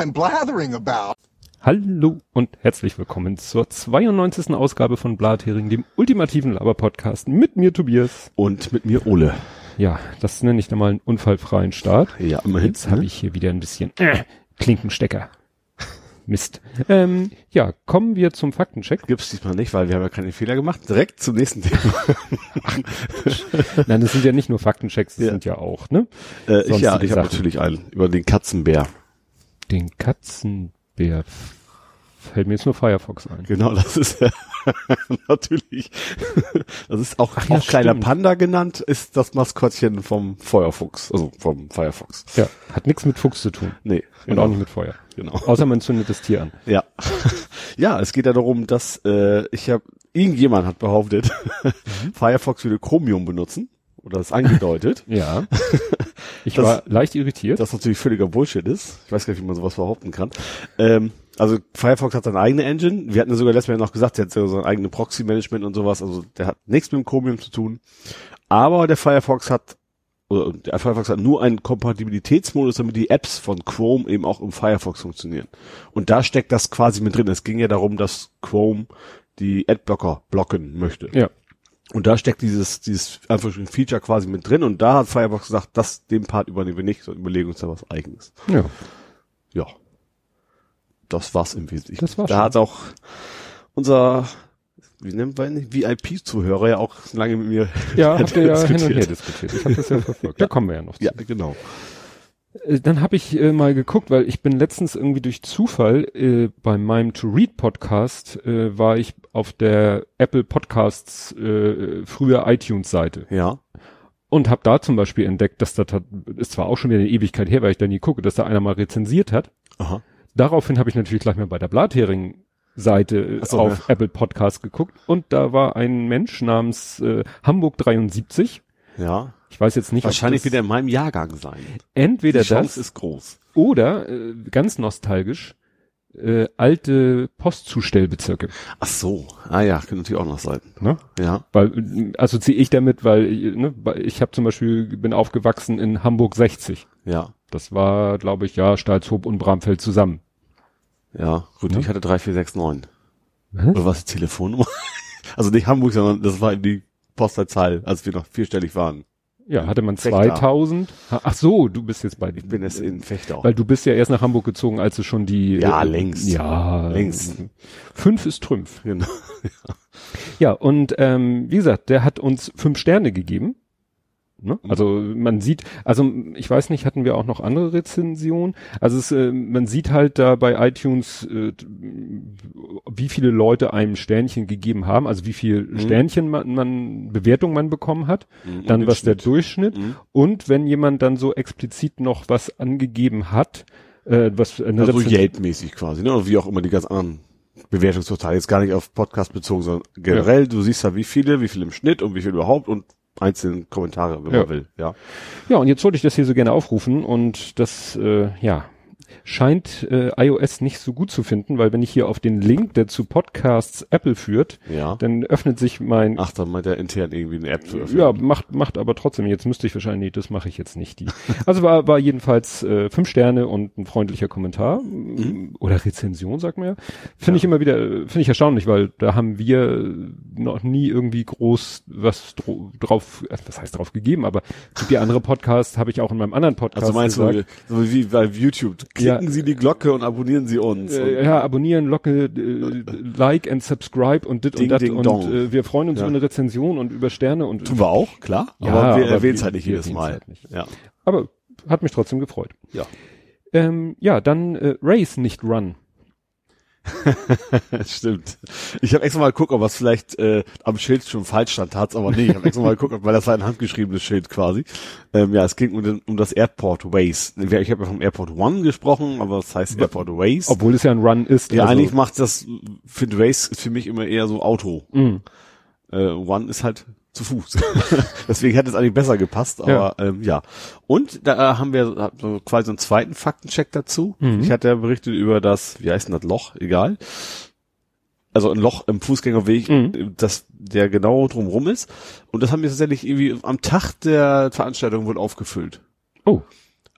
I'm blathering about. Hallo und herzlich willkommen zur 92. Ausgabe von Blathering, dem ultimativen Laber-Podcast mit mir Tobias. Und mit mir Ole. Ja, das nenne ich dann mal einen unfallfreien Start. Ja, immerhin. Jetzt habe ich hier wieder ein bisschen äh, Klinkenstecker. Mist. Ähm, ja, kommen wir zum Faktencheck. Gibt's diesmal nicht, weil wir haben ja keine Fehler gemacht. Direkt zum nächsten Thema. Nein, das sind ja nicht nur Faktenchecks, das Ja. sind ja auch, ne? äh, ich ja, ich habe natürlich einen über den Katzenbär. Den Katzenbär fällt mir jetzt nur Firefox ein. Genau, das ist ja natürlich. Das ist auch, Ach ja, auch kleiner. Panda genannt, ist das Maskottchen vom Feuerfuchs, also vom Firefox. Ja, hat nichts mit Fuchs zu tun. Nee, Und auch nicht mit Feuer. Genau. Außer man zündet das Tier an. Ja. ja, es geht ja darum, dass äh, ich habe irgendjemand hat behauptet, Mhm. Firefox würde Chromium benutzen oder das angedeutet. Ja. Ich Das- war leicht irritiert. das natürlich völliger Bullshit ist. Ich weiß gar nicht, wie man sowas behaupten kann. Ähm, also Firefox hat seine eigene Engine. Wir hatten ja sogar letztes Mal noch gesagt, der hat so sein eigenes Proxy-Management und sowas. Also der hat nichts mit dem Chromium zu tun. Aber der Firefox hat oder der Firefox hat nur einen Kompatibilitätsmodus, damit die Apps von Chrome eben auch im Firefox funktionieren. Und da steckt das quasi mit drin. Es ging ja darum, dass Chrome die Adblocker blocken möchte. Ja. Und da steckt dieses, dieses einfach ein Feature quasi mit drin und da hat Firefox gesagt, das, den Part übernehmen wir nicht, sondern überlegen uns da was eigenes. Ja. Ja. Das war's im Wesentlichen. Das war's da schon. hat auch unser, wie nennt man ihn, VIP-Zuhörer ja auch lange mit mir Ja, habt ihr ja hin und her diskutiert. Ich habe das ja verfolgt. Da kommen wir ja noch zu. Ja, genau. Äh, Dann habe ich äh, mal geguckt, weil ich bin letztens irgendwie durch Zufall äh, bei meinem To Read Podcast äh, war ich auf der Apple Podcasts äh, früher iTunes Seite Ja. und habe da zum Beispiel entdeckt, dass das hat, ist zwar auch schon wieder eine Ewigkeit her, weil ich da nie gucke, dass da einer mal rezensiert hat. Aha. Daraufhin habe ich natürlich gleich mal bei der Blathering Seite äh, so, auf Apple Podcast geguckt und da war ein Mensch namens äh, Hamburg 73. Ja. Ich weiß jetzt nicht, Wahrscheinlich wieder in meinem Jahrgang sein. entweder Die Chance das ist groß. oder äh, ganz nostalgisch äh, alte Postzustellbezirke. Ach so. Ah ja, kann natürlich auch noch sein. Ne? Ja. Weil äh, assoziiere ich damit, weil ne, ich habe zum Beispiel bin aufgewachsen in Hamburg 60. Ja. Das war, glaube ich, ja Stalzhoop und Bramfeld zusammen. Ja. Gut, Ja. ich hatte 3469. Was? Oder was die Telefonnummer? Also nicht Hamburg, sondern das war die Postleitzahl, als wir noch vierstellig waren. Ja, hatte man Fechter. 2000. Ha- Ach so, du bist jetzt bei Ich bin jetzt in Fechter. Weil du bist ja erst nach Hamburg gezogen, als du schon die Ja, äh, längst. Ja, Längst. Fünf ist Trümpf. Genau. Ja, und ähm, wie gesagt, der hat uns fünf Sterne gegeben. Ne? Also man sieht, also ich weiß nicht, hatten wir auch noch andere Rezensionen? Also es, äh, man sieht halt da bei iTunes, äh, wie viele Leute einem Sternchen gegeben haben, also wie viel Sternchen man, man Bewertung man bekommen hat, Mhm, dann was den der Schnitt. Durchschnitt Mhm. und wenn jemand dann so explizit noch was angegeben hat, äh, was eine Also Yelp-mäßig quasi, ne? Oder wie auch immer die ganz anderen Bewertungsportale. Jetzt gar nicht auf Podcast bezogen, sondern generell, du siehst ja wie viele, wie viel im Schnitt und wie viel überhaupt und einzelne Kommentare, wenn Ja. man will. Ja. Ja, und jetzt wollte ich das hier so gerne aufrufen und das, äh, ja, scheint äh, iOS nicht so gut zu finden, weil wenn ich hier auf den Link, der zu Podcasts Apple führt, Ja. dann öffnet sich mein Ach, dann meint er intern irgendwie eine App zu öffnen. ja, macht, macht aber trotzdem, jetzt müsste ich wahrscheinlich, nee, das mache ich jetzt nicht die. Also war, war jedenfalls äh, fünf Sterne und ein freundlicher Kommentar oder Rezension, sagt man ja. Finde ich immer wieder, finde ich erstaunlich, weil da haben wir noch nie irgendwie groß was drauf, äh, was heißt drauf gegeben, aber ja andere Podcasts, habe ich auch in meinem anderen Podcast Also meinst gesagt. du, so wie bei YouTube, klicken Ja. Sie die Glocke und abonnieren Sie uns. Äh, ja, abonnieren, Locke, äh, Like and Subscribe und dit Ding, und dat und dong. äh, wir freuen uns Ja. über eine Rezension und über Sterne und Tun wir auch, klar. Ja, aber wir erwähnen es halt nicht jedes Mal. halt nicht. Ja. Aber hat mich trotzdem gefreut. Ja. Ähm, ja, dann äh, Race, nicht Run. Stimmt. Ich habe extra mal geguckt, ob was vielleicht äh, am Schild schon falsch stand, hat's aber nicht. Ich habe extra mal geguckt, weil das war ein handgeschriebenes Schild quasi. Ähm, ja, es ging um, den, um das Airport Ways. Ich habe ja vom Airport One gesprochen, aber das heißt Airport Ways. Obwohl es ja ein Run ist. ja, also, eigentlich macht das, finde Ways ist für mich immer eher so Auto. mh, Äh, One ist halt zu Fuß. Deswegen hätte es eigentlich besser gepasst, aber ja. Ähm, ja. Und da äh, haben wir so quasi einen zweiten Faktencheck dazu. Mhm. Ich hatte ja berichtet über das, wie heißt denn das Loch? Egal. Also ein Loch im Fußgängerweg, Mhm. das der genau drumrum ist. Und das haben wir tatsächlich irgendwie am Tag der Veranstaltung wohl aufgefüllt. Oh,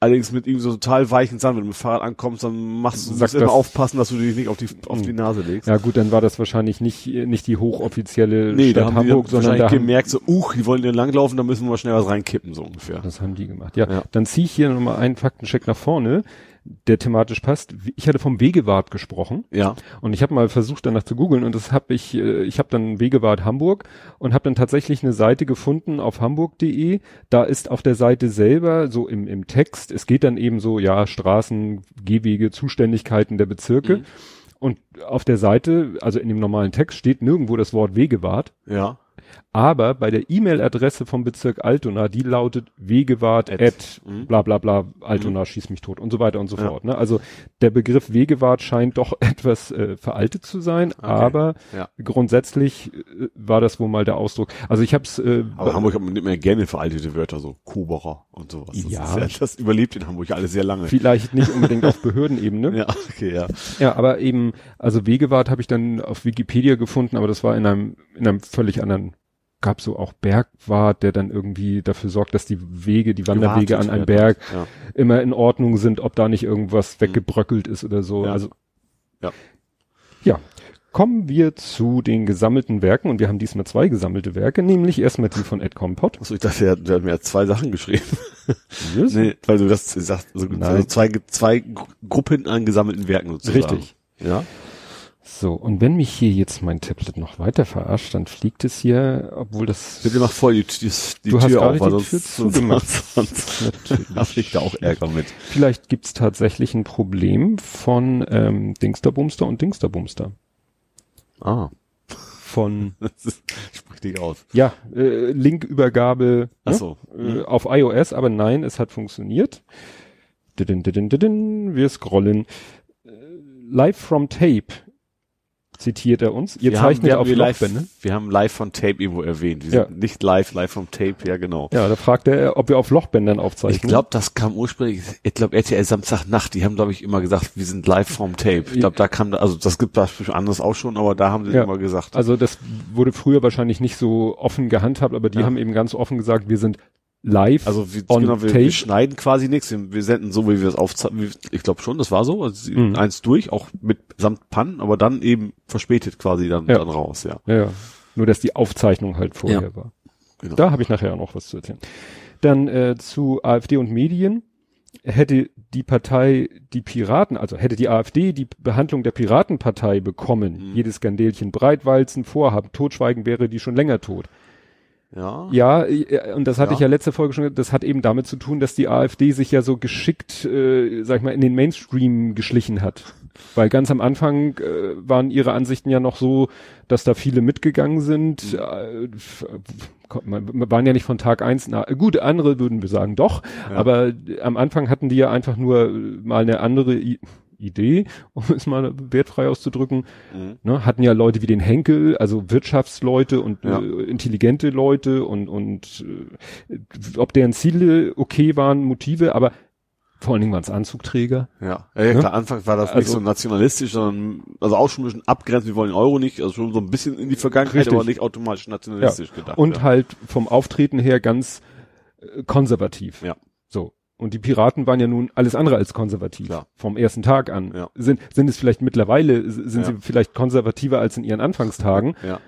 allerdings mit ihm so total weichen Sand. Wenn du mit dem Fahrrad ankommst, dann machst du, musst immer aufpassen, dass du dich nicht auf die, auf die Nase legst. Ja gut, dann war das wahrscheinlich nicht, nicht die hochoffizielle Nee, da Stadt haben Hamburg, die sondern da gemerkt, so, uh, die wollen hier langlaufen, da müssen wir mal schnell was reinkippen, so ungefähr. das haben die gemacht. Ja, Ja. dann ziehe ich hier nochmal einen Faktencheck nach vorne, der thematisch passt. Ich hatte vom Wegewart gesprochen. Ja. Und ich habe mal versucht danach zu googeln und das habe ich, äh, ich habe dann Wegewart Hamburg und habe dann tatsächlich eine Seite gefunden auf hamburg.de. Da ist auf der Seite selber so im, im Text, es geht dann eben so, ja, Straßen, Gehwege, Zuständigkeiten der Bezirke. Mhm. Und auf der Seite, also in dem normalen Text, steht nirgendwo das Wort Wegewart. Ja. Aber bei der E-Mail-Adresse vom Bezirk Altona, die lautet wegewart At. at Mhm. bla bla bla, Altona schieß mich tot und so weiter und so Ja. fort. Ne? Also der Begriff Wegewart scheint doch etwas äh, veraltet zu sein, aber Ja. grundsätzlich äh, war das wohl mal der Ausdruck. Also ich habe es äh, Aber Hamburg hat man nicht mehr gerne veraltete Wörter, so Kuberer und sowas. Das, Ja. ja, das überlebt in Hamburg alles sehr lange. vielleicht nicht unbedingt auf Behördenebene. Ja, okay, ja. Ja, aber eben, also Wegewart habe ich dann auf Wikipedia gefunden, aber das war in einem, in einem völlig anderen, gab so auch Bergwart, der dann irgendwie dafür sorgt, dass die Wege, die Wanderwege an einem Berg werden. immer in Ordnung sind, ob da nicht irgendwas weggebröckelt ist oder so. Ja. Also Ja. ja. Kommen wir zu den gesammelten Werken und wir haben diesmal zwei gesammelte Werke, nämlich erstmal die von Ed Compot. Achso, ich dachte, der hat mir zwei Sachen geschrieben. Yes. nee, weil du das sagst, also, also zwei, zwei Gru- Gruppen an gesammelten Werken sozusagen. Richtig. Ja. So, und wenn mich hier jetzt mein Tablet noch weiter verarscht, dann fliegt es hier, obwohl das Bitte mach voll die, die, die Du hast Tür gerade auf, weil die Tür zugemacht. sonst hab ich da auch Ärger mit. Vielleicht gibt's tatsächlich ein Problem von ähm, Dingsterbumster und Dingsterbumster. Ah. Von sprich dich aus. ja, äh, Linkübergabe Ach ne? so. äh, auf iOS, aber nein, es hat funktioniert. Didin, didin, didin, wir scrollen. Äh, Live from Tape zitiert er uns. Ihr Wir haben- zeichnet haben auf hier live, Lochbände. wir haben live von Tape irgendwo erwähnt. Wir Ja. sind nicht live, live vom Tape, ja genau. Ja, da fragt er, ob wir auf Lochbändern aufzeichnen. Ich glaube, das kam ursprünglich, ich glaube RTL Samstagnacht, die haben glaube ich immer gesagt, wir sind live vom Tape. Ich glaube, da kam, also das gibt das anderes auch schon, aber da haben sie Ja. immer gesagt. Also das wurde früher wahrscheinlich nicht so offen gehandhabt, aber die Ja. haben eben ganz offen gesagt, wir sind live Also wir, on genau, wir, tape. wir schneiden quasi nichts, wir, wir senden so, wie wir es aufzeichnen. Ich glaube schon, das war so. Also Mhm. eins durch, auch mit samt Pannen, aber dann eben verspätet quasi dann, Ja. dann raus, ja. Ja, ja. Nur dass die Aufzeichnung halt vorher Ja. war. Genau. Da habe ich nachher auch noch was zu erzählen. Dann äh, zu AfD und Medien. Hätte die Partei die Piraten, also hätte die AfD die Behandlung der Piratenpartei bekommen, Mhm. jedes Skandelchen Breitwalzen, Vorhaben, Totschweigen wäre die schon länger tot. Ja. Ja, äh, und das hatte Ja. ich ja letzte Folge schon, das hat eben damit zu tun, dass die AfD sich ja so geschickt, äh, sag ich mal, in den Mainstream geschlichen hat. Weil ganz am Anfang äh, waren ihre Ansichten ja noch so, dass da viele mitgegangen sind. Äh, man, man waren ja nicht von Tag eins, na gut, andere würden wir sagen doch, Ja. aber äh, am Anfang hatten die ja einfach nur äh, mal eine andere I Idee, um es mal wertfrei auszudrücken, Mhm. ne, hatten ja Leute wie den Henkel, also Wirtschaftsleute und Ja. äh, intelligente Leute und, und äh, ob deren Ziele okay waren, Motive, aber vor allen Dingen waren es Anzugträger. Ja, ja, ja Ne? klar, Anfang war das nicht Also- so nationalistisch, sondern also auch schon ein bisschen abgrenzen, wir wollen den Euro nicht, also schon so ein bisschen in die Vergangenheit, Richtig. aber nicht automatisch nationalistisch gedacht. Und ja. halt vom Auftreten her ganz äh, konservativ. Ja. So. Und die Piraten waren ja nun alles andere als konservativ. Klar. Vom ersten Tag an. Ja. Sind, sind es vielleicht mittlerweile, sind Ja. sie vielleicht konservativer als in ihren Anfangstagen. Ja.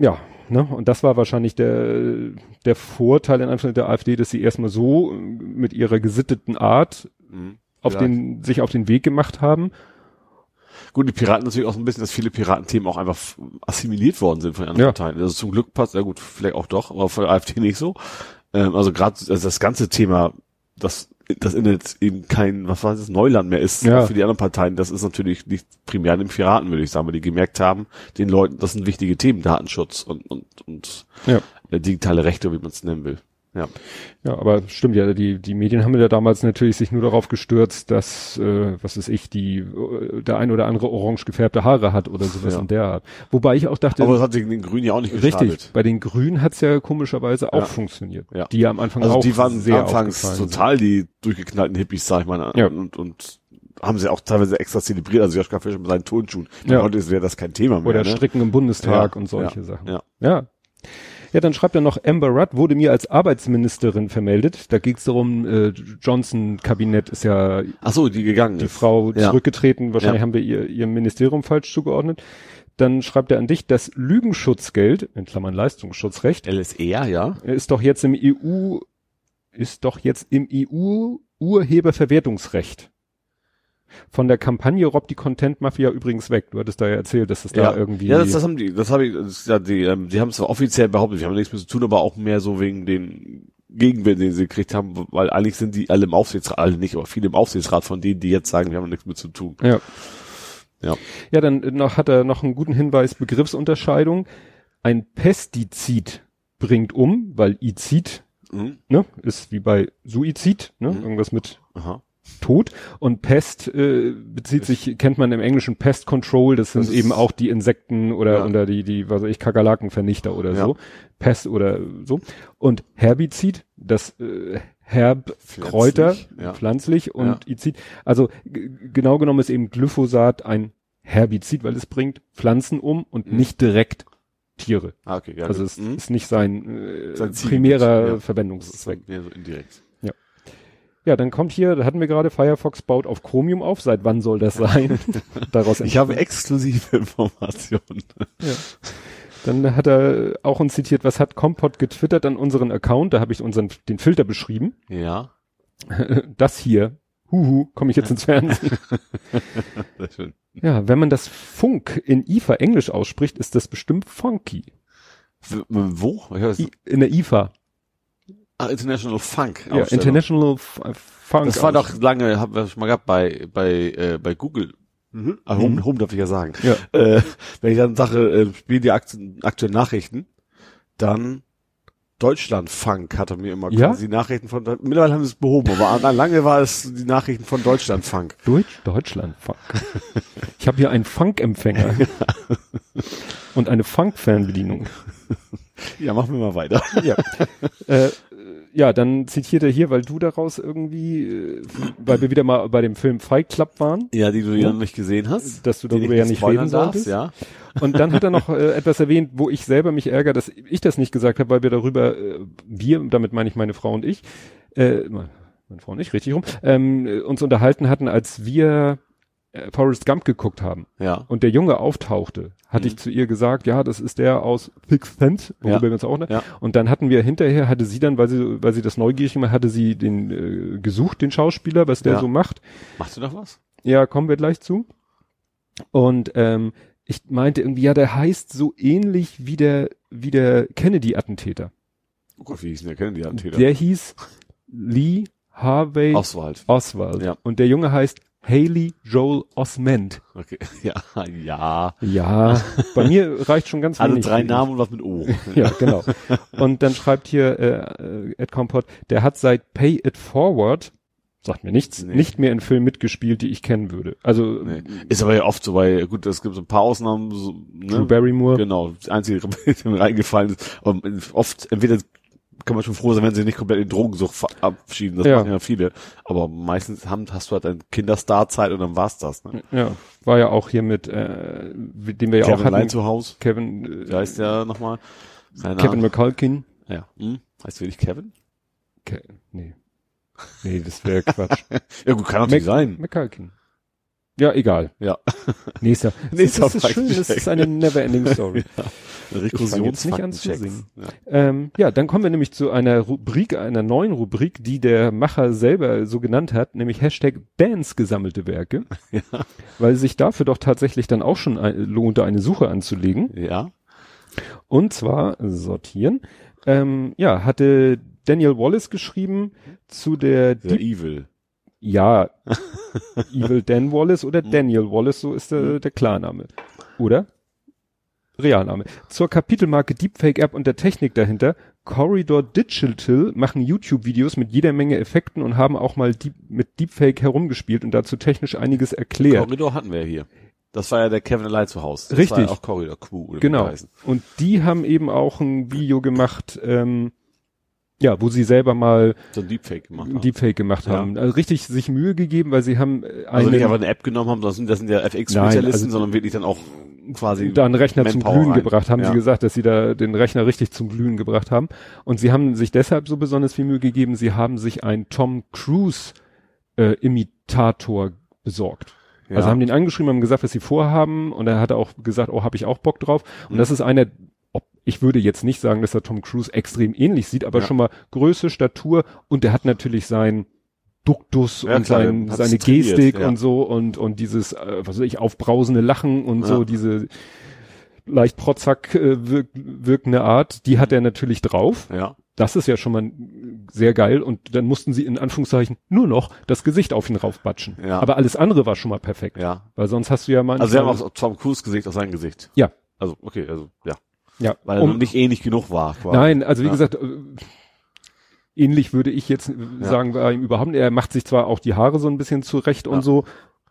Ja, ne? Und das war wahrscheinlich der, der Vorteil in Anführungszeichen der AfD, dass sie erstmal so äh, mit ihrer gesitteten Art Mhm. auf den, sich auf den Weg gemacht haben. Gut, die Piraten natürlich auch so ein bisschen, dass viele Piratenthemen auch einfach assimiliert worden sind von den anderen Ja. Parteien. Also zum Glück passt, ja gut, vielleicht auch doch, aber von der AfD nicht so. Ähm, also gerade also das ganze Thema, dass das Internet eben kein, was war das, Neuland mehr ist Ja. für die anderen Parteien, das ist natürlich nicht primär den Piraten, würde ich sagen, weil die gemerkt haben, den Leuten, das sind wichtige Themen, Datenschutz und, und, und Ja. äh, digitale Rechte, wie man es nennen will. Ja. Ja, aber stimmt ja, die, die Medien haben ja damals natürlich sich nur darauf gestürzt, dass, äh, was ist ich, die, äh, der ein oder andere orange gefärbte Haare hat oder sowas Ja. in der Art. Wobei ich auch dachte, Aber das hat sich den Grünen ja auch nicht richtig, geschadet. bei den Grünen hat's ja komischerweise auch Ja. funktioniert. Ja. Die ja am Anfang Also auch die waren sehr anfangs total die durchgeknallten Hippies, sag ich mal, Ja. und, und haben sie auch teilweise extra zelebriert, also Joschka Fischer mit seinen Turnschuhen. Ja. Heute wäre das kein Thema mehr. Oder ne? Stricken im Bundestag Ja, und solche Sachen. ja. ja. Ja, dann schreibt er noch, Amber Rudd wurde mir als Arbeitsministerin vermeldet. Da geht's darum, äh, Johnson-Kabinett ist ja Ach so, die gegangen die ist. Frau Ja. zurückgetreten. Wahrscheinlich Ja. haben wir ihr, ihr Ministerium falsch zugeordnet. Dann schreibt er an dich, das Lügenschutzgeld, in Klammern Leistungsschutzrecht, LSR, ja. ist doch jetzt im EU, ist doch jetzt im EU-Urheberverwertungsrecht. Von der Kampagne robbt die Content Mafia übrigens weg. Du hattest da ja erzählt, dass es da irgendwie. Ja, das, das haben die, das habe ich, das ja, die, ähm, die haben es offiziell behauptet, wir haben nichts mit zu tun, aber auch mehr so wegen den Gegenwind, den sie gekriegt haben, weil eigentlich sind die alle im Aufsichtsrat, alle nicht, aber viele im Aufsichtsrat von denen, die jetzt sagen, wir haben nichts mit zu tun. Ja. Ja. Ja, dann noch, hat er noch einen guten Hinweis, Begriffsunterscheidung. Ein Pestizid bringt um, weil Izid, Mhm. ne, ist wie bei Suizid, ne, Mhm. irgendwas mit Aha. Tod. Und Pest äh, bezieht sich, kennt man im Englischen Pest Control, das sind Das eben auch die Insekten oder, Ja. oder die, die, was weiß ich, Kakerlakenvernichter oder Ja. so. Pest oder so. Und Herbizid, das äh, Herb, Kräuter, Pflanzlich, ja. pflanzlich und Ja. Izid. Also genau genommen ist eben Glyphosat ein Herbizid, weil es bringt Pflanzen um und Mhm. nicht direkt Tiere. Ah, okay, ja. also es Mhm. ist nicht sein, äh, Sein primärer ja. Verwendungszweck. so, mehr so indirekt. Ja, dann kommt hier, da hatten wir gerade, Firefox baut auf Chromium auf. Seit wann soll das sein? Daraus Ich habe exklusive Informationen. Ja. Dann hat er auch uns zitiert, was hat Compot getwittert an unseren Account? Da habe ich unseren den Filter beschrieben. Ja. Das hier, huhu, komme ich jetzt ins Fernsehen. Sehr schön. ja, wenn man das Funk in IFA Englisch ausspricht, ist das bestimmt funky. Wo? In der IFA, ah, International Funk. ja. International F äh, Funk. Das war doch lange, haben wir schon mal gehabt bei, bei, äh, bei Google. Mhm. Ah, Home, Home darf ich ja sagen. Ja. Äh, wenn ich dann sage, äh, spiel die Aktien, aktuellen Nachrichten, dann Deutschlandfunk hatte mir immer Ja? quasi die Nachrichten von, mittlerweile haben sie es behoben, aber an- lange war es die Nachrichten von Deutschlandfunk. Deutsch, Deutschland Funk. Ich habe hier einen Funk-Empfänger und eine Funk-Fernbedienung. Ja, machen wir mal weiter. Ja. äh, ja, dann zitiert er hier, weil du daraus irgendwie, äh, weil wir wieder mal bei dem Film Fight Club waren, Ja, die du Ja. noch nicht gesehen hast. dass du darüber ja nicht reden solltest. ja. Und dann hat er noch äh, etwas erwähnt, wo ich selber mich ärgere, dass ich das nicht gesagt habe, weil wir darüber, äh, wir, damit meine ich meine Frau und ich, äh, meine Frau und ich, richtig rum, ähm, äh, uns unterhalten hatten, als wir äh, Forrest Gump geguckt haben Ja. und der Junge auftauchte, hatte Mhm. ich zu ihr gesagt, ja, das ist der aus Sixth Sense, worüber Ja. wir uns auch, ne? Ja. Und dann hatten wir hinterher, hatte sie dann, weil sie, weil sie das neugierig war, hatte sie den äh, gesucht, den Schauspieler, was der Ja. so macht. Machst du noch was? Ja, kommen wir gleich zu. Und ähm, ich meinte irgendwie, ja, der heißt so ähnlich wie der, wie der Kennedy-Attentäter. Oh Gott, wie hieß denn der Antäter? Der hieß Lee Harvey Oswald. Oswald. Ja. Und der Junge heißt Haley Joel Osment. Okay. Ja, ja. Ja, bei mir reicht schon ganz Alle wenig. drei Namen und was mit O. Ja, genau. Und dann schreibt hier äh, äh, Ed Compot, der hat seit Pay It Forward, sagt mir nichts, Nee. nicht mehr in Filmen mitgespielt, die ich kennen würde. Also Nee. Ist aber ja oft so, weil, gut, es gibt so ein paar Ausnahmen, so, Drew ne? Barrymore. Genau, das einzige, die mir reingefallen ist. Aber oft, entweder kann man schon froh sein, wenn sie nicht komplett in Drogensucht verabschieden. Das Ja. machen ja viele. Aber meistens haben, hast du halt eine Kinderstar-Zeit und dann war's das. Ne? Ja, war ja auch hier mit, äh, den wir ja auch Kevin hatten. Allein zu Hause. Kevin, Wie heißt der nochmal? Kevin? McCulkin. Ja. Hm? Heißt wirklich Kevin? Ke nee. Nee, das wäre Quatsch. Ja gut, kann natürlich Mac- sein. McCulkin. Ja, egal. Ja. Nächster. Nächster das ist schön, das ist eine never-ending Story. fang jetzt nicht an zu singen. Ja. Ähm, ja, dann kommen wir nämlich zu einer Rubrik, einer neuen Rubrik, die der Macher selber so genannt hat, nämlich Hashtag Bands gesammelte Werke, Ja. weil sich dafür doch tatsächlich dann auch schon ein, lohnte, eine Suche anzulegen. ja. Und zwar sortieren. Ähm, ja, hatte Daniel Wallace geschrieben zu der Der Deep, Evil. Ja, Evil Dan Wallace oder Daniel Wallace, so ist der, der Klarname. Oder? Realname. Zur Kapitelmarke Deepfake App und der Technik dahinter. Corridor Digital machen YouTube-Videos mit jeder Menge Effekten und haben auch mal Deep, mit Deepfake herumgespielt und dazu technisch einiges erklärt. Korridor hatten wir hier. Das war ja der Kevin allein zu Hause. Das Richtig. War ja auch Korridor Q oder Genau. Und die haben eben auch ein Video gemacht, ähm, Ja, wo sie selber mal So ein Deepfake gemacht haben. Deepfake gemacht Ja. haben. Also richtig sich Mühe gegeben, weil sie haben äh, also einen, nicht einfach eine App genommen haben, das sind, das sind ja FX-Spezialisten, also- sondern wirklich dann auch quasi da einen Rechner zum Manpower Glühen rein. gebracht haben. Ja. Sie gesagt, dass sie da den Rechner richtig zum Glühen gebracht haben. Und sie haben sich deshalb so besonders viel Mühe gegeben, sie haben sich einen Tom Cruise äh, Imitator besorgt. Ja. Also haben den angeschrieben, haben gesagt, was sie vorhaben und er hat auch gesagt, oh, habe ich auch Bock drauf. Und Mhm. das ist einer, ich würde jetzt nicht sagen, dass er Tom Cruise extrem ähnlich sieht, aber Ja. schon mal Größe, Statur und der hat natürlich sein Duktus Ja, und klar, sein, seine Gestik ja. und so und, und dieses, äh, was weiß ich, aufbrausende Lachen und so, diese leicht protzak äh, wirk wirkende Art, die hat er natürlich drauf. Ja. Das ist ja schon mal sehr geil und dann mussten sie in Anführungszeichen nur noch das Gesicht auf ihn raufbatschen. Ja. Aber alles andere war schon mal perfekt. Ja. Weil sonst hast du ja mal. Also sie haben auch Tom Cruise Gesicht auf sein Gesicht. Ja. Also, okay, also, ja. Ja, Weil er um, noch nicht ähnlich genug war. Quasi. Nein, also wie Ja. gesagt, äh, ähnlich würde ich jetzt sagen, bei ihm überhaupt. Er macht sich zwar auch die Haare so ein bisschen zurecht Ja. und so,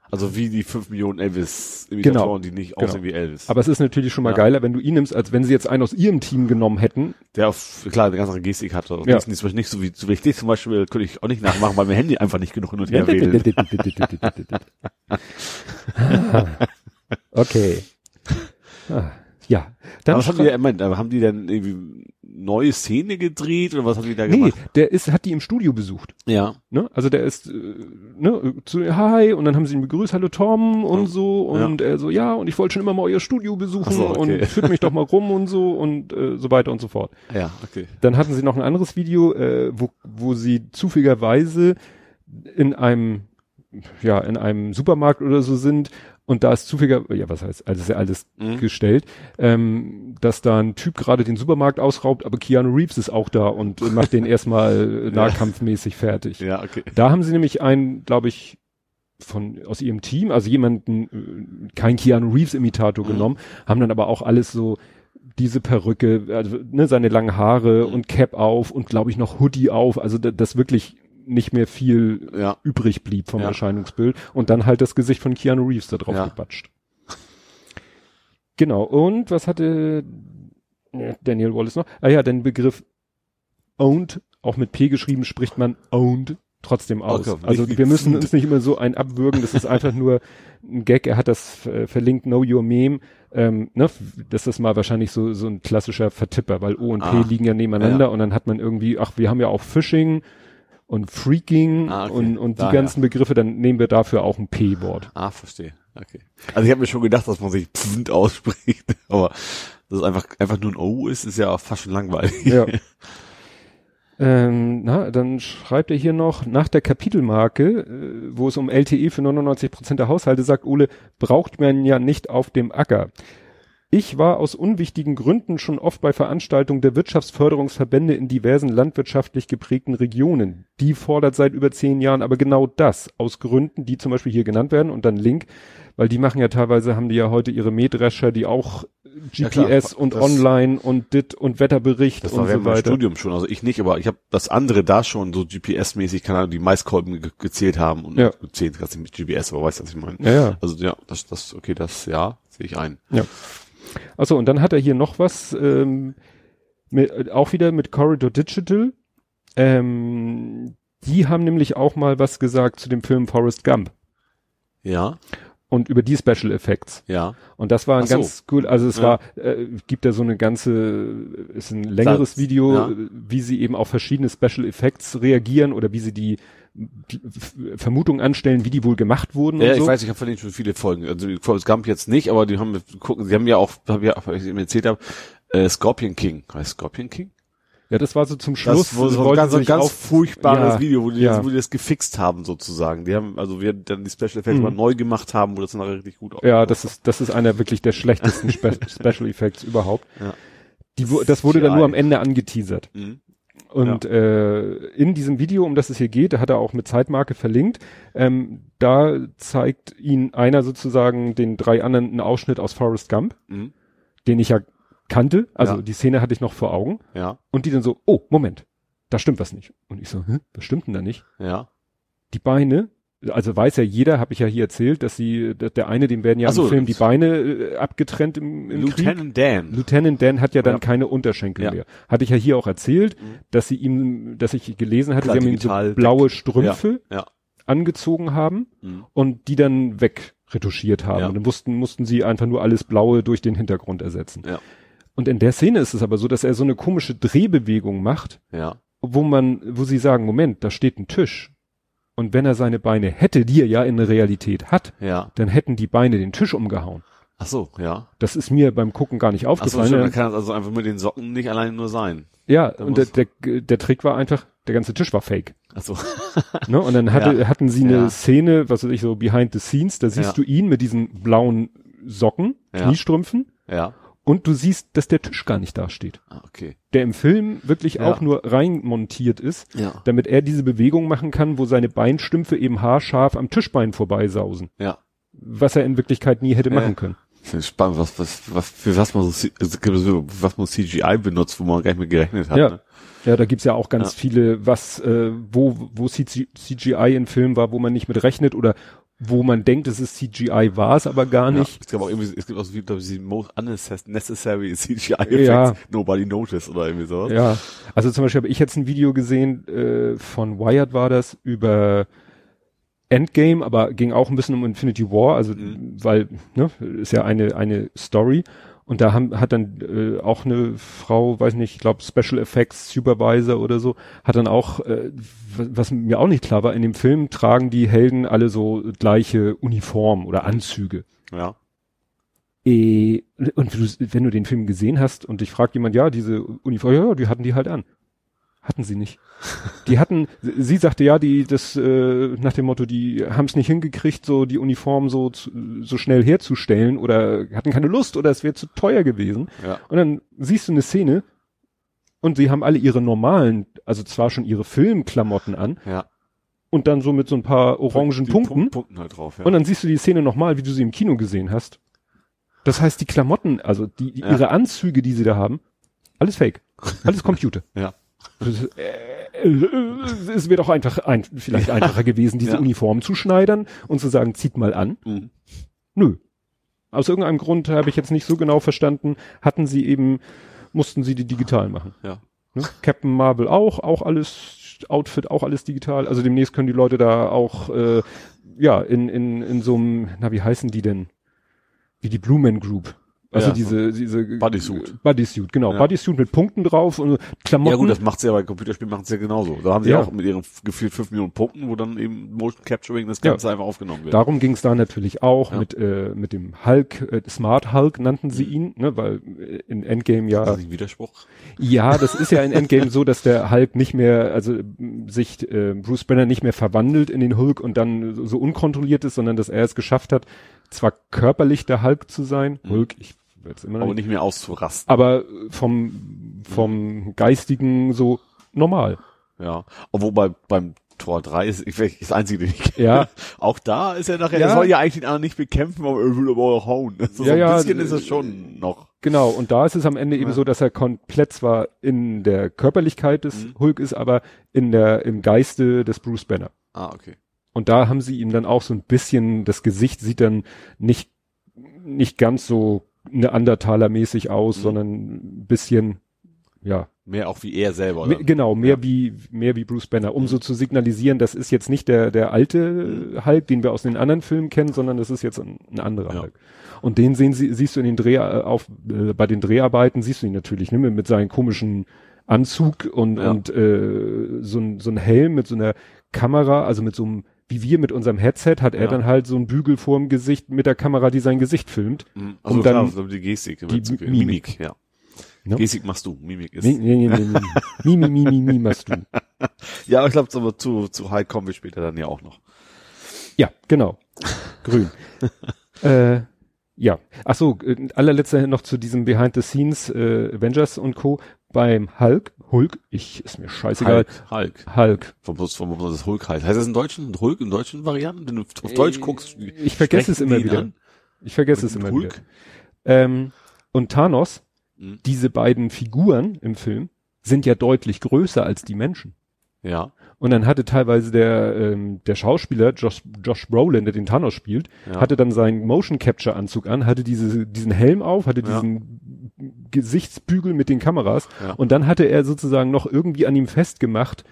Also wie die 5 Millionen Elvis-Imitatoren, die nicht aussehen wie Elvis. Genau. aber es ist natürlich schon mal Ja. geiler, wenn du ihn nimmst, als wenn sie jetzt einen aus ihrem Team genommen hätten. der auf, klar, eine ganz andere Gestik hatte. Und Ja. ja. nicht, nicht so wie, so wie ich dich zum Beispiel, könnte ich auch nicht nachmachen, weil mein Handy einfach nicht genug hin und her wedelt. okay. Ah, Ja, dann was haben die, Moment, haben die denn irgendwie neue Szene gedreht oder was haben die da nee, gemacht? der ist, hat die im Studio besucht. Ja. Ne? Also der ist äh, ne, zu Hi und dann haben sie ihn begrüßt, hallo Tom und Ja. so und er so, ja, und ich wollte schon immer mal euer Studio besuchen so, okay. und führt mich doch mal rum und so und äh, so weiter und so fort. Ja, okay. Dann hatten sie noch ein anderes Video, äh, wo, wo sie zufälligerweise in einem, ja, in einem Supermarkt oder so sind und da ist zufälliger, ja, was heißt, also ist ja alles Mhm. gestellt, ähm, dass da ein Typ gerade den Supermarkt ausraubt, aber Keanu Reeves ist auch da und macht den erstmal nahkampfmäßig fertig. Ja, okay. Da haben sie nämlich einen, glaube ich, von aus ihrem Team, also jemanden, äh, kein Keanu Reeves Imitator Mhm. genommen, haben dann aber auch alles so diese Perücke, also, ne, seine langen Haare Mhm. und Cap auf und glaube ich noch Hoodie auf, also da, das wirklich nicht mehr viel Ja. übrig blieb vom Ja. Erscheinungsbild und dann halt das Gesicht von Keanu Reeves da drauf Ja. gebatscht. Genau, und was hatte Daniel Wallace noch? Ah ja, den Begriff owned, auch mit P geschrieben, spricht man owned trotzdem aus. Okay, also wir müssen uns nicht immer so ein abwürgen, das ist einfach nur ein Gag, er hat das äh, verlinkt, know your meme, ähm, ne, das ist mal wahrscheinlich so, so ein klassischer Vertipper, weil O und P Ah, liegen ja nebeneinander ja. und dann hat man irgendwie, ach, wir haben ja auch Phishing und Freaking Ah, okay. und, und die Daher. ganzen Begriffe, dann nehmen wir dafür auch ein P-Wort. Ah, verstehe. Okay. Also ich habe mir schon gedacht, dass man sich pfund ausspricht, aber dass es einfach, einfach nur ein O ist, ist ja auch fast schon langweilig. Ja. ähm, na, dann schreibt er hier noch, nach der Kapitelmarke, äh, wo es um LTE für 99 Prozent der Haushalte sagt, Ole, braucht man ja nicht auf dem Acker. Ich war aus unwichtigen Gründen schon oft bei Veranstaltungen der Wirtschaftsförderungsverbände in diversen landwirtschaftlich geprägten Regionen. Die fordert seit über zehn Jahren aber genau das, aus Gründen, die zum Beispiel hier genannt werden und dann Link, weil die machen ja teilweise, haben die ja heute ihre Mähdrescher, die auch Ja, klar. GPS und online und dit und Wetterbericht Das und war während so weiter. Studium schon, also ich nicht, aber ich habe das andere da schon so GPS-mäßig, keine Ahnung, die Maiskolben ge gezählt haben und Ja. gezählt, kannst du mit GPS, aber weißt du, was ich meine. Ja, ja. Also ja, das, das, okay, das, ja, sehe ich ein. Achso, und dann hat er hier noch was, ähm, mit, auch wieder mit Corridor Digital. Ähm, die haben nämlich auch mal was gesagt zu dem Film Forrest Gump Ja, und über die Special Effects. ja. Und das war ein so. ganz cool, also es Ja. war, äh, gibt da so eine ganze, ist ein längeres Satz, Video, ja. wie sie eben auf verschiedene Special Effects reagieren oder wie sie die, Vermutungen anstellen, wie die wohl gemacht wurden Ja, ich so. weiß, ich habe von denen schon viele Folgen. Also Forrest Gump jetzt nicht, aber die haben wir gucken, sie haben ja auch, hab ja, hab ich eben erzählt habe, äh, Scorpion King. Heißt Scorpion King? Ja, das war so zum Schluss. das war so ein ganz, so ein ganz furchtbares Ja, Video, wo die, ja. das, wo die das gefixt haben sozusagen. Die haben, also wir dann die Special Effects Mhm. mal neu gemacht haben, wo das dann richtig gut Ja, das ist, das ist einer wirklich der schlechtesten Spe Special Effects überhaupt. Ja. Die, das wurde dann nur am Ende angeteasert. Mhm. Und äh, in diesem Video, um das es hier geht, da hat er auch mit Zeitmarke verlinkt, ähm, da zeigt ihn einer sozusagen den drei anderen einen Ausschnitt aus Forrest Gump, Mhm. den ich ja kannte, also Ja. die Szene hatte ich noch vor Augen. Ja, Und die dann so, oh, Moment, da stimmt was nicht. Und ich so, hä, was stimmt denn da nicht? ja. Die Beine also weiß ja jeder, habe ich ja hier erzählt, dass sie, dass der eine, dem werden ja so, im Film die Beine äh, abgetrennt im, im Krieg. Lieutenant Dan. Lieutenant Dan hat ja dann Ja. keine Unterschenkel Ja. mehr. Hatte ich ja hier auch erzählt, Mhm. dass sie ihm, dass ich gelesen hatte, Klar, sie haben ihm so blaue Strümpfe Ja. angezogen haben Mhm. und die dann wegretuschiert haben. Und dann mussten, mussten sie einfach nur alles Blaue durch den Hintergrund ersetzen. Und in der Szene ist es aber so, dass er so eine komische Drehbewegung macht, wo man, wo sie sagen, Moment, da steht ein Tisch. Und wenn er seine Beine hätte, die er ja in der Realität hat, Ja. dann hätten die Beine den Tisch umgehauen. Ach so, ja. Das ist mir beim Gucken gar nicht Ach so, aufgefallen. stimmt, Ja. dann kann das also einfach mit den Socken nicht alleine nur sein. ja, da und der, der, der Trick war einfach, der ganze Tisch war fake. Ach so. Ne? Und dann hatte, Ja. hatten sie eine Ja. Szene, was weiß ich, so behind the scenes, da siehst Ja. du ihn mit diesen blauen Socken. Kniestrümpfen, ja. Und du siehst, dass der Tisch gar nicht dasteht. Ah, okay. Der im Film wirklich Ja. auch nur reinmontiert ist, Ja. damit er diese Bewegung machen kann, wo seine Beinstümpfe eben haarscharf am Tischbein vorbeisausen. Ja. Was er in Wirklichkeit nie hätte Ja. machen können. Spannend, was, was, was, für was man so, C- es gibt so, was man CGI benutzt, wo man gar nicht mit gerechnet hat. Ja. Ne? Ja, da gibt's ja auch ganz viele, was, äh, wo, wo CG CGI in Filmen war, wo man nicht mit rechnet oder wo man denkt, es ist CGI, war es aber gar Ja. nicht. Es gibt auch irgendwie, es gibt auch so wie, glaube ich, die most unnecessary CGI Effects, Ja. nobody noticed oder irgendwie sowas. Ja, also zum Beispiel habe ich jetzt ein Video gesehen, äh, von Wired war das, über Endgame, aber ging auch ein bisschen um Infinity War, also Mhm. weil, ne, ist ja eine, eine Story. Und da haben, hat dann äh, auch eine Frau, weiß nicht, ich glaube Special Effects Supervisor oder so, hat dann auch, äh, was, mir auch nicht klar war, in dem Film tragen die Helden alle so gleiche Uniform oder Anzüge. Ja. Eh, und du, wenn du den Film gesehen hast und dich fragt jemand, ja, diese Uniform, ja, die hatten die halt an. Hatten sie nicht. Die hatten, sie sagte ja, die, das, äh, nach dem Motto, die haben es nicht hingekriegt, so die Uniform so, so schnell herzustellen oder hatten keine Lust oder es wäre zu teuer gewesen. Ja. Und dann siehst du eine Szene und sie haben alle ihre normalen, also zwar schon ihre Filmklamotten an Ja. und dann so mit so ein paar orangen Die Punkten. Punk- Punkten halt drauf, ja. Und dann siehst du die Szene nochmal, wie du sie im Kino gesehen hast. Das heißt, die Klamotten, also die, die Ja. ihre Anzüge, die sie da haben, alles fake. Alles Computer. ja. Äh, es wäre doch einfach ein, vielleicht einfacher gewesen, diese Ja. Uniform zu schneidern und zu sagen, zieht mal an. Mhm. Nö. Aus irgendeinem Grund habe ich jetzt nicht so genau verstanden, hatten sie eben, mussten sie die digital machen. Ja. Ne? Captain Marvel auch, auch alles, Outfit auch alles digital. Also demnächst können die Leute da auch, äh, ja, in, in, in so einem, na, wie heißen die denn? Wie die Blue Man Group. Also Ja, diese, diese Bodysuit. Bodysuit, genau. Ja. Bodysuit mit Punkten drauf und Klamotten. Ja gut, das macht sie ja bei Computerspielen machen sie ja genauso. Da haben sie Ja. auch mit ihren gefühlt fünf Millionen Punkten, wo dann eben Motion Capturing das Ja. Ganze einfach aufgenommen wird. Darum ging es da natürlich auch Ja. mit, äh, mit dem Hulk, äh, Smart Hulk nannten sie ihn, ne, weil äh, in Endgame Ist das ja, ein Widerspruch? ja, das ist ja in Endgame so, dass der Hulk nicht mehr, also sich äh, Bruce Banner nicht mehr verwandelt in den Hulk und dann so, so unkontrolliert ist, sondern dass er es geschafft hat, zwar körperlich der Hulk zu sein, Mhm. Hulk, ich jetzt immer Aber nicht, mehr auszurasten. aber vom vom geistigen so normal. Ja. Obwohl bei, beim Tor 3 ist, ich, das einzige, den ich kenne. Ja. Auch da ist er nachher, Ja. er soll ja eigentlich den anderen nicht bekämpfen, aber er will aber auch hauen. Also Ja, so ein ja, bisschen ist es schon noch. Genau, und da ist es am Ende eben so, dass er komplett zwar in der Körperlichkeit des Mhm. Hulk ist, aber in der, im Geiste des Bruce Banner. Ah, okay. Und da haben sie ihm dann auch so ein bisschen, das Gesicht sieht dann nicht, nicht ganz so Neandertaler-mäßig aus, Mhm. sondern ein bisschen, ja, Mehr auch wie er selber. dann. genau, mehr Ja. wie, mehr wie Bruce Banner, um Mhm. so zu signalisieren, das ist jetzt nicht der, der alte Hulk, den wir aus den anderen Filmen kennen, sondern das ist jetzt ein, ein anderer Ja. Hulk. Und den sehen sie, siehst du in den Dreh, äh, auf, äh, bei den Dreharbeiten siehst du ihn natürlich, ne, mit, mit seinem komischen Anzug und, Ja. und, äh, so ein, so ein Helm mit so einer Kamera, also mit so einem, wie wir mit unserem Headset, hat er Ja. dann halt so ein Bügel vorm Gesicht mit der Kamera, die sein Gesicht filmt. Mhm. Also Und klar, dann also die Gestik. die Mimik. Mimik, ja. Ne? Gestik machst du, Mimik ist. Nee, nee, nee, nee, nee. Mimi, Mimi, Mimi machst du. Ja, aber ich glaube, aber zu, zu Hulk kommen wir später dann ja auch noch. Ja, genau. Grün. äh, ja. Ach so, äh, allerletzter noch zu diesem Behind the Scenes äh, Avengers und Co. beim Hulk. Hulk, ich ist mir scheißegal. Hulk. Hulk. Hulk. Vom das Hulk heißt. Heißt das in deutschen, Hulk in deutschen Varianten? Wenn du auf Deutsch Äh, guckst. Ich vergesse es immer wieder. an? Ich vergesse es immer Hulk? wieder. Ähm, und Thanos, Mhm. diese beiden Figuren im Film, sind ja deutlich größer als die Menschen. Ja. Und dann hatte teilweise der, ähm, der Schauspieler, Josh, Josh Brolin, der den Thanos spielt, Ja. hatte dann seinen Motion Capture Anzug an, hatte diese, diesen Helm auf, hatte Ja. diesen Gesichtsbügel mit den Kameras Ja. und dann hatte er sozusagen noch irgendwie an ihm festgemacht,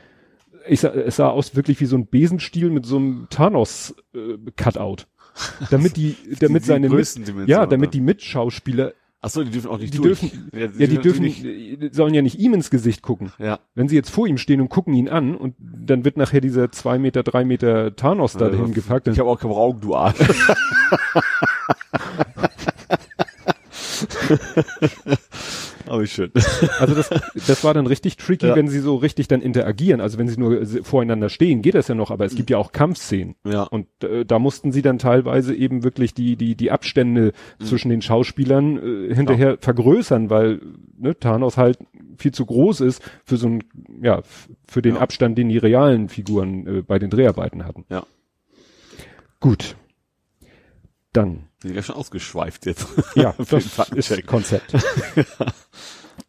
ich sah, es sah aus wirklich wie so ein Besenstiel mit so einem Thanos äh, Cutout. Damit die, damit die seine Mit, ja, damit die Mitschauspieler, Ach so, die dürfen auch nicht die durch. dürfen, ja, ja, die dürfen, nicht. sollen ja nicht ihm ins Gesicht gucken. Ja. Wenn sie jetzt vor ihm stehen und gucken ihn an und dann wird nachher dieser zwei Meter, drei Meter Thanos da Ja, hingepackt, dann Ich habe auch keine Augen, du Arsch. Aber wie schön. Also das, das war dann richtig tricky, Ja. wenn sie so richtig dann interagieren. Also wenn sie nur voreinander stehen, geht das ja noch, aber es gibt ja auch Kampfszenen. Ja. Und äh, da mussten sie dann teilweise eben wirklich die, die, die Abstände Mhm. zwischen den Schauspielern äh, hinterher vergrößern, weil ne, Thanos halt viel zu groß ist für so ein, ja, für den Ja. Abstand, den die realen Figuren äh, bei den Dreharbeiten hatten. Ja. Gut. Dann Bin ich ja schon ausgeschweift jetzt. Ja, das ist Konzept.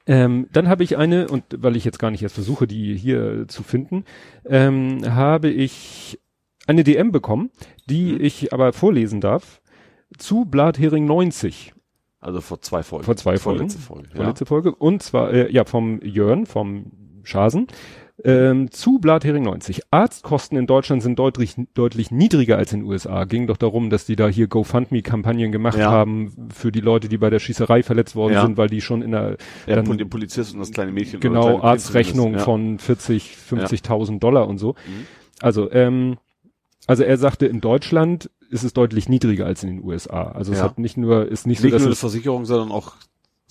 ähm, dann habe ich eine, und weil ich jetzt gar nicht erst versuche, die hier zu finden, ähm, habe ich eine DM bekommen, die Mhm. ich aber vorlesen darf, zu Blathering 90, Also vor zwei Folgen. Vor zwei Folgen. Vorletzte Folge. Ja. vorletzte Folge, und zwar, äh, ja, vom Jörn, vom Schasen, ähm, zu Blathering 90. Arztkosten in Deutschland sind deutlich, deutlich niedriger als in den USA. Ging doch darum, dass die da hier GoFundMe-Kampagnen gemacht Ja. haben für die Leute, die bei der Schießerei verletzt worden Ja. sind, weil die schon in der Ja, dann- der Polizist und das kleine Mädchen. genau kleine Arztrechnung zumindest, von 40, 50.000 Dollar und so. Mhm. Also, ähm, also er sagte, in Deutschland ist es deutlich niedriger als in den USA. Also es Ja. hat nicht nur, ist nicht Ja. Nicht so, dass nur die Versicherung, sondern auch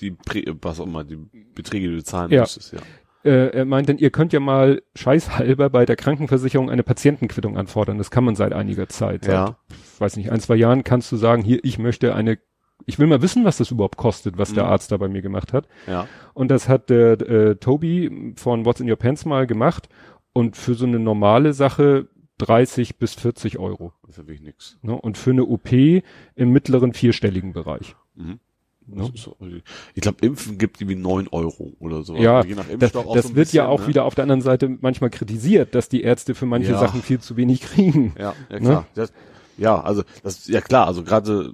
die, was auch immer, die Beträge, die du zahlen Ja. müsstest, ja. Äh, er meint dann, ihr könnt ja mal scheißhalber bei der Krankenversicherung eine Patientenquittung anfordern. Das kann man seit einiger Zeit. Ja. Seit, weiß nicht, ein, zwei Jahren kannst du sagen, hier, ich möchte eine, ich will mal wissen, was das überhaupt kostet, was der Mhm. Arzt da bei mir gemacht hat. Ja. Und das hat der äh, Toby von What's in Your Pants mal gemacht. Und für so eine normale Sache 30 bis 40 Euro. Das ist wirklich nix. Ne? Und für eine OP im mittleren vierstelligen Bereich. Mhm. Ne? Das ist so- Ich glaube, Impfen gibt irgendwie neun Euro oder so. Ja, Also je nach Das, das so wird ja bisschen, auch ne? wieder auf der anderen Seite manchmal kritisiert, dass die Ärzte für manche Ja. Sachen viel zu wenig kriegen. Ja, ja Ne? klar. Das, ja, also das ja klar, also gerade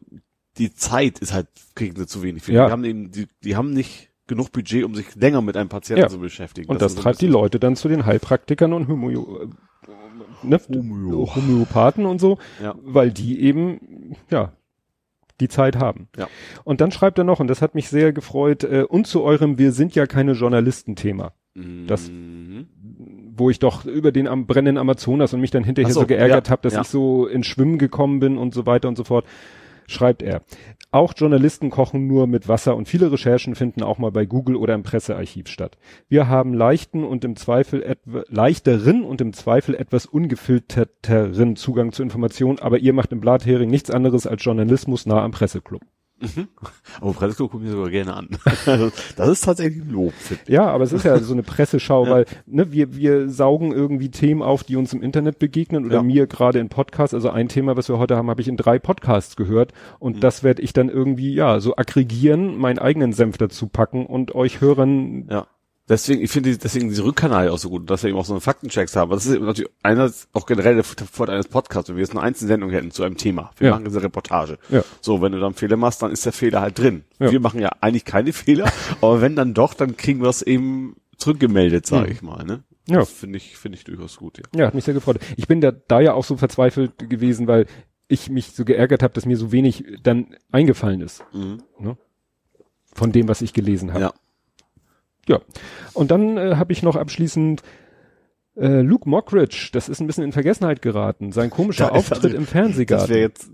die Zeit ist halt kriegen sie zu wenig. Ja. Die haben eben die, die haben nicht genug Budget, um sich länger mit einem Patienten Ja. zu beschäftigen. Und das, ein treibt die Leute dann zu den Heilpraktikern und Homö äh, ne? Homö. Homöopathen und so, Ja. weil die eben, ja, die Zeit haben. Ja. Und dann schreibt er noch, und das hat mich sehr gefreut, äh, und zu eurem Wir sind ja keine Journalisten-Thema, Das- Mhm. wo ich doch über den am brennenden Amazonas und mich dann hinterher Ach so, so, geärgert ja, habe, dass ja. ich so ins Schwimmen gekommen bin und so weiter und so fort. Schreibt er. Auch Journalisten kochen nur mit Wasser und viele Recherchen finden auch mal bei Google oder im Pressearchiv statt. Wir haben leichten und im Zweifel leichteren und im Zweifel etwas ungefilterteren Zugang zu Informationen, aber ihr macht im Blathering nichts anderes als Journalismus nah am Presseclub. Aber Fresco gucke ich mir sogar gerne an. Also, das ist tatsächlich ein Lob. Ja, aber es ist ja so eine Presseschau, weil ne, wir, wir saugen irgendwie Themen auf, die uns im Internet begegnen oder Ja. mir gerade in Podcasts. Also ein Thema, was wir heute haben, habe ich in drei Podcasts gehört und Mhm. das werde ich dann irgendwie ja so aggregieren, meinen eigenen Senf dazu packen und euch hören. Ja. Deswegen, ich finde deswegen diese Rückkanal auch so gut, dass wir eben auch so eine Faktenchecks haben. Das ist natürlich einerseits auch generell der Vorteil eines Podcasts, wenn wir jetzt eine Einzelsendung hätten zu einem Thema. Wir Ja. machen diese Reportage. Ja. So, wenn du dann Fehler machst, dann ist der Fehler halt drin. Ja. Wir machen ja eigentlich keine Fehler, aber wenn dann doch, dann kriegen wir es eben zurückgemeldet, sage Mhm. ich mal. Ne? Ja. Das finde ich, finde ich durchaus gut, ja. Ja, hat mich sehr gefreut. Ich bin da, da ja auch so verzweifelt gewesen, weil ich mich so geärgert habe, dass mir so wenig dann eingefallen ist Mhm. von dem, was ich gelesen habe. Ja. Ja. Und dann äh, habe ich noch abschließend äh, Luke Mockridge, das ist ein bisschen in Vergessenheit geraten. Sein komischer Auftritt also- im Das Fernsehgarten. wäre jetzt,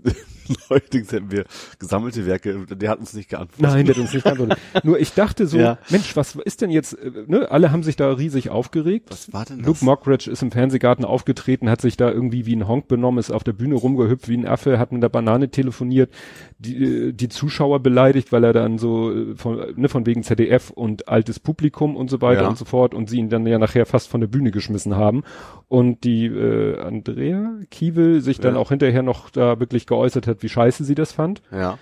neuerdings hätten wir gesammelte Werke, der hat uns nicht geantwortet. Nein, der hat uns nicht geantwortet. Nur ich dachte so, Ja. Mensch, was ist denn jetzt, äh, ne? Alle haben sich da riesig aufgeregt. Was war denn das? Luke Mockridge ist im Fernsehgarten aufgetreten, hat sich da irgendwie wie ein Honk benommen, ist auf der Bühne rumgehüpft wie ein Affe, hat mit der Banane telefoniert, die, äh, die Zuschauer beleidigt, weil er dann so äh, von, ne, von wegen ZDF und altes Publikum und so weiter Ja. und so fort und sie ihn dann ja nachher fast von der Bühne geschmissen haben und die äh, Andrea Kiewel sich dann Ja. auch hinterher noch da wirklich geäußert hat, wie scheiße sie das fand. Ja.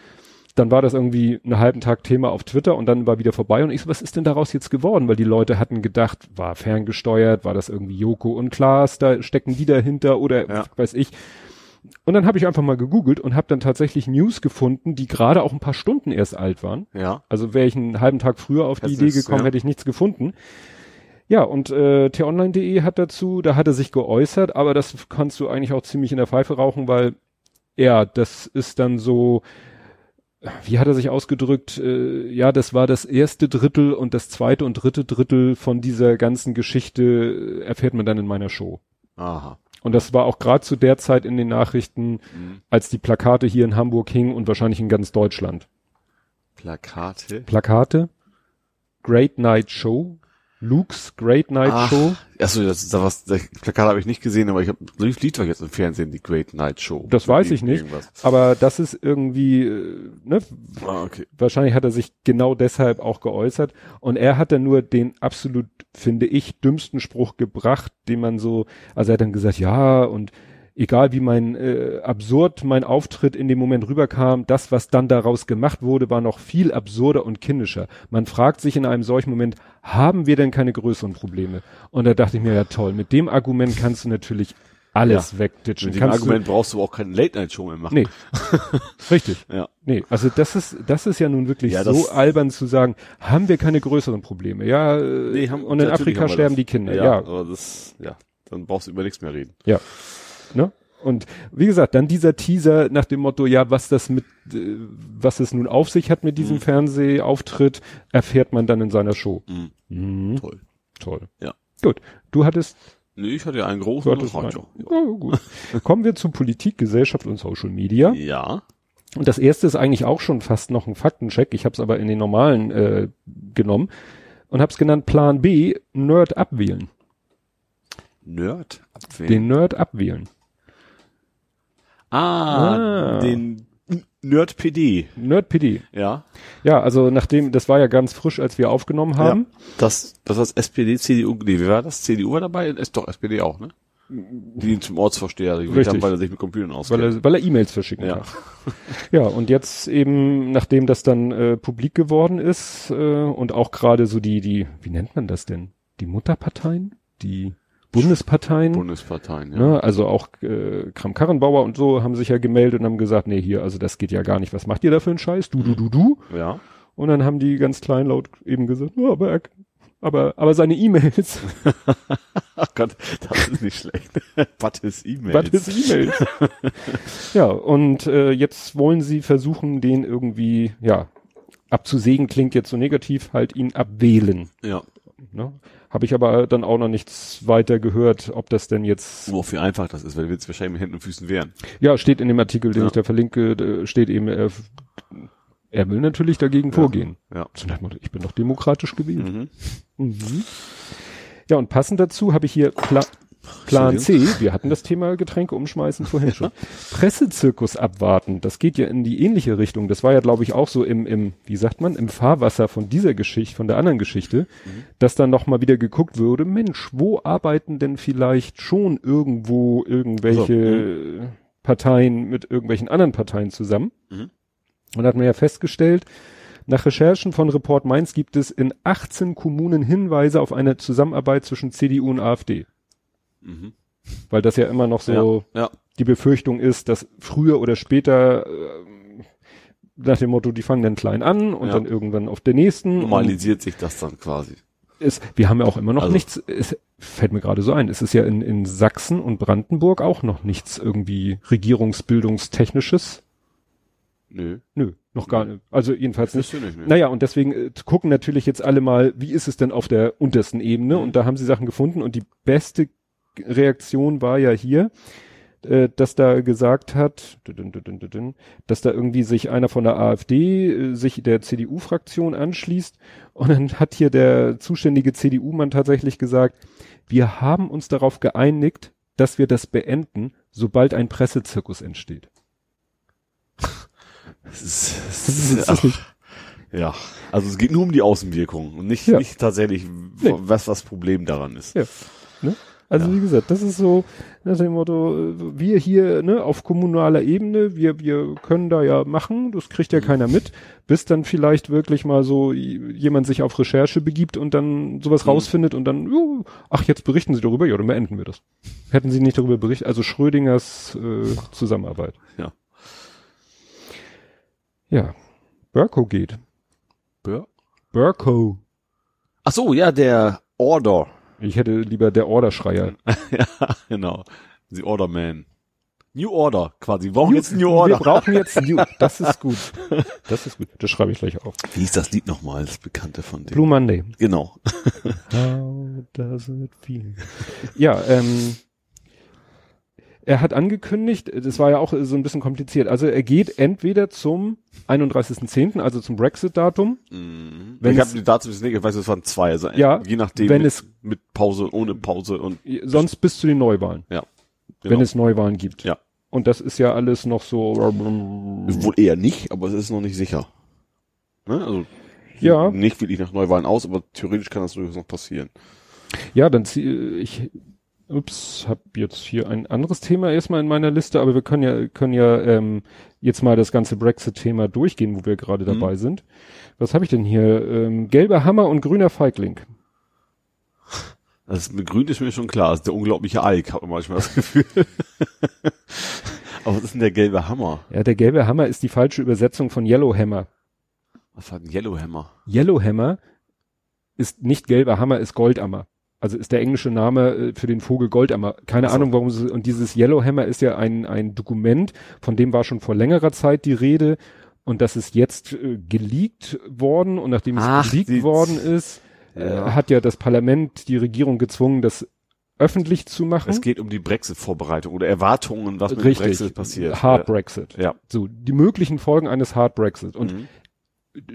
dann war das irgendwie einen halben Tag Thema auf Twitter und dann war wieder vorbei und ich so, was ist denn daraus jetzt geworden? Weil die Leute hatten gedacht, war ferngesteuert, war das irgendwie Joko und Klaas, da stecken die dahinter oder Ja. weiß ich. Und dann habe ich einfach mal gegoogelt und habe dann tatsächlich News gefunden, die gerade auch ein paar Stunden erst alt waren. Ja. Also wäre ich einen halben Tag früher auf die Hättest Idee gekommen, ja. hätte ich nichts gefunden. Ja, und äh, t-online.de hat dazu, da hat er sich geäußert, aber das kannst du eigentlich auch ziemlich in der Pfeife rauchen, weil ja, das ist dann so, wie hat er sich ausgedrückt? Äh, ja, das war das erste Drittel und das zweite und dritte Drittel von dieser ganzen Geschichte äh, erfährt man dann in meiner Show. Aha. Und das war auch gerade zu der Zeit in den Nachrichten, Mhm. als die Plakate hier in Hamburg hingen und wahrscheinlich in ganz Deutschland. Plakate. Plakate, Great Night Show, Luke's Great Night Ach, Show. Achso, das, das, was, das Plakat habe ich nicht gesehen, aber ich habe lief war jetzt im Fernsehen, die Great Night Show. Das weiß ich nicht. Irgendwas. Aber das ist irgendwie, äh, ne, Ah, okay. wahrscheinlich hat er sich genau deshalb auch geäußert. Und er hat dann nur den absolut, finde ich, dümmsten Spruch gebracht, den man so, also er hat dann gesagt, ja, und egal wie mein äh, absurd mein Auftritt in dem Moment rüberkam, das, was dann daraus gemacht wurde, war noch viel absurder und kindischer. Man fragt sich in einem solchen Moment, haben wir denn keine größeren Probleme? Und da dachte ich mir, ja toll, mit dem Argument kannst du natürlich alles wegditschen. Mit dem Kannst Argument brauchst du auch keine Late-Night-Show mehr machen. Du, nee. Richtig. Ja. Nee, also das ist, das ist ja nun wirklich Ja, so albern zu sagen, haben wir keine größeren Probleme. Ja, Nee, haben, und in Afrika sterben das. die Kinder. Ja, Ja, aber das, ja, dann brauchst du über nichts mehr reden. ja. Ne? Und wie gesagt, dann dieser Teaser nach dem Motto, ja, was das mit, äh, was es nun auf sich hat mit diesem Mhm. Fernsehauftritt, erfährt man dann in seiner Show. Mhm. Mhm. Toll. Toll. Ja. Gut. Du hattest, Nee, ich hatte ja einen großen reicht Ja. ja. gut. Kommen wir zu Politik, Gesellschaft und Social Media. Ja. Und das erste ist eigentlich auch schon fast noch ein Faktencheck. Ich habe es aber in den normalen äh, genommen und habe es genannt Plan B, Nerd abwählen. Nerd abwählen. Den Nerd abwählen. Ah, Ah. den Nerd PD. Nerd PD. Ja. Ja, also nachdem, das war ja ganz frisch, als wir aufgenommen haben. Das, das heißt SPD, CDU, nee, wie war das? CDU war dabei? Ist doch SPD auch, ne? Die ihn zum Ortsvorsteher gewählt haben, weil er sich mit Computern Weil auskennt. er, weil er E-Mails verschicken Ja. kann. Ja, und jetzt eben, nachdem das dann äh, publik geworden ist äh, und auch gerade so die, die, wie nennt man das denn? Die Mutterparteien? Die Bundesparteien? Bundesparteien, ja. Ne, also auch äh, Kram-Karrenbauer und so haben sich ja gemeldet und haben gesagt, nee, hier, also das geht ja gar nicht. Was macht ihr da für einen Scheiß? Du, du, du, du. Ja. Und dann haben die ganz kleinlaut eben gesagt, ja, aber, er, aber, aber seine E-Mails, Ach Gott, das ist nicht schlecht. Was ist E-Mail? was ist E-Mails? ja, und äh, jetzt wollen sie versuchen, den irgendwie, ja, abzusägen klingt jetzt so negativ, halt ihn abwählen. Ja. Ne? Habe ich aber dann auch noch nichts weiter gehört, ob das denn jetzt Nur wie einfach das ist, weil wir jetzt wahrscheinlich mit Händen und Füßen wehren. Ja, steht in dem Artikel, den Ja. ich da verlinke, steht eben, er, er will natürlich dagegen vorgehen. Ja. Dem Motto, Ich bin doch demokratisch gewählt. Mhm. Mhm. Ja, und passend dazu habe ich hier Pla Plan C, wir hatten das Thema Getränke umschmeißen vorhin schon. Pressezirkus abwarten, das geht ja in die ähnliche Richtung. Das war ja, glaube ich, auch so im, im, wie sagt man, im Fahrwasser von dieser Geschichte, von der anderen Geschichte, dass dann noch mal wieder geguckt würde, Mensch, wo arbeiten denn vielleicht schon irgendwo irgendwelche Parteien mit irgendwelchen anderen Parteien zusammen? Mhm. Und da hat man ja festgestellt, nach Recherchen von Report Mainz gibt es in 18 Kommunen Hinweise auf eine Zusammenarbeit zwischen CDU und AfD. Mhm. Weil das ja immer noch so Ja. ja. die Befürchtung ist, dass früher oder später äh, nach dem Motto, die fangen dann klein an und Ja. dann irgendwann auf der nächsten. Normalisiert sich das dann quasi. Ist, wir haben ja auch immer noch Also- nichts, es fällt mir gerade so ein, es ist ja in, in Sachsen und Brandenburg auch noch nichts irgendwie regierungsbildungstechnisches. Nö. Nö, noch gar nicht. Also jedenfalls nicht. Nicht, ne? Naja, und deswegen äh, gucken natürlich jetzt alle mal, wie ist es denn auf der untersten Ebene? Mhm. Und da haben sie Sachen gefunden und die beste Reaktion war ja hier, äh, dass da gesagt hat, dass da irgendwie sich einer von der AfD äh, sich der CDU-Fraktion anschließt und dann hat hier der zuständige CDU-Mann tatsächlich gesagt, wir haben uns darauf geeinigt, dass wir das beenden, sobald ein Pressezirkus entsteht. Das ist, Das ist das nicht. ja. Also es geht nur um die Außenwirkung und nicht, Ja. nicht tatsächlich, Nee. was was Problem daran ist. Ja. Ne? Also Ja. wie gesagt, das ist so nach dem Motto, wir hier ne, auf kommunaler Ebene, wir, wir können da ja machen, das kriegt Mhm. ja keiner mit, bis dann vielleicht wirklich mal so jemand sich auf Recherche begibt und dann sowas Mhm. rausfindet und dann, jo, ach, jetzt berichten Sie darüber, ja, dann beenden wir das. Hätten Sie nicht darüber berichtet, also Schrödingers äh, Zusammenarbeit. Ja. Ja, Burko geht. Bör? Burko. Ach so, ja, der Order. Ich hätte lieber der Orderschreier. ja, genau. The Order Man. New Order, quasi. Wir brauchen jetzt New Order. Wir brauchen jetzt New. Das ist gut. Das ist gut. Das schreibe ich gleich auf. Wie ist das Lied nochmal, das bekannte von dem? Blue Monday. Genau. How does it feel? Ja, ähm, er hat angekündigt, das war ja auch so ein bisschen kompliziert. Also er geht entweder zum 31.10., also zum Brexit-Datum, Mhm. Wenn ich habe die dazu nicht, ich weiß, es waren zwei, also Ja, je nachdem, wenn mit, es- mit Pause, ohne Pause und sonst bis zu den Neuwahlen, ja. wenn Genau. es Neuwahlen gibt. Ja. Und das ist ja alles noch so. Wohl eher nicht, aber es ist noch nicht sicher. Ne? Also Ja. nicht wirklich nach Neuwahlen aus, aber theoretisch kann das durchaus noch passieren. Ja, dann zieh, ich, ups, hab jetzt hier ein anderes Thema erstmal in meiner Liste, aber wir können ja, können ja ähm, jetzt mal das ganze Brexit-Thema durchgehen, wo wir gerade Mhm. dabei sind. Was habe ich denn hier? Ähm, gelber Hammer und grüner Feigling. Das ist, mit Grün ist mir schon klar, das ist der unglaubliche Ike, hat man manchmal das Gefühl. aber was ist denn der gelbe Hammer? Ja, der gelbe Hammer ist die falsche Übersetzung von Yellowhammer. Was war ein Yellowhammer? Yellowhammer ist nicht gelber Hammer, ist Goldammer. Also ist der englische Name äh, für den Vogel Goldammer. Keine Ach so. Ahnung, warum sie, und dieses Yellowhammer ist ja ein, ein Dokument, von dem war schon vor längerer Zeit die Rede und das ist jetzt äh, geleakt worden und nachdem es Ach, geleakt worden ist, Ja. äh, hat ja das Parlament die Regierung gezwungen, das öffentlich zu machen. Es geht um die Brexit-Vorbereitung oder Erwartungen, was mit dem Richtig. Brexit passiert. Hard ja. Brexit. Ja. So, die möglichen Folgen eines Hard Brexit. Und Mhm.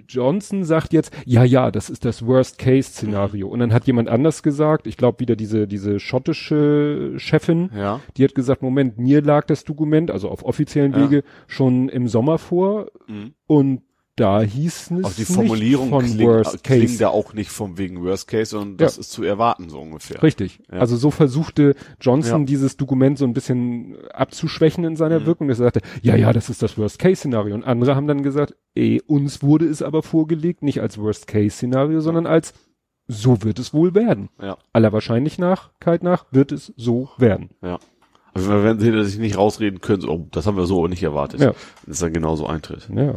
Johnson sagt jetzt, ja, ja, das ist das Worst-Case-Szenario. Und dann hat jemand anders gesagt, ich glaube wieder diese, diese schottische Chefin, Ja. die hat gesagt, Moment, mir lag das Dokument, also auf offiziellen Ja. Wege, schon im Sommer vor. Mhm. Und da hieß es Auch die Formulierung von klingt, Worst klingt Case. da auch nicht vom wegen Worst Case, sondern das ist zu erwarten, so ungefähr. Richtig. Ja. Also so versuchte Johnson Ja. dieses Dokument so ein bisschen abzuschwächen in seiner Mhm. Wirkung. Er sagte, ja, ja, das ist das Worst-Case-Szenario. Und andere haben dann gesagt, eh, uns wurde es aber vorgelegt, nicht als Worst-Case-Szenario, sondern als so wird es wohl werden. Ja. Aller Wahrscheinlichkeit nach wird es so werden. Ja. Also wenn sie sich nicht rausreden können, so, oh, das haben wir so aber nicht erwartet. Ja. Es dann genauso eintritt. Ja.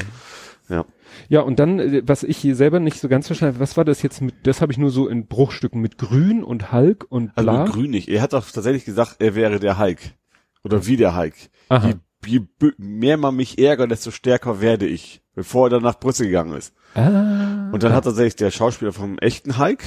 Ja. Ja, und dann, äh, was ich hier selber nicht so ganz verstanden habe, was war das jetzt mit, das habe ich nur so in Bruchstücken mit Grün und Hulk und Also bla. mit Grün nicht. Er hat doch tatsächlich gesagt, er wäre der Hulk. Oder wie der Hulk. Aha. Je, je mehr man mich ärgert, desto stärker werde ich. Bevor er dann nach Brüssel gegangen ist. ah, Und dann hat tatsächlich der Schauspieler vom echten Hulk,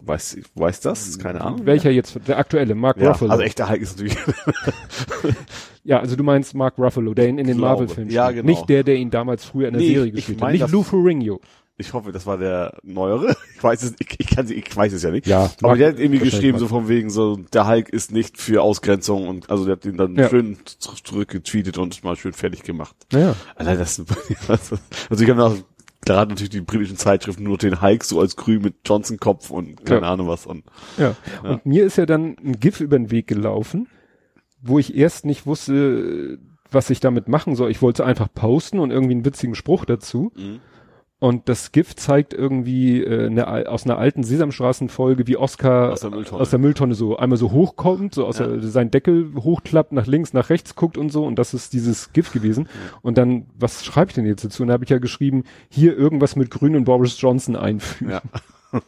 weiß, weiß das? Keine Ahnung. welcher jetzt, der aktuelle, Mark Ja, Ruffalo. also echter Hulk ist natürlich, Ja, also du meinst Mark Ruffalo, der ihn in den. Marvel-Filmen Ja, genau. Nicht der, der ihn damals früher in der Nee, Serie ich gespielt mein, hat. Nicht Lou Ferrigno. ich hoffe, das war der neuere. Ich weiß es, ich, ich kann sie, ich weiß es ja nicht. Ja, Aber der hat irgendwie geschrieben, so von wegen so, der Hulk ist nicht für Ausgrenzung und also der hat ihn dann Ja. schön zurückgetweetet und mal schön fertig gemacht. Ja. Alter, das, also ich habe auch gerade natürlich die britischen Zeitschriften nur den Hulk so als grün mit Johnson-Kopf und keine Ja. Ahnung was und ja. Ja. Und mir ist ja dann ein GIF über den Weg gelaufen, wo ich erst nicht wusste, was ich damit machen soll. Ich wollte einfach posten und irgendwie einen witzigen Spruch dazu. Mhm. Und das GIF zeigt irgendwie äh, eine, aus einer alten Sesamstraßenfolge, wie Oscar Aus der Mülltonne. aus der Mülltonne so einmal so hochkommt, so aus Ja. der, sein Deckel hochklappt, nach links, nach rechts guckt und so. Und das ist dieses GIF gewesen. Und dann, was schreibe ich denn jetzt dazu? Und da habe ich ja geschrieben, hier irgendwas mit Grün und Boris Johnson einfügen. Ja.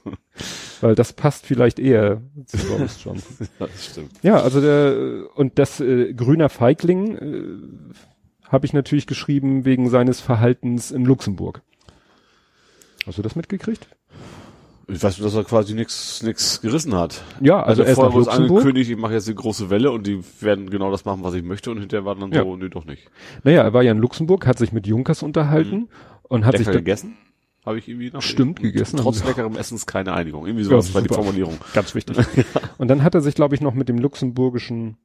Weil das passt vielleicht eher zu Boris Johnson. das stimmt. Ja, also der und das äh, grüner Feigling äh, habe ich natürlich geschrieben wegen seines Verhaltens in Luxemburg. Hast du das mitgekriegt? Ich weiß dass er quasi nichts nix gerissen hat. Ja, also er ist vorher wurde angekündigt, ich mache jetzt eine große Welle und die werden genau das machen, was ich möchte und hinterher war dann Ja. so, nee, doch nicht. Naja, er war ja in Luxemburg, hat sich mit Junkers unterhalten und hat sich Lecker dann, gegessen? Habe ich irgendwie noch. Stimmt, gegessen Trotz leckerem Essens keine Einigung. Irgendwie Ja, sowas war die. Formulierung. ganz wichtig. und dann hat er sich, glaube ich, noch mit dem luxemburgischen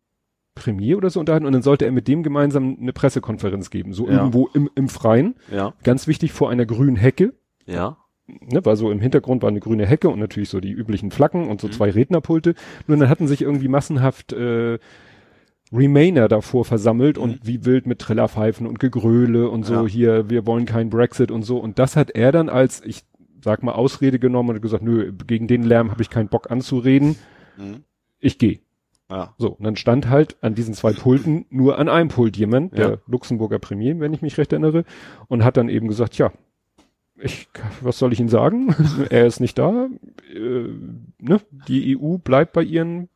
Premier oder so unterhalten und dann sollte er mit dem gemeinsam eine Pressekonferenz geben, so Ja. irgendwo im, im Freien. Ja. Ganz wichtig vor einer grünen Hecke. Ja. ne, war so im Hintergrund war eine grüne Hecke und natürlich so die üblichen Flaggen und so zwei Rednerpulte. Nur dann hatten sich irgendwie massenhaft äh, Remainer davor versammelt und wie wild mit Trillerpfeifen und Gegröle und so Ja. hier, wir wollen keinen Brexit und so. Und das hat er dann als, ich sag mal, Ausrede genommen und gesagt, nö, gegen den Lärm habe ich keinen Bock anzureden, Mhm. ich gehe. Ja. So, und dann stand halt an diesen zwei Pulten nur an einem Pult jemand, der Ja. Luxemburger Premier, wenn ich mich recht erinnere, und hat dann eben gesagt, ja, ich, was soll ich Ihnen sagen? er ist nicht da. Äh, ne? Die EU bleibt bei ihren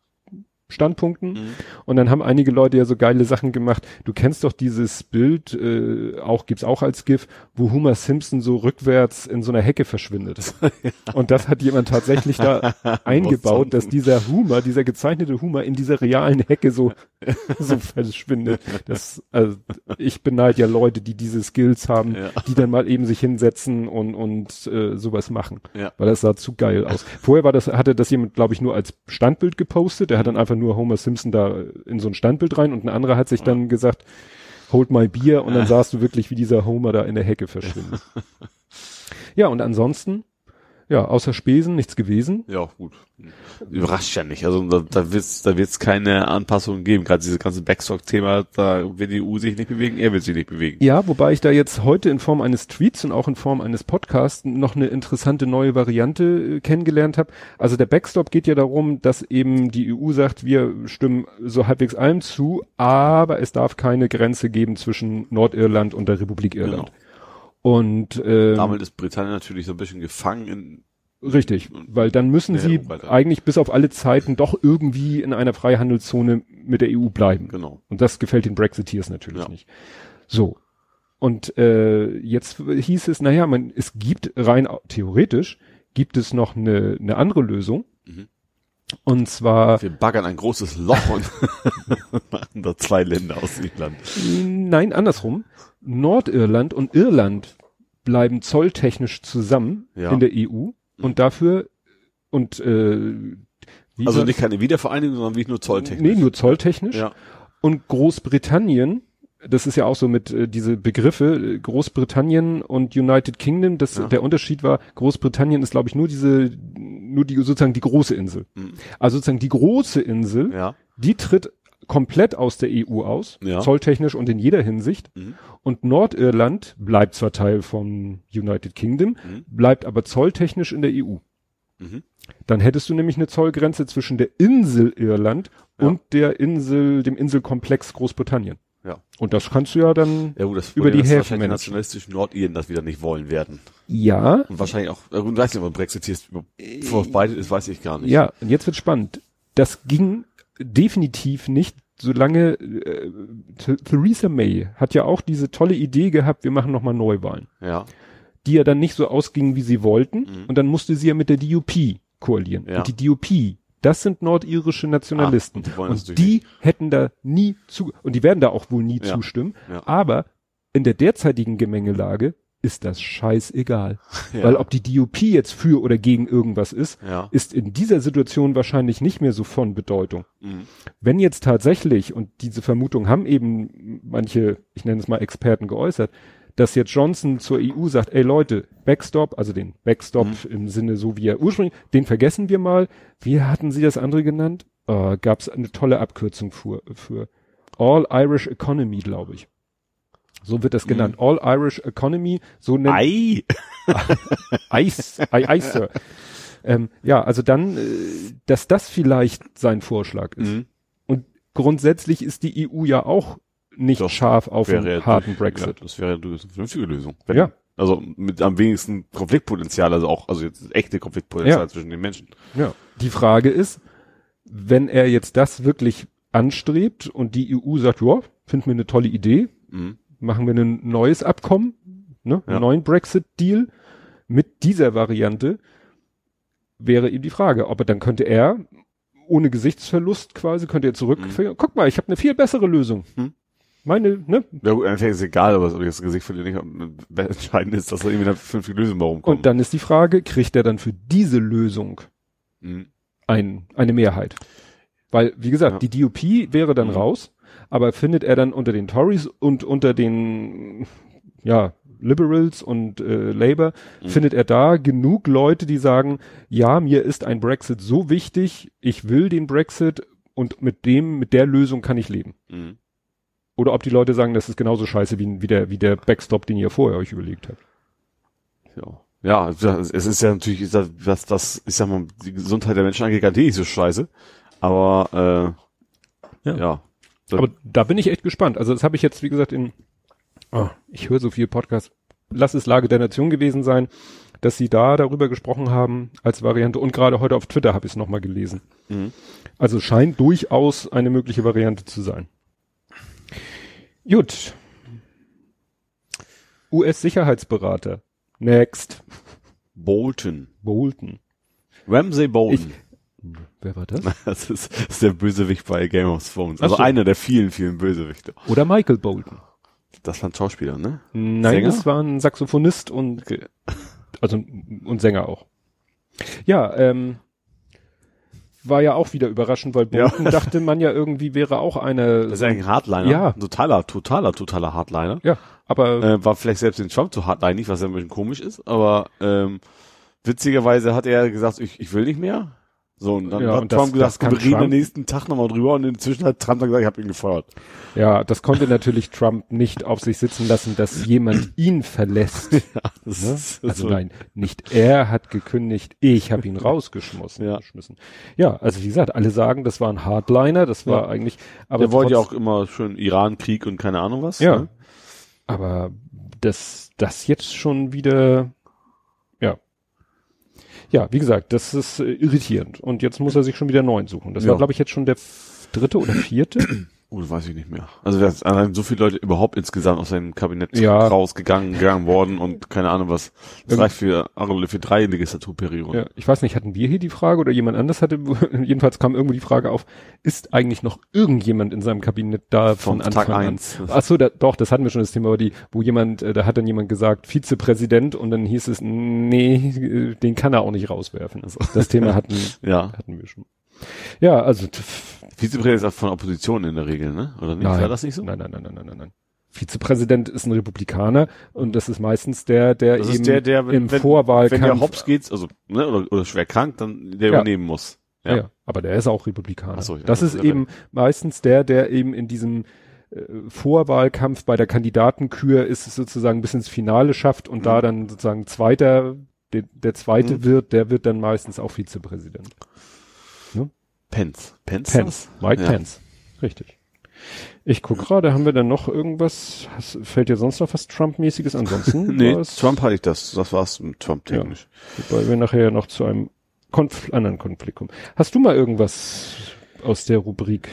Standpunkten. Mhm. Und dann haben einige Leute ja so geile Sachen gemacht. Du kennst doch dieses Bild, äh, auch gibt's auch als GIF, wo Homer Simpson so rückwärts in so einer Hecke verschwindet. Und das hat jemand tatsächlich da eingebaut, dass dieser Humor, dieser gezeichnete Humor in dieser realen Hecke so, so verschwindet. Das, also, ich beneide ja Leute, die diese Skills haben, Ja. die dann mal eben sich hinsetzen und, und äh, sowas machen. Ja. Weil das sah zu geil aus. Vorher war das, hatte das jemand, glaube ich, nur als Standbild gepostet. Der hat dann einfach nur Homer Simpson da in so ein Standbild rein und ein anderer hat sich dann gesagt, hold my beer und dann sahst du wirklich, wie dieser Homer da in der Hecke verschwindet. ja, und ansonsten, ja, außer Spesen nichts gewesen. Ja, gut. Überrascht ja nicht. Also da, da wird's, da wird's keine Anpassungen geben. Gerade dieses ganze Backstock-Thema, da will die EU sich nicht bewegen, er will sich nicht bewegen. Ja, wobei ich da jetzt heute in Form eines Tweets und auch in Form eines Podcasts noch eine interessante neue Variante äh, kennengelernt habe. Also der Backstop geht ja darum, dass eben die EU sagt, wir stimmen so halbwegs allem zu, aber es darf keine Grenze geben zwischen Nordirland und der Republik Irland. Und ähm, Damit ist Britannien natürlich so ein bisschen gefangen in, Richtig, weil dann müssen sie eigentlich bis auf alle Zeiten doch irgendwie in einer Freihandelszone mit der EU bleiben. genau. Und das gefällt den Brexiteers natürlich Ja. nicht. So. Und äh, jetzt hieß es, naja, man, es gibt rein theoretisch, gibt es noch eine, eine andere Lösung. Mhm. Und zwar, Wir baggern ein großes Loch und machen da zwei Länder aus Irland. nein, andersrum. Nordirland und Irland bleiben zolltechnisch zusammen Ja. in der EU und dafür und äh, Also nicht keine Wiedervereinigung, sondern wie nur zolltechnisch. Nee, nur zolltechnisch. Ja. Und Großbritannien, das ist ja auch so mit äh, diese Begriffe, äh, Großbritannien und United Kingdom, das, Ja. der Unterschied war, Großbritannien ist, glaube ich, nur diese, nur die, sozusagen die große Insel. Mhm. Also sozusagen die große Insel, Ja. die tritt komplett aus der EU aus, Ja. zolltechnisch und in jeder Hinsicht. Mhm. Und Nordirland bleibt zwar Teil von United Kingdom, Mhm. bleibt aber zolltechnisch in der EU. Mhm. Dann hättest du nämlich eine Zollgrenze zwischen der Insel Irland Ja. und der Insel, dem Inselkomplex Großbritannien. Ja. Und das kannst du ja dann, Ja gut, das Über die Häfen managen. nationalistischen Nordiren das wieder nicht wollen werden. ja, Und wahrscheinlich auch, äh, gut, weiß nicht, ob Brexit hier ist, vorbei ist, weiß ich gar nicht. ja, und jetzt wird spannend. Das ging definitiv nicht, solange äh, Th- Theresa May hat ja auch diese tolle Idee gehabt, wir machen nochmal Neuwahlen, Ja. die ja dann nicht so ausgingen, wie sie wollten. Mhm. Und dann musste sie ja mit der DUP koalieren. Ja. Und die DUP, das sind nordirische Nationalisten. Ah, und die und die hätten da nie zu, und die werden da auch wohl nie Ja. zustimmen. Ja. Aber in der derzeitigen Gemengelage ist das scheißegal. Ja. Weil ob die DUP jetzt für oder gegen irgendwas ist, Ja. ist in dieser Situation wahrscheinlich nicht mehr so von Bedeutung. Mhm. Wenn jetzt tatsächlich, und diese Vermutung haben eben manche, ich nenne es mal Experten geäußert, dass jetzt Johnson zur EU sagt, ey Leute, Backstop, also den Backstop Mhm. im Sinne so wie er ursprünglich, den vergessen wir mal. Wie hatten Sie das andere genannt? Äh, Gab es eine tolle Abkürzung für, für All Irish Economy, glaube ich. So wird das genannt. All Irish Economy, so nennt Ei! Eis, Ei, Eis, Sir. Ähm, ja, also dann, äh, dass das vielleicht sein Vorschlag ist. Mhm. Und grundsätzlich ist die EU ja auch nicht Doch, scharf auf einen harten Brexit. Ja, das wäre eine vernünftige Lösung. Wenn, Ja. Also mit am wenigsten Konfliktpotenzial, also auch, also jetzt echte Konfliktpotenzial Ja. zwischen den Menschen. Ja. Die Frage ist, wenn er jetzt das wirklich anstrebt und die EU sagt, ja, finden wir eine tolle Idee, Mhm. Machen wir ein neues Abkommen, ne, Ja. einen neuen Brexit-Deal mit dieser Variante, wäre ihm die Frage, ob er dann könnte er ohne Gesichtsverlust quasi, könnte er zurück, guck mal, ich habe eine viel bessere Lösung. Mhm. Meine, ne, Ja gut, im Endeffekt ist egal, aber ob ich das Gesicht verliere nicht. Entscheidend ist, dass da irgendwie eine vernünftige Lösung warum kommt. und dann ist die Frage, kriegt er dann für diese Lösung Mhm. ein, eine Mehrheit. Weil, wie gesagt, Ja. die DUP wäre dann Mhm. raus, aber findet er dann unter den Tories und unter den, ja, Liberals und äh, Labour, findet er da genug Leute, die sagen, ja, mir ist ein Brexit so wichtig, ich will den Brexit und mit dem, mit der Lösung kann ich leben. Mhm. Oder ob die Leute sagen, das ist genauso scheiße wie, wie der, wie der Backstop, den ihr vorher euch überlegt habt. Ja. Ja, es ist ja natürlich, ist das, was das, ich sag mal, die Gesundheit der Menschen angeht, gar nicht so scheiße. Aber äh, Ja. ja. Aber da bin ich echt gespannt. Also das habe ich jetzt, wie gesagt, in, oh, ich höre so viel Podcast, lass es Lage der Nation gewesen sein, dass sie da darüber gesprochen haben als Variante und gerade heute auf Twitter habe ich es nochmal gelesen. Mhm. Also scheint durchaus eine mögliche Variante zu sein. Gut. US-Sicherheitsberater. Next. Bolton. Bolton. Ramsey Bolton. Wer war das? Das ist, das ist der Bösewicht bei Game of Thrones. Also so. einer der vielen, vielen Bösewichte. Oder Michael Bolton. Das war ein Schauspieler, ne? Nein, Sänger? das war ein Saxophonist und also und Sänger auch. Ja, ähm, war ja auch wieder überraschend, weil Ja. Bolton dachte man ja irgendwie wäre auch eine. Das ist eigentlich ein Hardliner. Ja. Ein totaler, totaler, totaler Hardliner. ja, aber Äh, war vielleicht selbst den Trump zu hardlinig, was ja ein bisschen komisch ist, aber ähm, witzigerweise hat er gesagt, ich, ich will nicht mehr. So, und dann Ja, hat und das- Trump gesagt, das kann wir reden Trump- nächsten Tag nochmal drüber und inzwischen hat Trump dann gesagt, ich habe ihn gefeuert. ja, das konnte natürlich Trump nicht auf sich sitzen lassen, dass jemand ihn verlässt. Das Ne? Also so- nein, nicht er hat gekündigt, ich habe ihn rausgeschmissen. Ja. geschmissen. ja, also wie gesagt, alle sagen, das war ein Hardliner, das war Ja. eigentlich, aber Der wollte ja auch immer schön Iran-Krieg und keine Ahnung was. Ja. Ne? Aber das, das jetzt schon wieder, ja. Ja, wie gesagt, das ist äh, irritierend. Und jetzt muss er sich schon wieder neuen suchen. Das Ja. war, glaube ich, jetzt schon der dritte oder vierte. Oh, das weiß ich nicht mehr. Also wer allein so viele Leute überhaupt insgesamt aus seinem Kabinett Ja. rausgegangen gegangen worden und keine Ahnung was. Das Irgend- reicht für, für drei Legislaturperioden. ja, ich weiß nicht, hatten wir hier die Frage oder jemand anders hatte, jedenfalls kam irgendwo die Frage auf, ist eigentlich noch irgendjemand in seinem Kabinett da von, Von Anfang Tag an? eins. Ach so, da, doch, das hatten wir schon das Thema, aber die, wo jemand, äh, da hat dann jemand gesagt, Vizepräsident und dann hieß es, nee, äh, den kann er auch nicht rauswerfen. Also, das Thema hatten, Ja. hatten wir schon. Ja, also Vizepräsident ist auch von Opposition in der Regel, ne? Oder nicht? Nein. War das nicht so? Nein, nein, nein, nein, nein, nein, nein. Vizepräsident ist ein Republikaner und das ist meistens der, der Das eben der, der, wenn, im wenn, Vorwahlkampf. wenn der Hops geht, also, ne, oder, oder schwer krank, dann der Ja. übernehmen muss. ja. ja, aber der ist auch Republikaner. Ach so, ja, das ist eben meistens der, der eben in diesem äh, Vorwahlkampf bei der Kandidatenkür ist es sozusagen bis ins Finale schafft und Mhm. da dann sozusagen zweiter, der, der zweite Mhm. wird, der wird dann meistens auch Vizepräsident. Pence. Pence? Pence? Mike Ja. Pence. Richtig. Ich guck gerade, haben wir dann noch irgendwas, hast, fällt dir sonst noch was Trump-mäßiges? Ansonsten Nee, Trump hatte ich das. Das war's mit Trump technisch. Wobei wir nachher noch zu einem Konf anderen Konflikt kommen. Hast du mal irgendwas aus der Rubrik?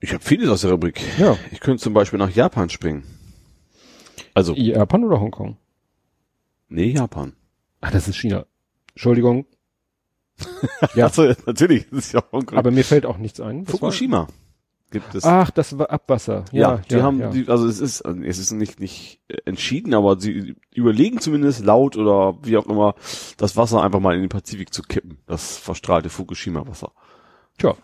Ich habe vieles aus der Rubrik. Ja. Ich könnte zum Beispiel nach Japan springen. Also, Japan oder Hongkong? nee, Japan. Ah, das ist China. Entschuldigung. Ja. Ach so, natürlich, das ist ja Hongkong. Aber mir fällt auch nichts ein. Das war- Fukushima gibt es. Ach, das war Abwasser. ja, Ja, die haben, ja. Die, also es ist, es ist nicht, nicht entschieden, aber sie überlegen zumindest laut oder wie auch immer, das Wasser einfach mal in den Pazifik zu kippen. Das verstrahlte Fukushima-Wasser. Tja.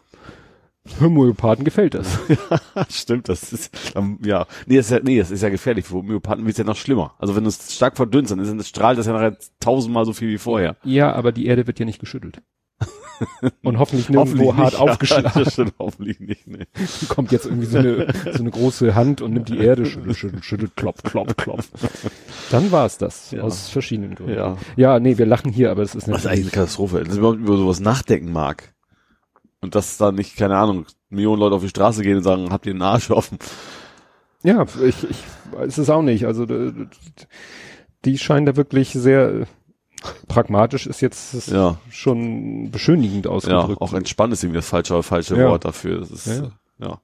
Homöopathen gefällt das. Stimmt, das ist, ähm, ja, nee, das ist ja, nee, das ist ja gefährlich. Für Homöopathen wird es ja noch schlimmer. Also wenn du es stark verdünnst, dann ist, dann strahlt das ja nachher tausendmal so viel wie vorher. Ja, aber die Erde wird ja nicht geschüttelt. Und hoffentlich nirgendwo hart nicht, Ja, aufgeschlagen. das stimmt, hoffentlich nicht, nee. kommt jetzt irgendwie so eine, so eine große Hand und nimmt die Erde, schüttelt, schüttelt, schüttelt, klopf, klopf, klopf. Dann war es das, Ja. aus verschiedenen Gründen. Ja. ja, nee, wir lachen hier, aber es ist Das ist eigentlich eine Katastrophe, dass man über sowas nachdenken mag. Und dass da nicht, keine Ahnung, Millionen Leute auf die Straße gehen und sagen, habt ihr den Arsch offen? ja, ich, ich weiß es auch nicht, also die scheinen da wirklich sehr äh, pragmatisch ist jetzt Ja. schon beschönigend Ja, ausgedrückt. auch entspannt ist irgendwie das falsche, falsche Ja. Wort dafür. Ist, Ja, ja. ja. ja.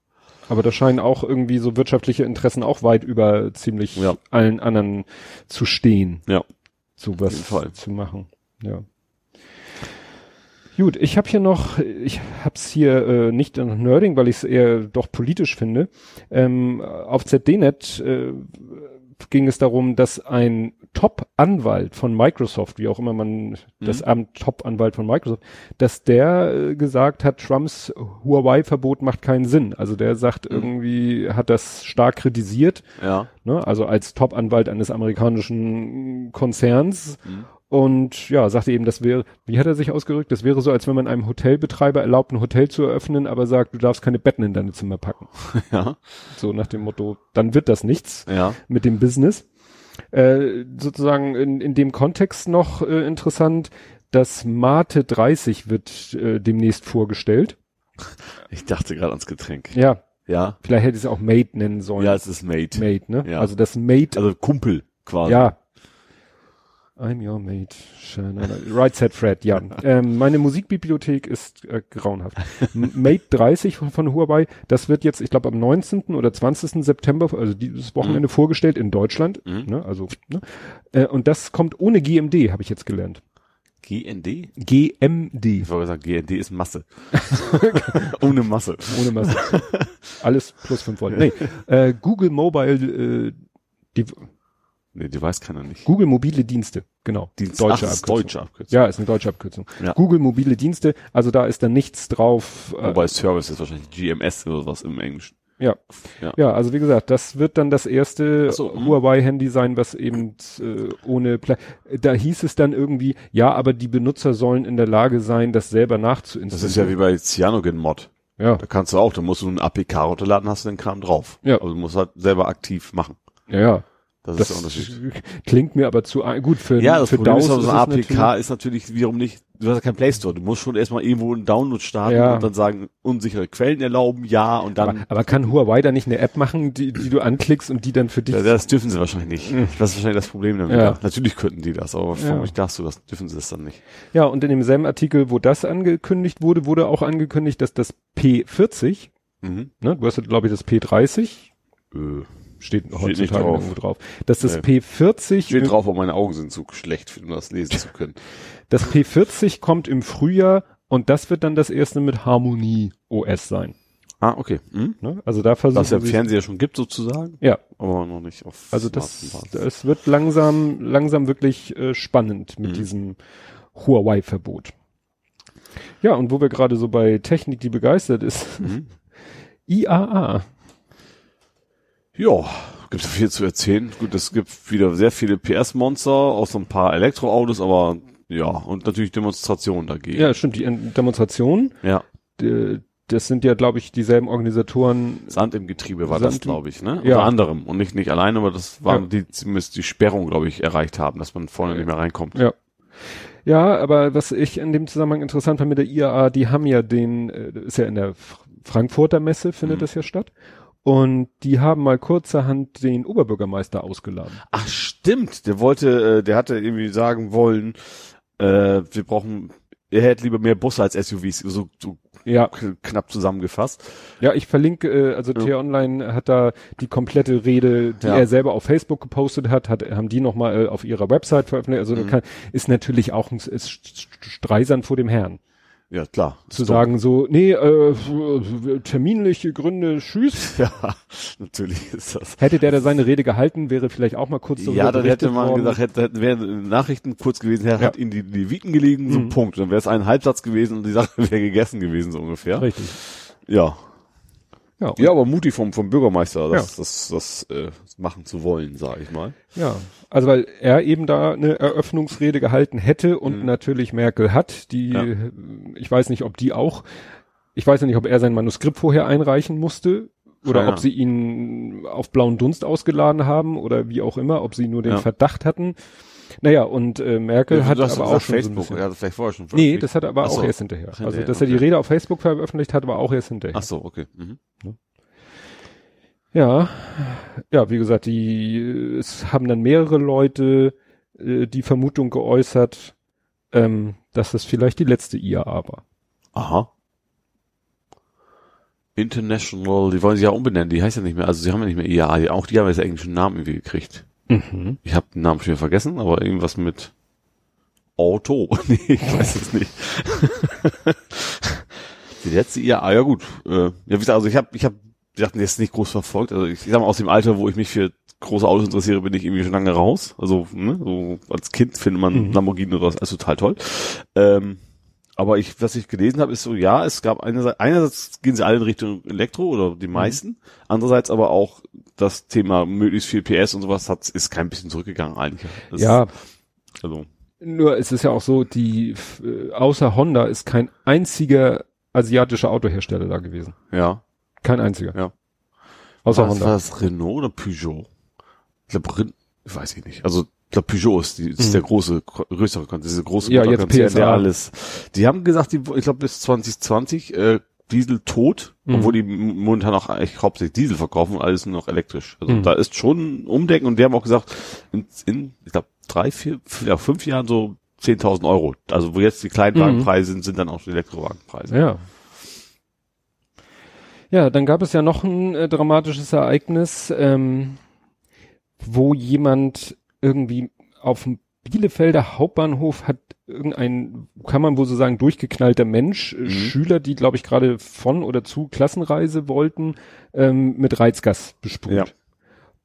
Aber da scheinen auch irgendwie so wirtschaftliche Interessen auch weit über ziemlich Ja. allen anderen zu stehen. Ja. Sowas zu machen. Ja. Gut, ich habe hier noch, ich hab's hier äh, nicht in Nerding, weil ich es eher doch politisch finde. Ähm, auf ZDNet äh, ging es darum, dass ein Top-Anwalt von Microsoft, wie auch immer man das Amt Top-Anwalt von Microsoft, dass der äh, gesagt hat, Trumps Huawei-Verbot macht keinen Sinn. Also der sagt irgendwie, hat das stark kritisiert, Ja. ne? also als Top-Anwalt eines amerikanischen Konzerns. Und ja, sagte eben, das wäre, wie hat er sich ausgerückt? Das wäre so, als wenn man einem Hotelbetreiber erlaubt, ein Hotel zu eröffnen, aber sagt, du darfst keine Betten in deine Zimmer packen. Ja. So nach dem Motto, dann wird das nichts Ja. mit dem Business. Äh, sozusagen in, in dem Kontext noch äh, interessant, das Mate 30 wird äh, demnächst vorgestellt. Ich dachte gerade ans Getränk. Ja, Ja. vielleicht hätte ich es auch Mate nennen sollen. Ja, es ist Mate. Mate, ne? Ja. Also das Mate, Also Kumpel quasi. ja. I'm your mate. Right said Fred, ja. ähm, meine Musikbibliothek ist äh, grauenhaft. Mate 30 von, Huawei, das wird jetzt, ich glaube, am 19. oder 20. September, also dieses Wochenende vorgestellt in Deutschland. Mhm. Ne? Also, ne? Äh, und das kommt ohne GMD, habe ich jetzt gelernt. GND? GMD. Ich wollte sagen, GND ist Masse. Ohne Masse. Ohne Masse. Alles plus 5 Volt. Nee, äh, Google Mobile, äh, die, Nee, die weiß keiner nicht. Google mobile Dienste, genau. Dienst- deutsche Ach, Abkürzung. deutsche Abkürzung. Ja, ist eine deutsche Abkürzung. Ja. Google mobile Dienste, also da ist dann nichts drauf. Äh, Wobei Service ist wahrscheinlich GMS oder was im Englischen. ja. Ja. ja. also wie gesagt, das wird dann das erste so, hm. Huawei-Handy sein, was eben äh, ohne Pla Da hieß es dann irgendwie, ja, aber die Benutzer sollen in der Lage sein, das selber nachzuinstallieren. Das ist ja wie bei Cyanogen Mod. ja, Da kannst du auch, da musst du einen APK runterladen, hast du den Kram drauf. Ja. Also du musst halt selber aktiv machen. ja, ja. Das, Das ist der Unterschied. klingt mir aber zu gut für Ja, das für Problem ist, DAOs aber so ein APK ist natürlich wiederum nicht, du hast ja keinen Play Store. Du musst schon erstmal irgendwo einen Download starten Ja. und dann sagen, unsichere Quellen erlauben, ja, und dann, Aber, aber kann Huawei da nicht eine App machen, die, die du anklickst und die dann für dich. Ja, das dürfen sie wahrscheinlich nicht. Das ist wahrscheinlich das Problem damit. Ja. Natürlich könnten die das, aber Ja. vermutlich darfst du das, dürfen sie das dann nicht. Ja, und in demselben Artikel, wo das angekündigt wurde, wurde auch angekündigt, dass das P40, Mhm. ne, du hast glaube ich das P30, Äh, steht, nicht heutzutage drauf. irgendwo drauf, dass das Nee. P40, steht drauf, aber meine Augen sind zu schlecht, um das lesen zu können. das P40 kommt im Frühjahr und das wird dann das erste mit Harmonie OS sein. Ah, okay. Mhm. Ne? Also da versuchen Was ja Fernseher schon gibt sozusagen, ja, aber noch nicht auf also das, es wird langsam, langsam wirklich äh, spannend mit Mhm. diesem Huawei-Verbot. Ja, und wo wir gerade so bei Technik, die begeistert ist, Mhm. IAA. Ja, gibt ja viel zu erzählen. Gut, es gibt wieder sehr viele PS-Monster, auch so ein paar Elektroautos, aber ja, und natürlich Demonstrationen dagegen. Ja, stimmt, die Demonstrationen, ja. äh, das sind ja, glaube ich, dieselben Organisatoren. Sand im Getriebe war das, Sand- glaube ich, ne? Ja. Unter anderem. Und nicht, nicht alleine, aber das waren Ja. die zumindest die Sperrung, glaube ich, erreicht haben, dass man vorne nicht mehr reinkommt. Ja. Ja, aber was ich in dem Zusammenhang interessant fand mit der IAA, die haben ja den, äh, ist ja in der Frankfurter Messe findet Mhm. das ja statt. Und die haben mal kurzerhand den Oberbürgermeister ausgeladen. Ach, stimmt. Der wollte, äh, der hatte irgendwie sagen wollen, äh, wir brauchen, er hätte lieber mehr Busse als SUVs, so, so Ja, knapp zusammengefasst. ja, ich verlinke, äh, also Ja. T-Online hat da die komplette Rede, die Ja. er selber auf Facebook gepostet hat, hat haben die nochmal äh, auf ihrer Website veröffentlicht. Also Mhm. kann, ist natürlich auch ein ist Streisand vor dem Herrn. Ja, klar. Zu sagen so, nee, äh, terminliche Gründe, tschüss. Ja, natürlich ist das. Hätte der da seine Rede gehalten, wäre vielleicht auch mal kurz darüber Ja, dann hätte man worden. gesagt, hätte, hätte wären in Nachrichten kurz gewesen, er Ja. hat ihnen die, die Viten gelegen, so Mhm. Punkt. Dann wäre es ein Halbsatz gewesen und die Sache wäre gegessen gewesen, so ungefähr. Richtig. Ja. Ja, Ja, aber mutig vom, vom Bürgermeister, das, Ja. das, das, äh, machen zu wollen, sage ich mal. ja. Also weil er eben da eine Eröffnungsrede gehalten hätte und Mhm. natürlich Merkel hat, die, Ja. ich weiß nicht, ob die auch, ich weiß ja nicht, ob er sein Manuskript vorher einreichen musste oder Ja. ob sie ihn auf blauen Dunst ausgeladen haben oder wie auch immer, ob sie nur den. Verdacht hatten. Naja, und äh, Merkel hat Du hast aber auch schon so Facebook, bisschen, er hat vielleicht vorher schon Nee, das hat er aber Ach auch so. erst hinterher. Ach, also, hinterher, dass er die okay. Rede auf Facebook veröffentlicht hat, aber auch erst hinterher. Ach so, okay. Mhm. Ja, ja, wie gesagt, die es haben dann mehrere Leute äh, die Vermutung geäußert, ähm, dass das vielleicht die letzte IAA war. Aha. International, die wollen sie ja umbenennen, die heißt ja nicht mehr, also sie haben ja nicht mehr IAA, auch die haben jetzt englischen Namen irgendwie gekriegt. Mhm. Ich habe den Namen schon wieder vergessen, aber irgendwas mit Auto. nee, ich weiß es nicht. die letzte IAA, ja gut. Äh, ja, wie gesagt, also ich habe, ich habe, wir hatten jetzt nicht groß verfolgt. Also ich, ich sag mal, aus dem Alter, wo ich mich für große Autos interessiere, bin ich irgendwie schon lange raus. Also, ne, so als Kind findet man Mhm. Lamborghini oder was, also total toll. Ähm, aber ich, was ich gelesen habe, ist so, ja, es gab einerseits, einerseits gehen sie alle in Richtung Elektro oder Mhm. die meisten, andererseits aber auch das Thema möglichst viel PS und sowas hat, ist kein bisschen zurückgegangen eigentlich. Das Ja, also, nur es ist ja auch so, die, äh, außer Honda ist kein einziger asiatischer Autohersteller da gewesen. ja. Kein einziger. Ja. Außer war, das- Honda. war das Renault oder Peugeot? Ich glaube, weiß ich nicht. Also, ich glaube, Peugeot ist, die, ist Mhm. der große, größere Konzern, diese große Ja, PSA. der alles. Die haben gesagt, die, ich glaube, bis 2020, äh, Diesel tot, Mhm. obwohl die momentan auch eigentlich hauptsächlich Diesel verkaufen und alles nur noch elektrisch. Also Mhm. da ist schon ein Umdenken und die haben auch gesagt, in, in ich glaube, drei, vier, ja, fünf Jahren so 10.000 Euro. Also wo jetzt die Kleinwagenpreise sind, sind dann auch die Elektrowagenpreise. Ja. Ja, dann gab es ja noch ein äh, dramatisches Ereignis, ähm, wo jemand irgendwie auf dem Bielefelder Hauptbahnhof hat irgendein, kann man wohl so sagen, durchgeknallter Mensch, äh, Mhm. Schüler, die, glaube ich, gerade von oder zu Klassenreise wollten, ähm, mit Reizgas besprüht. Ja.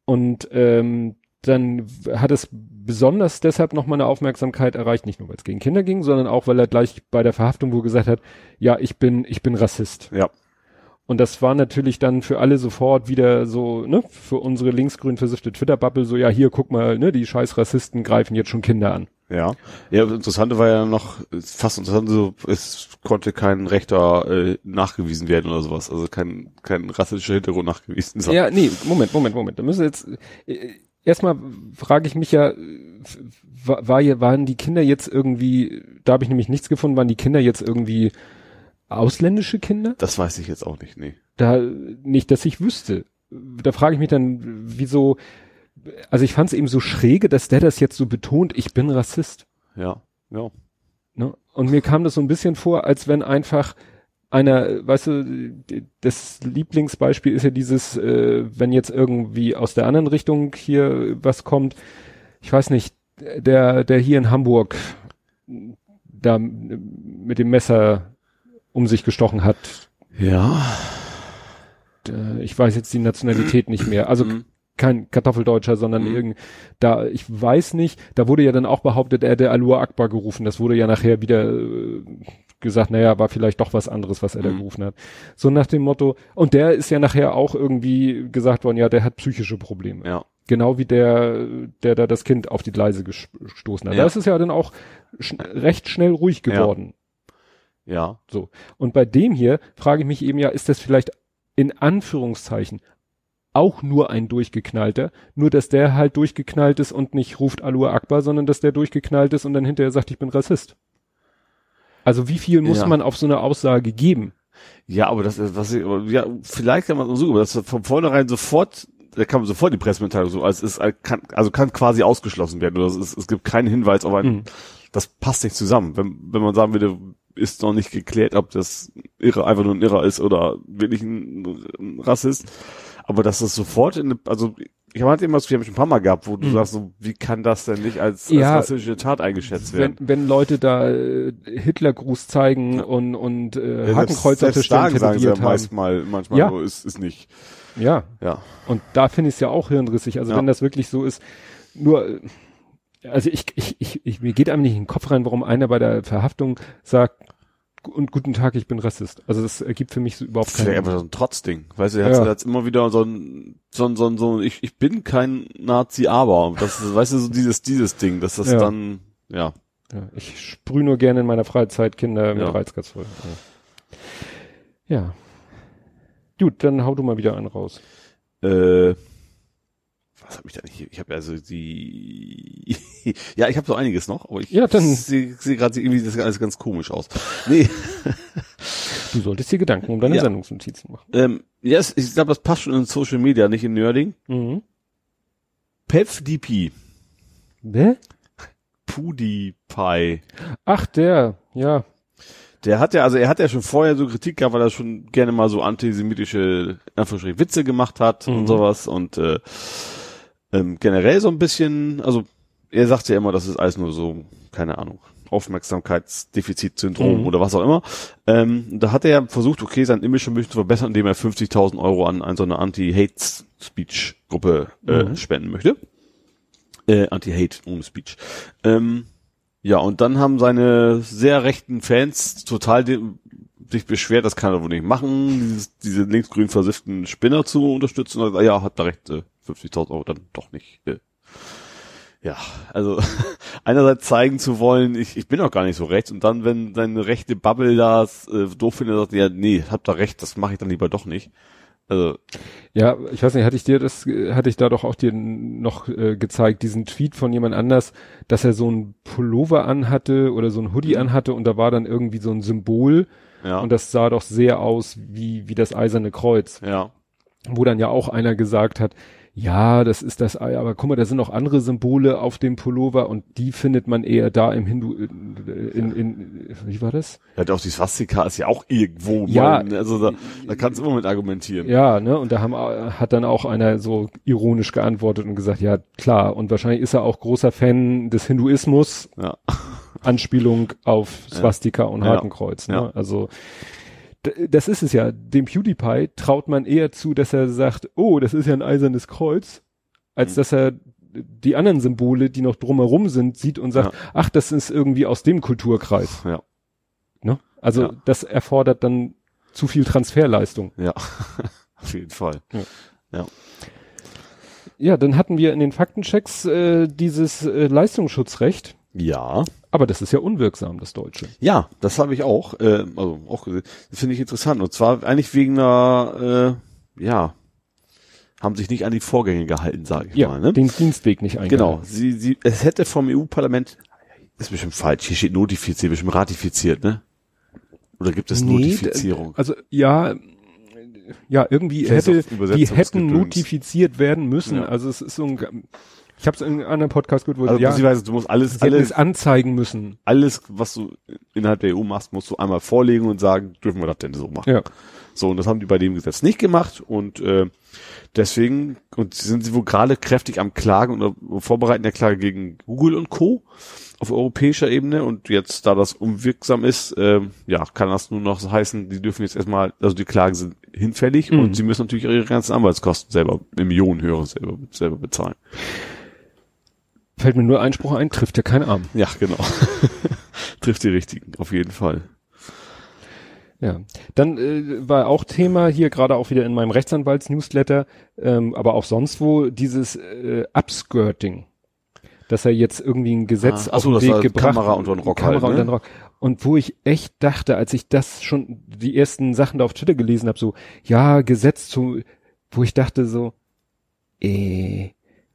Und ähm, dann hat es besonders deshalb nochmal eine Aufmerksamkeit erreicht, nicht nur weil es gegen Kinder ging, sondern auch, weil er gleich bei der Verhaftung wohl gesagt hat, ja, ich bin, ich bin Rassist. Ja. Und das war natürlich dann für alle sofort wieder so, ne, für unsere linksgrün versiffte Twitter-Bubble so, ja, hier, guck mal, ne, die scheiß Rassisten greifen jetzt schon Kinder an. Ja. Ja, das Interessante war ja noch, fast interessant, so, es konnte kein Rechter äh, nachgewiesen werden oder sowas. Also kein, kein rassistischer Hintergrund nachgewiesen sein. Ja, nee, Moment, Moment, Moment. Da müssen wir jetzt, äh, erstmal frage ich mich ja, äh, war, war hier, waren die Kinder jetzt irgendwie, da habe ich nämlich nichts gefunden, waren die Kinder jetzt irgendwie ausländische Kinder? Das weiß ich jetzt auch nicht, nee. Da, nicht, dass ich wüsste. Da frage ich mich dann, wieso, also ich fand es eben so schräge, dass der das jetzt so betont, ich bin Rassist. Ja, ja. Ne? Und mir kam das so ein bisschen vor, als wenn einfach einer, weißt du, das Lieblingsbeispiel ist ja dieses, äh, wenn jetzt irgendwie aus der anderen Richtung hier was kommt, ich weiß nicht, der, der hier in Hamburg da mit dem Messer um sich gestochen hat, Ja. äh, ich weiß jetzt die Nationalität nicht mehr, also Mhm. kein Kartoffeldeutscher, sondern Mhm. irgend, da, ich weiß nicht, da wurde ja dann auch behauptet, er hätte Alua Akbar gerufen, das wurde ja nachher wieder äh, gesagt, naja, war vielleicht doch was anderes, was er da Mhm. gerufen hat. So nach dem Motto, und der ist ja nachher auch irgendwie gesagt worden, ja, der hat psychische Probleme. Ja. Genau wie der, der da das Kind auf die Gleise ges- gestoßen hat. Ja. Da ist es ja dann auch schn recht schnell ruhig geworden. Ja. So. Und bei dem hier frage ich mich eben ja, ist das vielleicht in Anführungszeichen auch nur ein durchgeknallter, nur dass der halt durchgeknallt ist und nicht ruft Alua Akbar, sondern dass der durchgeknallt ist und dann hinterher sagt, ich bin Rassist. Also wie viel muss Ja. man auf so eine Aussage geben? Ja, aber das ist, was ich, ja, vielleicht kann man so, aber das von vornherein sofort, da kann man sofort die Pressemitteilung so, als ist, kann, also kann quasi ausgeschlossen werden, oder es, ist, es gibt keinen Hinweis auf ein, Mhm. das passt nicht zusammen. Wenn, wenn man sagen würde, ist noch nicht geklärt, ob das Irre einfach nur ein Irrer ist oder wirklich ein, ein Rassist. Aber dass das sofort in, also ich habe halt immer, wir haben schon ein paar Mal gehabt, wo du Mhm. sagst, so, wie kann das denn nicht als, Ja. als rassistische Tat eingeschätzt werden? Wenn, wenn Leute da äh, Hitlergruß zeigen Ja. und, und äh, Ja, Hakenkreuz auf der Stirn sagen sie ja haben. manchmal, manchmal Ja. so, ist, ist nicht, Ja, ja. Und da finde ich es ja auch hirnrissig. Also wenn das wirklich so ist, nur, also ich, ich, ich, ich, mir geht einem nicht in den Kopf rein, warum einer bei der Verhaftung sagt, und guten Tag, ich bin Rassist. Also das ergibt für mich so überhaupt keinen einfach so ein Trotzding. Weißt du, er hat Ja. jetzt immer wieder so ein, so ein, so ein, so ein ich, ich bin kein Nazi, aber. Das ist, weißt du, so dieses, dieses Ding, dass das Ja. dann, ja. Ja, ich sprühe nur gerne in meiner Freizeit Kinder mit Ja. Reizgas voll. Ja. ja. Gut, dann hau du mal wieder einen raus. Äh, was habe ich da nicht? Ich habe also die, ja, ich habe so einiges noch, aber ich Ja, dann- sehe seh gerade irgendwie das alles ganz komisch aus. Nee, Du solltest dir Gedanken um deine Ja. Sendungsnotizen machen. ähm, ja, es- ich glaube, das passt schon in Social Media, nicht in Nerding. Mhm. PevDP, Wer? PewDiePie. Ach, der, ja. Der hat ja, also er hat ja schon vorher so Kritik gehabt, weil er schon gerne mal so antisemitische Witze gemacht hat Mhm. und sowas und äh, ähm, generell so ein bisschen, also er sagt ja immer, das ist alles nur so, keine Ahnung, Aufmerksamkeitsdefizitsyndrom Mhm. oder was auch immer. Ähm, da hat er versucht, okay, sein Image ein bisschen zu verbessern, indem er 50.000 Euro an, an so eine Anti-Hate-Speech-Gruppe äh, Mhm. spenden möchte. Äh, Anti-Hate ohne Speech. Ähm, ja, und dann haben seine sehr rechten Fans total sich beschwert, das kann er wohl nicht machen, dieses, diese linksgrün versifften Spinner zu unterstützen. Er ja, hat da recht, äh, 50.000 Euro dann doch nicht. Äh. Ja, also einerseits zeigen zu wollen, ich, ich bin auch gar nicht so rechts und dann, wenn seine rechte Bubble das äh, doof findet, sagt ja, nee, habt da recht, das mache ich dann lieber doch nicht. Also, Ja, ich weiß nicht, hatte ich dir das, hatte ich da doch auch dir noch äh, gezeigt, diesen Tweet von jemand anders, dass er so ein Pullover anhatte oder so ein Hoodie anhatte und da war dann irgendwie so ein Symbol ja, und das sah doch sehr aus wie, wie das eiserne Kreuz, ja, wo dann ja auch einer gesagt hat, ja, das ist das Ei, aber guck mal, da sind noch andere Symbole auf dem Pullover und die findet man eher da im Hindu, in, in, in wie war das? ja, auch die Swastika ist ja auch irgendwo, Ja. mal, also da, da kannst du immer mit argumentieren. Ja, ne, und da haben, hat dann auch einer so ironisch geantwortet und gesagt, ja, klar, und wahrscheinlich ist er auch großer Fan des Hinduismus, Ja. Anspielung auf Swastika und Ja. Hakenkreuz, ne, Ja. also, das ist es ja. Dem PewDiePie traut man eher zu, dass er sagt, oh, das ist ja ein eisernes Kreuz, als Mhm. dass er die anderen Symbole, die noch drumherum sind, sieht und sagt, Ja. ach, das ist irgendwie aus dem Kulturkreis. Ja. Ne? Also Ja. das erfordert dann zu viel Transferleistung. Ja, auf jeden Fall. Ja, dann hatten wir in den Faktenchecks äh, dieses äh, Leistungsschutzrecht, Ja. aber das ist ja unwirksam, das Deutsche. Ja, das habe ich auch, äh, also auch gesehen. Das finde ich interessant. Und zwar eigentlich wegen einer, äh, ja, haben sich nicht an die Vorgänge gehalten, sage ich Ja, mal. Ne? den Dienstweg nicht eingehalten. Genau. Sie, sie, es hätte vom EU-Parlament, ist bestimmt falsch, hier steht notifiziert, bestimmt ratifiziert, ne? Oder gibt es Nee, Notifizierung? Also ja, ja, irgendwie hätte, die hätten notifiziert werden müssen. Ja. Also es ist so ein, ich habe es in einem anderen Podcast gehört, wo Also ja, du musst alles, sie alles, anzeigen müssen. alles, was du innerhalb der EU machst, musst du einmal vorlegen und sagen, dürfen wir das denn so machen? Ja. So, und das haben die bei dem Gesetz nicht gemacht und äh, deswegen und sind sie wohl gerade kräftig am Klagen oder vorbereiten der Klage gegen Google und Co. auf europäischer Ebene und jetzt, da das unwirksam ist, äh, ja, kann das nur noch heißen, die dürfen jetzt erstmal, also die Klagen sind hinfällig Mhm. und sie müssen natürlich ihre ganzen Anwaltskosten selber, in Millionenhöhe selber, selber bezahlen. Fällt mir nur Einspruch ein, trifft ja kein Arm. Ja, genau. Trifft die richtigen, auf jeden Fall. Ja, dann äh, war auch Thema hier gerade auch wieder in meinem Rechtsanwalts-Newsletter, ähm, aber auch sonst wo dieses äh, Upskirting, dass er jetzt irgendwie ein Gesetz Ah, auf so, den das Weg gebracht, Kamera unter den Rock Kamera halt, ne? Rock. Und wo ich echt dachte, als ich das schon die ersten Sachen da auf Twitter gelesen habe, so ja Gesetz zu, wo ich dachte so, äh,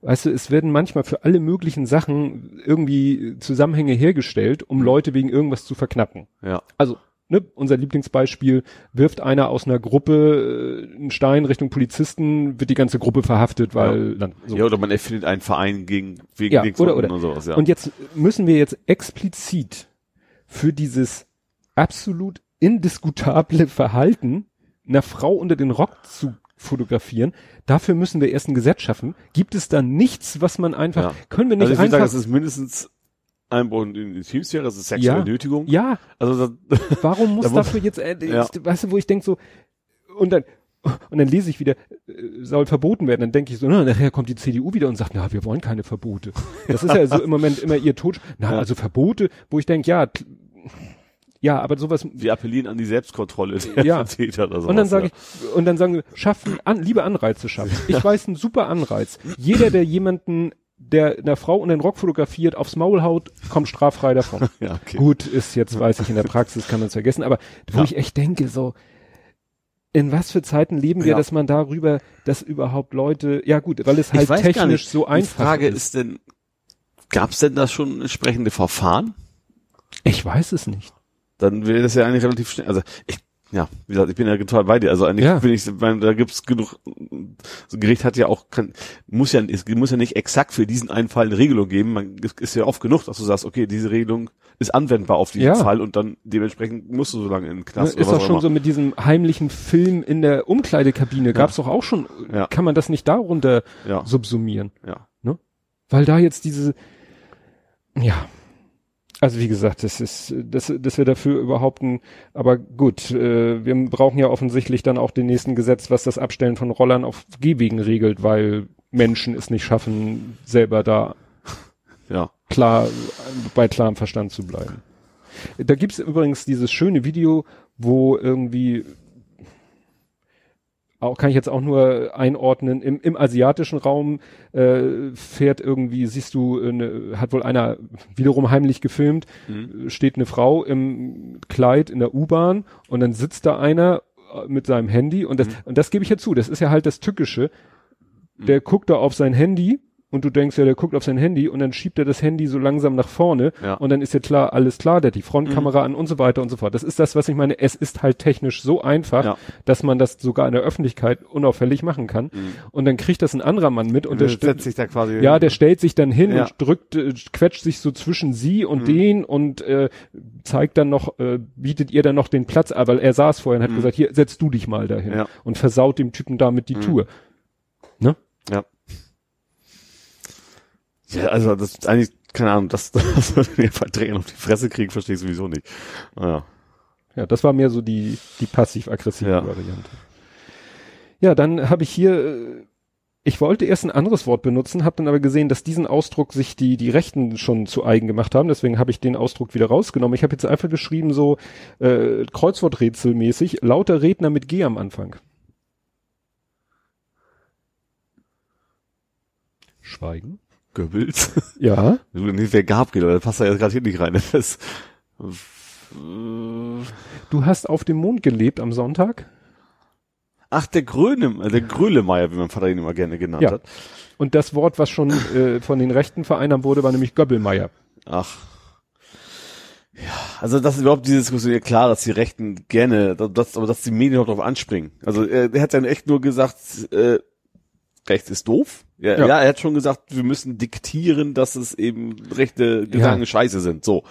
weißt du, es werden manchmal für alle möglichen Sachen irgendwie Zusammenhänge hergestellt, um Leute wegen irgendwas zu verknappen Ja. also ne, unser Lieblingsbeispiel, wirft einer aus einer Gruppe äh, einen Stein Richtung Polizisten, wird die ganze Gruppe verhaftet, weil dann so. Ja, oder man erfindet einen Verein gegen, wegen Ja, Links oder- oder. und sowas, ja. Und jetzt müssen wir jetzt explizit für dieses absolut indiskutable Verhalten einer Frau unter den Rock zu fotografieren, dafür müssen wir erst ein Gesetz schaffen. Gibt es da nichts, was man einfach, Ja. können wir nicht also ich einfach, sagen, es ist mindestens Einbruch in die Intimsphäre, das ist Ja. sexuelle Nötigung. ja, Also das, Warum muss Da muss- dafür jetzt, äh, Ja. ist, weißt du, wo ich denk so, und dann, und dann lese ich wieder, äh, soll verboten werden, dann denke ich so, na, nachher kommt die CDU wieder und sagt, na, wir wollen keine Verbote. Das ist ja so im Moment immer ihr Tod, na, Ja. also Verbote, wo ich denke, ja, ja, aber sowas, wir appellieren an die Selbstkontrolle der Ja. Täter oder sowas. und dann sage ich, und dann sagen wir, schaffen, an, liebe Anreize schaffen. Ich weiß einen super Anreiz. Jeder, der jemanden, der einer Frau und den Rock fotografiert, aufs Maul haut, kommt straffrei davon. Ja, okay. Gut, ist jetzt, weiß ich, in der Praxis kann man es vergessen, aber wo Ja. ich echt denke, so, in was für Zeiten leben wir, Ja. dass man darüber, dass überhaupt Leute, ja gut, weil es halt technisch so einfach Die Frage ist. ist denn, gab es denn da schon entsprechende Verfahren? Ich weiß es nicht. Dann wäre das ja eigentlich relativ schnell. Also ich, ja, wie gesagt, ich bin ja total bei dir. Also eigentlich Ja. bin ich, weil da gibt's genug. So ein Gericht hat ja auch, kann, muss ja, es muss ja nicht exakt für diesen einen Fall eine Regelung geben. Man ist ja oft genug, dass du sagst, okay, diese Regelung ist anwendbar auf diesen Ja. Fall und dann dementsprechend musst du so lange in den Ne, Knast ist oder doch schon auch so immer. mit diesem heimlichen Film in der Umkleidekabine, gab's doch auch schon, Ja. kann man das nicht darunter Ja, subsumieren? ja. Weil da jetzt diese, ja, Also wie gesagt, das ist, dass, dass wir dafür überhaupt ein, aber gut, äh, wir brauchen ja offensichtlich dann auch den nächsten Gesetz, was das Abstellen von Rollern auf Gehwegen regelt, weil Menschen es nicht schaffen, selber da Ja. klar, bei klarem Verstand zu bleiben. Da gibt's übrigens dieses schöne Video, wo irgendwie auch kann ich jetzt auch nur einordnen, im, im asiatischen Raum äh, fährt irgendwie, siehst du, eine, hat wohl einer wiederum heimlich gefilmt, Mhm. steht eine Frau im Kleid in der U-Bahn und dann sitzt da einer äh, mit seinem Handy und das, Mhm. und das gebe ich ja zu, das ist ja halt das Tückische. Der guckt da auf sein Handy und du denkst ja, der guckt auf sein Handy und dann schiebt er das Handy so langsam nach vorne Ja. und dann ist ja klar, alles klar, der hat die Frontkamera an und so weiter und so fort. Das ist das, was ich meine. Es ist halt technisch so einfach, Ja. dass man das sogar in der Öffentlichkeit unauffällig machen kann. Und dann kriegt das ein anderer Mann mit und der, st- setzt sich da quasi. ja, der stellt sich dann hin Ja. und drückt, äh, quetscht sich so zwischen sie und den und äh, zeigt dann noch, äh, bietet ihr dann noch den Platz, aber er saß vorher und hat gesagt, hier, setz du dich mal dahin Ja. und versaut dem Typen damit die Tour. Ne? Ja. Ja, also das ist eigentlich, keine Ahnung, das, das würde mir verdrehen auf die Fresse kriegen, verstehe ich sowieso nicht. Naja. Ja, das war mehr so die, die passiv-aggressive Ja. Variante. Ja, dann habe ich hier, äh, ich wollte erst ein anderes Wort benutzen, habe dann aber gesehen, dass diesen Ausdruck sich die, die Rechten schon zu eigen gemacht haben, deswegen habe ich den Ausdruck wieder rausgenommen. Ich habe jetzt einfach geschrieben, so äh, Kreuzworträtselmäßig, lauter Redner mit G am Anfang. Schweigen. Goebbels. Ja. nee, wer gab geht, da passt er jetzt gerade hier nicht rein. Das, Du hast auf dem Mond gelebt am Sonntag. ach, der Gröne, äh, der Grölemeier, wie mein Vater ihn immer gerne genannt Ja. hat. Und das Wort, was schon äh, von den Rechten vereinnahmt wurde, war nämlich Göbbelmeier. Ach. Ja, also das ist überhaupt diese Diskussion, ja klar, dass die Rechten gerne, dass, aber dass die Medien auch darauf anspringen. Also er, er hat dann echt nur gesagt, äh, rechts ist doof. Ja, Ja. ja. er hat schon gesagt, wir müssen diktieren, dass es eben rechte Gedanken Ja. scheiße sind. So.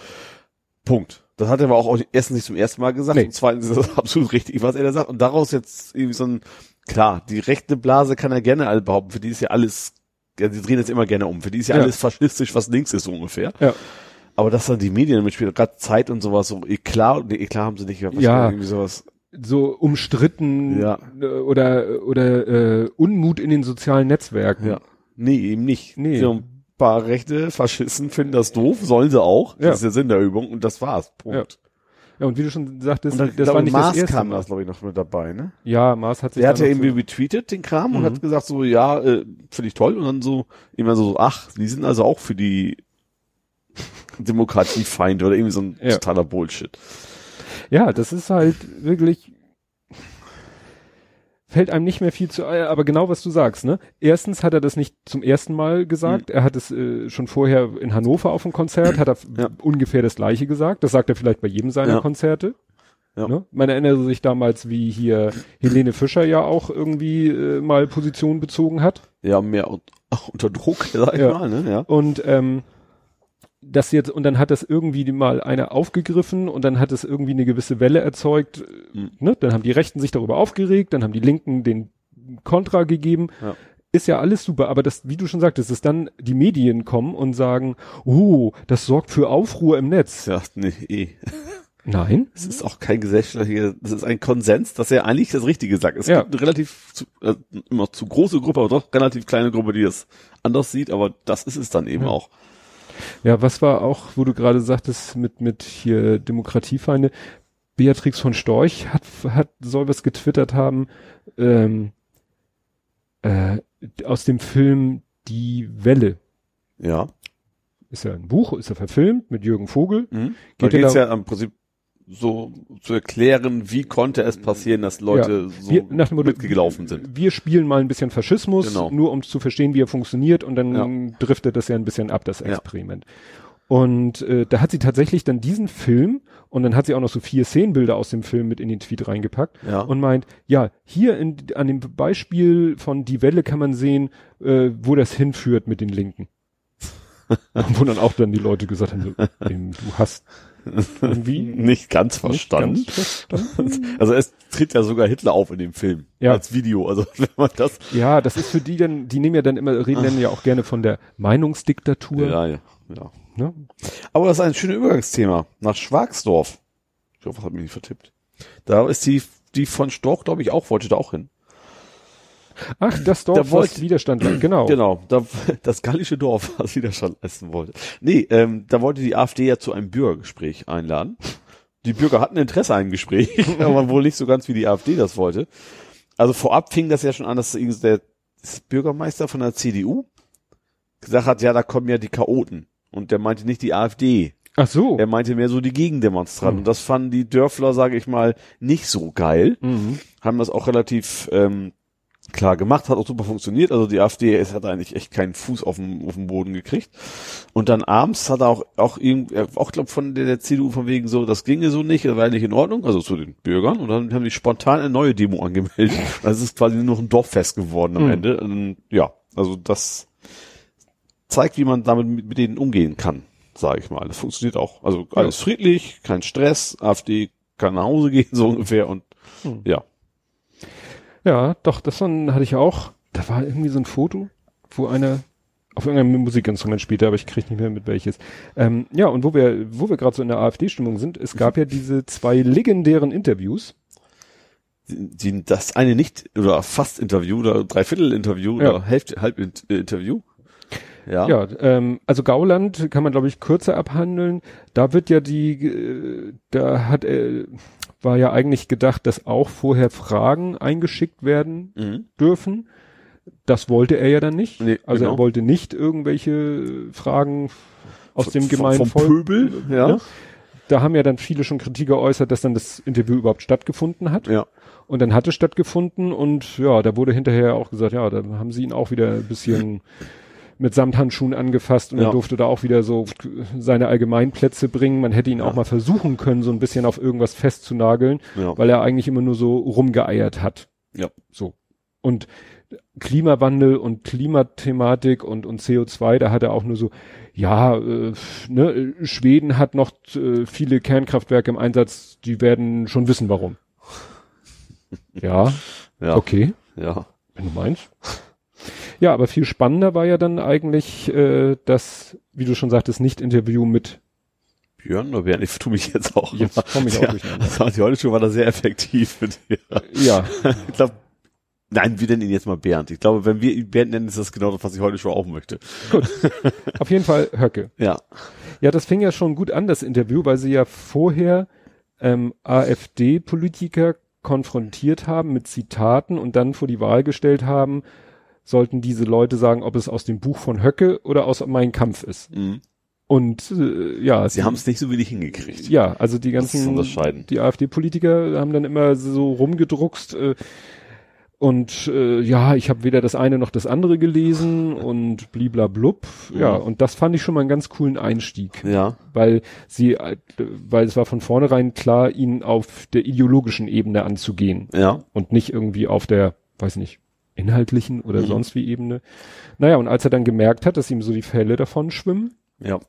Punkt. Das hat er aber auch erstens nicht zum ersten Mal gesagt Nee. und zweitens ist das absolut richtig, was er da sagt. Und daraus jetzt irgendwie so ein, klar, die rechte Blase kann er gerne alle behaupten, für die ist ja alles, ja, die drehen jetzt immer gerne um, für die ist ja, Ja. alles faschistisch, was links ist, so ungefähr. Ja. Aber dass dann die Medien mitspielen, gerade Zeit und sowas, so Eklat, nee, Eklat haben sie nicht Ja. irgendwie sowas. So umstritten Ja. äh, oder oder äh, Unmut in den sozialen Netzwerken. Ja. Nee, eben nicht. Nee. So ein paar rechte Faschisten finden das doof, sollen sie auch. Das Ja. ist der Sinn der Übung und das war's. Punkt. Ja, und wie du schon sagtest, Und dann, das das war nicht Mars das erste kam das, glaube ich, noch mit dabei, ne? Ja, Mars hat sich Der hat da ja irgendwie retweetet, den Kram, und Mhm. hat gesagt so, ja, äh, finde ich toll. Und dann so, immer so, ach, die sind also auch für die Demokratiefeinde oder irgendwie so ein Ja. totaler Bullshit. Ja, das ist halt wirklich fällt einem nicht mehr viel zu, äh, aber genau was du sagst, ne? Erstens hat er das nicht zum ersten Mal gesagt, er hat es äh, schon vorher in Hannover auf dem Konzert, hat er Ja. ungefähr das gleiche gesagt, das sagt er vielleicht bei jedem seiner Ja. Konzerte. Ja. Ne? Man erinnert sich damals, wie hier Helene Fischer ja auch irgendwie äh, mal Position bezogen hat. Ja, mehr auch unter Druck, sag ich Ja. mal, ne? Ja. Und ähm, das jetzt, und dann hat das irgendwie mal einer aufgegriffen und dann hat es irgendwie eine gewisse Welle erzeugt. Mhm. Ne? Dann haben die Rechten sich darüber aufgeregt, dann haben die Linken den Kontra gegeben. Ja. Ist ja alles super, aber das, wie du schon sagtest, dass dann die Medien kommen und sagen, oh, das sorgt für Aufruhr im Netz. Ja, nee, eh. Nein. Es ist auch kein gesellschaftlicher, das ist ein Konsens, dass er eigentlich das Richtige sagt. Es Ja. gibt eine relativ, zu, äh, immer zu große Gruppe, aber doch relativ kleine Gruppe, die das anders sieht, aber das ist es dann eben Ja. auch. Ja, was war auch, wo du gerade sagtest, mit, mit hier Demokratiefeinde, Beatrix von Storch hat, hat, soll was getwittert haben, ähm, äh, aus dem Film Die Welle. Ja. Ist ja ein Buch, ist ja verfilmt mit Jürgen Vogel. Mhm. Da Geht ja geht's da- ja im Prinzip so zu erklären, wie konnte es passieren, dass Leute so Wir, nach dem Motto, mitgelaufen sind. Wir spielen mal ein bisschen Faschismus, Genau. nur um zu verstehen, wie er funktioniert und dann Ja. driftet das ja ein bisschen ab, das Ja. Experiment. Und äh, da hat sie tatsächlich dann diesen Film und dann hat sie auch noch so vier Szenenbilder aus dem Film mit in den Tweet reingepackt Ja. und meint, ja, hier in, an dem Beispiel von Die Welle kann man sehen, äh, wo das hinführt mit den Linken. wo dann auch dann die Leute gesagt haben, so, du hast irgendwie Nicht ganz nicht verstanden. ganz verstanden. Also es tritt ja sogar Hitler auf in dem Film. Ja. Als Video. Also wenn man das. Ja, das ist für die dann, die nehmen ja dann immer, reden dann ja auch gerne von der Meinungsdiktatur. Ja, ja. ja. Ne? Aber das ist ein schönes Übergangsthema. Nach Schwagsdorf. Ich hoffe, das hat mich nicht vertippt. Da ist die, die von Storch, glaube ich, auch, wollte da auch hin. Ach, das Dorf, Da wollt- was Widerstand, genau. Genau, da, das gallische Dorf, was Widerstand leisten wollte. Nee, ähm, da wollte die AfD ja zu einem Bürgergespräch einladen. Die Bürger hatten Interesse an einem Gespräch, aber wohl nicht so ganz, wie die AfD das wollte. Also vorab fing das ja schon an, dass der Bürgermeister von der CDU gesagt hat, ja, da kommen ja die Chaoten. Und der meinte nicht die AfD. Ach so. Er meinte mehr so die Gegendemonstranten. Mhm. Und das fanden die Dörfler, sage ich mal, nicht so geil. Mhm. Haben das auch relativ ähm, klar gemacht, hat auch super funktioniert. Also die AfD es hat eigentlich echt keinen Fuß auf dem, auf dem Boden gekriegt. Und dann abends hat er auch auch irgendwie, auch glaub von der, der CDU von wegen so, das ginge so nicht, das war nicht in Ordnung, also zu den Bürgern. Und dann haben die spontan eine neue Demo angemeldet. Also es ist quasi nur noch ein Dorffest geworden am Mhm. Ende. Und ja, also das zeigt, wie man damit mit, mit denen umgehen kann, sage ich mal. Das funktioniert auch. Also alles friedlich, kein Stress, AfD kann nach Hause gehen, so ungefähr. Und Hm. ja. Ja, doch, das dann hatte ich auch. Da war irgendwie so ein Foto, wo einer auf irgendeinem Musikinstrument spielte, aber ich kriege nicht mehr mit welches. Ähm, ja, und wo wir, wo wir gerade so in der AfD-Stimmung sind, es gab ja diese zwei legendären Interviews. Die, die, das eine nicht oder fast Interview oder Dreiviertel Interview Ja. oder Hälfte halb äh, Interview. Ja. Ja, ähm, also Gauland kann man, glaube ich, kürzer abhandeln. Da wird ja die, äh, da hat er, war ja eigentlich gedacht, dass auch vorher Fragen eingeschickt werden Mhm. dürfen. Das wollte er ja dann nicht. Nee, also genau. er wollte nicht irgendwelche Fragen aus dem gemeinen vom Volk. Pöbel, ja. Ne? Da haben ja dann viele schon Kritik geäußert, dass dann das Interview überhaupt stattgefunden hat. Ja. Und dann hat es stattgefunden und ja, da wurde hinterher auch gesagt, ja, da haben sie ihn auch wieder ein bisschen mit Samthandschuhen angefasst und Ja. er durfte da auch wieder so seine Allgemeinplätze bringen. Man hätte ihn Ja. auch mal versuchen können, so ein bisschen auf irgendwas festzunageln, Ja. weil er eigentlich immer nur so rumgeeiert hat. Ja. So. Und Klimawandel und Klimathematik und, und CO2, da hat er auch nur so, ja, äh, ne, Schweden hat noch äh, viele Kernkraftwerke im Einsatz, die werden schon wissen, warum. Ja, Ja. okay, Ja. wenn du meinst. Ja, aber viel spannender war ja dann eigentlich äh, das, wie du schon sagtest, Nicht-Interview mit Björn oder Bernd, ich tu mich jetzt auch. Jetzt immer. komm ich auch ja, durcheinander. Das war die heute schon war da sehr effektiv. mit dir. Ja, ich glaube, nein, wir nennen ihn jetzt mal Bernd. Ich glaube, wenn wir ihn Bernd nennen, ist das genau das, was ich heute schon auch möchte. gut. Auf jeden Fall Höcke. Ja. Ja, das fing ja schon gut an, das Interview, weil sie ja vorher ähm, AfD-Politiker konfrontiert haben mit Zitaten und dann vor die Wahl gestellt haben, sollten diese Leute sagen, ob es aus dem Buch von Höcke oder aus Mein Kampf ist. Mhm. Und äh, ja, Sie haben es nicht so wenig hingekriegt. ja, also die Das ist ganzen, die AfD-Politiker haben dann immer so rumgedruckst äh, und äh, ja, ich habe weder das eine noch das andere gelesen und bliblablub. Ja, Mhm. und das fand ich schon mal einen ganz coolen Einstieg Ja. weil sie, äh, weil es war von vornherein klar, ihn auf der ideologischen Ebene anzugehen Ja. und nicht irgendwie auf der, weiß nicht, inhaltlichen oder Mhm. sonst wie Ebene. Naja, und als er dann gemerkt hat, dass ihm so die Fälle davon schwimmen, Ja.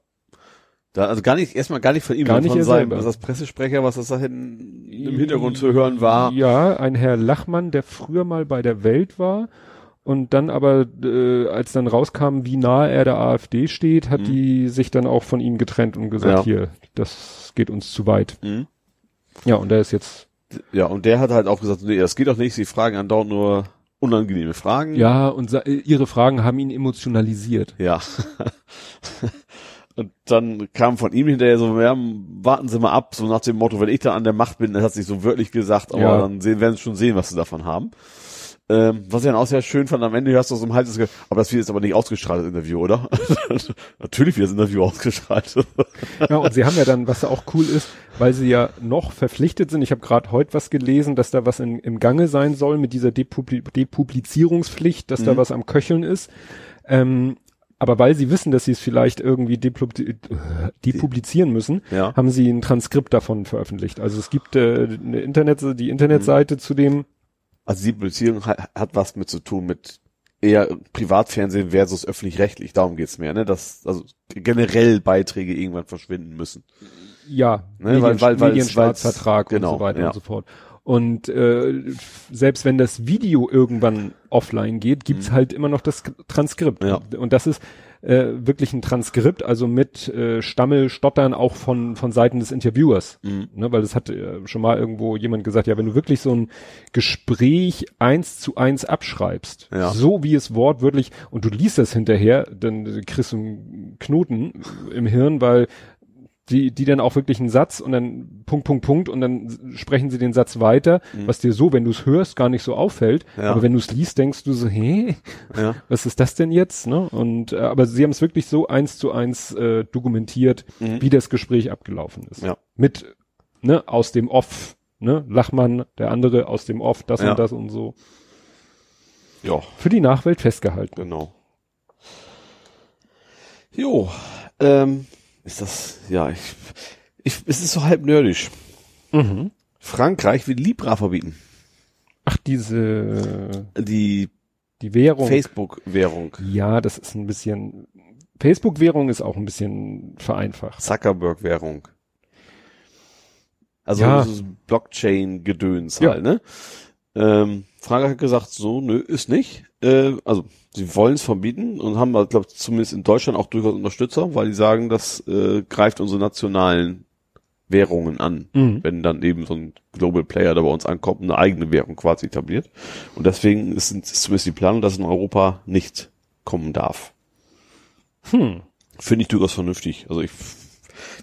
Da, also gar nicht, erstmal gar nicht von ihm, Gar nicht von seinem, was das Pressesprecher, was das da hinten im Hintergrund zu hören war. Ja, ein Herr Lachmann, der früher mal bei der Welt war und dann aber, äh, als dann rauskam, wie nahe er der AfD steht, hat Mhm. die sich dann auch von ihm getrennt und gesagt, Ja. hier, das geht uns zu weit. Mhm. Ja, und er ist jetzt Ja, und der hat halt auch gesagt, nee, das geht doch nicht, sie fragen andauernd nur unangenehme Fragen. Ja, und ihre Fragen haben ihn emotionalisiert. Ja. Und dann kam von ihm hinterher so, ja, warten Sie mal ab, so nach dem Motto, wenn ich da an der Macht bin, das hat sich so wörtlich gesagt, aber Ja. dann sehen, werden Sie schon sehen, was Sie davon haben. Ähm, was ich dann auch sehr schön fand, am Ende hörst du so im Hals, aber das wird jetzt aber nicht ausgestrahlt, das Interview, oder? Natürlich wird das Interview ausgestrahlt. Ja, und sie haben ja dann, was auch cool ist, weil sie ja noch verpflichtet sind. Ich habe gerade heute was gelesen, dass da was in, im Gange sein soll mit dieser Depubli Depublizierungspflicht, dass da Mhm. was am Köcheln ist. Ähm, aber weil sie wissen, dass sie es vielleicht irgendwie äh, depublizieren müssen, ja. haben sie ein Transkript davon veröffentlicht. Also es gibt äh, eine Internet, die Internetseite zu dem Also die Beziehung hat, hat was mit zu tun mit eher Privatfernsehen versus öffentlich-rechtlich. Darum geht's mehr, ne? Dass also generell Beiträge irgendwann verschwinden müssen. Ja, Ne, weil- weil- weil- Medienstaatsvertrag genau, und so weiter ja. und so fort. Und äh, selbst wenn das Video irgendwann offline geht, gibt's halt immer noch das Transkript. Mhm. Ja. Und das ist äh, wirklich ein Transkript, also mit äh, Stammel, Stottern auch von von Seiten des Interviewers. Mhm. Ne, weil das hat äh, schon mal irgendwo jemand gesagt, ja, wenn du wirklich so ein Gespräch eins zu eins abschreibst, Ja. so wie es wortwörtlich, und du liest das hinterher, dann kriegst du einen Knoten im Hirn, weil die, die dann auch wirklich einen Satz und dann Punkt, Punkt, Punkt und dann sprechen sie den Satz weiter, was dir so, wenn du es hörst, gar nicht so auffällt. Mhm. Ja. Aber wenn du es liest, denkst du so, hä, Ja. was ist das denn jetzt? Ne? Und äh, aber sie haben es wirklich so eins zu eins äh, dokumentiert, wie das Gespräch abgelaufen ist. Mhm. Ja. Mit ne, aus dem Off, ne, Lachmann, der andere aus dem Off, das Ja. und das und so. Ja, Für die Nachwelt festgehalten. genau. Jo, ähm, ist das, ja, ich, ich, es ist so halb nerdisch. Mhm. Frankreich will Libra verbieten. Ach, diese Die die Währung. Facebook-Währung. Ja, das ist ein bisschen. Facebook-Währung ist auch ein bisschen vereinfacht. Zuckerberg-Währung. Also Ja. Blockchain-Gedöns Ja. halt, ne? Ähm, Frankreich hat gesagt, so, nö, ist nicht. Äh, also, sie wollen es verbieten und haben, glaube ich, zumindest in Deutschland auch durchaus Unterstützer, weil die sagen, das äh, greift unsere nationalen Währungen an. Mhm. Wenn dann eben so ein Global Player da bei uns ankommt und eine eigene Währung quasi etabliert. Und deswegen ist, ist zumindest die Planung, dass es in Europa nicht kommen darf. Hm. Finde ich durchaus vernünftig. Also ich,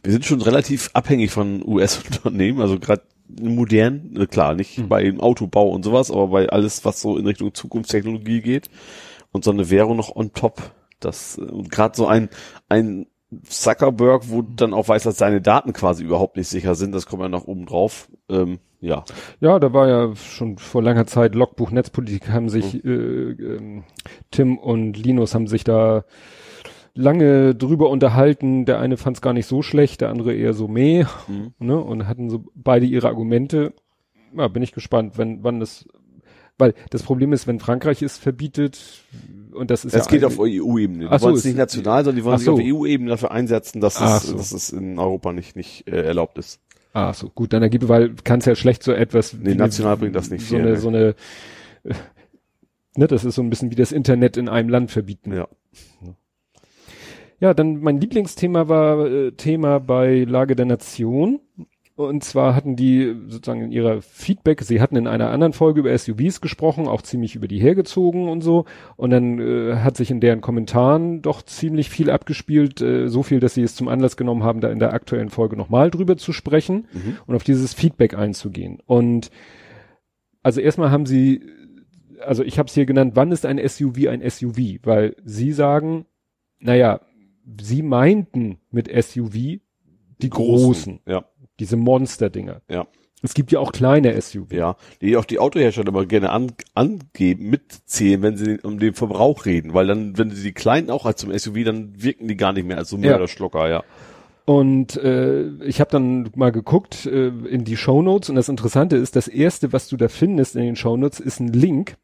wir sind schon relativ abhängig von US-Unternehmen, also gerade modern, äh, klar, nicht bei dem Autobau und sowas, aber bei alles, was so in Richtung Zukunftstechnologie geht und so eine Währung noch on top. Das, äh, und gerade so ein, ein Zuckerberg, wo dann auch weiß, dass seine Daten quasi überhaupt nicht sicher sind, das kommt ja noch oben drauf. Ähm, ja. Ja, da war ja schon vor langer Zeit Logbuch Netzpolitik haben sich äh, ähm, Tim und Linus haben sich da lange drüber unterhalten. Der eine fand es gar nicht so schlecht, der andere eher so meh, Mhm. ne? Und hatten so beide ihre Argumente. Ja, bin ich gespannt, wenn wann das weil das Problem ist, wenn Frankreich es verbietet und das ist Das ja geht auf EU-Ebene. Die so, wollen es nicht national, sondern die wollen sich auf so. EU-Ebene dafür einsetzen, dass es, so. dass es in Europa nicht, nicht äh, erlaubt ist. Ah, so gut, dann ergibt, weil kannst ja schlecht so etwas. Nee, national eine- bringt das nicht so viel, eine, ne. so eine, äh, ne, das ist so ein bisschen wie das Internet in einem Land verbieten. Ja. Ja, dann mein Lieblingsthema war äh, Thema bei Lage der Nation. Und zwar hatten die sozusagen in ihrer Feedback, sie hatten in einer anderen Folge über SUVs gesprochen, auch ziemlich über die hergezogen und so. Und dann äh, hat sich in deren Kommentaren doch ziemlich viel abgespielt, äh, so viel, dass sie es zum Anlass genommen haben, da in der aktuellen Folge nochmal drüber zu sprechen und auf dieses Feedback einzugehen. Und also erstmal haben sie, also ich habe es hier genannt, wann ist ein SUV ein SUV? Weil sie sagen, naja, sie meinten mit SUV die großen, Ja, diese Monster-Dinger. ja. Es gibt ja auch kleine SUV. Ja, die auch die Autohersteller immer gerne an, angeben, mitzählen, wenn sie um den Verbrauch reden, weil dann, wenn sie die kleinen auch als zum SUV, dann wirken die gar nicht mehr als so Ja. Mörderschlucker, ja. Und äh, ich habe dann mal geguckt äh, in die Shownotes und das Interessante ist, das erste, was du da findest in den Shownotes, ist ein Link.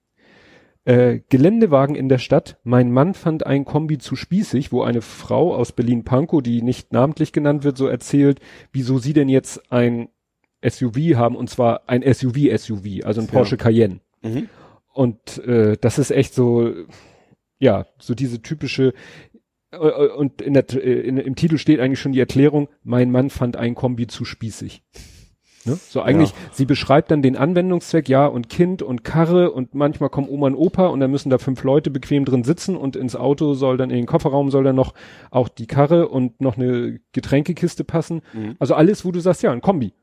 Äh, Geländewagen in der Stadt. Mein Mann fand ein Kombi zu spießig, wo eine Frau aus Berlin-Pankow, die nicht namentlich genannt wird, so erzählt, wieso sie denn jetzt ein SUV haben und zwar ein SUV-SUV, also ein Porsche Cayenne. Mhm. Und äh, das ist echt so, ja, so diese typische, äh, äh, und in der, äh, in, im Titel steht eigentlich schon die Erklärung, mein Mann fand ein Kombi zu spießig. Ne? So eigentlich, Ja. sie beschreibt dann den Anwendungszweck, ja, und Kind und Karre und manchmal kommen Oma und Opa und dann müssen da fünf Leute bequem drin sitzen und ins Auto soll dann, in den Kofferraum soll dann noch auch die Karre und noch eine Getränkekiste passen. Mhm. Also alles, wo du sagst, ja, ein Kombi.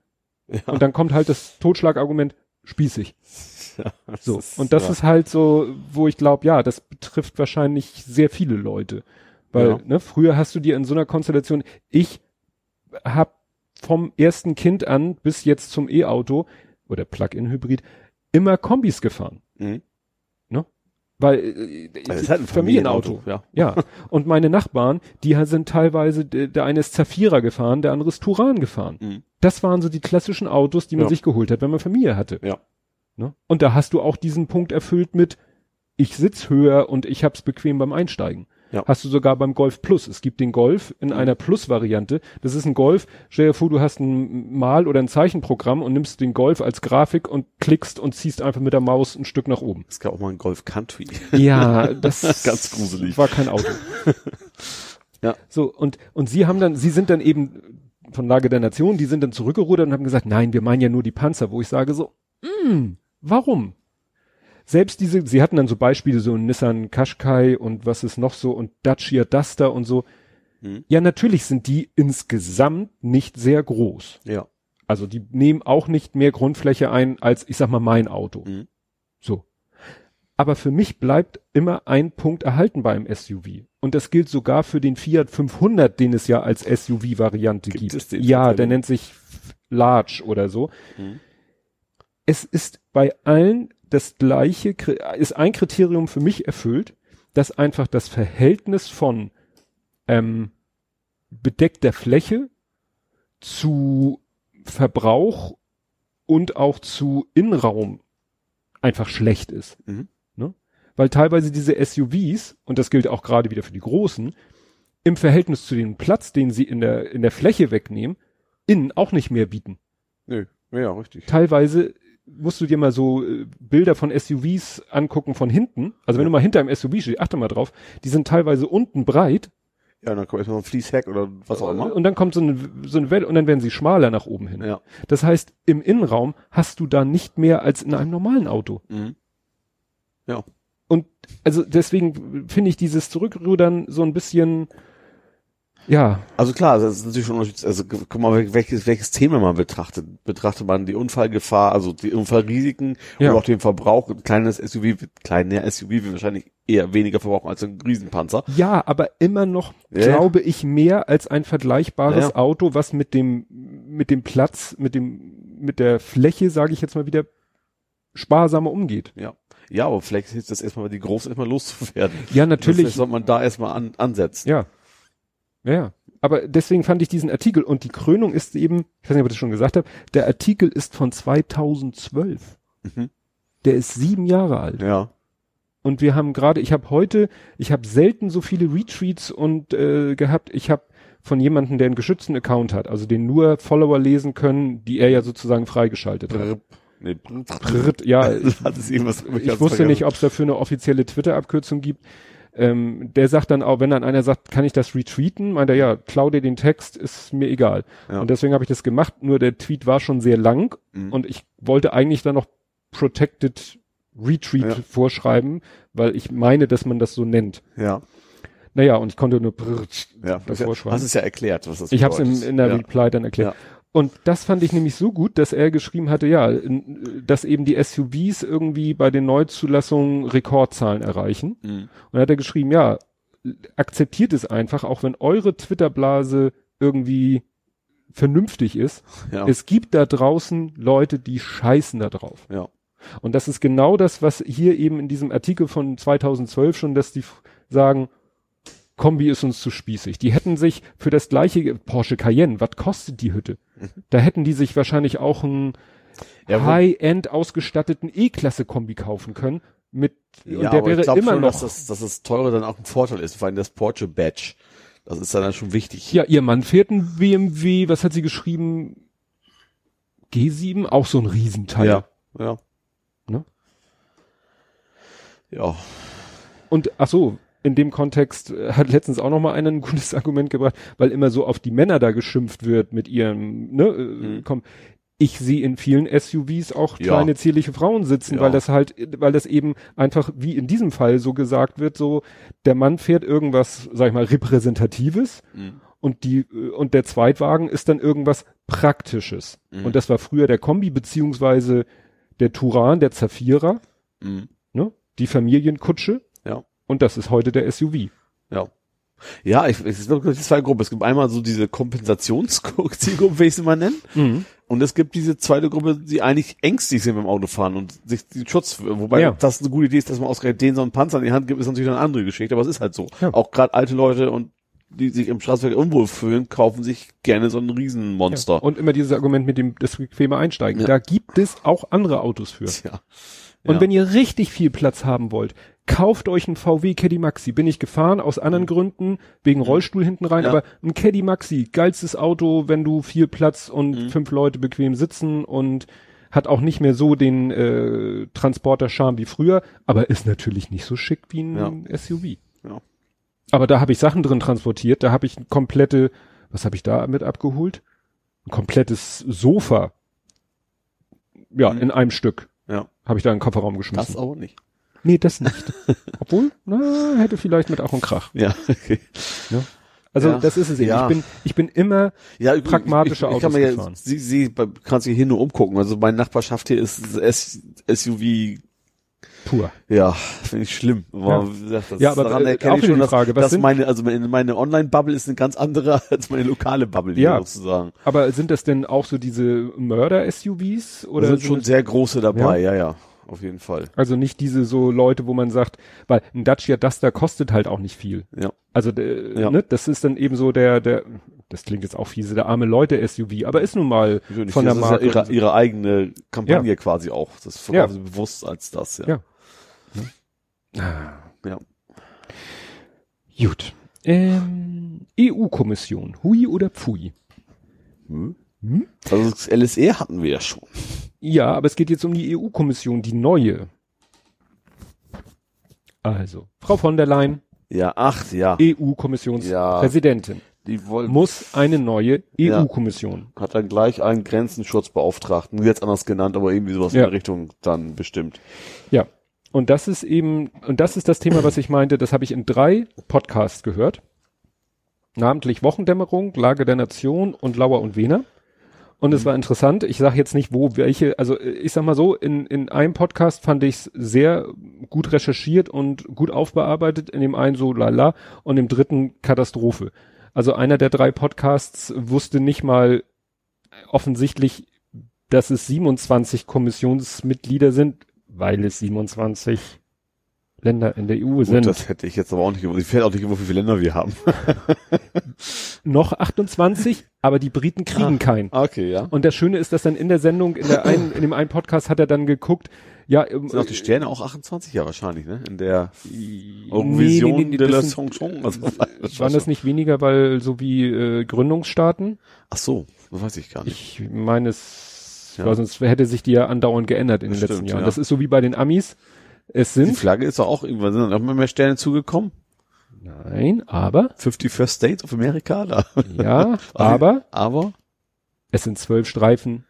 Und dann kommt halt das Totschlagargument, spießig. Ja, So, ist- und das ja. ist halt so, wo ich glaube, ja, das betrifft wahrscheinlich sehr viele Leute. Weil, Ja. ne, früher hast du dir in so einer Konstellation, ich hab vom ersten Kind an bis jetzt zum E-Auto oder Plug-in-Hybrid immer Kombis gefahren. Mhm. Weil äh, Das ist halt ein Familienauto. Familienauto, ja. Ja. Und meine Nachbarn, die sind teilweise, der der eine ist Zafira gefahren, der andere ist Turan gefahren. Mhm. Das waren so die klassischen Autos, die man Ja. sich geholt hat, wenn man Familie hatte. Ja. Ne? Und da hast du auch diesen Punkt erfüllt mit, ich sitz höher und ich hab's bequem beim Einsteigen. Ja. Hast du sogar beim Golf Plus. Es gibt den Golf in einer Plus-Variante. Das ist ein Golf. Stell dir vor, du hast ein Mal- oder ein Zeichenprogramm und nimmst den Golf als Grafik und klickst und ziehst einfach mit der Maus ein Stück nach oben. Es gab auch mal ein Golf Country. Ja, das Ganz gruselig. war kein Auto. Ja. So, und, und sie haben dann, sie sind dann eben von Lage der Nation, die sind dann zurückgerudert und haben gesagt, nein, wir meinen ja nur die Panzer, wo ich sage so, mm, warum? Selbst diese, sie hatten dann so Beispiele, so Nissan Qashqai und was ist noch so und Dacia Duster und so. Mhm. Ja, natürlich sind die insgesamt nicht sehr groß. Ja. Also die nehmen auch nicht mehr Grundfläche ein als, ich sag mal, mein Auto. Mhm. So. Aber für mich bleibt immer ein Punkt erhalten beim SUV. Und das gilt sogar für den Fiat 500, den es ja als SUV-Variante Gibt gibt. ja, der nennt sich Large oder so. Mhm. Es ist bei allen das gleiche, ist ein Kriterium für mich erfüllt, dass einfach das Verhältnis von ähm, bedeckter Fläche zu Verbrauch und auch zu Innenraum einfach schlecht ist. Mhm. Ne? Weil teilweise diese SUVs, und das gilt auch gerade wieder für die großen, im Verhältnis zu dem Platz, den sie in der, in der Fläche wegnehmen, innen auch nicht mehr bieten. Nö. Ja, richtig. Teilweise musst du dir mal so äh, Bilder von SUVs angucken von hinten. Also wenn du mal hinter einem SUV stehst, achte mal drauf, die sind teilweise unten breit Ja, dann kommt erstmal ein Fließheck oder was auch immer. und dann kommt so eine, so eine Welle und dann werden sie schmaler nach oben hin. Ja. Das heißt, im Innenraum hast du da nicht mehr als in einem normalen Auto. Mhm. Ja. Und also deswegen finde ich dieses Zurückrudern so ein bisschen, ja, Also klar, das ist natürlich schon unterschiedlich. Also guck mal, welches, welches Thema man betrachtet. Betrachtet man die Unfallgefahr, also die Unfallrisiken Ja. und auch den Verbrauch. Ein kleines SUV, kleiner SUV wird wahrscheinlich eher weniger verbrauchen als ein Riesenpanzer. ja, aber immer noch Ja. glaube ich mehr als ein vergleichbares Ja. Auto, was mit dem mit dem Platz, mit dem mit der Fläche, sage ich jetzt mal wieder, sparsamer umgeht. Ja. Ja, aber vielleicht hilft das erstmal, die groß erstmal loszuwerden. Ja, natürlich. Vielleicht sollte man da erstmal an, ansetzen. Ja. Ja, ja. Aber deswegen fand ich diesen Artikel und die Krönung ist eben, ich weiß nicht, ob ich das schon gesagt habe, der Artikel ist von 2012. Mhm. Der ist sieben Jahre alt. Ja. Und wir haben gerade, ich habe heute, ich habe selten so viele Retweets und äh, gehabt. Ich habe von jemandem, der einen geschützten Account hat, also den nur Follower lesen können, die er ja sozusagen freigeschaltet hat. Brr, nee, brr, Pritt, ja, hat irgendwas. ich wusste nicht, ob es dafür eine offizielle Twitter-Abkürzung gibt. Ähm, der sagt dann auch, wenn dann einer sagt, kann ich das retweeten, meint er, ja, klau dir den Text, ist mir egal. Ja. Und deswegen habe ich das gemacht, nur der Tweet war schon sehr lang Mhm. und ich wollte eigentlich dann noch Protected Retweet Ja. vorschreiben, weil ich meine, dass man das so nennt. Ja. Naja, und ich konnte nur brrrt, Ja. Das Das vorschreiben. hast es ja erklärt, was das ich habe es in, in der ja. Reply dann erklärt. Und das fand ich nämlich so gut, dass er geschrieben hatte, ja, dass eben die SUVs irgendwie bei den Neuzulassungen Rekordzahlen erreichen. Mhm. Und hat er geschrieben, ja, akzeptiert es einfach, auch wenn eure Twitter-Blase irgendwie vernünftig ist. Ja. Es gibt da draußen Leute, die scheißen da drauf. ja. Und das ist genau das, was hier eben in diesem Artikel von 2012 schon, dass die sagen, Kombi ist uns zu spießig. Die hätten sich für das gleiche Porsche Cayenne, was kostet die Hütte? Da hätten die sich wahrscheinlich auch einen Mhm. Ja, High-End ausgestatteten E-Klasse-Kombi kaufen können. Mit, Ja, und der aber ich wäre glaub immer schon, noch. dass das, dass das teure dann auch ein Vorteil ist, vor allem das Porsche Badge. Das ist dann, dann schon wichtig. Ja, ihr Mann fährt ein BMW, was hat sie geschrieben? G7, auch so ein Riesenteil. ja. ja. Ne? Ja. Und ach so, in dem Kontext äh, hat letztens auch noch mal einer ein gutes Argument gebracht, weil immer so auf die Männer da geschimpft wird mit ihrem, ne, äh, Mhm. komm. Ich sehe in vielen SUVs auch Ja. kleine zierliche Frauen sitzen, Ja. weil das halt, weil das eben einfach wie in diesem Fall so gesagt wird, so der Mann fährt irgendwas, sag ich mal, repräsentatives Mhm. und die äh, und der Zweitwagen ist dann irgendwas Praktisches. Mhm. Und das war früher der Kombi beziehungsweise der Turan, der Zafira, Mhm. ne, die Familienkutsche. Ja. Und das ist heute der SUV. Ja. Ja, ich, es gibt zwei Gruppen. Es gibt einmal so diese Kompensationszielgruppe, will ich sie mal nennen. Und es gibt diese zweite Gruppe, die eigentlich ängstlich sind beim Autofahren und sich die Schutz, wobei Ja. das eine gute Idee ist, dass man ausgerechnet denen so einen Panzer in die Hand gibt, ist natürlich eine andere Geschichte, aber es ist halt so. Ja. Auch gerade alte Leute und die sich im Straßenverkehr unwohl fühlen, kaufen sich gerne so ein Riesenmonster. Und immer dieses Argument mit dem das bequeme Einsteigen. Ja. Da gibt es auch andere Autos für. ja. Und ja. wenn ihr richtig viel Platz haben wollt, kauft euch einen VW Caddy Maxi. Bin ich gefahren aus anderen Gründen, wegen Rollstuhl hinten rein, Ja. aber ein Caddy Maxi, geilstes Auto, wenn du viel Platz und Mhm. fünf Leute bequem sitzen und hat auch nicht mehr so den äh, Transporter-Charme wie früher, aber ist natürlich nicht so schick wie ein SUV. Ja. Aber da habe ich Sachen drin transportiert, da habe ich ein komplette, was habe ich da mit abgeholt? Ein komplettes Sofa. Ja, Mhm. in einem Stück Ja. habe ich da in den Kofferraum geschmissen. Das aber nicht. Nee, das nicht. Obwohl, na, hätte vielleicht mit Ach und Krach. Ja, okay. Also Ja. das ist es eben. Ja. Ich bin, ich bin immer, Ja, ich- Pragmatische ich, kann Autos mir gefahren. ja, sie, sie kann sich hier nur umgucken. Also meine Nachbarschaft hier ist SUV, pur. ja, finde ich schlimm. Aber Ja. das Ja, aber, daran äh, erkenne auch ich schon, die dass, Frage, was dass sind- meine, also meine, Online-Bubble ist eine ganz andere als meine lokale Bubble hier Ja. sozusagen. Aber sind das denn auch so diese Mörder-SUVs? Da Oder sind schon sehr große dabei, ja, ja, auf jeden Fall. also nicht diese so Leute, wo man sagt, weil ein Dacia Duster kostet halt auch nicht viel. Ja. Also äh, Ja. ne, das ist dann eben so der, der, das klingt jetzt auch fiese, der arme Leute SUV, aber ist nun mal Natürlich, von der das ist Marke. ja ihre, ihre eigene Kampagne quasi auch. Das verkaufen sie bewusst als das, ja. Ja. Ah. Ja. Gut. Ähm, EU-Kommission, Hui oder Pfui? Hm? Hm? Also das LSE hatten wir ja schon. Ja, aber es geht jetzt um die EU-Kommission, die neue. Also, Frau von der Leyen, Ja, ach, ja. EU-Kommissionspräsidentin, Die wollen, muss eine neue Ja. EU-Kommission. hat dann gleich einen Grenzenschutzbeauftragten, jetzt anders genannt, aber irgendwie sowas Ja. in der Richtung dann bestimmt. Ja. Und das ist eben, und das ist das Thema, was ich meinte, das habe ich in drei Podcasts gehört. Namentlich Wochendämmerung, Lage der Nation und Lauer und Wehner. Und es war interessant, ich sage jetzt nicht, wo welche, also ich sag mal so, in, in einem Podcast fand ich es sehr gut recherchiert und gut aufbearbeitet, in dem einen so lala und im dritten Katastrophe. Also einer der drei Podcasts wusste nicht mal offensichtlich, dass es 27 Kommissionsmitglieder sind, weil es 27 Länder in der EU Gut, sind. das hätte ich jetzt aber auch nicht gewusst. Ich fällt auch nicht gewusst, wie viele Länder wir haben. Noch 28, aber die Briten kriegen keinen. Okay, ja. Und das Schöne ist, dass dann in der Sendung, in, der einen, in dem einen Podcast hat er dann geguckt, ja, ähm, Sind auch die Sterne auch 28 ja wahrscheinlich, ne? In der nee, Eurovision nee, nee, de la Chanson. Also, waren das nicht weniger, weil so wie äh, Gründungsstaaten? Ach so, das weiß ich gar nicht. Ich meine es, Ja. sonst hätte sich die ja andauernd geändert in Das den letzten stimmt, Jahren. ja. Das ist so wie bei den Amis. Es Die sind, Flagge ist doch auch irgendwann, sind dann auch mehr Sterne zugekommen? nein, aber, 51st States of America, da. ja, aber, Aber, es sind zwölf Streifen,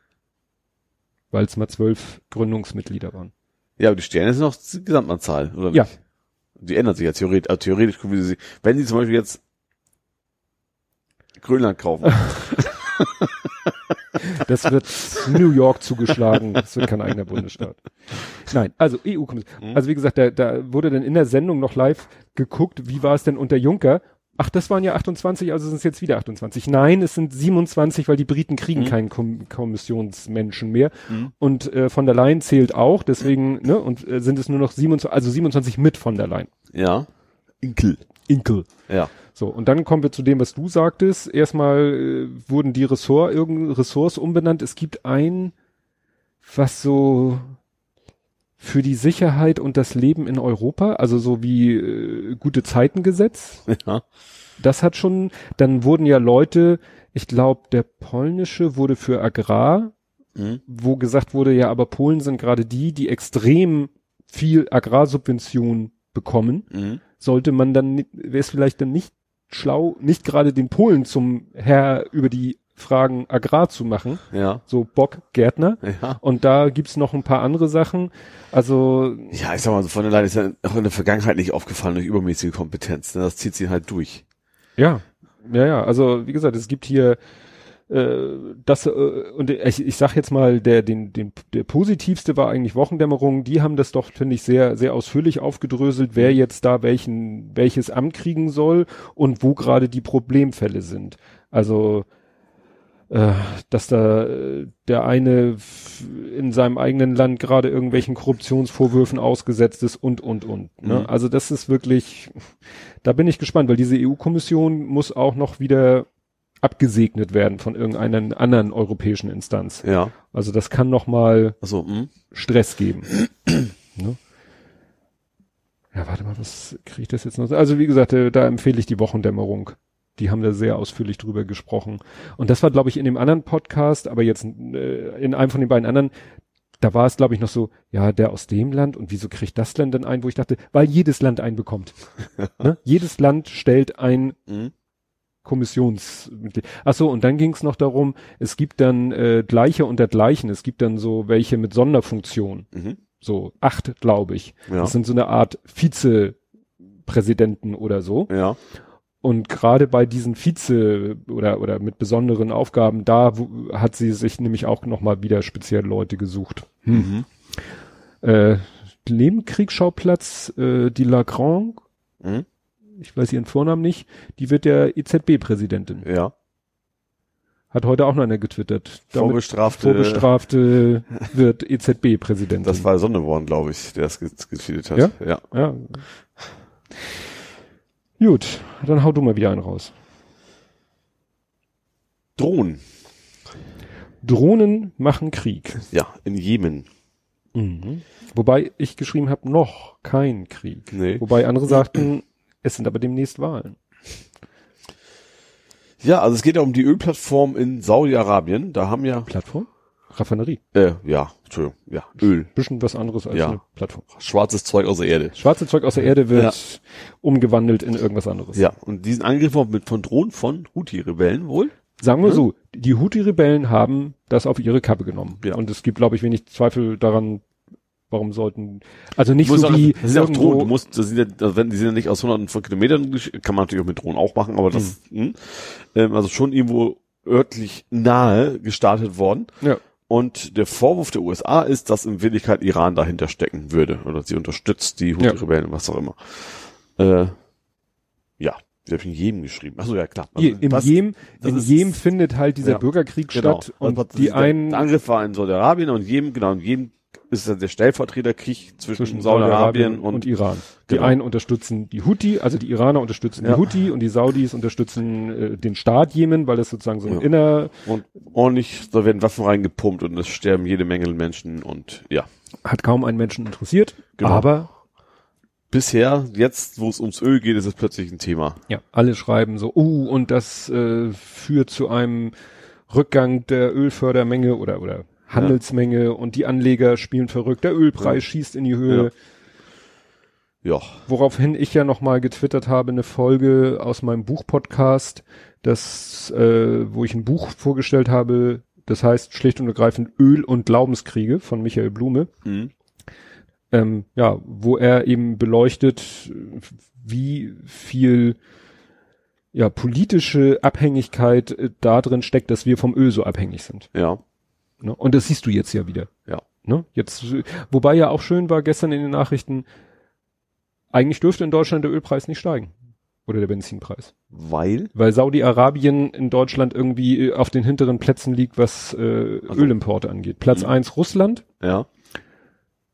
weil es mal zwölf Gründungsmitglieder waren. ja, aber die Sterne sind auch die Gesamtanzahl, oder Ja. nicht? Die ändert sich ja theoretisch, also theoretisch, wie sie, wenn sie zum Beispiel jetzt Grönland kaufen. Das wird New York zugeschlagen. Das wird kein eigener Bundesstaat. Nein, also EU-Kommission. Mhm. Also wie gesagt, da, da wurde dann in der Sendung noch live geguckt, wie war es denn unter Juncker? Ach, das waren ja 28, also sind es jetzt wieder 28. Nein, es sind 27, weil die Briten kriegen Mhm. keinen Kom Kommissionsmenschen mehr. Mhm. Und äh, von der Leyen zählt auch, deswegen, ne, und äh, sind es nur noch 27, also 27 mit von der Leyen. ja. Inkel. Inkel. Ja. So, und dann kommen wir zu dem, was du sagtest. Erstmal äh, wurden die Ressort, irgend Ressorts umbenannt. Es gibt ein, was so für die Sicherheit und das Leben in Europa, also so wie äh, gute Zeitengesetz. Ja. Das hat schon, dann wurden ja Leute, ich glaube, der polnische wurde für Agrar, Mhm. wo gesagt wurde, ja, aber Polen sind gerade die, die extrem viel Agrarsubvention bekommen Mhm. sollte man dann, wäre es vielleicht dann nicht schlau, nicht gerade den Polen zum Herr über die Fragen Agrar zu machen, Ja. so Bock, Gärtner. Ja. Und da gibt's noch ein paar andere Sachen. Also, Ja, ich sag mal so, von der Leyen ist ja auch in der Vergangenheit nicht aufgefallen durch übermäßige Kompetenz. Ne? Das zieht sie halt durch. ja, ja, ja, also wie gesagt, es gibt hier das äh, und ich, ich sag jetzt mal, der den den der positivste war eigentlich Wochendämmerung. Die haben das doch finde ich sehr sehr ausführlich aufgedröselt, wer jetzt da welchen welches Amt kriegen soll und wo gerade die Problemfälle sind. Also äh, dass da äh, der eine in seinem eigenen Land gerade irgendwelchen Korruptionsvorwürfen ausgesetzt ist und und und. Ne? Mhm. Also das ist wirklich, da bin ich gespannt, weil diese EU-Kommission muss auch noch wieder abgesegnet werden von irgendeiner anderen europäischen Instanz. Ja. Also das kann noch mal Achso, hm? Stress geben. ne? Ja, warte mal, was kriege ich das jetzt noch? Also wie gesagt, äh, da empfehle ich die Wochendämmerung. Die haben da sehr ausführlich drüber gesprochen. Und das war, glaube ich, in dem anderen Podcast, aber jetzt äh, in einem von den beiden anderen, da war es, glaube ich, noch so, ja, der aus dem Land und wieso kriegt das Land denn ein, wo ich dachte, weil jedes Land einen bekommt. ne? Jedes Land stellt ein Mhm. Kommissionsmitglied. Ach so, und dann ging es noch darum, es gibt dann äh, gleiche unter gleichen, es gibt dann so welche mit Sonderfunktion, Mhm. so acht, glaube ich. Ja. Das sind so eine Art Vizepräsidenten oder so. Ja. Und gerade bei diesen Vize oder oder mit besonderen Aufgaben, da wo, hat sie sich nämlich auch noch mal wieder speziell Leute gesucht. Mhm. Äh, Nebenkriegsschauplatz, äh, die Lagrange, Mhm. Ich weiß ihren Vornamen nicht, die wird der EZB-Präsidentin. Ja. Hat heute auch noch einer getwittert. Damit Vorbestrafte. Vorbestrafte wird EZB-Präsidentin. Das war Sonneborn, glaube ich, der es ge- getweetet hat. Ja? Ja. ja. Gut, dann hau du mal wieder einen raus. Drohnen. Drohnen machen Krieg. Ja, in Jemen. Mhm. Wobei ich geschrieben habe, noch kein Krieg. Nee. Wobei andere sagten, es sind aber demnächst Wahlen. Ja, also es geht ja um die Ölplattform in Saudi-Arabien. Da haben ja, Plattform? Raffinerie. äh, ja, Entschuldigung, ja, Öl. Bisschen was anderes als Ja. eine Plattform. Schwarzes Zeug aus der Erde. Schwarze Zeug aus der Erde wird umgewandelt in irgendwas anderes. Ja, und diesen Angriff mit von Drohnen von Houthi-Rebellen wohl. Sagen wir Hm? so, die Houthi-Rebellen haben das auf ihre Kappe genommen. Ja. Und es gibt, glaube ich, wenig Zweifel daran, warum sollten, also nicht so auch, wie das sind ja auch Drohnen. Du musst, das sind ja, also wenn, die sind ja nicht aus hunderten von Kilometern, kann man natürlich auch mit Drohnen auch machen, aber das, mh, ähm, also schon irgendwo örtlich nahe gestartet worden. ja. Und der Vorwurf der USA ist, dass in Wirklichkeit Iran dahinter stecken würde. Oder sie unterstützt die Houthi-Rebellen, was auch immer. Äh, ja, die habe ich in jedem geschrieben. Achso, ja klar. Hier, Im Jemen, das in Jemen findet halt dieser Ja, Bürgerkrieg Genau. statt und Also, die einen der Angriff war in Saudi-Arabien und jedem, genau, in jedem ist dann der Stellvertreterkrieg zwischen, zwischen Saudi-Arabien und, und, Iran. Die Genau. einen unterstützen die Houthi, also die Iraner unterstützen Ja. die Houthi und die Saudis unterstützen äh, den Staat Jemen, weil das sozusagen so ein Ja. inner, und ordentlich, da werden Waffen reingepumpt und es sterben jede Menge Menschen und ja. hat kaum einen Menschen interessiert, Genau. aber Bisher, jetzt, wo es ums Öl geht, ist es plötzlich ein Thema. ja, alle schreiben so, uh, und das äh, führt zu einem Rückgang der Ölfördermenge oder oder Handelsmenge und die Anleger spielen verrückt, der Ölpreis Ja. schießt in die Höhe. Ja. Woraufhin ich ja nochmal getwittert habe, eine Folge aus meinem Buchpodcast, das, äh, wo ich ein Buch vorgestellt habe, das heißt schlicht und ergreifend Öl und Glaubenskriege von Michael Blume. Mhm. Ähm, ja, wo er eben beleuchtet, wie viel ja, politische Abhängigkeit äh, da drin steckt, dass wir vom Öl so abhängig sind. Ja. Ne? Und das siehst du jetzt ja wieder. Ja. Ne? Jetzt, wobei ja auch schön war gestern in den Nachrichten, eigentlich dürfte in Deutschland der Ölpreis nicht steigen. Oder der Benzinpreis. Weil? Weil Saudi-Arabien in Deutschland irgendwie äh, auf den hinteren Plätzen liegt, was äh, Also- Ölimporte angeht. Platz Mhm. eins Russland Ja.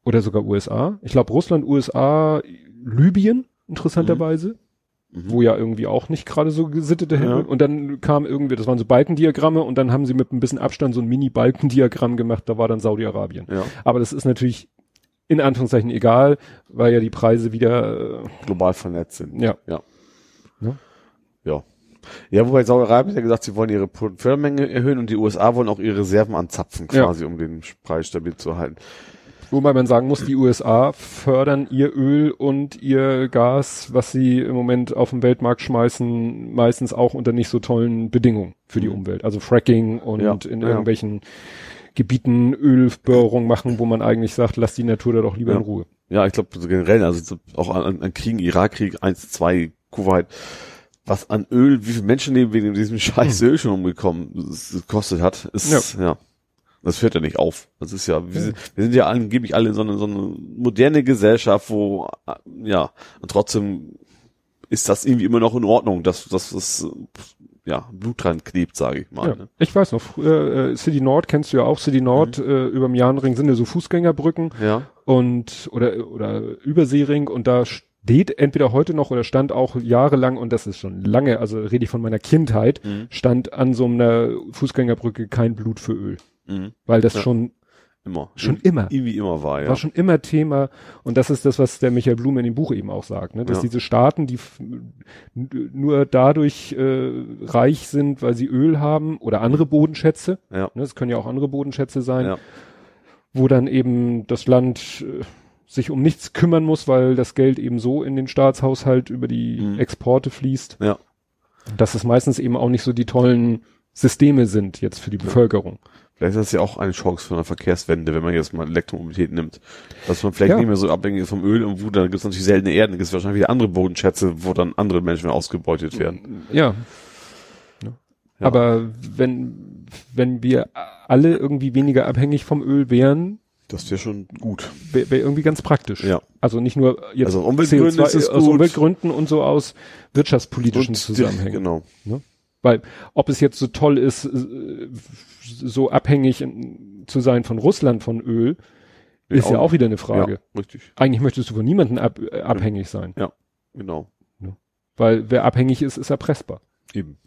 oder sogar USA. Ich glaube Russland, USA, Libyen, interessanterweise. Mhm. Wo ja irgendwie auch nicht gerade so gesittete Ja. Hände. Und dann kam irgendwie, das waren so Balkendiagramme und dann haben sie mit ein bisschen Abstand so ein Mini-Balkendiagramm gemacht, da war dann Saudi-Arabien. Ja. Aber das ist natürlich in Anführungszeichen egal, weil ja die Preise wieder, äh, Global vernetzt sind. ja. Ja. Ja. Ja. Ja, wobei Saudi-Arabien hat ja gesagt, sie wollen ihre Fördermenge erhöhen und die USA wollen auch ihre Reserven anzapfen, Ja. quasi, um den Preis stabil zu halten. Wobei man sagen muss, die USA fördern ihr Öl und ihr Gas, was sie im Moment auf den Weltmarkt schmeißen, meistens auch unter nicht so tollen Bedingungen für die Mhm. Umwelt. Also Fracking und Ja, in ja. irgendwelchen Gebieten Ölbohrung machen, wo man eigentlich sagt, lass die Natur da doch lieber Ja. in Ruhe. Ja, ich glaube generell, also so auch an, an Kriegen, Irakkrieg 1, 2, Kuwait, was an Öl, wie viele Menschenleben wegen diesem scheiß Öl schon umgekommen es gekostet hat, ist, ja. Das hört ja nicht auf. Das ist ja, wir, sind, wir sind ja angeblich alle in so eine, so eine moderne Gesellschaft, wo, ja, und trotzdem ist das irgendwie immer noch in Ordnung, dass, dass das, ja, Blut dran klebt, sage ich mal. Ja. Ne? Ich weiß noch, früher, äh, City Nord kennst du ja auch, City Nord, äh, über dem Jahnring sind ja so Fußgängerbrücken Ja, und oder oder Überseering und da steht entweder heute noch oder stand auch jahrelang und das ist schon lange, also rede ich von meiner Kindheit, Mhm. stand an so einer Fußgängerbrücke kein Blut für Öl, mhm. weil das Ja. schon Immer. Schon immer. Irgendwie immer war, ja. War schon immer Thema. Und das ist das, was der Michael Blum in dem Buch eben auch sagt, ne? dass Ja. diese Staaten, die nur dadurch äh, reich sind, weil sie Öl haben oder andere Bodenschätze, ja. ne? es können ja auch andere Bodenschätze sein, Ja. wo dann eben das Land äh, sich um nichts kümmern muss, weil das Geld eben so in den Staatshaushalt über die Mhm. Exporte fließt, Ja. dass es meistens eben auch nicht so die tollen Systeme sind jetzt für die Bevölkerung. Vielleicht ist das ja auch eine Chance für eine Verkehrswende, wenn man jetzt mal Elektromobilität nimmt. Dass man vielleicht Ja. nicht mehr so abhängig ist vom Öl und wo, dann gibt es natürlich seltene Erden, gibt es wahrscheinlich wieder andere Bodenschätze, wo dann andere Menschen mehr ausgebeutet werden. Ja. Ja. Aber wenn, wenn wir alle irgendwie weniger abhängig vom Öl wären, Das wäre schon gut. wäre wär irgendwie ganz praktisch. Ja. Also nicht nur jetzt Also Umweltgründen ist es aus gut. Umweltgründen und so aus wirtschaftspolitischen Zusammenhängen. Genau. Weil ob es jetzt so toll ist, äh, so abhängig in, zu sein von Russland von Öl, ist ja auch wieder eine Frage. Ja, richtig. Eigentlich möchtest du von niemandem ab, äh, abhängig sein. Genau. Weil wer abhängig ist, ist erpressbar. Eben.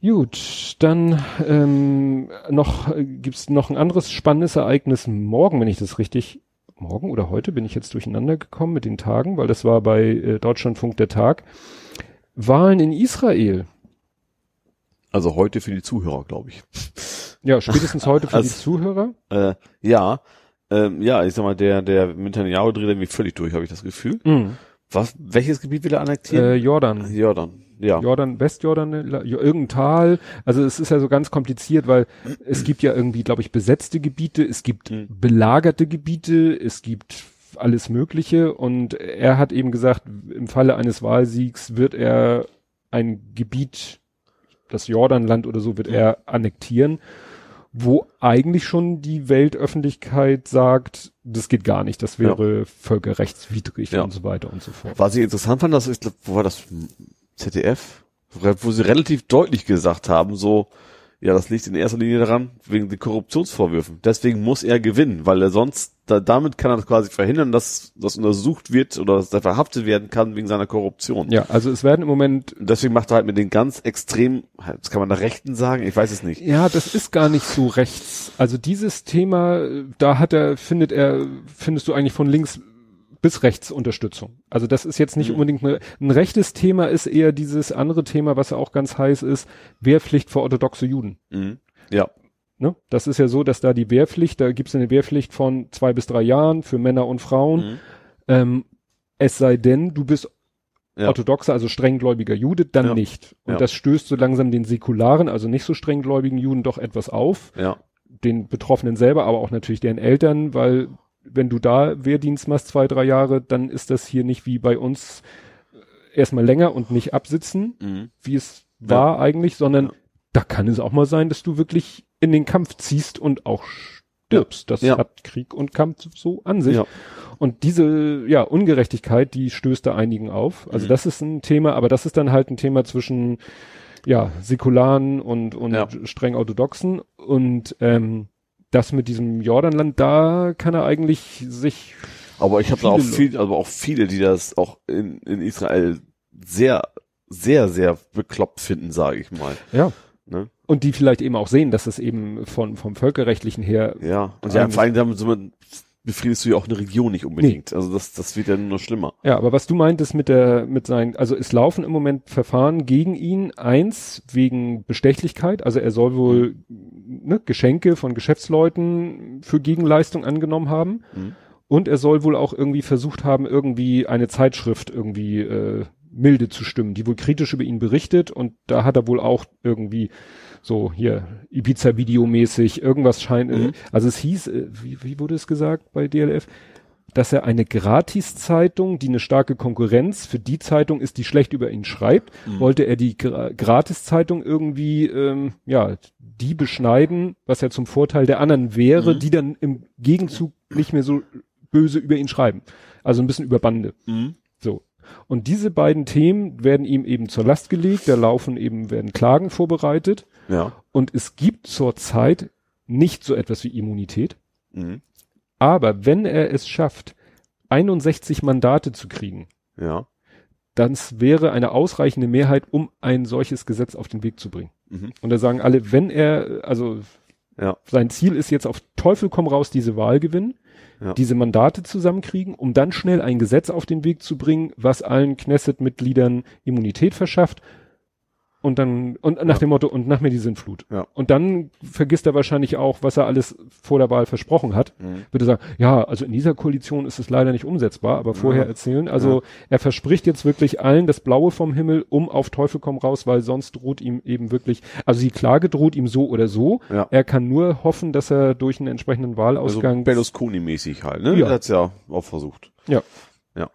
Gut, dann ähm, noch äh, gibt's noch ein anderes spannendes Ereignis morgen, wenn ich das richtig morgen oder heute bin ich jetzt durcheinander gekommen mit den Tagen, weil das war bei äh, Deutschlandfunk der Tag. Wahlen in Israel. Also heute für die Zuhörer, glaube ich. Ja, spätestens heute für die Also- Zuhörer. Äh, ja. Ähm, ja, ich sag mal, der, der Netanyahu dreht irgendwie völlig durch, habe ich das Gefühl. Mhm. Was, welches Gebiet will er Äh, annektieren? Jordan. Jordan. Ja. Jordan, Westjordan, irgendein Tal. Also es ist ja so ganz kompliziert, weil es gibt ja irgendwie, glaube ich, besetzte Gebiete, es gibt Mhm. belagerte Gebiete, es gibt alles Mögliche und er hat eben gesagt, im Falle eines Wahlsiegs wird er ein Gebiet, das Jordanland oder so, wird er annektieren, wo eigentlich schon die Weltöffentlichkeit sagt, das geht gar nicht, das wäre völkerrechtswidrig Ja. und so weiter und so fort. Was ich interessant fand, das ist, wo war das? ZDF? Wo sie relativ deutlich gesagt haben, so, ja, das liegt in erster Linie daran, wegen den Korruptionsvorwürfen. Deswegen muss er gewinnen, weil er sonst, da, damit kann er quasi verhindern, dass das untersucht wird oder dass er verhaftet werden kann wegen seiner Korruption. Ja, also es werden im Moment deswegen macht er halt mit den ganz extrem, das kann man da Rechten sagen, ich weiß es nicht. Ja, das ist gar nicht so rechts. Also dieses Thema, da hat er, findet er, findest du eigentlich von links bis rechts Unterstützung. Also das ist jetzt nicht Mhm. unbedingt eine, ein rechtes Thema, ist eher dieses andere Thema, was ja auch ganz heiß ist, Wehrpflicht für orthodoxe Juden. Mhm. Ja, Ne? Das ist ja so, dass da die Wehrpflicht, da gibt es eine Wehrpflicht von zwei bis drei Jahren für Männer und Frauen. Mhm. Ähm, es sei denn, du bist Ja. orthodoxer, also strenggläubiger Jude, dann Ja. nicht. Und Ja. das stößt so langsam den säkularen, also nicht so strenggläubigen Juden doch etwas auf ja, den Betroffenen selber, aber auch natürlich deren Eltern, weil wenn du da Wehrdienst machst, zwei, drei Jahre, dann ist das hier nicht wie bei uns äh, erstmal länger und nicht absitzen, mhm. wie es war eigentlich, sondern Ja. da kann es auch mal sein, dass du wirklich in den Kampf ziehst und auch stirbst. Das Ja. hat Krieg und Kampf so an sich. Und diese, ja, Ungerechtigkeit, die stößt da einigen auf. Also Mhm. das ist ein Thema, aber das ist dann halt ein Thema zwischen, ja, Säkularen und, und streng orthodoxen. Und ähm, das mit diesem Jordanland, da kann er eigentlich sich, Aber ich habe da auch Viele viel, also auch viele, die das auch in, in Israel sehr, sehr, sehr bekloppt finden, sage ich mal. ja. Ne? Und die vielleicht eben auch sehen, dass es eben von, vom Völkerrechtlichen her, Ja. Und ja, Eigentlich- vor allem damit so befriedest du ja auch eine Region nicht unbedingt. Also das, das wird ja nur noch schlimmer. ja, aber was du meintest mit der, mit seinen, also es laufen im Moment Verfahren gegen ihn, eins wegen Bestechlichkeit, also er soll wohl ne, Geschenke von Geschäftsleuten für Gegenleistung angenommen haben. Mhm. Und er soll wohl auch irgendwie versucht haben, irgendwie eine Zeitschrift irgendwie äh, milde zu stimmen, die wohl kritisch über ihn berichtet. Und da hat er wohl auch irgendwie so hier Ibiza-Video-mäßig irgendwas scheint. Äh, Mhm. also es hieß, äh, wie, wie wurde es gesagt bei DLF? dass er eine Gratiszeitung, die eine starke Konkurrenz für die Zeitung ist, die schlecht über ihn schreibt, Mhm. wollte er die Gra Gratiszeitung irgendwie, ähm, ja, die beschneiden, was ja zum Vorteil der anderen wäre, Mhm. die dann im Gegenzug nicht mehr so böse über ihn schreiben. Also ein bisschen über Bande. Mhm. So. Und diese beiden Themen werden ihm eben zur Last gelegt, da laufen eben, werden Klagen vorbereitet Ja. und es gibt zurzeit nicht so etwas wie Immunität. Mhm. Aber wenn er es schafft, 61 Mandate zu kriegen, Ja. das wäre eine ausreichende Mehrheit, um ein solches Gesetz auf den Weg zu bringen. Mhm. Und da sagen alle, wenn er, also Ja. Sein Ziel ist jetzt auf Teufel komm raus diese Wahl gewinnen, Ja. diese Mandate zusammenkriegen, um dann schnell ein Gesetz auf den Weg zu bringen, was allen Knesset-Mitgliedern Immunität verschafft. Und dann, und nach Ja. dem Motto, und nach mir die Sintflut. Ja. Und dann vergisst er wahrscheinlich auch, was er alles vor der Wahl versprochen hat. Mhm. Würde sagen, ja, also in dieser Koalition ist es leider nicht umsetzbar, aber vorher Ja. erzählen. Also er verspricht jetzt wirklich allen das Blaue vom Himmel, um auf Teufel komm raus, weil sonst droht ihm eben wirklich, also die Klage droht ihm so oder so. Ja. Er kann nur hoffen, dass er durch einen entsprechenden Also Wahlausgang. Berlusconi-mäßig halt, ne? Ja. Der hat's ja auch versucht. ja. Ja.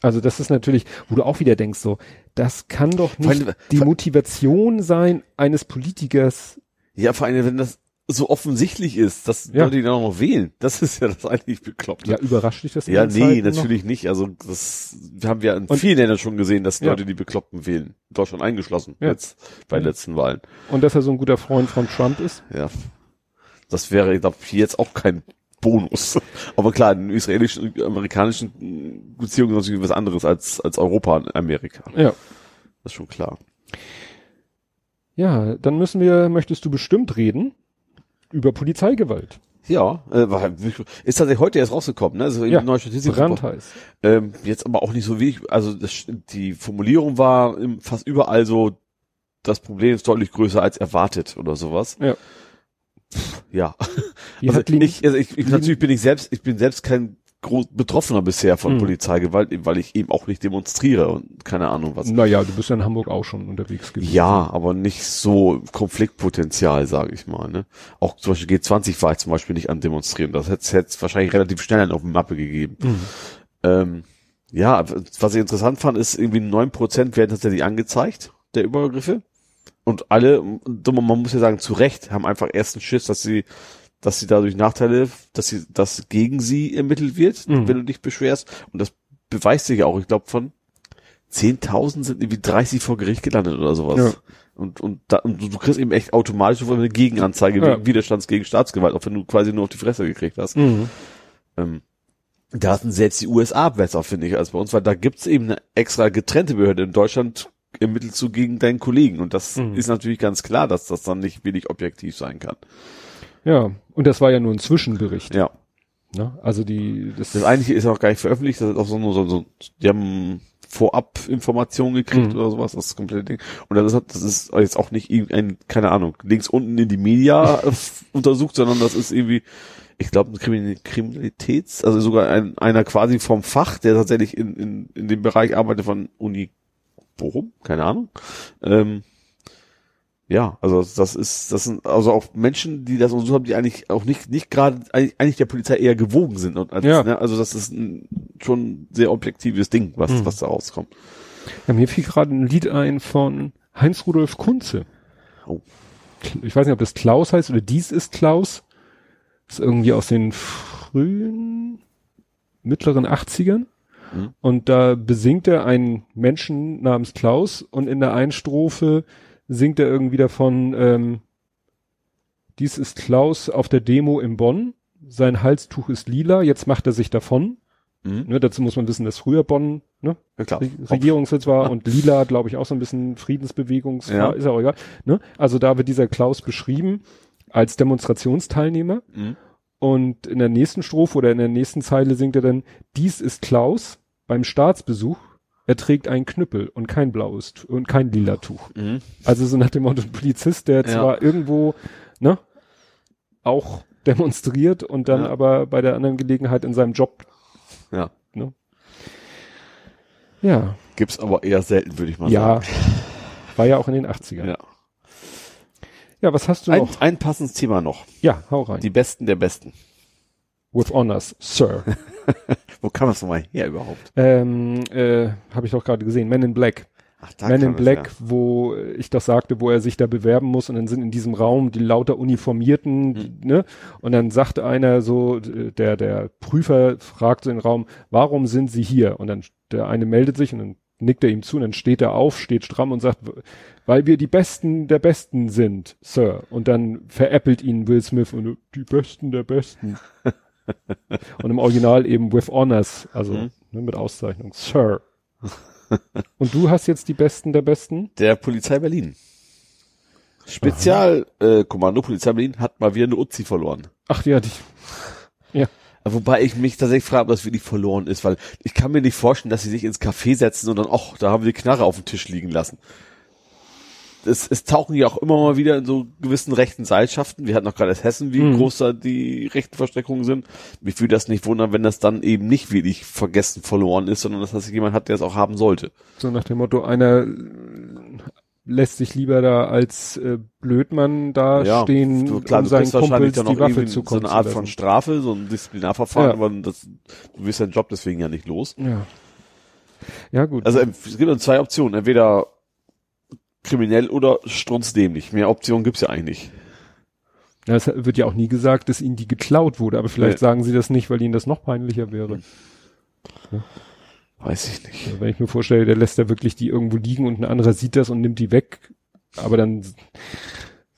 Also das ist natürlich, wo du auch wieder denkst, so, das kann doch nicht allem- die vor- Motivation sein eines Politikers. Ja, vor allem, wenn das so offensichtlich ist, dass Ja. Leute ihn auch noch wählen. Das ist ja das eigentlich Bekloppte. Ja, überrascht dich das? Ja, nee, Zeiten noch? natürlich nicht. Also das haben wir in Und- vielen Ländern schon gesehen, dass Ja. Leute die Bekloppten wählen. Deutschland eingeschlossen, Ja. jetzt bei den letzten Wahlen. Und dass er so ein guter Freund von Trump ist? Ja. Das wäre, ich glaube, jetzt auch kein Bonus. Aber klar, in israelischen und amerikanischen Beziehungen ist natürlich was anderes als, als Europa und Amerika. Ja. Das ist schon klar. Ja, dann müssen wir, möchtest du bestimmt reden über Polizeigewalt. Ja, äh, war, ist tatsächlich heute erst rausgekommen, ne? Also Ja, neue Statistik. Brandheiß. Ähm, jetzt aber auch nicht so wenig. Also das, die Formulierung war fast überall so, das Problem ist deutlich größer als erwartet oder sowas. Ja. Ja. Also ich, also ich, ich natürlich bin ich selbst, ich bin selbst kein groß Betroffener bisher von Mhm. Polizeigewalt, weil ich eben auch nicht demonstriere und keine Ahnung was. Naja, du bist ja in Hamburg auch schon unterwegs gewesen. Ja, aber nicht so Konfliktpotenzial, sage ich mal. Ne? Auch zum Beispiel G20 war ich zum Beispiel nicht an Demonstrieren. Das hätte es wahrscheinlich relativ schnell auf die Mappe gegeben. Mhm. Ähm, ja, was ich interessant fand, ist irgendwie neun Prozent werden tatsächlich angezeigt, der Übergriffe. Und alle, man muss ja sagen, zu Recht, haben einfach ersten Schiss, dass sie, dass sie dadurch Nachteile, dass sie, dass gegen sie ermittelt wird, Mhm. wenn du dich beschwerst. Und das beweist sich ja auch, ich glaube, von 10.000 sind irgendwie 30 vor Gericht gelandet oder sowas. Ja. Und, und, da, und du kriegst eben echt automatisch sofort eine Gegenanzeige Ja. wegen Widerstands gegen Staatsgewalt, auch wenn du quasi nur auf die Fresse gekriegt hast. Mhm. Ähm, da sind selbst die USA besser, finde ich, als bei uns, weil da gibt's eben eine extra getrennte Behörde. In Deutschland ermittelst du gegen deinen Kollegen. Und das Mhm. ist natürlich ganz klar, dass das dann nicht wenig objektiv sein kann. Ja, und das war ja nur ein Zwischenbericht. Ja. Ne? Also die, das, Das eigentliche ist auch gar nicht veröffentlicht, das ist auch so, nur so, so die haben vorab Informationen gekriegt Mhm. oder sowas, das komplette Ding. Und das ist, das ist jetzt auch nicht irgendein, keine Ahnung, links unten in die Media untersucht, sondern das ist irgendwie, ich glaube, ein Krimin- Kriminalitäts, also sogar ein, einer quasi vom Fach, der tatsächlich in, in, in dem Bereich arbeitet von Uni Bochum, keine Ahnung. Ähm, ja, also das ist, das sind also auch Menschen, die das untersucht haben, die eigentlich auch nicht, nicht gerade eigentlich der Polizei eher gewogen sind. Als, Ja. ne, also das ist ein, schon ein sehr objektives Ding, was, Mhm. was da rauskommt. ja, mir fiel gerade ein Lied ein von Heinz Rudolf Kunze. Oh. Ich weiß nicht, ob das Klaus heißt oder dies ist Klaus. Das ist irgendwie aus den frühen, mittleren 80ern. Mhm. Und da besingt er einen Menschen namens Klaus und in der einen Strophe singt er irgendwie davon, ähm, dies ist Klaus auf der Demo in Bonn, sein Halstuch ist lila, jetzt macht er sich davon. Mhm. Ne, dazu muss man wissen, dass früher Bonn ne, Ja. Re Regierungssitz war und lila, glaube ich, auch so ein bisschen Friedensbewegungs, Ja. ist ja auch egal. Ne? Also da wird dieser Klaus beschrieben als Demonstrationsteilnehmer Mhm. Und in der nächsten Strophe oder in der nächsten Zeile singt er dann, dies ist Klaus beim Staatsbesuch, er trägt einen Knüppel und kein blaues und kein lila Tuch. Mhm. Also so nach dem Motto Polizist, der Ja. zwar irgendwo, ne, auch demonstriert und dann Ja. aber bei der anderen Gelegenheit in seinem Job, Ja. ne? Ja, Gibt's aber eher selten, würde ich mal ja. sagen. War ja auch in den 80ern. Ja, Ja. was hast du Ein, noch? ein passendes Thema noch. Ja, hau rein. Die Besten der Besten. With Honors, Sir. Wo kam das nochmal her überhaupt? ähm, äh, habe ich doch gerade gesehen. Men in Black. Ach, da Men in das Black, her. wo ich das sagte, wo er sich da bewerben muss und dann sind in diesem Raum die lauter Uniformierten, Hm. ne? Und dann sagte einer so, äh, der, der Prüfer fragt so den Raum, warum sind Sie hier? Und dann der eine meldet sich und dann nickt er ihm zu und dann steht er auf, steht stramm und sagt, weil wir die Besten der Besten sind, Sir. Und dann veräppelt ihn Will Smith und die Besten der Besten. und im Original eben with honors, also Mhm. ne, mit Auszeichnung, Sir. und du hast jetzt die Besten der Besten? Der Polizei Berlin. Spezialkommando äh, Kommando Polizei Berlin hat mal wieder eine Uzi verloren. Ach ja, die, Wobei ich mich tatsächlich frage, ob das wirklich verloren ist, weil ich kann mir nicht vorstellen, dass sie sich ins Café setzen und dann, ach, da haben wir die Knarre auf dem Tisch liegen lassen. Es, es tauchen ja auch immer mal wieder in so gewissen rechten Seilschaften. Wir hatten noch gerade erst Hessen, wie Mhm. groß da die rechten Versteckungen sind. Mich würde das nicht wundern, wenn das dann eben nicht wirklich vergessen verloren ist, sondern dass das jemand hat, der es auch haben sollte. so nach dem Motto, einer lässt sich lieber da als äh, Blödmann da stehen, du, klar, um du seinen Kumpels dann die noch Waffe zu so eine Art von Strafe, so ein Disziplinarverfahren, Ja. aber das, du wirst deinen Job deswegen ja nicht los. Ja. Ja, gut. Also es gibt nur zwei Optionen, entweder kriminell oder strunzdämlich. Mehr Optionen gibt's ja eigentlich nicht. Ja, es wird ja auch nie gesagt, dass ihnen die geklaut wurde, aber vielleicht Nee. sagen sie das nicht, weil ihnen das noch peinlicher wäre. Weiß ich nicht. Also wenn ich mir vorstelle, der lässt da wirklich die irgendwo liegen und ein anderer sieht das und nimmt die weg, aber dann,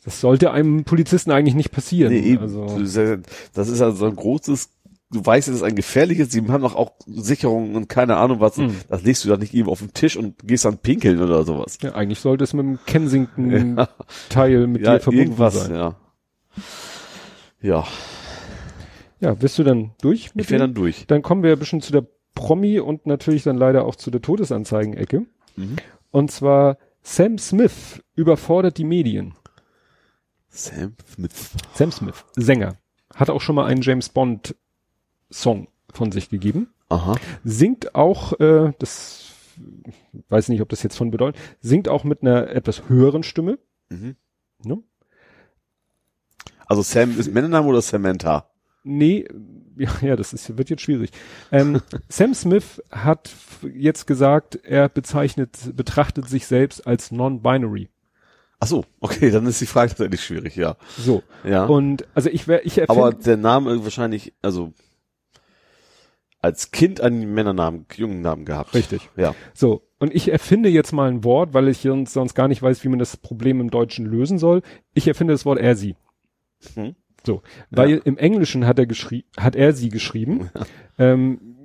das sollte einem Polizisten eigentlich nicht passieren. Nee, eben. Also, ja- Das ist also ein großes, du weißt, es ist ein gefährliches, sie haben doch auch Sicherungen und keine Ahnung was, Mhm. das legst du da nicht eben auf den Tisch und gehst dann pinkeln oder sowas. ja, eigentlich sollte es mit dem Kensington-Teil mit Ja, dir verbunden sein. ja. Ja, Ja, bist du dann durch? mit ich wäre dann durch. Dann kommen wir ein bisschen zu der Promi und natürlich dann leider auch zu der Todesanzeigen-Ecke. Mhm. Und zwar Sam Smith überfordert die Medien. Sam Smith. Sam Smith, Sänger, hat auch schon mal einen James Bond Song von sich gegeben. Aha. Singt auch, äh, das weiß nicht, ob das jetzt von bedeutet, singt auch mit einer etwas höheren Stimme. Mhm. Ne? Also Sam ist Männername oder Samantha? Nee, ja, ja, das ist, wird jetzt schwierig. Ähm, Sam Smith hat jetzt gesagt, er bezeichnet, betrachtet sich selbst als non-binary. Ach so, okay, dann ist die Frage tatsächlich schwierig, ja. So. Ja. Und also ich wäre, ich erfinde, Aber der Name wahrscheinlich, also als Kind einen Männernamen, jungen Namen gehabt. Richtig. Ja. So, und ich erfinde jetzt mal ein Wort, weil ich sonst, sonst gar nicht weiß, wie man das Problem im Deutschen lösen soll. Ich erfinde das Wort er, sie. Hm. So, weil im Englischen hat er geschrieben, hat er sie geschrieben. ähm,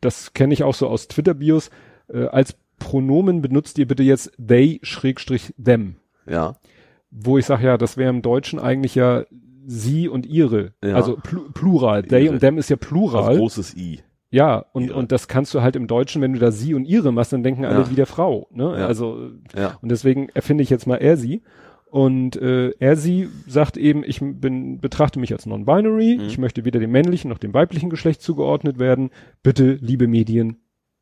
das kenne ich auch so aus Twitter-Bios. Äh, als Pronomen benutzt ihr bitte jetzt they schrägstrich them. Ja. Wo ich sage, ja, das wäre im Deutschen eigentlich ja sie und ihre. Ja. Also Plu Plural. They Ihre. und them ist ja Also Plural. großes I. Ja, und, Ihre. und das kannst du halt im Deutschen, wenn du da sie und ihre machst, dann denken alle Ja. wieder Frau. Ne? Ja. Also, Ja. und deswegen erfinde ich jetzt mal er sie. Und äh, er sie sagt eben, ich bin, betrachte mich als non-binary, Mhm. ich möchte weder dem männlichen noch dem weiblichen Geschlecht zugeordnet werden. Bitte, liebe Medien,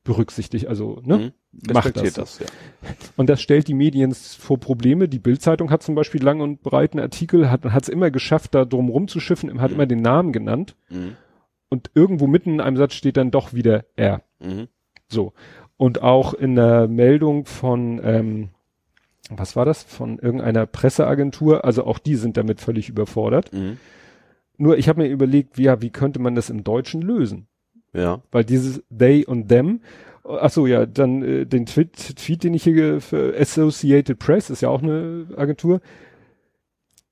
berücksichtigt, also, ne? Mhm. Macht das. das, ja. Und das stellt die Medien vor Probleme. Die Bildzeitung hat zum Beispiel lang und breiten Artikel, hat es immer geschafft, da drum rumzuschiffen, hat Mhm. immer den Namen genannt. Mhm. Und irgendwo mitten in einem Satz steht dann doch wieder er. Mhm. So. Und auch in der Meldung von, ähm, was war das? Von irgendeiner Presseagentur, also auch die sind damit völlig überfordert. Mhm. Nur ich habe mir überlegt, wie, ja, wie könnte man das im Deutschen lösen? Ja. Weil dieses they und them, ach so, ja, dann äh, den Tweet, Tweet, den ich hier für Associated Press, ist ja auch eine Agentur,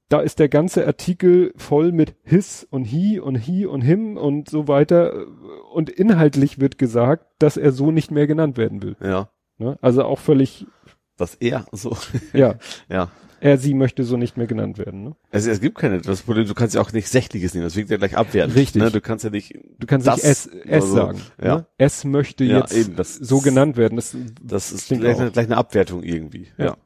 da ist der ganze Artikel voll mit his und he und he und him und so weiter und inhaltlich wird gesagt, dass er so nicht mehr genannt werden will. Ja. Ne? Also auch völlig, Das er, so. ja, Ja. Er, sie möchte so nicht mehr genannt werden. Ne? Also es gibt keine, das Problem, du kannst ja auch nicht Sächliches nehmen, das wirkt ja gleich abwertend. Richtig. Ne? Du kannst ja nicht, Du kannst Das nicht es, es also, sagen. ja. Ne? Es möchte Ja, jetzt eben, das so genannt werden. Das, das ist Klingt gleich, eine, gleich eine Abwertung irgendwie. Ja.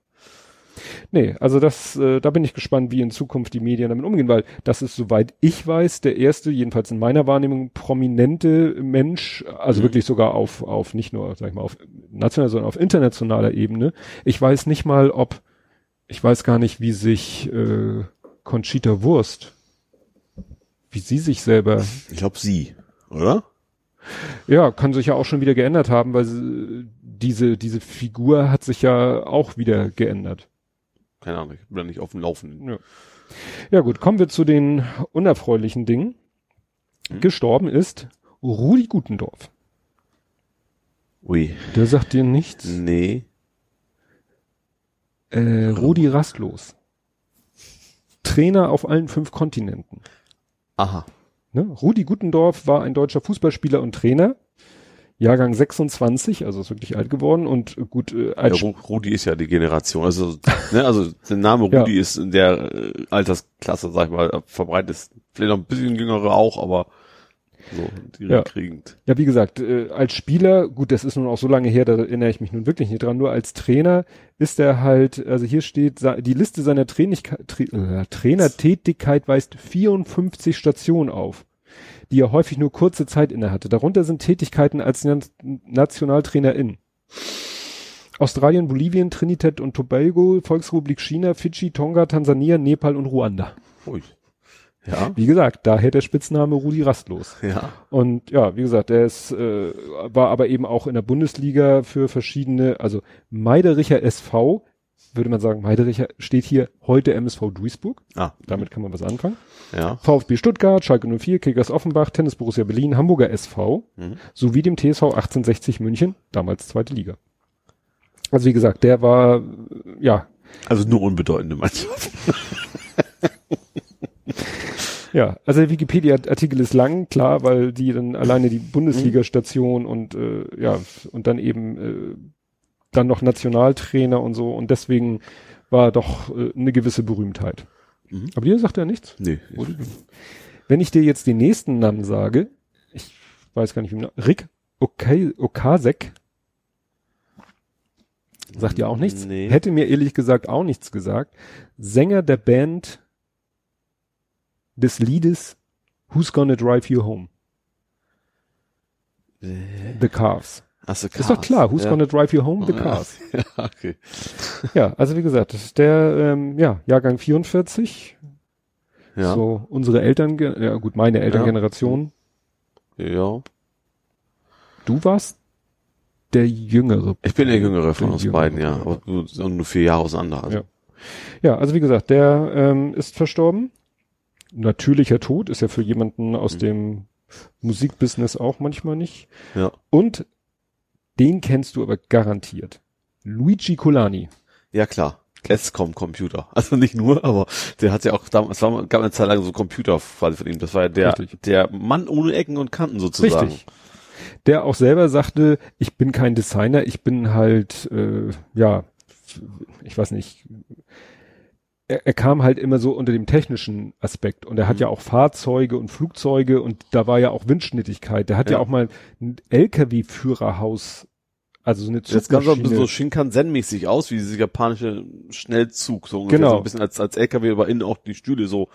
Nee, also das, äh, da bin ich gespannt, wie in Zukunft die Medien damit umgehen, weil das ist, soweit ich weiß, der erste, jedenfalls in meiner Wahrnehmung, prominente Mensch, also Mhm. wirklich sogar auf, auf nicht nur, sag ich mal, auf nationaler, sondern auf internationaler Ebene. Ich weiß nicht mal, ob, ich weiß gar nicht, wie sich äh, Conchita Wurst, wie sie sich selber Ich glaube sie, oder? ja, kann sich ja auch schon wieder geändert haben, weil sie, diese, diese Figur hat sich ja auch wieder geändert. Keine Ahnung, ich bin da nicht auf dem Laufenden. Ja. ja gut, kommen wir zu den unerfreulichen Dingen. Mhm. Gestorben ist Rudi Gutendorf. Ui. Der sagt dir nichts. Nee. Äh, Rudi Rastlos. Trainer auf allen fünf Kontinenten. Aha. Ne? Rudi Gutendorf war ein deutscher Fußballspieler und Trainer. Jahrgang 26, also ist wirklich alt geworden und gut, äh, als Ja, Ru- Rudi ist ja die Generation. Also, ne, also der Name Ja. Rudi ist in der äh, Altersklasse, sag ich mal, verbreitet. Ist Vielleicht noch ein bisschen jüngere auch, aber so Ja. kriegend. Ja, wie gesagt, äh, als Spieler, gut, das ist nun auch so lange her, da erinnere ich mich nun wirklich nicht dran, nur als Trainer ist er halt, also hier steht, die Liste seiner Tra äh, Trainertätigkeit weist 54 Stationen auf, die er häufig nur kurze Zeit inne hatte. Darunter sind Tätigkeiten als Na Nationaltrainer in Australien, Bolivien, Trinidad und Tobago, Volksrepublik China, Fidschi, Tonga, Tansania, Nepal und Ruanda. Ui. Ja, Wie gesagt, daher der Spitzname Rudi Rastlos. ja. Und ja, wie gesagt, er ist, äh, war aber eben auch in der Bundesliga für verschiedene, also Meidericher SV, würde man sagen, Meidericher steht hier heute MSV Duisburg. Ah, Damit kann man was anfangen. ja. VfB Stuttgart, Schalke 04, Kickers Offenbach, Tennis Borussia Berlin, Hamburger SV Mhm. sowie dem TSV 1860 München, damals zweite Liga. Also wie gesagt, der war, ja, Also nur unbedeutende Mannschaften. Ja, also der Wikipedia-Artikel ist lang, klar, weil die dann alleine die Bundesliga-Station und äh, ja, und dann eben äh, dann noch Nationaltrainer und so und deswegen war doch äh, eine gewisse Berühmtheit. Mhm. Aber dir sagt er nichts? Nee. Wenn ich dir jetzt den nächsten Namen sage, ich weiß gar nicht, wie Rick okay, Okasek, sagt dir auch nichts? Nee. Hätte mir ehrlich gesagt auch nichts gesagt. Sänger der Band des Liedes Who's Gonna Drive You Home? The Cars. Achso, Ist doch klar, Who's ja. Gonna Drive You Home? The Cars. Ja, okay. Ja, also wie gesagt, das ist der ähm, ja, Jahrgang 44. Ja. So unsere Eltern, ja gut, meine Elterngeneration. Ja. Du warst der Jüngere. Ich bin der Jüngere von Der uns Jüngere. beiden, ja. Sind nur vier Jahre auseinander. Also. Ja. Ja, also wie gesagt, der ähm, ist verstorben. Natürlicher Tod ist ja für jemanden aus Mhm. dem Musikbusiness auch manchmal nicht. Ja. Und den kennst du aber garantiert. Luigi Colani. Ja, klar. Escom Computer. Also nicht nur, aber der hat ja auch damals, es war, gab eine Zeit lang so Computer quasi von ihm. Das war ja der, Richtig. der Mann ohne Ecken und Kanten sozusagen. Richtig. Der auch selber sagte, ich bin kein Designer, ich bin halt, äh, ja, ich weiß nicht. Er, er kam halt immer so unter dem technischen Aspekt und er hat Mhm. ja auch Fahrzeuge und Flugzeuge und da war ja auch Windschnittigkeit. Der hat ja, Ja. auch mal ein LKW-Führerhaus, also so eine Jetzt ganz so ein Zugmaschine. bisschen so Shinkansen-mäßig aus, wie dieses japanische Schnellzug, so. Genau. So ein bisschen als, als LKW, aber innen auch die Stühle so,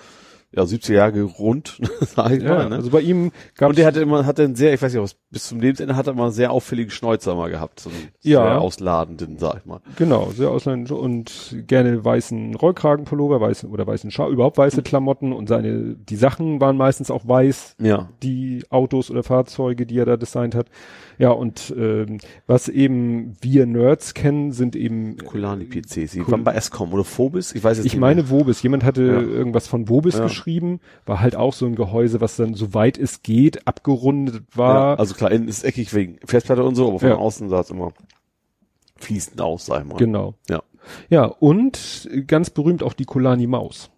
ja, 70 Jahre rund, sag ich ja, mal, ne? also bei ihm gab und der hatte immer, hatte einen sehr, ich weiß nicht, was, bis zum Lebensende hat er immer einen sehr auffälligen Schnäuzer mal gehabt. So einen Ja. sehr ausladenden, sag ich mal. Genau, sehr ausländisch und gerne weißen Rollkragenpullover, weißen oder weißen Schal, überhaupt weiße Mhm. Klamotten und seine, die Sachen waren meistens auch weiß, Ja. die Autos oder Fahrzeuge, die er da designt hat. Ja, und ähm, was eben wir Nerds kennen, sind eben Kulani PCs. Die Kul- waren bei Escom oder Phobis? Ich weiß jetzt ich nicht meine mehr. Vobis. Jemand hatte Ja. irgendwas von Vobis Ja. geschrieben, war halt auch so ein Gehäuse, was dann so weit es geht abgerundet war. Ja, also klar, innen ist eckig wegen Festplatte und so, aber von außen sah es immer fließend aus, sag ich mal. genau. Ja. Ja, und ganz berühmt auch die Colani Maus.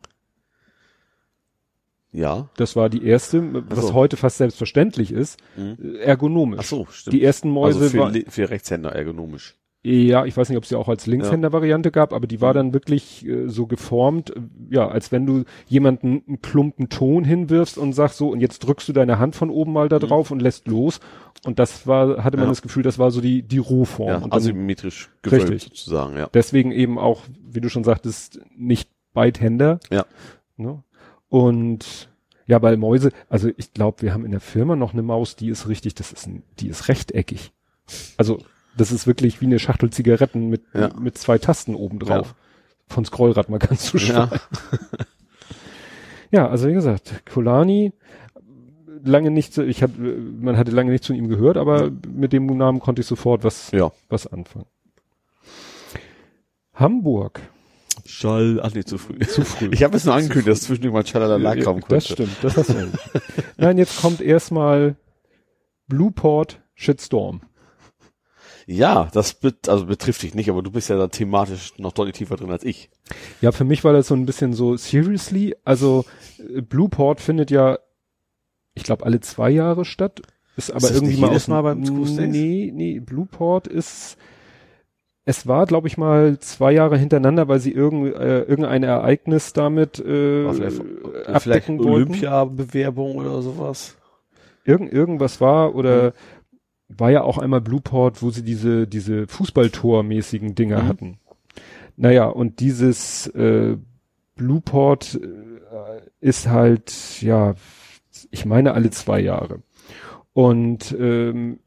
Ja. Das war die erste, was so. heute fast selbstverständlich ist, Mhm. ergonomisch. Ach so, stimmt. Die ersten Mäuse also für, war, für Rechtshänder ergonomisch. ja, ich weiß nicht, ob es ja auch als Linkshänder-Variante gab, aber die war Mhm. dann wirklich äh, so geformt, äh, ja, als wenn du jemanden einen Klumpen Ton hinwirfst und sagst so, und jetzt drückst du deine Hand von oben mal da drauf und lässt los. Und das war, hatte man Mhm. Ja. das Gefühl, das war so die, die Rohform. Ja, und asymmetrisch gewölbt Richtig. sozusagen, ja. deswegen eben auch, wie du schon sagtest, nicht Beidhänder. Ja. Ne? Und ja, bei Mäuse, also ich glaube, wir haben in der Firma noch eine Maus, die ist richtig, das ist ein, die ist rechteckig. Also das ist wirklich wie eine Schachtel Zigaretten mit, Ja. mit zwei Tasten oben drauf. Von Scrollrad mal ganz zu Ja. schweigen. Ja, also wie gesagt, Kolani, lange nicht, ich hab, man hatte lange nichts von ihm gehört, aber mit dem Namen konnte ich sofort was, Ja. was anfangen. Hamburg. Schall, ach nee, zu früh. Zu früh. Ich habe es nur angekündigt, dass zwischendurch mal Schalala kommen konnte. das stimmt, das hast du. Nein, jetzt kommt erstmal Blueport Shitstorm. Ja, das bet also betrifft dich nicht, aber du bist ja da thematisch noch deutlich tiefer drin als ich. Ja, für mich war das so ein bisschen so seriously. Also äh, Blueport findet ja, ich glaube, alle zwei Jahre statt. ist aber das irgendwie nicht mal aus Mal beim? Nee, nee, Blueport ist es war, glaube ich, mal zwei Jahre hintereinander, weil sie irgend, äh, irgendein Ereignis damit äh, vielleicht, äh, vielleicht wollten. Olympia-Bewerbung oder sowas. Irgend, irgendwas war oder war ja auch einmal Blueport, wo sie diese, diese Fußballtor-mäßigen Dinger Mhm. hatten. Naja, und dieses äh, Blueport äh, ist halt, ja, ich meine alle zwei Jahre. Und ähm,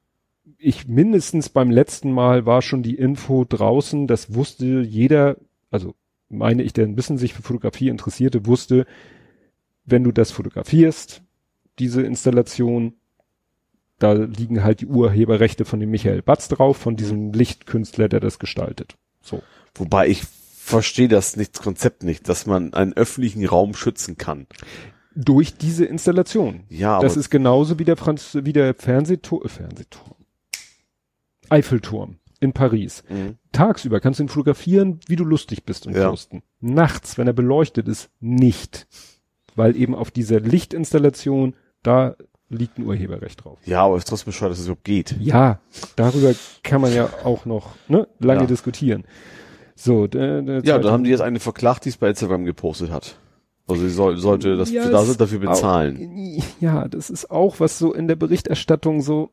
ich mindestens beim letzten Mal war schon die Info draußen, das wusste jeder, also meine ich, der ein bisschen sich für Fotografie interessierte, wusste, wenn du das fotografierst, diese Installation, da liegen halt die Urheberrechte von dem Michael Batz drauf, von diesem Lichtkünstler, der das gestaltet. So. Wobei ich verstehe das nicht, das Konzept nicht, dass man einen öffentlichen Raum schützen kann. Durch diese Installation. Ja, aber das ist genauso wie der Franz, wie der Fernsehturm, äh, Fernsehturm. Eiffelturm in Paris. Mhm. Tagsüber kannst du ihn fotografieren, wie du lustig bist und Ja. posten. Nachts, wenn er beleuchtet ist, nicht. Weil eben auf dieser Lichtinstallation, da liegt ein Urheberrecht drauf. ja, aber es ist trotzdem bescheuert, dass es überhaupt geht. Ja, darüber kann man ja auch noch ne, lange Ja. diskutieren. So, der, der Ja, da haben die jetzt eine verklagt, die es bei Instagram gepostet hat. Also sie soll, sollte das Ja, da es sind dafür bezahlen. Auch, ja, das ist auch was so in der Berichterstattung so.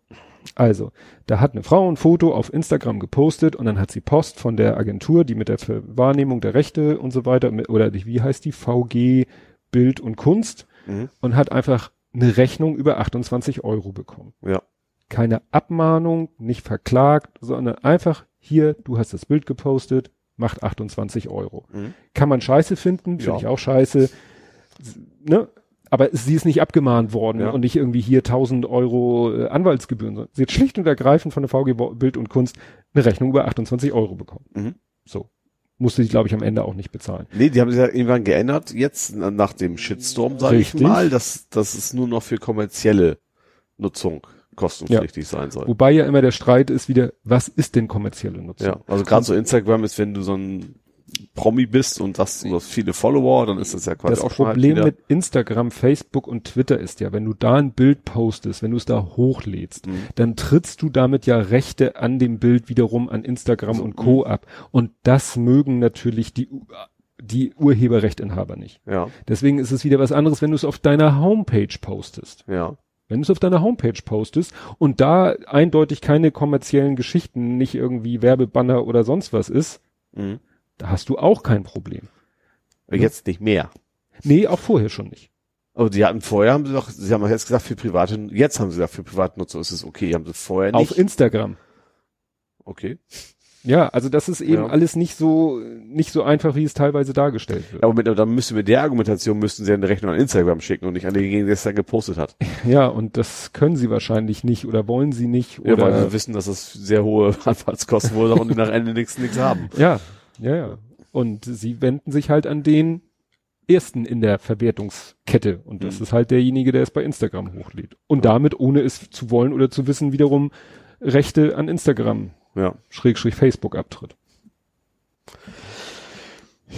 Also, da hat eine Frau ein Foto auf Instagram gepostet und dann hat sie Post von der Agentur, die mit der Wahrnehmung der Rechte und so weiter, oder wie heißt die, VG Bild und Kunst Mhm. und hat einfach eine Rechnung über 28 Euro bekommen. Ja. Keine Abmahnung, nicht verklagt, sondern einfach hier, du hast das Bild gepostet, macht 28 Euro. Mhm. Kann man scheiße finden, finde Ja. ich auch scheiße. Ne? Aber sie ist nicht abgemahnt worden Ja. und nicht irgendwie hier 1000 Euro äh, Anwaltsgebühren. Sie hat schlicht und ergreifend von der VG Bild und Kunst eine Rechnung über 28 Euro bekommen. Mhm. So. Musste sie, glaube ich, am Ende auch nicht bezahlen. Nee, die haben sich ja irgendwann geändert, jetzt na- nach dem Shitstorm, sage ich mal, dass, dass es nur noch für kommerzielle Nutzung kostenpflichtig sein soll. Wobei ja immer der Streit ist wieder, was ist denn kommerzielle Nutzung? Ja, also gerade so Instagram ist, wenn du so ein Promi bist und hast du hast viele Follower, dann ist das ja quasi Das auch schon halt Problem wieder, mit Instagram, Facebook und Twitter ist ja, wenn du da ein Bild postest, wenn du es da hochlädst, Mhm. dann trittst du damit ja Rechte an dem Bild wiederum an Instagram So, und Co. mhm. ab. Und das mögen natürlich die, die Urheberrechtinhaber nicht. ja, Deswegen ist es wieder was anderes, wenn du es auf deiner Homepage postest. ja, Wenn du es auf deiner Homepage postest und da eindeutig keine kommerziellen Geschichten, nicht irgendwie Werbebanner oder sonst was ist, mhm. Da hast du auch kein Problem. Aber jetzt nicht mehr. Nee, auch vorher schon nicht. Aber die hatten vorher, haben sie doch, sie haben jetzt gesagt, für private, jetzt haben sie gesagt, für private Nutzung ist es okay, haben sie vorher nicht. Auf Instagram. okay. Ja, also das ist eben Ja. alles nicht so nicht so einfach, wie es teilweise dargestellt wird. Aber mit, dann müsste mit der Argumentation müssten sie eine Rechnung an Instagram schicken und nicht an denjenigen, der es dann gepostet hat. Ja, und das können sie wahrscheinlich nicht oder wollen sie nicht Ja, weil oder sie wissen, dass das sehr hohe Anfallskosten wurde und nach Ende nichts, nichts haben. ja, ja, ja. Und sie wenden sich halt an den ersten in der Verwertungskette und das Mhm. ist halt derjenige, der es bei Instagram hochlädt und damit ohne es zu wollen oder zu wissen wiederum Rechte an Instagram Ja. Schrägstrich Facebook abtritt.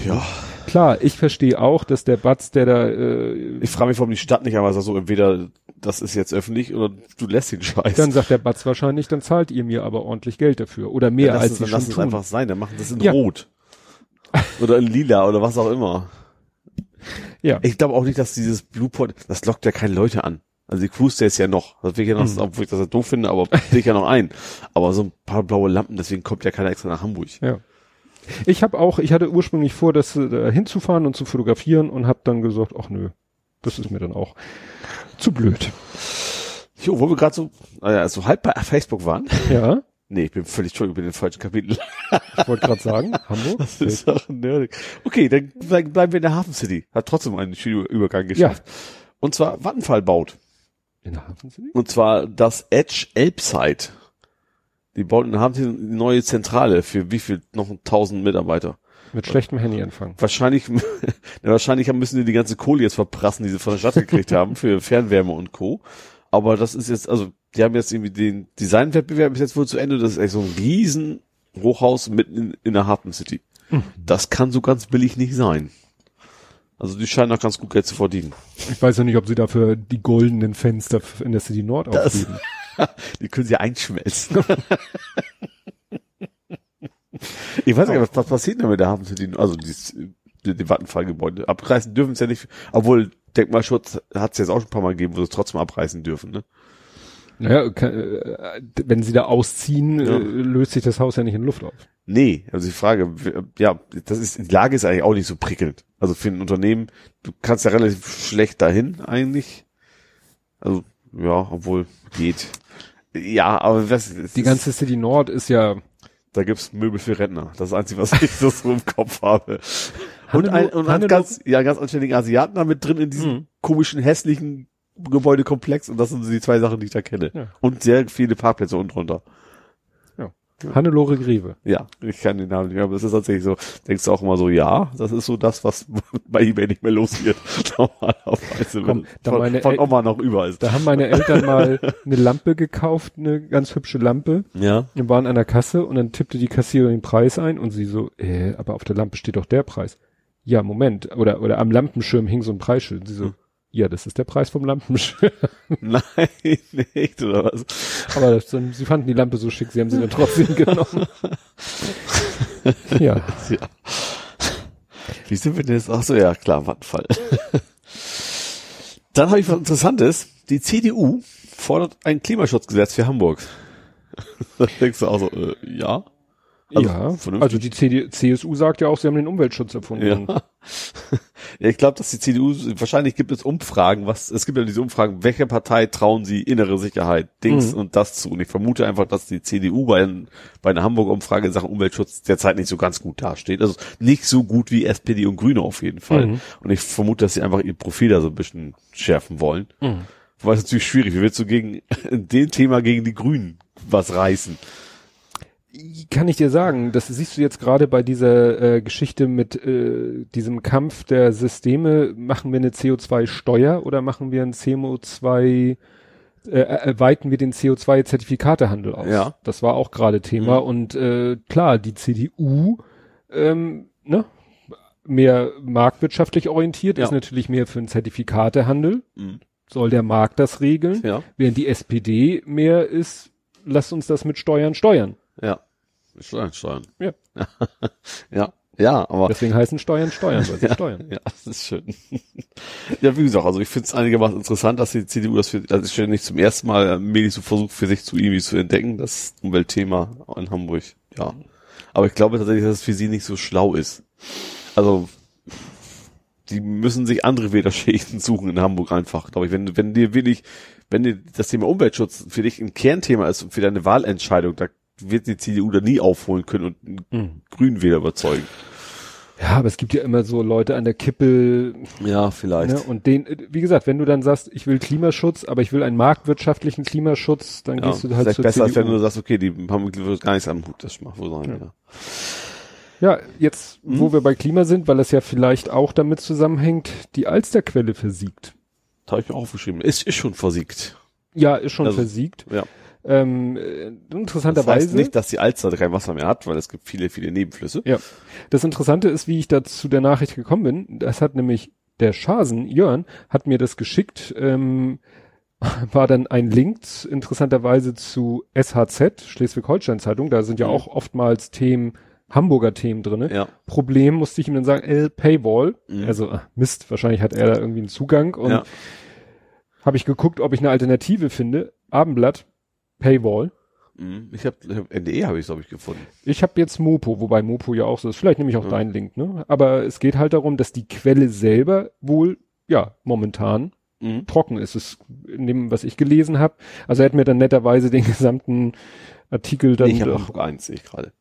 Ja. Klar, ich verstehe auch, dass der Batz, der da äh, Ich frage mich, warum die Stadt nicht einmal so entweder das ist jetzt öffentlich oder du lässt den Scheiß. Dann sagt der Batz wahrscheinlich, dann zahlt ihr mir aber ordentlich Geld dafür. Oder mehr dann als lass sie es, schon dann lass es einfach sein, dann machen das in Ja. Rot. Oder in Lila oder was auch immer. Ja. Ich glaube auch nicht, dass dieses Blueport, das lockt ja keine Leute an. Also die Cruise Days ja noch. Das will ich ja noch, Mhm. obwohl ich das ja doof finde, aber sehe ich ja noch ein. Aber so ein paar blaue Lampen, deswegen kommt ja keiner extra nach Hamburg. Ja. Ich habe auch, ich hatte ursprünglich vor, das äh, hinzufahren und zu fotografieren und habe dann gesagt, ach nö, das ist mir dann auch zu blöd. Jo, wo wir gerade so, naja, so halb bei Facebook waren. Ja, Nee, ich bin völlig, Entschuldigung, bin im falschen Kapitel. ich wollte gerade sagen, Hamburg. Das ist doch nerdig. Okay, dann ble- bleiben wir in der Hafen City. Hat trotzdem einen schönen Übergang geschafft. Und zwar Vattenfall baut. In der Hafen City? Und zwar das Edge Elbside. Die bauten in der Hafen City eine neue Zentrale für wie viel? Noch 1000 Mitarbeiter. Mit schlechtem Handyempfang. Wahrscheinlich, ja, wahrscheinlich müssen die die ganze Kohle jetzt verprassen, die sie von der Stadt gekriegt haben für Fernwärme und Co. Aber das ist jetzt, also, die haben jetzt irgendwie den Designwettbewerb ist jetzt wohl zu Ende. Das ist echt so ein riesen Hochhaus mitten in, in der Hafen City. Das kann so ganz billig nicht sein. Also die scheinen auch ganz gut Geld zu verdienen. Ich weiß ja nicht, ob sie dafür die goldenen Fenster in der City Nord Das- aufgeben. Die können sie einschmelzen. ich weiß nicht, was, was passiert denn mit der Hafenbedienung? Also dieses, die, die Vattenfallgebäude. Abreißen dürfen sie ja nicht, obwohl Denkmalschutz hat es jetzt auch schon ein paar Mal gegeben, wo sie es trotzdem abreißen dürfen, ne? Naja, äh, wenn sie da ausziehen, Ja. äh, löst sich das Haus ja nicht in Luft auf. Nee, also die Frage, ja, das ist, die Lage ist eigentlich auch nicht so prickelnd. Also für ein Unternehmen, du kannst ja relativ schlecht dahin eigentlich. Also, ja, obwohl, geht. Ja, aber was, es Die ganze City Nord ist ja da gibt's Möbel für Rentner. Das ist das Einzige, was ich so, im Kopf habe. Und ein, und ein Hannelo- ganz, ja, ganz anständigen Asiaten mit drin in diesem Mhm. komischen, hässlichen Gebäudekomplex. Und das sind so die zwei Sachen, die ich da kenne. Ja. Und sehr viele Parkplätze unten drunter. Hannelore Greve. Ja, ich kann den Namen nicht mehr, aber es ist tatsächlich so, denkst du auch immer so, ja, das ist so das, was bei eBay nicht mehr los wird. Normalerweise, Komm, da von, meine von Oma noch über ist. Da haben meine Eltern mal eine Lampe gekauft, eine ganz hübsche Lampe. Ja. Wir waren an der Kasse und dann tippte die Kassiererin den Preis ein und sie so, äh, aber auf der Lampe steht doch der Preis. Ja, Moment. Oder, oder am Lampenschirm hing so ein Preisschild. Sie so, ja, das ist der Preis vom Lampenschirm. Nein, nicht, oder was? Aber das, sie fanden die Lampe so schick, sie haben sie dann trotzdem genommen. ja. Ja. Wie sind wir denn jetzt? Ach so, ja, klar, Vattenfall. Dann habe ich was Interessantes. Die CDU fordert ein Klimaschutzgesetz für Hamburg. Da denkst du auch so, äh, ja. Also, ja, vernünftig. also die CD, CSU sagt ja auch, sie haben den Umweltschutz erfunden. Ja. ja, ich glaube, dass die CDU, wahrscheinlich gibt es Umfragen, was, es gibt ja diese Umfragen, welche Partei trauen sie innere Sicherheit, Dings Mhm. und das zu. Und ich vermute einfach, dass die CDU bei, ein- bei einer Hamburger Umfrage in Sachen Umweltschutz derzeit nicht so ganz gut dasteht. Also nicht so gut wie SPD und Grüne auf jeden Fall. Mhm. Und ich vermute, dass sie einfach ihr Profil da so ein bisschen schärfen wollen. Mhm. Wobei es natürlich schwierig, wie willst du gegen, in dem Thema gegen die Grünen was reißen? Kann ich dir sagen, das siehst du jetzt gerade bei dieser äh, Geschichte mit äh, diesem Kampf der Systeme, machen wir eine CO2-Steuer oder machen wir ein CO2, äh, erweiten wir den CO2-Zertifikatehandel aus? Ja. Das war auch gerade Thema Mhm. und äh, klar, die CDU, ähm, ne, mehr marktwirtschaftlich orientiert, Ja. ist natürlich mehr für einen Zertifikatehandel, Mhm. soll der Markt das regeln, Ja, während die SPD mehr ist, lasst uns das mit Steuern steuern. ja. Steuern, Steuern. Ja. ja, ja, aber Deswegen heißen Steuern Steuern, weil sie steuern. Ja, das ist schön. ja, wie gesagt, also ich finde es einigermaßen interessant, dass die CDU das für, das ist schon nicht zum ersten Mal äh, Medi so versucht, für sich zu irgendwie zu entdecken, das Umweltthema in Hamburg. Ja. Aber ich glaube tatsächlich, dass es für sie nicht so schlau ist. Also, die müssen sich andere Wählerschichten suchen in Hamburg einfach, glaube ich. Wenn, wenn dir wirklich, wenn dir das Thema Umweltschutz für dich ein Kernthema ist und für deine Wahlentscheidung, da wird die CDU da nie aufholen können und Mhm. grünen Wähler überzeugen. Ja, aber es gibt ja immer so Leute an der Kippe, Ja, vielleicht. ne, und den, wie gesagt, wenn du dann sagst, ich will Klimaschutz, aber ich will einen marktwirtschaftlichen Klimaschutz, dann Ja, gehst du halt vielleicht zur besser, als wenn CDU. du sagst, okay, die haben gar nichts am Hut, das macht wohl sein, ja. Ja, jetzt, Mhm. wo wir bei Klima sind, weil es ja vielleicht auch damit zusammenhängt, die Alsterquelle versiegt. Das habe ich mir aufgeschrieben. Ist, ist schon versiegt. Ja, ist schon Also, versiegt. Ja. Ähm, äh, Das interessanterweise. heißt nicht, dass die Alster kein Wasser mehr hat, weil es gibt viele, viele Nebenflüsse. Ja. Das Interessante ist, wie ich da zu der Nachricht gekommen bin. Das hat nämlich der Schasen, Jörn, hat mir das geschickt, ähm, war dann ein Link interessanterweise zu SHZ, Schleswig-Holstein Zeitung. Da sind ja Mhm. auch oftmals Themen, Hamburger Themen drinne. Ja. Problem musste ich ihm dann sagen, äh, Paywall. Mhm. Also ach, Mist, wahrscheinlich hat er da irgendwie einen Zugang und Ja. habe ich geguckt, ob ich eine Alternative finde. Abendblatt, Paywall. Mhm. Ich habe hab, NDE habe ich, glaube ich, gefunden. Ich habe jetzt Mopo, wobei Mopo ja auch so ist. Vielleicht nehme ich auch Ja. deinen Link, ne? Aber es geht halt darum, dass die Quelle selber wohl, ja, momentan Mhm. trocken ist. Es in dem, was ich gelesen habe. Also er hat mir dann netterweise den gesamten Artikel dann ich habe. Hamburg 1, sehe ich gerade.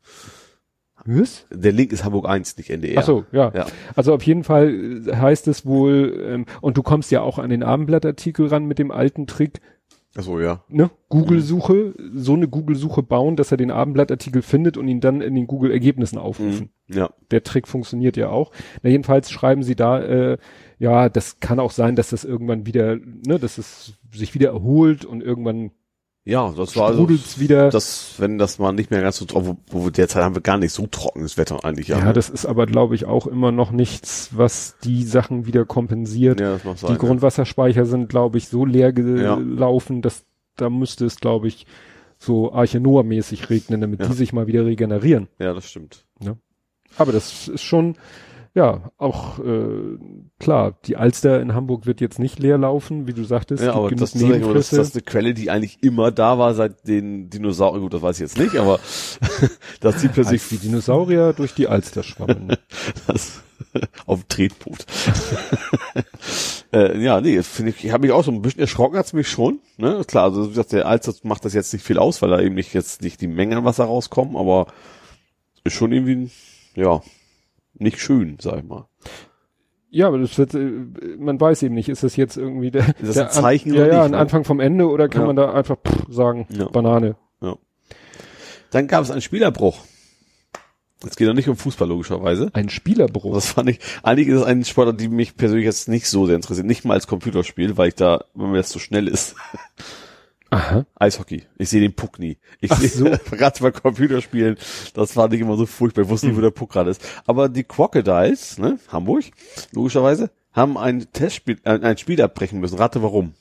Was? Der Link ist Hamburg 1, nicht NDR. Ach so, ja. Ja. Also auf jeden Fall heißt es wohl, ähm, und du kommst ja auch an den Abendblattartikel ran mit dem alten Trick, Ach so, ja. ne? Google-Suche, so eine Google-Suche bauen, dass er den Abendblattartikel findet und ihn dann in den Google-Ergebnissen aufrufen. Mhm. Ja. der Trick funktioniert ja auch. Na, jedenfalls schreiben sie da, äh, ja, das kann auch sein, dass das irgendwann wieder, ne, dass es sich wieder erholt und irgendwann Ja, das war also, wieder. das, wenn das mal nicht mehr ganz so trocken, wo, wo derzeit haben wir gar nicht so trockenes Wetter eigentlich. ja, ne? das ist aber, glaube ich, auch immer noch nichts, was die Sachen wieder kompensiert. ja, das macht sein. die Grundwasserspeicher sind, glaube ich, so leer Ja. gelaufen, dass da müsste es, glaube ich, so Arche Noah-mäßig regnen, damit Ja. die sich mal wieder regenerieren. Ja, das stimmt. Aber das ist schon, ja, auch äh, klar, die Alster in Hamburg wird jetzt nicht leer laufen, wie du sagtest. Ja, aber das, das, das, das Nebenflüsse. ist eine Quelle, die eigentlich immer da war seit den Dinosauriern. Gut, das weiß ich jetzt nicht, aber dass die plötzlich als die Dinosaurier durch die Alster schwammen. das auf dem Tretboot. äh, ja, nee, finde ich, ich habe mich auch so ein bisschen erschrocken, hat's mich schon. Ne? Klar, also wie gesagt, der Alster macht das jetzt nicht viel aus, weil da eben nicht jetzt nicht die Mengen an Wasser rauskommen, aber ist schon irgendwie, ja, nicht schön, sag ich mal. ja, aber das wird, äh, man weiß eben nicht, ist das jetzt irgendwie der, Ist das der ein Zeichen An, ja, oder ja, nicht, ein ne? Anfang vom Ende oder kann Ja. man da einfach pff, sagen, Ja. Banane. Dann gab es einen Spielerbruch. Es geht doch nicht um Fußball, logischerweise. Ein Spielerbruch. Das fand ich, eigentlich ist es ein Sportart, die mich persönlich jetzt nicht so sehr interessiert. Nicht mal als Computerspiel, weil ich da, wenn mir das so schnell ist. Aha. Eishockey. Ich sehe den Puck nie. Ich sehe so. gerade bei Computerspielen, das fand ich immer so furchtbar. Ich wusste nicht, wo der Puck gerade ist. Aber die Crocodiles, ne, Hamburg, logischerweise, haben ein Testspiel, äh, ein Spiel abbrechen müssen. Rate warum?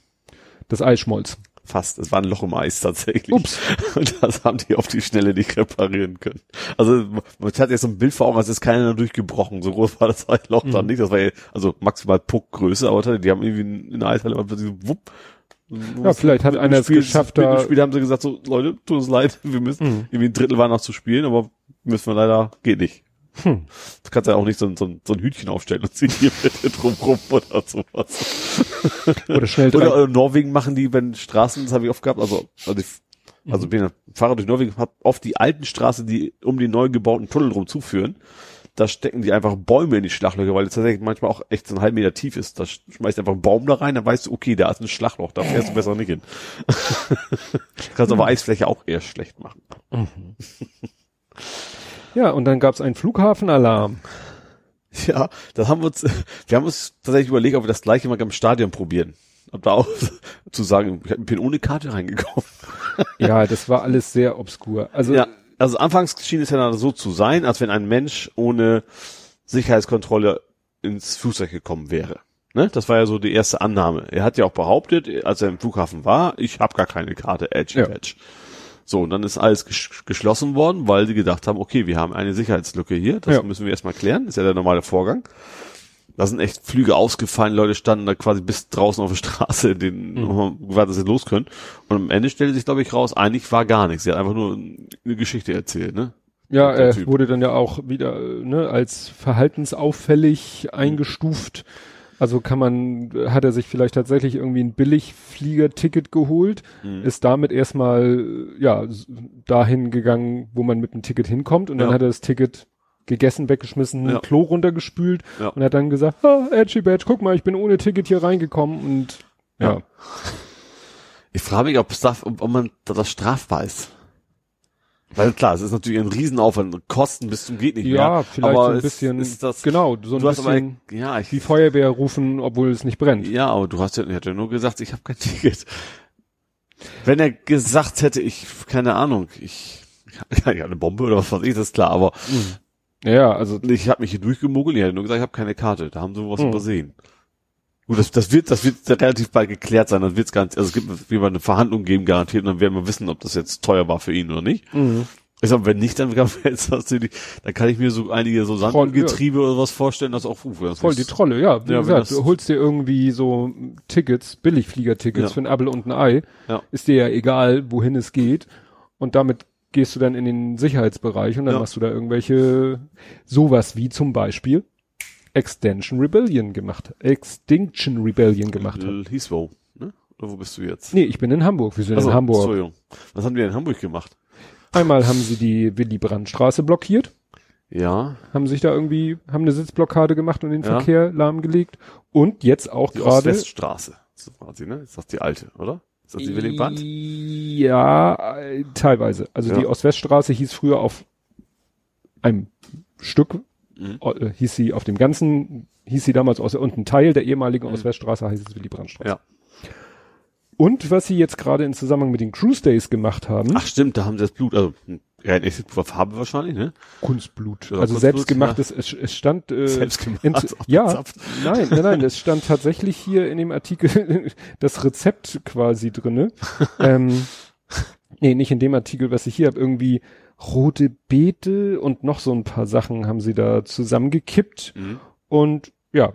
Das Eis schmolz. Fast. Es war ein Loch im Eis tatsächlich. Ups. Und das haben die auf die Schnelle nicht reparieren können. Also man hat jetzt so ein Bild vor Augen, als ist keiner durchgebrochen. So groß war das Loch Mhm. dann nicht. Das war ja, also maximal Puckgröße, aber die haben irgendwie in der Eishalle mal wupp. Ja, vielleicht hat einer es geschafft, mit dem Spiel haben sie gesagt, so Leute, tut uns leid, wir müssen, Mhm. irgendwie ein Drittel war noch zu spielen, aber müssen wir leider, geht nicht. Hm. Du kannst ja auch nicht so, ein- so, ein- so ein Hütchen aufstellen und ziehen hier bitte drum rum oder sowas. Oder schnell. Oder äh, Norwegen machen die, wenn Straßen, das habe ich oft gehabt, also, also, ich, also bin ja Fahrer durch Norwegen, hab oft die alten Straßen, die um die neu gebauten Tunnel drum zuführen, da stecken die einfach Bäume in die Schlaglöcher, weil es tatsächlich manchmal auch echt so einen halben Meter tief ist. Da schmeißt einfach einen Baum da rein, dann weißt du, okay, da ist ein Schlagloch, da fährst du besser nicht hin. Kannst aber Eisfläche auch eher schlecht machen. Ja, und dann gab's einen Flughafenalarm. Ja, das haben wir uns, wir haben uns tatsächlich überlegt, ob wir das gleiche mal am Stadion probieren. Ob da auch zu sagen, ich bin ohne Karte reingekommen. Ja, das war alles sehr obskur. Also Ja, also anfangs schien es ja so zu sein, als wenn ein Mensch ohne Sicherheitskontrolle ins Flugzeug gekommen wäre. Ne? Das war ja so die erste Annahme. Er hat ja auch behauptet, als er im Flughafen war, ich habe gar keine Karte, edge, Ja. edge. So, und dann ist alles ges geschlossen worden, weil sie gedacht haben, okay, wir haben eine Sicherheitslücke hier, das Ja. müssen wir erstmal klären, ist ja der normale Vorgang. Da sind echt Flüge ausgefallen, Leute standen da quasi bis draußen auf der Straße, den, Mhm. gewartet, dass sie los können. Und am Ende stellte sich, glaube ich, raus, eigentlich war gar nichts. Sie hat einfach nur eine Geschichte erzählt, ne? Ja, er Typ. wurde dann ja auch wieder äh, ne, als verhaltensauffällig eingestuft. Also kann man, hat er sich vielleicht tatsächlich irgendwie ein Billigfliegerticket geholt, Mhm. ist damit erstmal äh, ja dahin gegangen, wo man mit dem Ticket hinkommt und dann Ja. hat er das Ticket gegessen, weggeschmissen, Ja. Klo runtergespült Ja. und hat dann gesagt, ah, Edgy Badge, guck mal, ich bin ohne Ticket hier reingekommen und ja. Ja. Ich frage mich, ob, ob, ob man da das strafbar ist. Weil klar, es ist natürlich ein Riesenaufwand, Kosten bis zum geht nicht Ja, mehr. vielleicht aber so ein ist- bisschen, ist das, genau, so ein du hast bisschen aber, ja, ich, die Feuerwehr rufen, obwohl es nicht brennt. ja, aber du hast ja, er hat ja nur gesagt, ich habe kein Ticket. Wenn er gesagt hätte, ich, keine Ahnung, ich, ich habe eine Bombe oder was weiß ich, das ist klar, aber Ja, also ich habe mich hier durchgemogelt, er hat nur gesagt, ich habe keine Karte, da haben sie was Hm. übersehen. Gut, das, das wird, das wird relativ bald geklärt sein, dann wird's ganz, also es gibt wie eine Verhandlung geben garantiert und dann werden wir wissen, ob das jetzt teuer war für ihn oder nicht. Mhm. Ich sag, wenn nicht, dann kann jetzt natürlich, dann kann ich mir so einige so Sandgetriebe oder was vorstellen, das auch, uh, das Voll die ist- Trolle, ja. Wie Ja, gesagt, du holst dir irgendwie so Tickets, Billigfliegertickets Ja. für ein Apple und ein Ei. Ja. Ist dir ja egal, wohin es geht. Und damit gehst du dann in den Sicherheitsbereich und dann Ja. machst du da irgendwelche, sowas wie zum Beispiel Extension Rebellion gemacht, Extinction Rebellion gemacht hat. Äh, Heathrow, ne? Oder wo bist du jetzt? Nee, ich bin in Hamburg. Wir sind Also, in Hamburg. Entschuldigung. Was haben die in Hamburg gemacht? Einmal haben sie die Willy-Brandt-Straße blockiert, Ja, haben sich da irgendwie, haben eine Sitzblockade gemacht und den Ja. Verkehr lahmgelegt. Und jetzt auch die gerade. Ost-West-Straße. So quasi, ne? Ist das die alte, oder? Ist das die Willy Brandt? Ja, teilweise. Also Ja. die Ost-West-Straße hieß früher auf einem Stück, Mhm. äh, hieß sie auf dem ganzen, hieß sie damals aus, und ein Teil der ehemaligen Mhm. Ost-West-Straße heißt es Willy Brandt-Straße. Ja. Und was sie jetzt gerade in Zusammenhang mit den Cruise Days gemacht haben, Ach stimmt, da haben sie das Blut, also Ja, echtes Blut war Farbe wahrscheinlich, ne? Kunstblut. Ja, also Kunstblut, selbstgemachtes, es, es stand äh, Selbstgemacht, in, ja, nein, nein, nein, es stand tatsächlich hier in dem Artikel das Rezept quasi drinne. ähm, nee, nicht in dem Artikel, was ich hier habe, irgendwie rote Beete und noch so ein paar Sachen haben sie da zusammengekippt Mhm. und ja.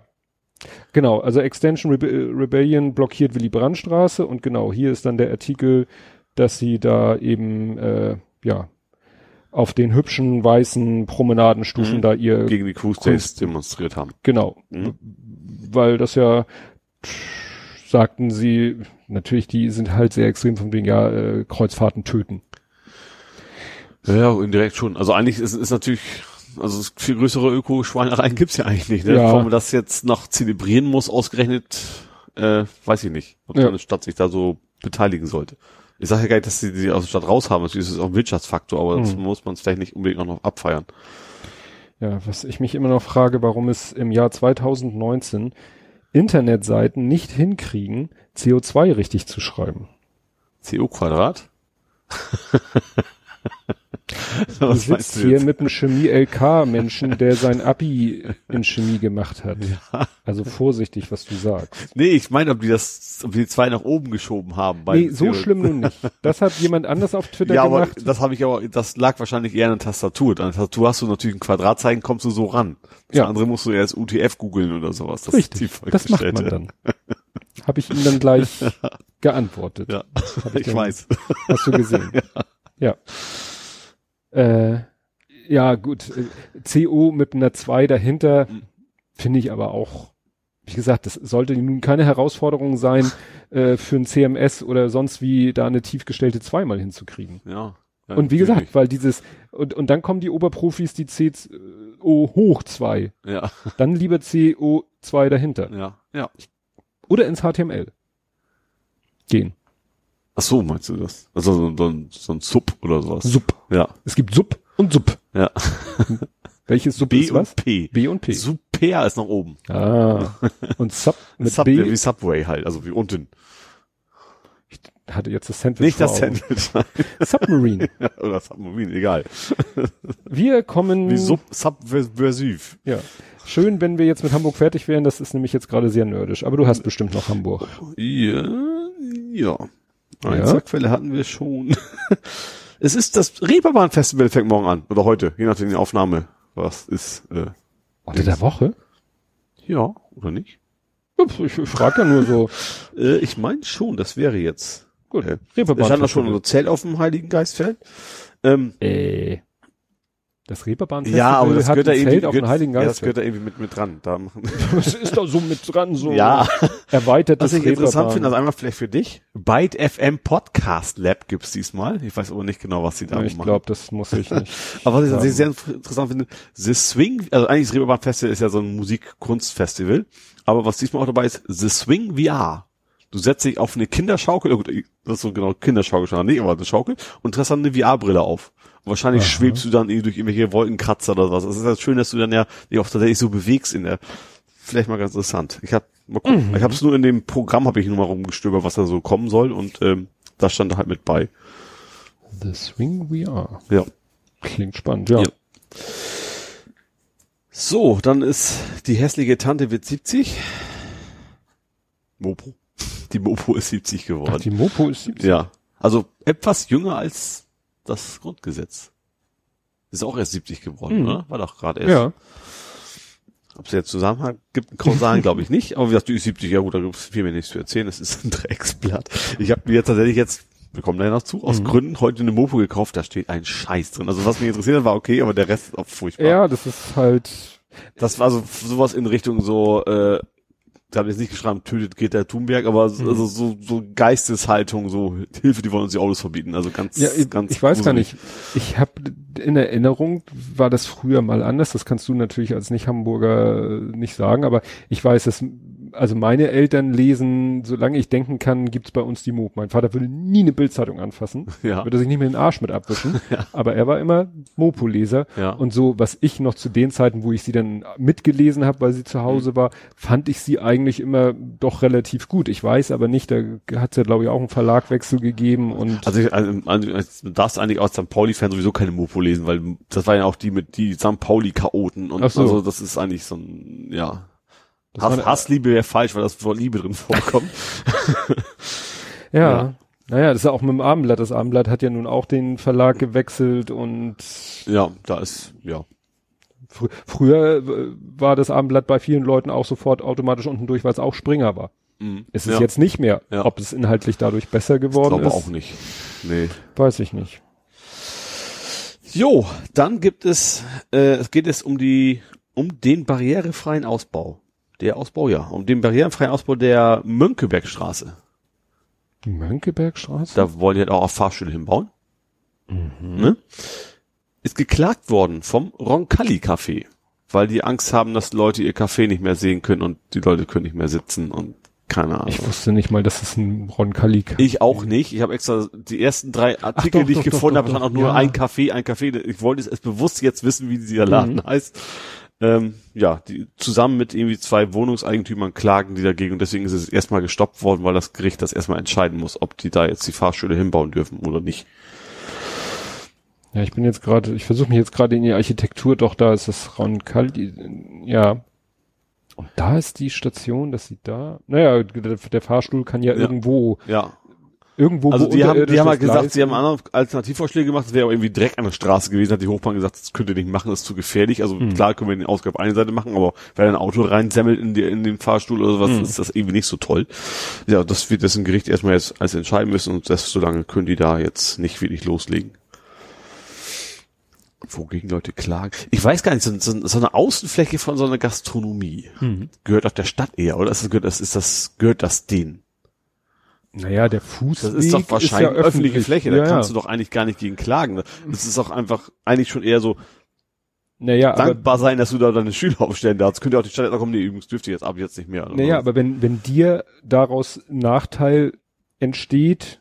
Genau, also Extension Rebe Rebellion blockiert Willy Brandt Straße und genau, hier ist dann der Artikel, dass sie da eben äh, ja auf den hübschen weißen Promenadenstufen Mhm. da ihr Gegen die Cruise Days demonstriert haben. genau, Mhm. weil das ja sagten sie natürlich, die sind halt sehr extrem von wegen ja äh, Kreuzfahrten töten. Ja, indirekt schon. Also eigentlich ist ist natürlich, also viel größere Öko-Schweinereien gibt's ja eigentlich nicht. Ne? Ja. Warum man das jetzt noch zelebrieren muss, ausgerechnet, äh, weiß ich nicht, ob Ja. eine Stadt sich da so beteiligen sollte. Ich sage ja gar nicht, dass sie die aus der Stadt raus haben. Natürlich ist es auch ein Wirtschaftsfaktor, aber das Mhm. muss man es vielleicht nicht unbedingt auch noch abfeiern. Ja, was ich mich immer noch frage, warum es im Jahr 2019 Internetseiten nicht hinkriegen, CO2 richtig zu schreiben. CO Quadrat? Du sitzt du hier mit einem Chemie-LK-Menschen, der sein Abi in Chemie gemacht hat. Also vorsichtig, was du sagst. Nee, ich meine, ob die das, ob die zwei nach oben geschoben haben. Nee, so CO schlimm nun nicht. Das hat jemand anders auf Twitter Ja, aber gemacht. das habe ich aber, das lag wahrscheinlich eher an der Tastatur. An der Tastatur hast du natürlich ein Quadratzeichen, kommst du so ran. Das Ja. andere musst du erst UTF googeln oder sowas. Das ist die Richtig, das macht man dann. Habe ich ihm dann gleich geantwortet. Ja, ich ich dann- weiß. Hast du gesehen? ja. Äh, ja, gut. äh, CO mit einer 2 dahinter finde ich aber auch, wie gesagt, das sollte nun keine Herausforderung sein, äh, für ein CMS oder sonst wie da eine tiefgestellte 2 mal hinzukriegen. Ja. und wie gesagt, weil dieses, und, und dann kommen die Oberprofis, die CO hoch 2. Ja, Dann lieber CO2 dahinter. ja, ja. Oder ins HTML. Gehen. Ach so, meinst du das? Also so, so, ein- so ein Sub oder sowas. Sub. Ja, Es gibt Sub und Sub. ja. Welches Sub B ist was? und P. B und P. Super ist nach oben. Ah. Und Sub mit Sub, B wie Subway halt, also wie unten. hatte jetzt das Sandwich Nicht das. Sandwich. Submarine. oder Submarine, egal. Wir kommen. Wie Sub, Subversiv. Ja. Schön, wenn wir jetzt mit Hamburg fertig wären. Das ist nämlich jetzt gerade sehr nerdisch. Aber du hast bestimmt noch Hamburg. Ja, ja. Ja. Einzelquelle hatten wir schon. es ist das Reeperbahn-Festival fängt morgen an. Oder heute, je nachdem die Aufnahme. Was ist, äh, Unter der Woche? ja, oder nicht? Ich, ich frage ja nur so. Äh, ich meine schon, das wäre jetzt. Gut. Äh, Reeperbahn wir standen da schon Festival. unser Zelt auf dem Heiligen Geistfeld. Ähm, Äh. Das Reeperbahn ja, aber das hat gehört da ein irgendwie, Zelt auf den gehört, Heiligen ja, das gehört da irgendwie mit, mit dran. Da machen, Das ist doch so mit dran, so ja, erweitertes was ich interessant finde, also einmal vielleicht für dich. Byte FM Podcast Lab gibt's diesmal. Ich weiß aber nicht genau, was sie da ich machen. glaube, das muss ich nicht. Aber was ich tatsächlich sehr inter- interessant finde, The Swing, also eigentlich das Reeperbahn Festival ist ja so ein Musik-Kunst-Festival, aber was diesmal auch dabei ist, The Swing VR. Du setzt dich auf eine Kinderschaukel, gut, das ist so genau Kinderschaukel schon, nicht, aber eine Schaukel und hast dann eine VR-Brille auf. Und wahrscheinlich Aha. schwebst du dann irgendwie durch irgendwelche Wolkenkratzer oder was. Es ist halt schön, dass du dann ja dich auch tatsächlich so bewegst in der, vielleicht mal ganz interessant. Ich hab, mal gucken. Mhm. Ich habe es nur in dem Programm, habe ich nur mal rumgestöbert, was da so kommen soll und ähm, da stand da halt mit bei. The Swing VR. Ja. Klingt spannend, ja. Ja. So, dann ist die hässliche Tante wird 70. Mopo. Die Mopo ist 70 Ach, geworden. die Mopo ist 70. ja. Also etwas jünger als das Grundgesetz. Ist auch erst 70 geworden, Mhm. oder? War doch gerade erst. Ja. Ob es jetzt Zusammenhang gibt, einen kausalen glaube ich nicht. Aber wie gesagt, die ist 70, ja gut, da gibt es viel mehr nichts zu erzählen. Das ist ein Drecksblatt. Ich habe mir jetzt tatsächlich jetzt, wir kommen da noch zu, aus Mhm. Gründen heute eine Mopo gekauft, da steht ein Scheiß drin. Also was mich interessiert hat, war okay, aber der Rest ist auch furchtbar. Ja, das ist halt, Das war so sowas in Richtung so, äh, da habe ich jetzt nicht geschrieben, tötet Greta Thunberg, aber so, Mhm. also so, so Geisteshaltung, so Hilfe, die wollen uns die Autos verbieten. Also ganz, ja, ich, ganz ich weiß gar gruselig. nicht. Ich habe in Erinnerung, war das früher mal anders. Das kannst du natürlich als Nicht-Hamburger nicht sagen, aber ich weiß, dass also meine Eltern lesen, solange ich denken kann, gibt's bei uns die Moop. Mein Vater würde nie eine Bildzeitung anfassen, Ja. würde sich nicht mehr den Arsch mit abwischen, Ja. aber er war immer Mopo-Leser Ja. und so, was ich noch zu den Zeiten, wo ich sie dann mitgelesen habe, weil sie zu Mhm. Hause war, fand ich sie eigentlich immer doch relativ gut. Ich weiß aber nicht, da hat's ja glaube ich auch einen Verlagwechsel gegeben und Also, ich, also, also du darfst eigentlich als St. Pauli-Fan sowieso keine Mopo lesen, weil das war ja auch die mit die St. Pauli-Chaoten und so. also das ist eigentlich so ein, ja. Das Hass, Hassliebe wäre falsch, weil das Wort Liebe drin vorkommt. ja. Ja. Naja, das ist ja auch mit dem Abendblatt. Das Abendblatt hat ja nun auch den Verlag gewechselt und ja, da ist, ja. Fr früher äh, war das Abendblatt bei vielen Leuten auch sofort automatisch unten durch, weil es auch Springer war. Mhm. Es ist ja. jetzt nicht mehr. Ja. Ob es inhaltlich dadurch besser ich geworden glaube ist, auch nicht. Nee. weiß ich nicht. Jo, dann gibt es, äh, es geht es um die, um den barrierefreien Ausbau. Der Ausbau, ja. Um den barrierefreien Ausbau der Mönckebergstraße. Die Mönckebergstraße? Da wollen die halt auch auf Fahrstühle hinbauen. Ne? Ist geklagt worden vom Roncalli Café, weil die Angst haben, dass Leute ihr Café nicht mehr sehen können und die Leute können nicht mehr sitzen und keine Ahnung. ich wusste nicht mal, dass es ein Roncalli Ich auch nicht. Ich habe extra die ersten drei Artikel, doch, die ich doch, gefunden habe, doch. auch nur Ja. ein Café, ein Café. Ich wollte es bewusst jetzt wissen, wie dieser Laden Mhm. heißt. Ähm, ja, die zusammen mit irgendwie zwei Wohnungseigentümern klagen die dagegen und deswegen ist es erstmal gestoppt worden, weil das Gericht das erstmal entscheiden muss, ob die da jetzt die Fahrstühle hinbauen dürfen oder nicht. Ja, ich bin jetzt gerade, ich versuche mich jetzt gerade in die Architektur, doch da ist das Roncalli, ja. Und da ist die Station, das sieht da. Naja, der, der Fahrstuhl kann ja, Ja. irgendwo, Ja, irgendwo also die haben, die haben halt gesagt, sie haben andere Alternativvorschläge gemacht, das wäre aber irgendwie direkt an der Straße gewesen, hat die Hochbahn gesagt, das könnt ihr nicht machen, das ist zu gefährlich. Also Hm. klar können wir den Ausgabe auf eine Seite machen, aber wenn ein Auto reinsemmelt in, die, in den Fahrstuhl oder sowas, Hm. ist das irgendwie nicht so toll. Ja, das wird das ein Gericht erstmal jetzt als entscheiden müssen und das, solange können die da jetzt nicht wirklich loslegen. Wogegen Leute klagen. Ich weiß gar nicht, so, so, so eine Außenfläche von so einer Gastronomie Hm. gehört auf der Stadt eher, oder? Ist das, gehört das, ist das, gehört das denen? Naja, der Fußweg Das ist doch wahrscheinlich ja öffentliche öffentlich. Fläche, da ja, kannst du doch eigentlich gar nicht gegen klagen. Das ist auch einfach eigentlich schon eher so Naja, aber, dankbar sein, dass du da deine Schüler aufstellen darfst. Könnte auch die Stadt jetzt, kommen, nee, übrigens dürft ihr jetzt ab jetzt nicht mehr. naja, aber wenn, wenn dir daraus Nachteil entsteht,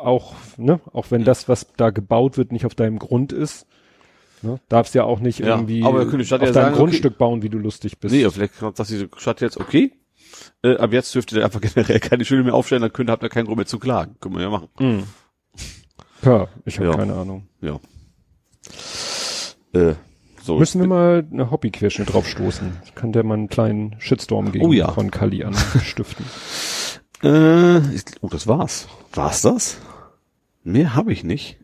auch, ne, auch wenn Mhm. das, was da gebaut wird, nicht auf deinem Grund ist, ne, darfst ja auch nicht Ja, irgendwie aber auf ja deinem sagen, Grundstück bauen, wie du lustig bist. nee, vielleicht sagt die Stadt jetzt, okay, äh, ab jetzt dürft ihr einfach generell keine Schüler mehr aufstellen, dann könnt, habt ihr keinen Grund mehr zu klagen. Können wir ja machen. Mhm. Ja, ich habe Ja. keine Ahnung. Ja. Äh, so. Müssen wir mal eine Hobbyquerschnitt drauf stoßen. Kann der mal einen kleinen Shitstorm gegen Oh ja. von Kali anstiften. Äh, ich, oh, das war's. War's das? Mehr habe ich nicht.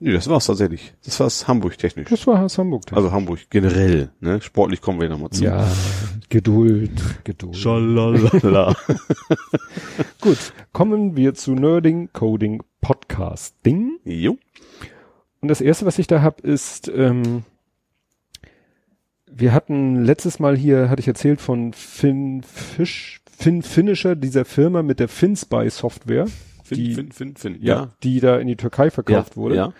Nee, das war's tatsächlich. Das war's Hamburg technisch. Das war Hamburg. Also Hamburg generell, ne? Sportlich kommen wir nochmal zu. ja, Geduld, Geduld. Schalalala. Gut, kommen wir zu Nerding Coding Podcasting. jo. Und das erste, was ich da hab, ist, ähm, wir hatten letztes Mal hier, hatte ich erzählt von Finn Fish, Finn Finisher, dieser Firma mit der FinSpy Software, Fin, Die- fin, fin, fin. ja, die da in die Türkei verkauft ja, wurde. Ja.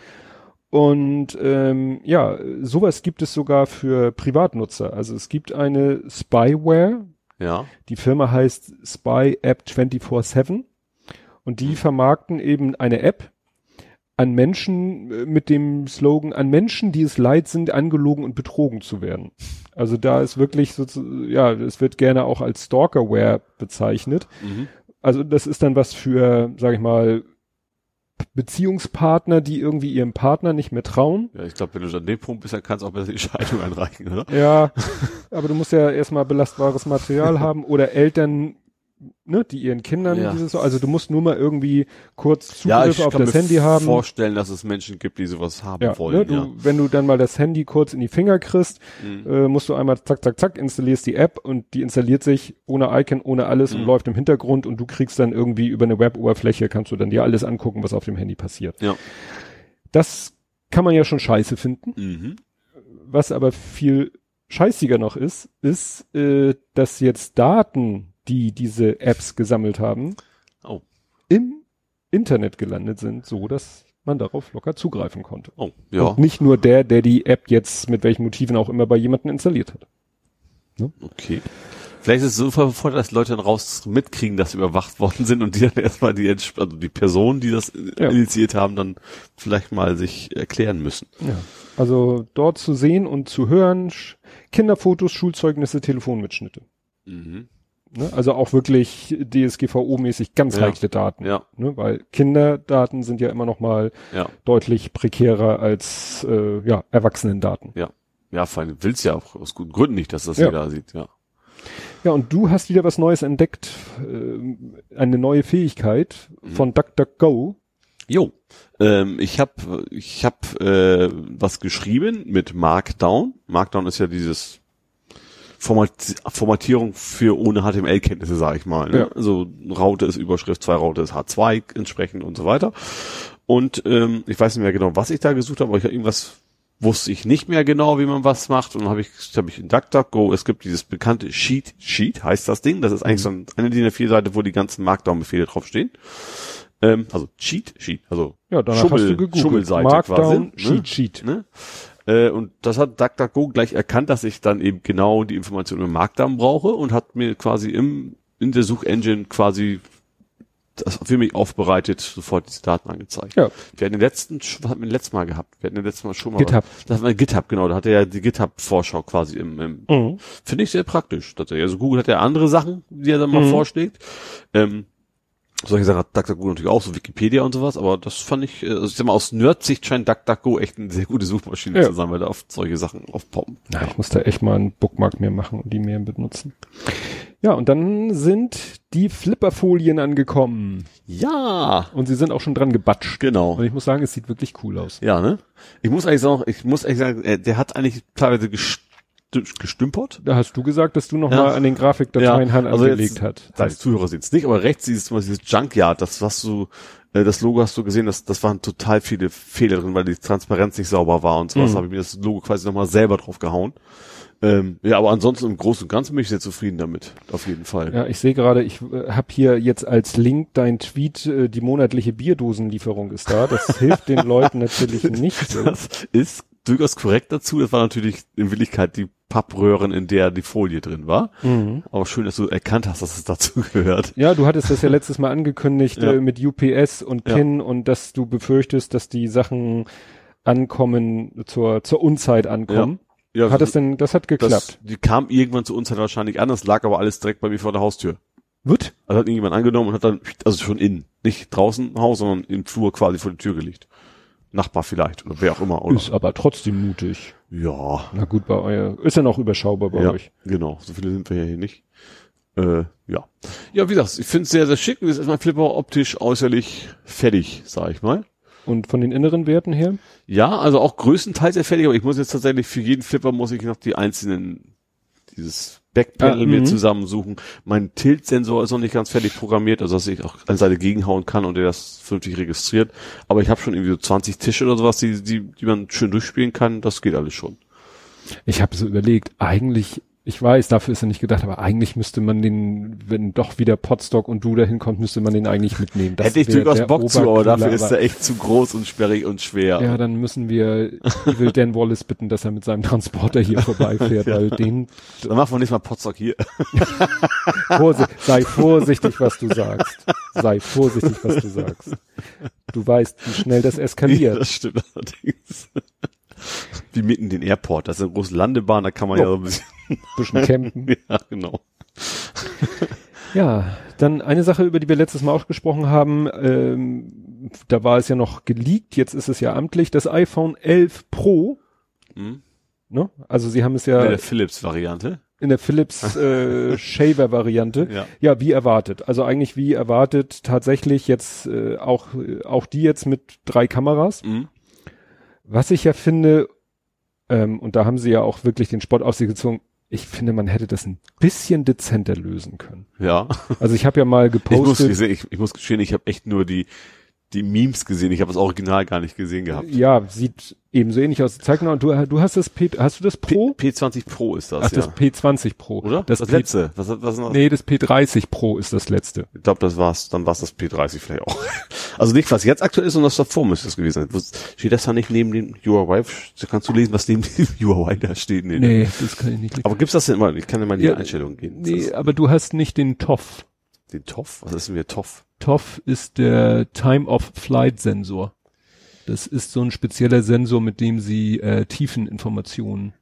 Und ähm, ja, sowas gibt es sogar für Privatnutzer. Also es gibt eine Spyware, Ja. die Firma heißt Spy App 24/7 und die vermarkten eben eine App an Menschen äh, mit dem Slogan an Menschen, die es leid sind, angelogen und betrogen zu werden. Also da ist wirklich so, ja, es wird gerne auch als Stalkerware bezeichnet. Mhm. Also das ist dann was für, sag ich mal, Beziehungspartner, die irgendwie ihrem Partner nicht mehr trauen. Ja, ich glaube, wenn du an dem Punkt bist, dann kannst du auch besser die Scheidung einreichen, oder? Ja, aber du musst ja erstmal belastbares Material haben oder Eltern, ne, die ihren Kindern Ja. dieses, also du musst nur mal irgendwie kurz Ja, Zugriff ich auf kann das mir Handy haben. vorstellen, dass es Menschen gibt, die sowas haben Ja, wollen. ne, du, ja. wenn du dann mal das Handy kurz in die Finger kriegst, Mhm. äh, musst du einmal zack, zack, zack, installierst die App und die installiert sich ohne Icon, ohne alles und Mhm. läuft im Hintergrund und du kriegst dann irgendwie über eine Web-Oberfläche, kannst du dann dir alles angucken, was auf dem Handy passiert. Ja. Das kann man ja schon scheiße finden. Mhm. Was aber viel scheißiger noch ist, ist, äh, dass jetzt Daten, die diese Apps gesammelt haben, Oh. im Internet gelandet sind, so dass man darauf locker zugreifen konnte. Oh, ja. Und nicht nur der, der die App jetzt mit welchen Motiven auch immer bei jemandem installiert hat. Okay. Vielleicht ist es so verfolgt, dass Leute dann raus mitkriegen, dass sie überwacht worden sind und die dann erstmal die, also die Personen, die das Ja. initiiert haben, dann vielleicht mal sich erklären müssen. Ja. Also dort zu sehen und zu hören, Kinderfotos, Schulzeugnisse, Telefonmitschnitte. Mhm. Ne? Also auch wirklich DSGVO-mäßig ganz Ja. heikle Daten. Ja, Ne? Weil Kinderdaten sind ja immer noch mal ja. deutlich prekärer als äh, ja, Erwachsenendaten. Ja, vor allem will's ja auch aus guten Gründen nicht, dass das Ja. jeder sieht, ja. Ja, und du hast wieder was Neues entdeckt, äh, eine neue Fähigkeit Mhm. von DuckDuckGo. Jo. Ähm, ich habe ich hab, äh, was geschrieben mit Markdown. Markdown ist ja dieses Format Formatierung für ohne HTML-Kenntnisse, sage ich mal. Ne? Ja. Also Raute ist Überschrift, zwei Raute ist H2 entsprechend und so weiter. Und ähm, ich weiß nicht mehr genau, was ich da gesucht habe, aber ich habe irgendwas wusste ich nicht mehr genau, wie man was macht. Und dann habe ich, habe ich in DuckDuckGo, es gibt dieses bekannte Sheet, Sheet heißt das Ding. Das ist eigentlich so ein- eine DIN A4-Seite, wo die ganzen Markdown-Befehle draufstehen. Ähm, also Cheat, Sheet, also Ja, Schummel. Schummelseite Markdown, quasi. Ne? Cheat Sheet. Ne? Äh, und das hat DuckDuckGo gleich erkannt, dass ich dann eben genau die Informationen im Markdown brauche und hat mir quasi im, in der Suchengine quasi das für mich aufbereitet, sofort diese Daten angezeigt. Ja. Wir hatten den letzten, was hatten wir letztes Mal gehabt? Wir hatten den letzten Mal schon mal. GitHub. Das war GitHub, genau. Da hatte er ja die GitHub-Vorschau quasi im, im Mhm. Finde ich sehr praktisch. Tatsächlich. Also Google hat ja andere Sachen, die er dann mal Mhm. vorschlägt. Ähm, solche Sachen hat DuckDuckGo natürlich auch, so Wikipedia und sowas, aber das fand ich, äh, also ich sag mal, aus Nerd-Sicht scheint DuckDuckGo echt eine sehr gute Suchmaschine Ja. zu sein, weil da oft solche Sachen aufpoppen. Na, ich muss da echt mal einen Bookmark mehr machen und die mehr benutzen. Ja, und dann sind die Flipperfolien angekommen. Ja, Und sie sind auch schon dran gebatscht. genau. Und ich muss sagen, es sieht wirklich cool aus. Ja, ne? Ich muss eigentlich sagen, ich muss eigentlich sagen, äh, der hat eigentlich teilweise gestü- gestümpert. Da hast du gesagt, dass du noch Ja. mal an den Grafikdateien Ja, Hand also angelegt. Da die Zuhörer sehen es nicht, aber rechts siehst du mal dieses Junkyard, das was du, äh, das Logo hast du gesehen, das, das waren total viele Fehler drin, weil die Transparenz nicht sauber war und sowas, Mhm. habe ich mir das Logo quasi nochmal selber drauf gehauen. Ähm, ja, aber ansonsten im Großen und Ganzen bin ich sehr zufrieden damit, auf jeden Fall. Ja, ich sehe gerade, ich äh, habe hier jetzt als Link dein Tweet, äh, die monatliche Bierdosenlieferung ist da. Das hilft den Leuten natürlich nicht. Das ist durchaus korrekt dazu. Das war natürlich in Wirklichkeit die Pappröhren, in der die Folie drin war. Mhm. Aber schön, dass du erkannt hast, dass es dazu gehört. Ja, du hattest das ja letztes Mal angekündigt Ja. äh, mit UPS und Ja. PIN und dass du befürchtest, dass die Sachen ankommen, zur, zur Unzeit ankommen. Ja, Hat das denn, das hat geklappt? das, die kam irgendwann zu uns halt wahrscheinlich an, das lag aber alles direkt bei mir vor der Haustür. Wird? Also hat irgendjemand angenommen und hat dann, also schon innen, nicht draußen im Haus, sondern im Flur quasi vor die Tür gelegt. Nachbar vielleicht oder wer auch immer. Oder? Ist aber trotzdem mutig. Ja, Na gut, bei euer, ist ja noch überschaubar bei ja, euch. genau. So viele sind wir ja hier nicht. Äh, ja. Ja, wie gesagt, ich finde es sehr, sehr schick. Und ist erstmal Flipper optisch äußerlich fertig, sag ich mal. Und von den inneren Werten her? Ja, also auch größtenteils sehr fertig, aber ich muss jetzt tatsächlich für jeden Flipper muss ich noch die einzelnen, dieses Backpanel Ah, mir mhm. zusammensuchen. Mein Tilt-Sensor ist noch nicht ganz fertig programmiert, also dass ich auch eine Seite gegenhauen kann und der das vernünftig registriert. Aber ich habe schon irgendwie so 20 Tische oder sowas, die, die, die man schön durchspielen kann. Das geht alles schon. Ich habe so überlegt, eigentlich, ich weiß, dafür ist er nicht gedacht, aber eigentlich müsste man den, wenn doch wieder Potstock und du dahin kommt, müsste man den eigentlich mitnehmen. Das Hätte ich durchaus Bock zu, aber dafür ist er echt zu groß und sperrig und schwer. Ja, dann müssen wir Evil Dan Wallace bitten, dass er mit seinem Transporter hier vorbeifährt, weil den Dann machen wir nicht mal Potstock hier. Vorsi sei vorsichtig, was du sagst. Sei vorsichtig, was du sagst. Du weißt, wie schnell das eskaliert. das stimmt allerdings. Wie mitten den Airport. Das ist eine große Landebahn, da kann man ja Oh. so ein bisschen, Bisschen campen. ja, genau. Ja, dann eine Sache, über die wir letztes Mal auch gesprochen haben, ähm, da war es ja noch geleakt, jetzt ist es ja amtlich, das iPhone 11 Pro, Hm? ne? Also sie haben es ja In der Philips-Variante. in der Philips äh, Shaver Variante. Ja. Ja, wie erwartet. Also eigentlich wie erwartet tatsächlich jetzt äh, auch auch die jetzt mit drei Kameras. Mhm. Was ich ja finde, ähm, und da haben sie ja auch wirklich den Sport auf sich gezogen, ich finde, man hätte das ein bisschen dezenter lösen können. Ja. Also ich habe ja mal Ich muss, gepostet, ich, ich muss gestehen, ich habe echt nur die, die Memes gesehen. Ich habe das Original gar nicht gesehen gehabt. ja, sieht ebenso ähnlich aus. Zeig mal, du, du hast das P, hast du das Pro? P, P20 Pro ist das, Ach, ja. das P20 Pro. Oder? Das, Das, P, letzte. Was, was, was noch? Nee, das P30 Pro ist das letzte. Ich glaube, das war's, dann war's das P30 vielleicht auch. Also nicht, was jetzt aktuell ist, sondern was davor müsste es gewesen sein. Wo- Steht das da nicht neben dem URY? Kannst du lesen, was neben dem URY da steht? Nee, ne? Nee, das kann ich nicht. Aber gibt's das denn immer? Ich kann ja mal in die Ja, Einstellungen gehen. Nee, aber du hast nicht den TOF. den TOF? Was ist denn der TOF? TOF ist der Time of Flight Sensor. Das ist so ein spezieller Sensor, mit dem sie äh, Tiefeninformationen,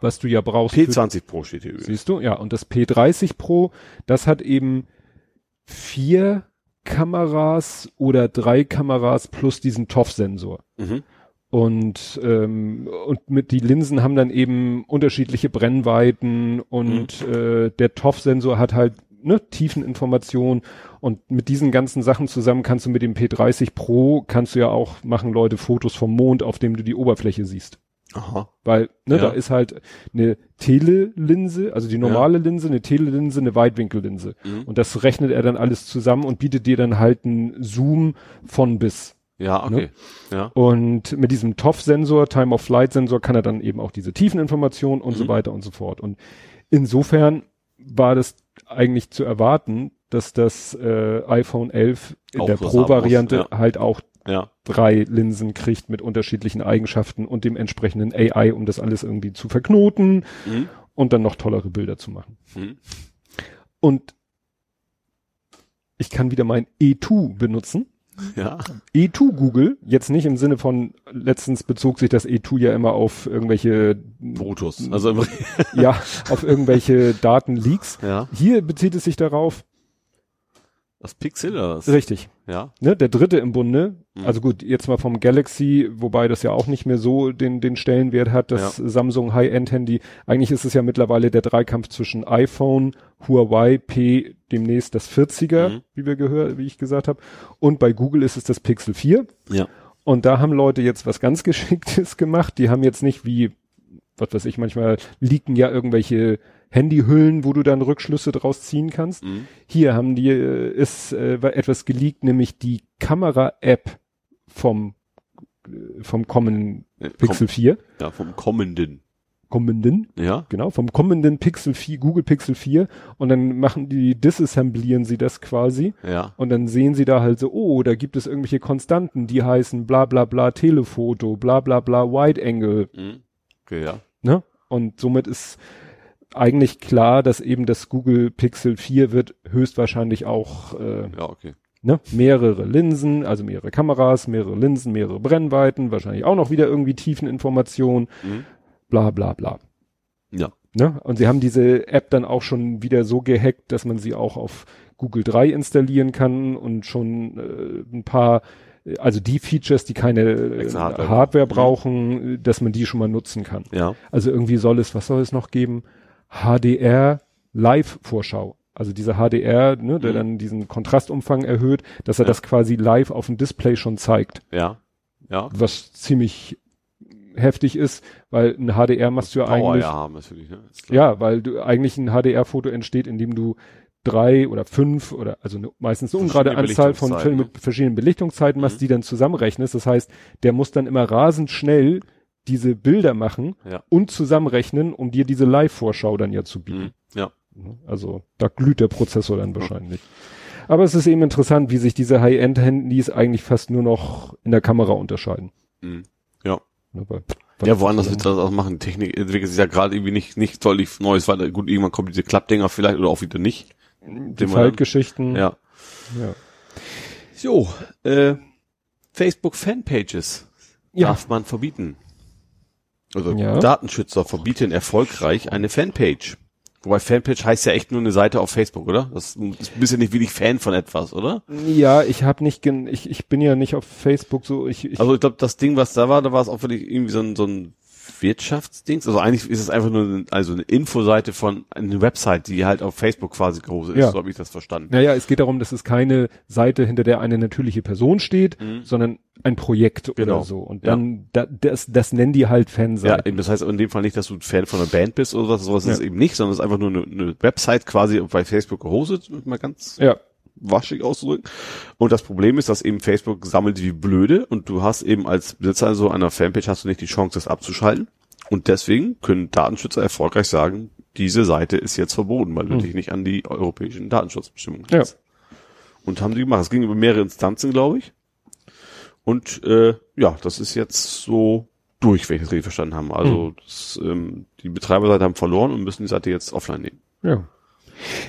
was du ja brauchst. für- P20 Pro steht hier übrigens. Siehst du? Ja, und das P30 Pro, das hat eben vier Kameras oder drei Kameras plus diesen TOF-Sensor. Mhm. Und, ähm, und mit die Linsen haben dann eben unterschiedliche Brennweiten und äh, der TOF-Sensor hat halt ne, Tiefeninformation und mit diesen ganzen Sachen zusammen kannst du mit dem P30 Pro kannst du ja auch machen Leute Fotos vom Mond, auf dem du die Oberfläche siehst. Aha. Weil, ne, Ja. da ist halt eine Telelinse, also die normale Linse, eine Telelinse, eine Weitwinkellinse. Mhm. Und das rechnet er dann alles zusammen und bietet dir dann halt einen Zoom von bis. Ja, okay. Ja. Und mit diesem TOF-Sensor, Time-of-Flight-Sensor, kann er dann eben auch diese Tiefeninformationen und so Mhm. weiter und so fort. Und insofern war das eigentlich zu erwarten, dass das äh, iPhone 11 in Auch der Pro-Variante ja. halt auch Ja. drei Linsen kriegt mit unterschiedlichen Eigenschaften und dem entsprechenden AI, um das alles irgendwie zu verknoten Mhm. und dann noch tollere Bilder zu machen. Mhm. Und ich kann wieder mein E2 benutzen. Ja. E2 Google, jetzt nicht im Sinne von, letztens bezog sich das E2 ja immer auf irgendwelche, Brutus. Also ja, auf irgendwelche Datenleaks. ja. Hier bezieht es sich darauf, Das Pixel oder was? richtig, Ja. ne, der dritte im Bunde, Mhm. also gut, jetzt mal vom Galaxy, wobei das ja auch nicht mehr so den, den Stellenwert hat, das Samsung High-End-Handy. Eigentlich ist es ja mittlerweile der Dreikampf zwischen iPhone, Huawei P, demnächst das 40er, Mhm. wie wir gehört, wie ich gesagt habe, und bei Google ist es das Pixel 4. Ja. Und da haben Leute jetzt was ganz Geschicktes gemacht. Die haben jetzt nicht wie, was weiß ich, manchmal liegen ja irgendwelche Handyhüllen, wo du dann Rückschlüsse draus ziehen kannst. Mhm. Hier haben die, äh, ist äh, etwas geleakt, nämlich die Kamera-App vom, äh, vom kommenden Ja, Pixel 4. Komm, ja, vom kommenden. Kommenden, Ja. genau, vom kommenden Pixel 4, Google Pixel 4. Und dann machen die, disassemblieren sie das quasi. Ja. Und dann sehen sie da halt so, oh, da gibt es irgendwelche Konstanten, die heißen bla bla bla Telefoto, bla bla bla Wide Angle, Mhm. Okay, ja. ne? Und somit ist eigentlich klar, dass eben das Google Pixel 4 wird höchstwahrscheinlich auch äh, Ja, okay. ne, mehrere Linsen, also mehrere Kameras, mehrere Linsen, mehrere Brennweiten, wahrscheinlich auch noch wieder irgendwie Tiefeninformationen, Mhm. bla bla bla. Ja. Ne? Und sie haben diese App dann auch schon wieder so gehackt, dass man sie auch auf Google 3 installieren kann und schon äh, ein paar, also die Features, die keine äh, Hardware, Hardware. brauchen, äh, dass man die schon mal nutzen kann. Ja. Also irgendwie soll es, was soll es noch geben? HDR Live-Vorschau. Also diese HDR, ne, der Mhm. dann diesen Kontrastumfang erhöht, dass er Ja. das quasi live auf dem Display schon zeigt, Ja. Ja. was ziemlich heftig ist, weil ein HDR machst du ja Power eigentlich ja haben natürlich, ne? Ja, weil du eigentlich ein HDR-Foto entsteht, indem du drei oder fünf oder also eine, meistens eine ungerade Anzahl von Filmen mit verschiedenen Belichtungszeiten machst, Mhm. die dann zusammenrechnest. Das heißt, der muss dann immer rasend schnell diese Bilder machen Ja. und zusammenrechnen, um dir diese Live-Vorschau dann ja zu bieten. Mhm. Ja. Also da glüht der Prozessor dann wahrscheinlich. Aber es ist eben interessant, wie sich diese High-End-Handys eigentlich fast nur noch in der Kamera unterscheiden. Mhm. Ja. Ne, weil- Ja, woanders wird das auch machen. Technik entwickelt sich ja gerade irgendwie nicht, nicht deutlich Neues weiter. Gut, irgendwann kommen diese Klappdinger vielleicht oder auch wieder nicht. die Faltgeschichten. Ja. ja. So, äh, Facebook Fanpages Ja. darf man verbieten. Also Ja. Datenschützer verbieten erfolgreich eine Fanpage. Wobei Fanpage heißt ja echt nur eine Seite auf Facebook, oder? Das ist, bist ja nicht wirklich Fan von etwas, oder? Ja, ich habe nicht, gen ich, ich bin ja nicht auf Facebook so, ich, ich Also ich glaube, das Ding, was da war, da war es auch wirklich irgendwie so ein, so ein Wirtschaftsdings. Also eigentlich ist es einfach nur eine, also eine Infoseite von einer Website, die halt auf Facebook quasi groß ist. Ja. So habe ich das verstanden. naja, es geht darum, dass es keine Seite, hinter der eine natürliche Person steht, Mhm. sondern ein Projekt Genau. oder so. Und dann, da, das, das nennen die halt Ja, Fanseiten. eben, das heißt in dem Fall nicht, dass du Fan von einer Band bist oder was, sowas ist Ja. es eben nicht, sondern es ist einfach nur eine, eine Website quasi bei Facebook gehostet, mal ganz Ja, waschig auszudrücken. Und das Problem ist, dass eben Facebook sammelt wie blöde und du hast eben als Besitzer so einer Fanpage hast du nicht die Chance, das abzuschalten. Und deswegen können Datenschützer erfolgreich sagen, diese Seite ist jetzt verboten, weil du Hm. dich nicht an die europäischen Datenschutzbestimmungen Ja. hältst. Und haben die gemacht. Es ging über mehrere Instanzen, glaube ich. Und äh, ja, das ist jetzt so durch, wenn ich das richtig verstanden habe. Also Mhm. das, ähm, die Betreiberseite haben verloren und müssen die Seite jetzt offline nehmen. Ja.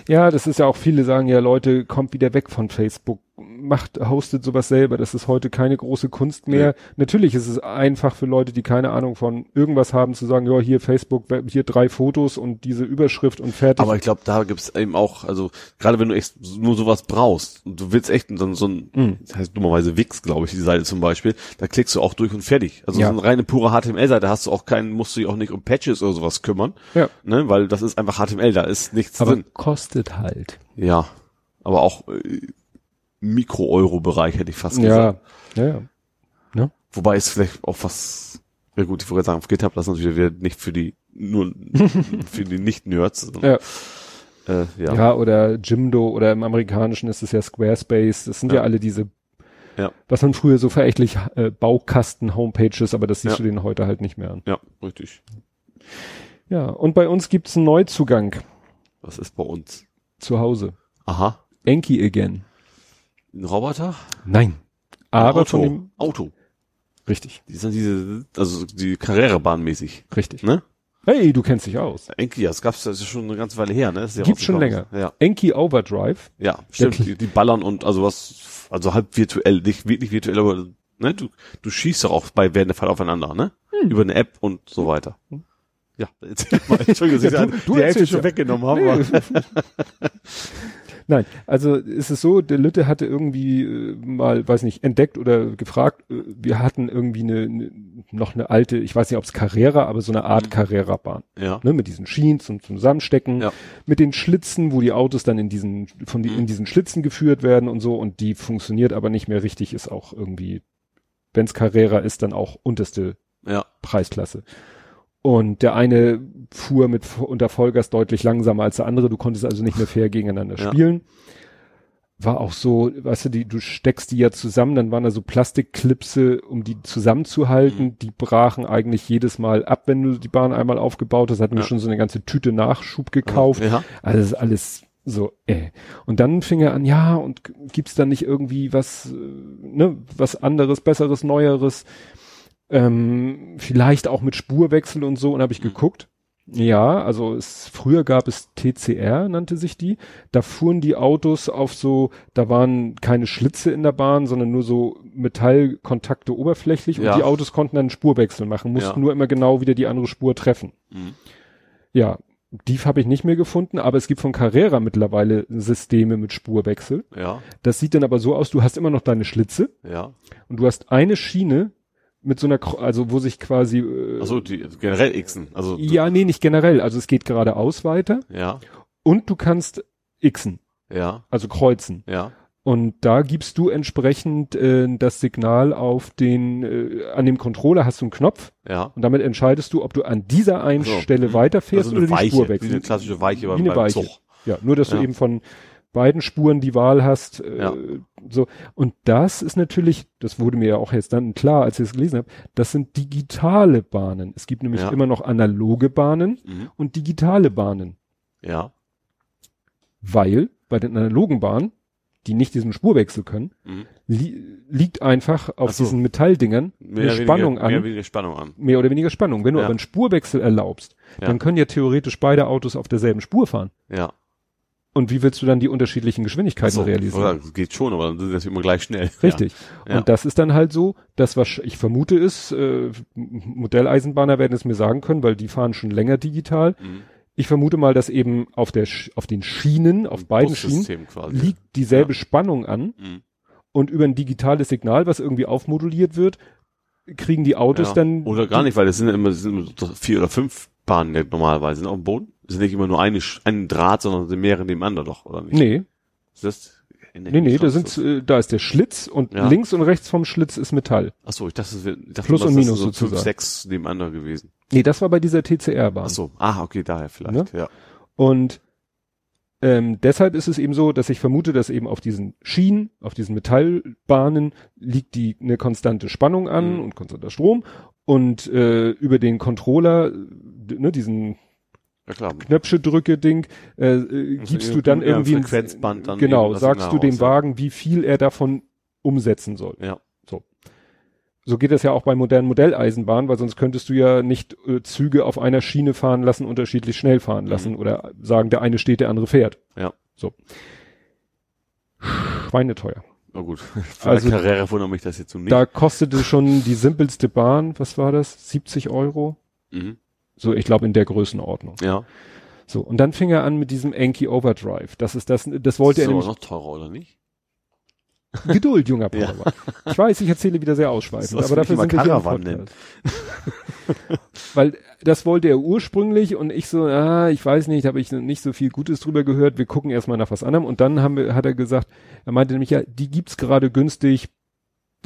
Ja, das ist ja auch viele sagen ja, Leute, kommt wieder weg von Facebook, macht, hostet sowas selber, das ist heute keine große Kunst mehr. Natürlich ist es einfach für Leute, die keine Ahnung von irgendwas haben, zu sagen, ja, hier Facebook, hier drei Fotos und diese Überschrift und fertig. Aber ich glaube, da gibt's eben auch, also gerade wenn du echt nur sowas brauchst und du willst echt so, so ein, Mhm. das heißt dummerweise Wix, glaube ich, die Seite zum Beispiel, da klickst du auch durch und fertig. Also Ja. so eine reine pure HTML-Seite hast du auch keinen, musst du dich auch nicht um Patches oder sowas kümmern, ja. ne, weil das ist einfach HTML, da ist nichts Aber drin. kostet halt. Ja, aber auch äh, Mikro-Euro-Bereich hätte ich fast gesagt. Ja, ja, ja. Wobei es vielleicht auch was, ja gut, ich wollte sagen, auf GitHub das natürlich wieder nicht für die, nur für die Nicht-Nerds. Ja. Äh, ja. Ja. oder Jimdo oder im Amerikanischen ist es ja Squarespace. Das sind ja, Ja. alle diese, Ja. was man früher so verächtlich äh, Baukasten-Homepages, aber das siehst Ja. du denen heute halt nicht mehr an. ja, richtig. Ja, und bei uns gibt's einen Neuzugang Was ist bei uns? zu Hause. Aha. Enki again. Ein Roboter? Nein. Ein Aber Auto. von dem, Auto. richtig, Die sind diese, also die Karrierebahn mäßig, richtig. ne? Hey, du kennst dich aus. Enki, das gab's, das ist schon eine ganze Weile her, ne? Ist ja Gibt's schon länger. Ja, Enki Overdrive. ja, stimmt. Die, die ballern und also was, also halb virtuell, nicht wirklich virtuell, aber ne, du, du schießt doch auch bei während der Fall aufeinander, ne? Hm. Über eine App und so weiter. Ja, erzähl mal, Entschuldigung, dass Ja, die du- Hälfte du erzählst schon ja. weggenommen habe. Nee. Nein, also ist es so, der Lütte hatte irgendwie äh, mal, weiß nicht, entdeckt oder gefragt, äh, wir hatten irgendwie eine, eine noch eine alte, ich weiß nicht, ob es Carrera, aber so eine Art Mhm. Carrera-Bahn. Ja, Ne, mit diesen Schienen zum, zum Zusammenstecken, Ja. mit den Schlitzen, wo die Autos dann in diesen, von die, Mhm. in diesen Schlitzen geführt werden und so, und die funktioniert aber nicht mehr richtig, ist auch irgendwie, wenn's Carrera ist, dann auch unterste ja, Preisklasse. Und der eine fuhr mit unter Vollgas deutlich langsamer als der andere. Du konntest also nicht mehr fair gegeneinander Ja. spielen. War auch so, weißt du, die, du steckst die ja zusammen, dann waren da so Plastikklipse, um die zusammenzuhalten. Mhm. Die brachen eigentlich jedes Mal ab, wenn du die Bahn einmal aufgebaut hast. Hatten wir Ja. schon so eine ganze Tüte Nachschub gekauft. Ja, Also alles so, äh. Und dann fing er an, ja, und gibt's da nicht irgendwie was, äh, ne, was anderes, besseres, neueres, ähm, vielleicht auch mit Spurwechsel und so, und habe ich Mhm. geguckt. Ja, also es, früher gab es TCR, nannte sich die. Da fuhren die Autos auf so, da waren keine Schlitze in der Bahn, sondern nur so Metallkontakte oberflächlich Ja. und die Autos konnten dann einen Spurwechsel machen, mussten Ja. nur immer genau wieder die andere Spur treffen. Mhm. Ja, die habe ich nicht mehr gefunden, aber es gibt von Carrera mittlerweile Systeme mit Spurwechsel. ja, Das sieht dann aber so aus, du hast immer noch deine Schlitze ja. und du hast eine Schiene mit so einer, also wo sich quasi, äh, Also die generell Xen, also ja, nee, nicht generell, also es geht geradeaus weiter ja, und du kannst xen, ja, also kreuzen. ja, Und da gibst du entsprechend äh, das Signal auf den, äh, an dem Controller hast du einen Knopf ja. und damit entscheidest du, ob du an dieser einen So, Stelle mhm. weiterfährst Also oder die Weiche, Spur wie wechselst. eine klassische Weiche beim, Wie eine Weiche. Zug. Ja, nur dass Ja. du eben von beiden Spuren die Wahl hast. Äh, Ja. So und das ist natürlich, das wurde mir ja auch jetzt dann klar, als ich es gelesen habe. Das sind digitale Bahnen. Es gibt nämlich Ja. immer noch analoge Bahnen Mhm. und digitale Bahnen, Ja, weil bei den analogen Bahnen, die nicht diesen Spurwechsel können, mhm. li liegt einfach auf so. diesen Metalldingern Mehr eine weniger- Spannung Mehr an, weniger Spannung an. mehr oder weniger Spannung. Wenn du Ja. aber einen Spurwechsel erlaubst, dann können ja theoretisch beide Autos auf derselben Spur fahren. Ja. Und wie willst du dann die unterschiedlichen Geschwindigkeiten So, realisieren? geht schon, aber dann sind das immer gleich schnell. Richtig. Ja. Und das ist dann halt so, dass was ich vermute ist, äh, Modelleisenbahner werden es mir sagen können, weil die fahren schon länger digital. Ja. Mhm. Ich vermute mal, dass eben auf der auf den Schienen, auf beiden Schienen quasi. liegt dieselbe Ja. Spannung an Mhm. und über ein digitales Signal, was irgendwie aufmoduliert wird, kriegen die Autos Ja. dann Oder gar nicht, weil das sind ja immer, das sind immer vier oder fünf Bahnen ja normalerweise auf dem Boden. Sind nicht immer nur eine, ein Draht, sondern sind mehrere nebeneinander doch, oder nicht? Nee, Ist das, nee, nee, da sind äh, da ist der Schlitz und Ja. links und rechts vom Schlitz ist Metall. Ach so, ich dachte, ich dachte Plus und das Minus so sozusagen. fünf, sechs nebeneinander gewesen. Nee, das war bei dieser TCR-Bahn. Ach so, ah, okay, daher vielleicht, ja. Und ähm, deshalb ist es eben so, dass ich vermute, dass eben auf diesen Schienen, auf diesen Metallbahnen liegt die eine konstante Spannung an Mhm. und konstanter Strom und äh, über den Controller, ne, diesen Ja klar. Knöpfche-Drücke-Ding, äh, äh, Also gibst du dann irgendwie ein- Frequenzband dann genau, sagst du dem. Wagen, wie viel er davon umsetzen soll. Ja. So. So geht das ja auch bei modernen Modelleisenbahnen, weil sonst könntest du ja nicht äh, Züge auf einer Schiene fahren lassen, unterschiedlich schnell fahren lassen Mhm. oder sagen, der eine steht, der andere fährt. Ja. So. Schweineteuer. Na gut. Für Also- also, Carrera wundert mich das jetzt so nicht. Da kostete schon die simpelste Bahn, was war das? 70 Euro? mhm. So, ich glaube in der Größenordnung. Ja. So, und dann fing er an mit diesem Enki Overdrive. Das ist das, das wollte ist er nämlich. noch teurer, oder nicht? Geduld, junger Ja. Padawan. Ich weiß, ich erzähle wieder sehr ausschweifend, Das aber dafür sind wir hier im. Weil das wollte er ursprünglich und ich so, ah, ich weiß nicht, habe ich nicht so viel Gutes drüber gehört. Wir gucken erstmal nach was anderem und dann haben wir, hat er gesagt, er meinte nämlich ja, die gibt's gerade günstig.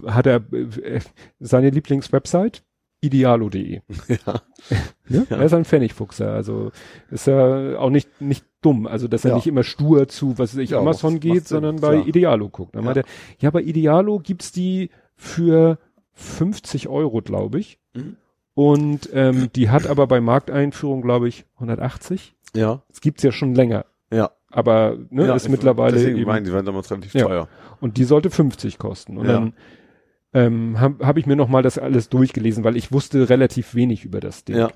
Hat er äh, seine Lieblingswebsite idealo.de. ja. Ne? Ja. Er ist ein Pfennigfuchser, also ist er auch nicht nicht dumm, also dass er Ja. nicht immer stur zu was weiß ich Ja, Amazon geht, sondern bei klar. Idealo guckt. Dann Ja. meinte er, ja, bei Idealo gibt's die für 50 Euro, glaube ich. Mhm. Und ähm, die hat aber bei Markteinführung, glaube ich, 180. Ja. Das gibt's ja schon länger, Ja. aber ne, ist ich- mittlerweile Deswegen eben, meinen, die waren damals relativ teuer. und die sollte 50 kosten. Und dann ähm, habe hab ich mir noch mal das alles durchgelesen, weil ich wusste relativ wenig über das Ding. Ja.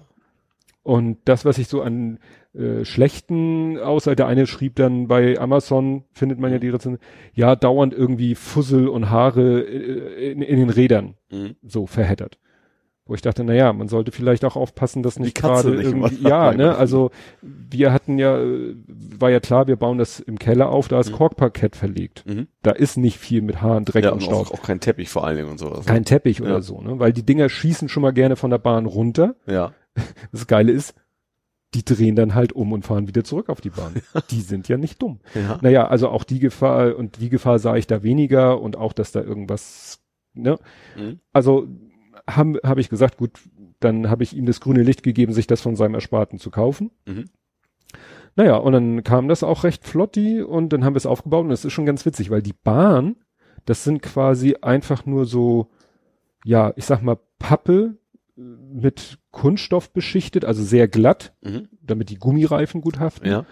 Und das, was ich so an äh, schlechten außer der eine schrieb dann bei Amazon, findet man ja die Rezension, ja, dauernd irgendwie Fussel und Haare äh, in, in den Rädern Mhm. so verheddert. Wo ich dachte, na ja, man sollte vielleicht auch aufpassen, dass nicht gerade irgendwie, ja, ne, also wir hatten ja, war ja klar, wir bauen das im Keller auf, da ist Mhm. Korkparkett verlegt. Mhm. Da ist nicht viel mit Haaren, Dreck Ja, und Staub. auch, auch kein Teppich vor allen Dingen und sowas. Kein Teppich oder Ja. so, ne, weil die Dinger schießen schon mal gerne von der Bahn runter. Ja. Das Geile ist, die drehen dann halt um und fahren wieder zurück auf die Bahn. Die sind ja nicht dumm. Ja. Naja, also auch die Gefahr, und die Gefahr sah ich da weniger und auch, dass da irgendwas, ne? Mhm. Also habe hab ich gesagt, gut, dann habe ich ihm das grüne Licht gegeben, sich das von seinem Ersparten zu kaufen. Mhm. Naja, und dann kam das auch recht flott, die, und dann haben wir es aufgebaut und das ist schon ganz witzig, weil die Bahn, das sind quasi einfach nur so, ja, ich sag mal, Pappe äh, mit Kunststoff beschichtet, also sehr glatt, Mhm. damit die Gummireifen gut haften. Ja.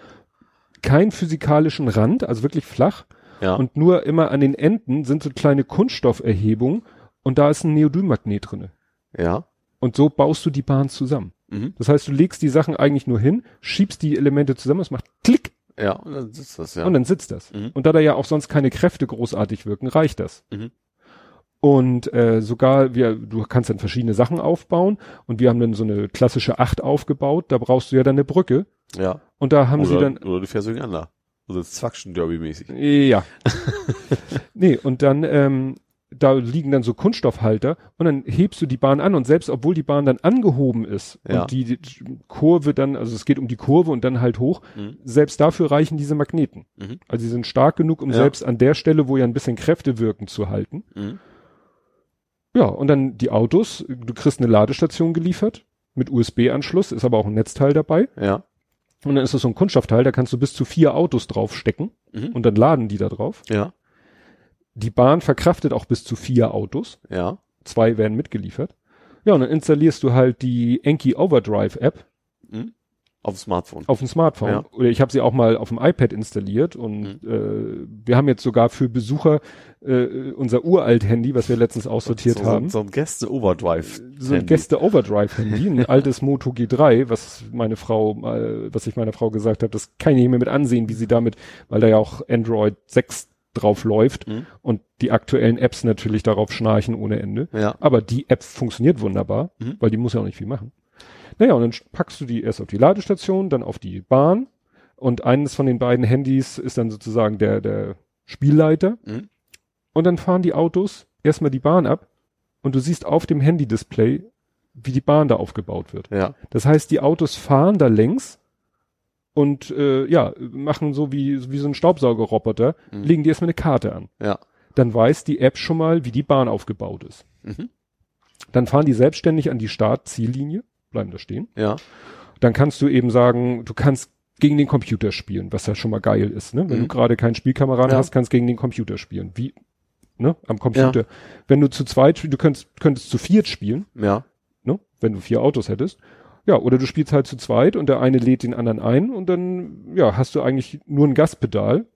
Kein physikalischen Rand, also wirklich flach. Ja. Und nur immer an den Enden sind so kleine Kunststofferhebungen und da ist ein Neodynmagnet drinne. ja. Und so baust du die Bahn zusammen. Mhm. Das heißt, du legst die Sachen eigentlich nur hin, schiebst die Elemente zusammen, es macht Klick Ja. Und dann sitzt das, ja. und dann sitzt das. Mhm. Und da da ja auch sonst keine Kräfte großartig wirken, reicht das. Mhm. Und äh, sogar wir, du kannst dann verschiedene Sachen aufbauen und wir haben dann so eine klassische Acht aufgebaut, da brauchst du ja dann eine Brücke ja. und da haben oder, sie dann oder du fährst gegeneinander. Also Zwakschen Derby mäßig. Ja. nee, und dann, ähm, da liegen dann so Kunststoffhalter und dann hebst du die Bahn an und selbst obwohl die Bahn dann angehoben ist Ja. und die, die Kurve dann, also es geht um die Kurve und dann halt hoch, Mhm. selbst dafür reichen diese Magneten. Mhm. Also sie sind stark genug, um Ja. selbst an der Stelle, wo ja ein bisschen Kräfte wirken, zu halten. Mhm. Ja, und dann die Autos, du kriegst eine Ladestation geliefert mit USB-Anschluss, ist aber auch ein Netzteil dabei. Ja. Und dann ist das so ein Kunststoffteil, da kannst du bis zu vier Autos draufstecken Mhm. und dann laden die da drauf. Ja. Die Bahn verkraftet auch bis zu vier Autos. Ja. Zwei werden mitgeliefert. Ja, und dann installierst du halt die Enki Overdrive App Mhm. Auf dem Smartphone. auf dem Smartphone. Ja. Oder ich habe sie auch mal auf dem iPad installiert und äh, wir haben jetzt sogar für Besucher äh, unser uralt Handy, was wir letztens aussortiert so, haben. So, so ein Gäste-Overdrive. so ein Gäste-Overdrive-Handy, ein altes Moto G3, was meine Frau, mal, was ich meiner Frau gesagt habe, das kann ich nicht mehr mit ansehen, wie sie damit, weil da ja auch Android 6 drauf läuft Mhm. und die aktuellen Apps natürlich darauf schnarchen ohne Ende. Ja. Aber die App funktioniert wunderbar, Mhm. weil die muss ja auch nicht viel machen. Naja, und dann packst du die erst auf die Ladestation, dann auf die Bahn und eines von den beiden Handys ist dann sozusagen der, der Spielleiter. Mhm. Und dann fahren die Autos erstmal die Bahn ab und du siehst auf dem Handy-Display, wie die Bahn da aufgebaut wird. Ja. Das heißt, die Autos fahren da längs und äh, ja, machen so wie, wie so ein Staubsaugerroboter, Mhm. legen die erstmal eine Karte an. Ja. Dann weiß die App schon mal, wie die Bahn aufgebaut ist. Mhm. Dann fahren die selbstständig an die Start-Ziellinie, bleiben da stehen. Ja. Dann kannst du eben sagen, du kannst gegen den Computer spielen, was ja schon mal geil ist, ne? Wenn Mhm. du gerade keinen Spielkameraden Ja. hast, kannst gegen den Computer spielen. Wie, ne? Am Computer. Wenn du zu zweit, du könntest, könntest zu viert spielen, Ja. ne? Wenn du vier Autos hättest. Ja, oder du spielst halt zu zweit und der eine lädt den anderen ein und dann, ja, hast du eigentlich nur ein Gaspedal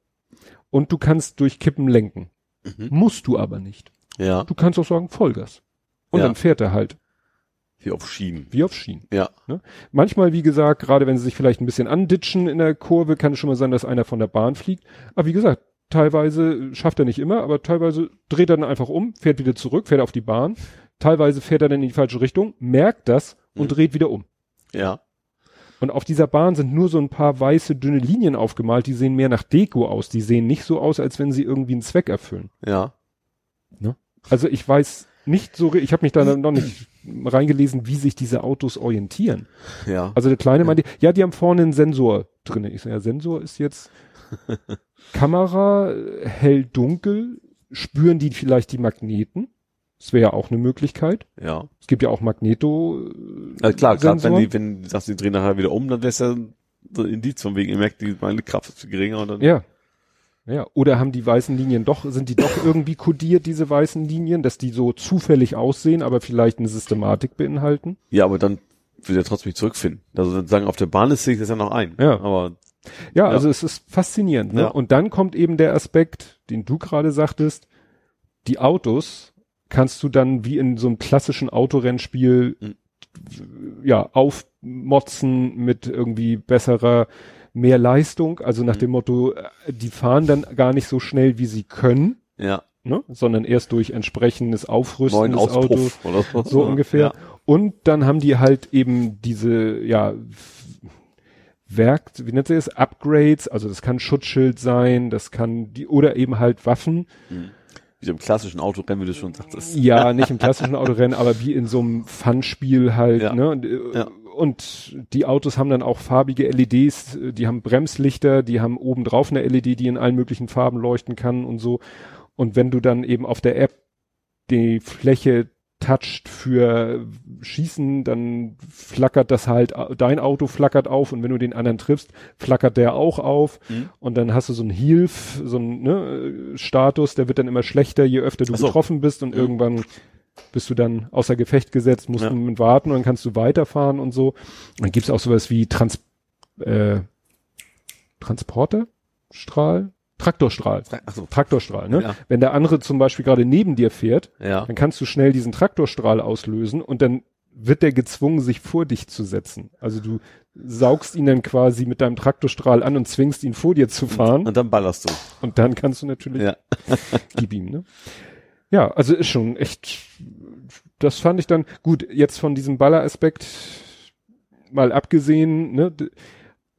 und du kannst durch Kippen lenken. Mhm. Musst du aber nicht. Ja. Du kannst auch sagen Vollgas. Und Ja. dann fährt er halt Wie auf Schienen. wie auf Schienen. Ja. Manchmal, wie gesagt, gerade wenn sie sich vielleicht ein bisschen anditschen in der Kurve, kann es schon mal sein, dass einer von der Bahn fliegt. Aber wie gesagt, teilweise schafft er nicht immer, aber teilweise dreht er dann einfach um, fährt wieder zurück, fährt auf die Bahn. Teilweise fährt er dann in die falsche Richtung, merkt das und Mhm. dreht wieder um. Ja. Und auf dieser Bahn sind nur so ein paar weiße, dünne Linien aufgemalt, die sehen mehr nach Deko aus. Die sehen nicht so aus, als wenn sie irgendwie einen Zweck erfüllen. Ja. Also ich weiß nicht so, ich habe mich da noch nicht reingelesen, wie sich diese Autos orientieren. Ja. Also der Kleine meinte, ja, die haben vorne einen Sensor drinne. Ich sage, ja, Sensor ist jetzt Kamera, hell, dunkel, spüren die vielleicht die Magneten? Das wäre ja auch eine Möglichkeit. ja. Es gibt ja auch Magneto. äh, Ja, klar, gerade wenn die, wenn du sagst, die drehen nachher wieder um, dann wär's ja so ein Indiz von wegen, ihr merkt, die, meine Kraft ist geringer und dann. Ja. Ja, oder haben die weißen Linien doch, sind die doch irgendwie kodiert, diese weißen Linien, dass die so zufällig aussehen, aber vielleicht eine Systematik beinhalten? Ja, aber dann will er trotzdem nicht zurückfinden. Also dann sagen, auf der Bahn ist sich das ja noch ein. Ja. Aber Ja, Ja. also es ist faszinierend. Ne? Ja. Und dann kommt eben der Aspekt, den du gerade sagtest, die Autos kannst du dann wie in so einem klassischen Autorennspiel Mhm. ja aufmotzen mit irgendwie besserer mehr Leistung, also nach Mhm. dem Motto, äh, die fahren dann gar nicht so schnell, wie sie können, ja, ne? sondern erst durch entsprechendes Aufrüsten neuen des Autos Auspuff oder so. so ungefähr. Und dann haben die halt eben diese, ja, Werk, wie nennt sie es? Upgrades, also das kann Schutzschild sein, das kann die, oder eben halt Waffen. Wie im klassischen Autorennen, wie du schon sagtest. Ja, nicht im klassischen Autorennen, aber wie in so einem Fun-Spiel halt, Ja. ne? Und, Ja. und die Autos haben dann auch farbige LEDs, die haben Bremslichter, die haben obendrauf eine LED, die in allen möglichen Farben leuchten kann und so. Und wenn du dann eben auf der App die Fläche toucht für Schießen, dann flackert das halt, dein Auto flackert auf und wenn du den anderen triffst, flackert der auch auf Mhm. und dann hast du so einen Health, so einen ne, Status, der wird dann immer schlechter, je öfter du so. getroffen bist und Mhm. irgendwann bist du dann außer Gefecht gesetzt, musst Ja. du warten und dann kannst du weiterfahren und so. Und dann gibt's auch sowas wie Trans äh, Transporterstrahl? Traktorstrahl. Achso. Traktorstrahl, ne? Ja. Wenn der andere zum Beispiel gerade neben dir fährt, Ja. dann kannst du schnell diesen Traktorstrahl auslösen und dann wird der gezwungen, sich vor dich zu setzen. Also du saugst ihn dann quasi mit deinem Traktorstrahl an und zwingst ihn vor dir zu fahren Und dann ballerst du. und dann kannst du natürlich Ja. gib ihm, ne? Ja, also ist schon echt, das fand ich dann gut, jetzt von diesem Baller-Aspekt mal abgesehen, ne?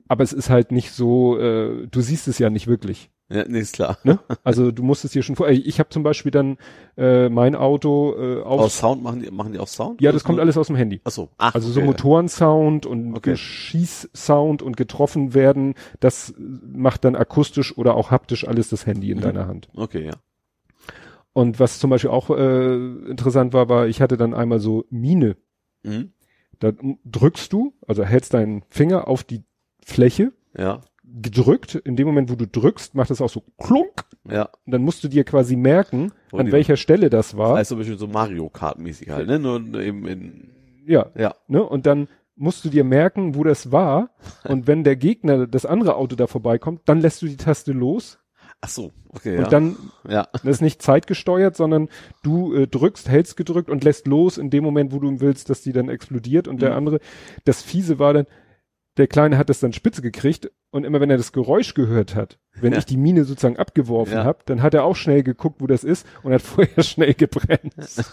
Aber es ist halt nicht so, äh, du siehst es ja nicht wirklich. Ja, nee, ist klar. Ne? Also du musst es dir schon vor. Ich habe zum Beispiel dann äh, mein Auto äh, auf. Aus Sound machen die, machen die auch Sound? ja, das kommt alles aus dem Handy. Achso. Ach, Also so okay. Motorensound und Okay. Schießsound und getroffen werden, das macht dann akustisch oder auch haptisch alles das Handy in Mhm. deiner Hand. Okay, ja. Und was zum Beispiel auch äh, interessant war, war, ich hatte dann einmal so Mine. Mhm. Da drückst du, also hältst deinen Finger auf die Fläche, Ja. Gedrückt. In dem Moment, wo du drückst, macht es auch so klunk. Ja. Und dann musst du dir quasi merken, Wo an welcher Stelle das war. Also ein bisschen so Mario Kart mäßig halt, ne? Nur eben in, ja, ja. ne? Und dann musst du dir merken, wo das war. Und wenn der Gegner, das andere Auto da vorbeikommt, dann lässt du die Taste los. Ach so, okay, Und ja. dann, ja. das ist nicht zeitgesteuert, sondern du äh, drückst, hältst gedrückt und lässt los in dem Moment, wo du willst, dass die dann explodiert. Und der Mhm. andere, das Fiese war dann, der Kleine hat das dann spitze gekriegt und immer wenn er das Geräusch gehört hat, wenn Ja. ich die Mine sozusagen abgeworfen Ja. habe, dann hat er auch schnell geguckt, wo das ist und hat vorher schnell gebremst.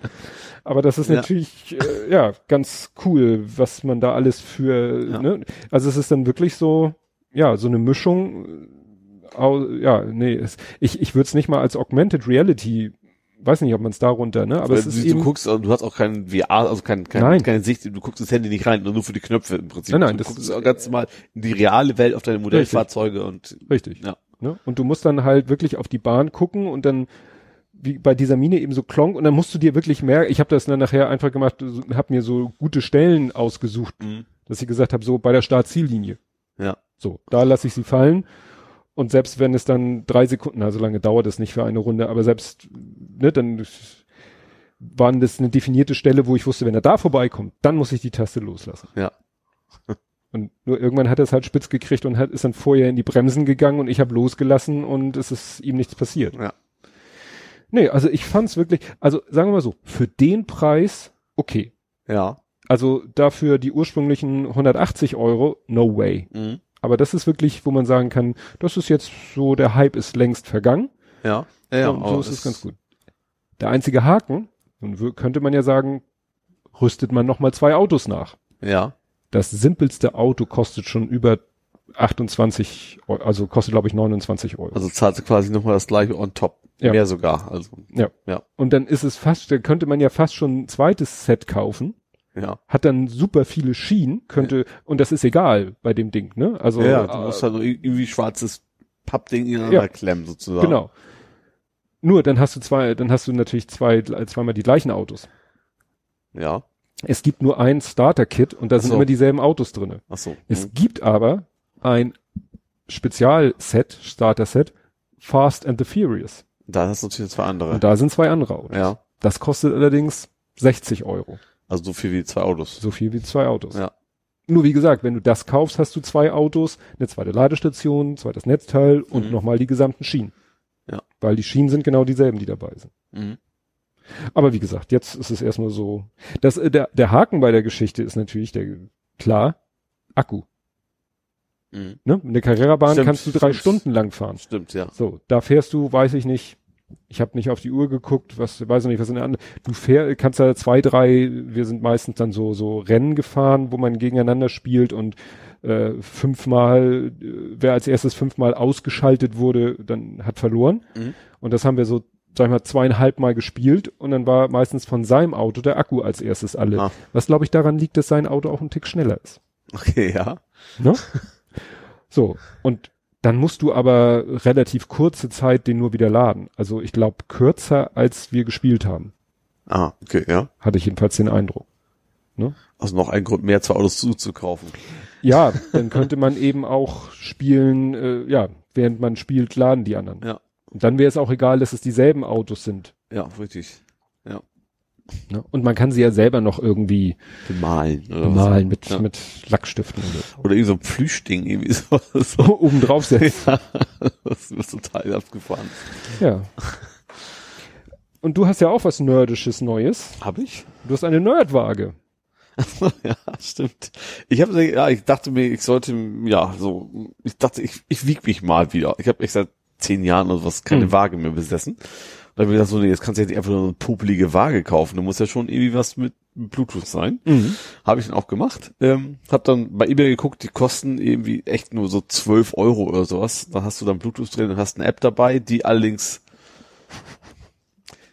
Aber das ist Ja. natürlich äh, ja ganz cool, was man da alles für. Ja. Ne? Also es ist dann wirklich so, ja, so eine Mischung. äh, au- Ja, nee, es, ich ich würde es nicht mal als Augmented Reality, weiß nicht, ob man es darunter, ne? Aber Weil es ist du, eben. du guckst, also du hast auch kein VR, also kein, kein, Nein. keine Sicht, du guckst ins Handy nicht rein, nur für die Knöpfe im Prinzip. Nein, nein, du das guckst ist- auch ganz normal in die reale Welt auf deine Modellfahrzeuge und Richtig. ja. Ne? Und du musst dann halt wirklich auf die Bahn gucken und dann wie bei dieser Mine eben so klonk und dann musst du dir wirklich merken, ich habe das dann nachher einfach gemacht, so- hab mir so gute Stellen ausgesucht, Mhm. dass ich gesagt habe, so bei der Startziellinie. Ja. So, da lasse ich sie fallen. Und selbst wenn es dann drei Sekunden, also lange dauert es nicht für eine Runde, aber selbst, ne, dann waren das eine definierte Stelle, wo ich wusste, wenn er da vorbeikommt, dann muss ich die Taste loslassen. Ja. Und nur irgendwann hat er es halt spitz gekriegt und hat, ist dann vorher in die Bremsen gegangen und ich habe losgelassen und es ist ihm nichts passiert. Ja. Nee, also ich fand's wirklich, also sagen wir mal so, für den Preis, okay. Ja. Also dafür die ursprünglichen 180 Euro, no way. Mhm. Aber das ist wirklich, wo man sagen kann, das ist jetzt so, der Hype ist längst vergangen. Ja. Ja, und so ist es ganz gut. Der einzige Haken, nun könnte man ja sagen, rüstet man nochmal zwei Autos nach. Ja. Das simpelste Auto kostet schon über 28, Eu- also kostet glaube ich 29 Euro. Also zahlt sie quasi nochmal das gleiche on top. Ja. Mehr sogar. Also, ja. ja. Und dann ist es fast, da könnte man ja fast schon ein zweites Set kaufen, ja. hat dann super viele Schienen, könnte, und das ist egal bei dem Ding, ne? Also, ja, du äh, musst halt nur irgendwie schwarzes Pappding ineinander Ja. klemmen, sozusagen. genau. Nur dann hast du zwei, dann hast du natürlich zwei, zweimal die gleichen Autos. Ja. Es gibt nur ein Starter-Kit und da sind so. immer dieselben Autos drinne. Ach so. Es Mhm. gibt aber ein Spezialset, Starter-Set, Fast and the Furious. Da hast du natürlich zwei andere. Und da sind zwei andere Autos. ja. Das kostet allerdings 60 Euro. Also so viel wie zwei Autos. So viel wie zwei Autos. Ja. Nur wie gesagt, wenn du das kaufst, hast du zwei Autos, eine zweite Ladestation, zweites Netzteil und Mhm. nochmal die gesamten Schienen. Ja. Weil die Schienen sind genau dieselben, die dabei sind. Mhm. Aber wie gesagt, jetzt ist es erstmal so. Das, äh, der, der Haken bei der Geschichte ist natürlich der, klar, Akku. Mhm. Ne? Der Carrera-Bahn kannst du drei stimmt. Stunden lang fahren. Stimmt, ja. So, da fährst du, weiß ich nicht, ich habe nicht auf die Uhr geguckt, was weiß ich nicht, was in der anderen. Du fähr, kannst da zwei, drei, wir sind meistens dann so so Rennen gefahren, wo man gegeneinander spielt und äh, fünfmal, äh, wer als erstes fünfmal ausgeschaltet wurde, dann hat verloren. Mhm. Und das haben wir so, sag ich mal, zweieinhalb Mal gespielt und dann war meistens von seinem Auto der Akku als erstes alle. Ah. Was glaube ich daran liegt, dass sein Auto auch ein Tick schneller ist. Okay, ja. Ne? so, und dann musst du aber relativ kurze Zeit den nur wieder laden. Also ich glaube kürzer, als wir gespielt haben. Ah, okay, ja. Hatte ich jedenfalls den Eindruck. Also noch ein Grund mehr, zwei Autos zuzukaufen. Ja, dann könnte man eben auch spielen, äh, ja, während man spielt, laden die anderen. Ja. Und dann wäre es auch egal, dass es dieselben Autos sind. Ja, richtig. Ne? Und man kann sie ja selber noch irgendwie Bemalen. Oder malen mit, was. Ja. mit Lackstiften oder so. Oder irgendwie so ein Plüschding, irgendwie so. so. Oben drauf setzen. ja, das ist total abgefahren. Ja. Und du hast ja auch was Nerdisches Neues. Hab ich? Du hast eine Nerdwaage. ja, stimmt. Ich habe ja, ich dachte mir, ich sollte ja so, ich dachte, ich, ich wieg mich mal wieder. Ich habe echt seit zehn Jahren oder was keine Hm. Waage mehr besessen. Da habe ich gedacht, so, nee, jetzt kannst du ja nicht einfach nur eine popelige Waage kaufen. Da muss ja schon irgendwie was mit Bluetooth sein. Habe ich dann auch gemacht. Ähm, hab dann bei eBay geguckt, die kosten irgendwie echt nur so 12 Euro oder sowas. Dann hast du dann Bluetooth drin und hast eine App dabei, die allerdings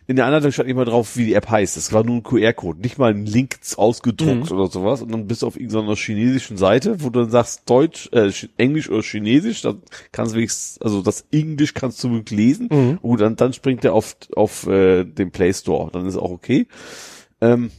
in der Anleitung stand nicht mal drauf, wie die App heißt. Es war nur ein QR-Code, nicht mal ein Link ausgedruckt oder sowas. Und dann bist du auf irgendeiner chinesischen Seite, wo du dann sagst Deutsch, äh, Ch- Englisch oder Chinesisch. Dann kannst du wenigstens, also das Englisch kannst du wirklich lesen. Und dann, dann springt der auf, auf äh, den Play Store. Dann ist auch okay. Ähm,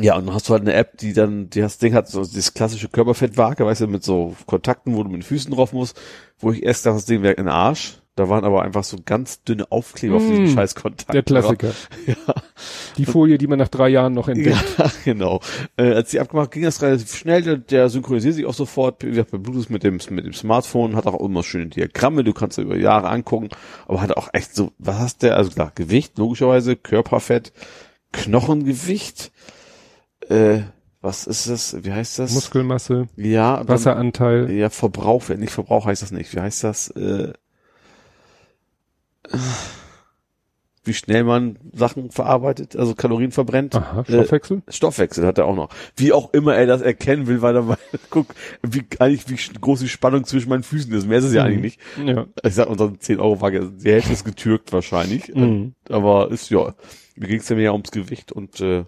ja, und dann hast du halt eine App, die dann, die das Ding hat so dieses klassische Körperfettwaage, weißt du, mit so Kontakten, wo du mit den Füßen drauf musst, wo ich erst dachte, das Ding wäre in den Arsch. Da waren aber einfach so ganz dünne Aufkleber auf diesen Mm, scheiß Kontakt. Der Klassiker. Ja, Die Folie, die man nach drei Jahren noch entdeckt. ja genau. Äh, als die abgemacht ging das relativ schnell, der, der synchronisiert sich auch sofort, wie gesagt, bei Bluetooth mit dem, mit dem Smartphone, hat auch immer schöne Diagramme, du kannst über Jahre angucken, aber hat auch echt so, was hast der, also klar, Gewicht, logischerweise, Körperfett, Knochengewicht, äh, was ist das, wie heißt das? Muskelmasse, ja, dann- Wasseranteil. Ja, Verbrauch, nicht Verbrauch heißt das nicht. Wie heißt das? Äh, wie schnell man Sachen verarbeitet, also Kalorien verbrennt. Aha, Äh, Stoffwechsel. Stoffwechsel hat er auch noch. Wie auch immer er das erkennen will, weil er mal guck, wie eigentlich wie groß die Spannung zwischen meinen Füßen ist. Mehr ist es ja Mhm. eigentlich nicht. Ja. Ich sag, unsere 10 Euro Waage, die Hälfte ist getürkt wahrscheinlich. Mhm. Aber ist ja, mir ging es ja mehr ums Gewicht und äh,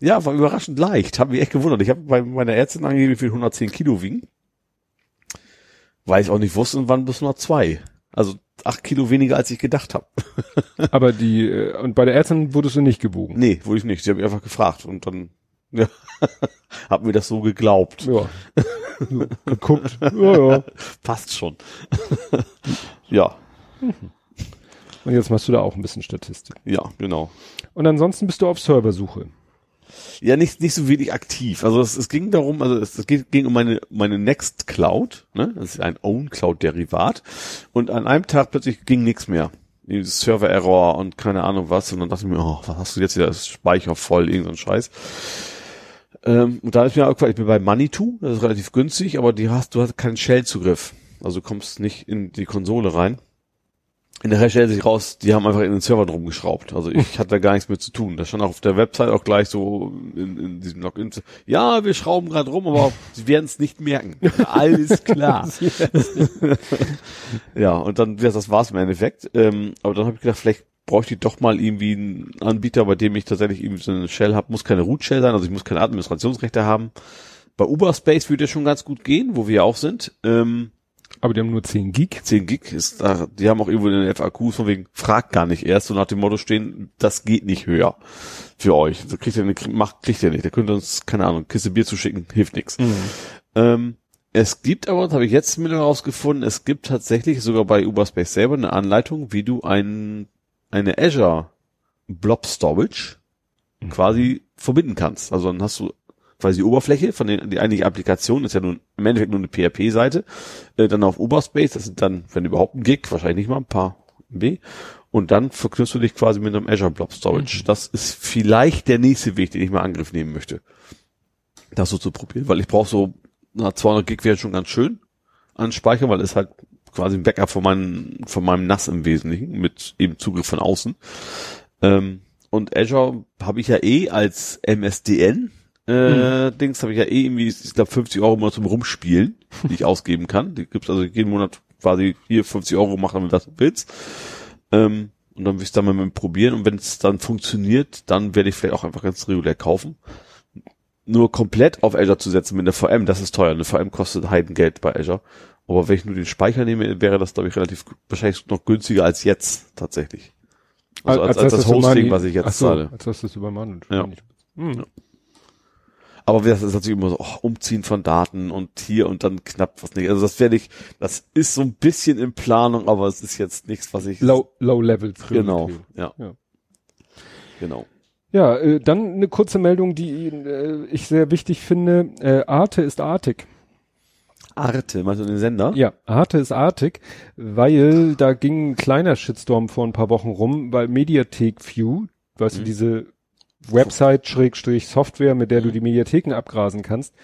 ja, war überraschend leicht. Hab mich echt gewundert. Ich habe bei meiner Ärztin angegeben, wie viel 110 Kilo wiegen. Weil ich auch nicht wusste, und wann bis nur zwei. Also acht Kilo weniger, als ich gedacht habe. Aber die, äh, und bei der Ärztin wurdest du nicht gewogen. Nee, wurde ich nicht. Sie haben mich einfach gefragt und dann ja, hab mir das so geglaubt. Ja. So, geguckt. Ja, ja. Passt schon. ja, Und jetzt machst du da auch ein bisschen Statistik. ja, genau. Und ansonsten bist du auf Serversuche. Ja, nicht, nicht so wenig aktiv. Also es, es ging darum, also es, es ging, um meine, meine Next Cloud, ne? Das ist ein Own Cloud Derivat. Und an einem Tag plötzlich ging nichts mehr. Server-Error und keine Ahnung was. Und dann dachte ich mir, oh, was hast du jetzt wieder? Das Speicher voll, irgend so ein Scheiß. Ähm, und da ist mir auch ich bin bei Money2, das ist relativ günstig, aber die hast, du hast keinen Shell-Zugriff. Also du kommst nicht in die Konsole rein. In der stellt sich raus, die haben einfach in den Server drum geschraubt. Also ich hatte da gar nichts mit zu tun. Das stand auch auf der Website auch gleich so in, in diesem Login. Ja, wir schrauben gerade rum, aber sie werden es nicht merken. Alles klar. ja, und dann, das war's im Endeffekt. Ähm, aber dann habe ich gedacht, vielleicht bräuchte ich doch mal irgendwie einen Anbieter, bei dem ich tatsächlich irgendwie so eine Shell habe. Muss keine Root Shell sein, also ich muss keine Administrationsrechte haben. Bei Uberspace würde ja schon ganz gut gehen, wo wir auch sind. Ähm, aber die haben nur 10 Gig. 10 Gig ist da, die haben auch irgendwo in den FAQs von wegen, fragt gar nicht erst, so nach dem Motto stehen, das geht nicht höher für euch. So kriegt ihr nicht, macht, kriegt ihr nicht. Der könnte uns, keine Ahnung, Kiste Bier zuschicken, hilft nichts. Mhm. Ähm, es gibt aber, das habe ich jetzt mit herausgefunden, es gibt tatsächlich sogar bei Uberspace selber eine Anleitung, wie du ein, eine Azure Blob Storage mhm. quasi verbinden kannst. Also dann hast du quasi die Oberfläche von den, die eigentliche Applikation ist ja nun im Endeffekt nur eine PHP-Seite, äh, dann auf Oberspace, das sind dann, wenn überhaupt ein Gig, wahrscheinlich nicht mal ein paar B, und dann verknüpfst du dich quasi mit einem Azure Blob Storage. Mhm. Das ist vielleicht der nächste Weg, den ich mal Angriff nehmen möchte. Das so zu probieren, weil ich brauche so, na, 200 Gig wäre schon ganz schön an Speicher, weil es halt quasi ein Backup von meinem, von meinem NAS im Wesentlichen mit eben Zugriff von außen. Ähm, und Azure habe ich ja eh als MSDN, äh, hm. Dings habe ich ja eh irgendwie, ich glaube 50 Euro mal zum Rumspielen, die ich ausgeben kann. Die gibt's also jeden Monat quasi hier 50 Euro machen, wenn du das willst. Ähm, und dann will ich dann mal mit probieren und wenn es dann funktioniert, dann werde ich vielleicht auch einfach ganz regulär kaufen. Nur komplett auf Azure zu setzen mit der VM, das ist teuer. Eine VM kostet Heidengeld bei Azure. Aber wenn ich nur den Speicher nehme, wäre das, glaube ich, relativ wahrscheinlich noch günstiger als jetzt tatsächlich. Also als, als, als das Hosting, was ich jetzt so, zahle. Als hast du es übermannt. Ja. Hm. ja. Aber das ist natürlich immer so, oh, Umziehen von Daten und hier und dann knapp was nicht. Also das werde ich, das ist so ein bisschen in Planung, aber es ist jetzt nichts, was ich. Low, low level Genau, ja. ja. Genau. Ja, äh, dann eine kurze Meldung, die äh, ich sehr wichtig finde. Äh, Arte ist artig. Arte, meinst du den Sender? Ja, Arte ist artig, weil da ging ein kleiner Shitstorm vor ein paar Wochen rum, weil Mediathek View, weißt mhm. du, diese Website Schrägstrich Software, mit der du mhm. die Mediatheken abgrasen kannst,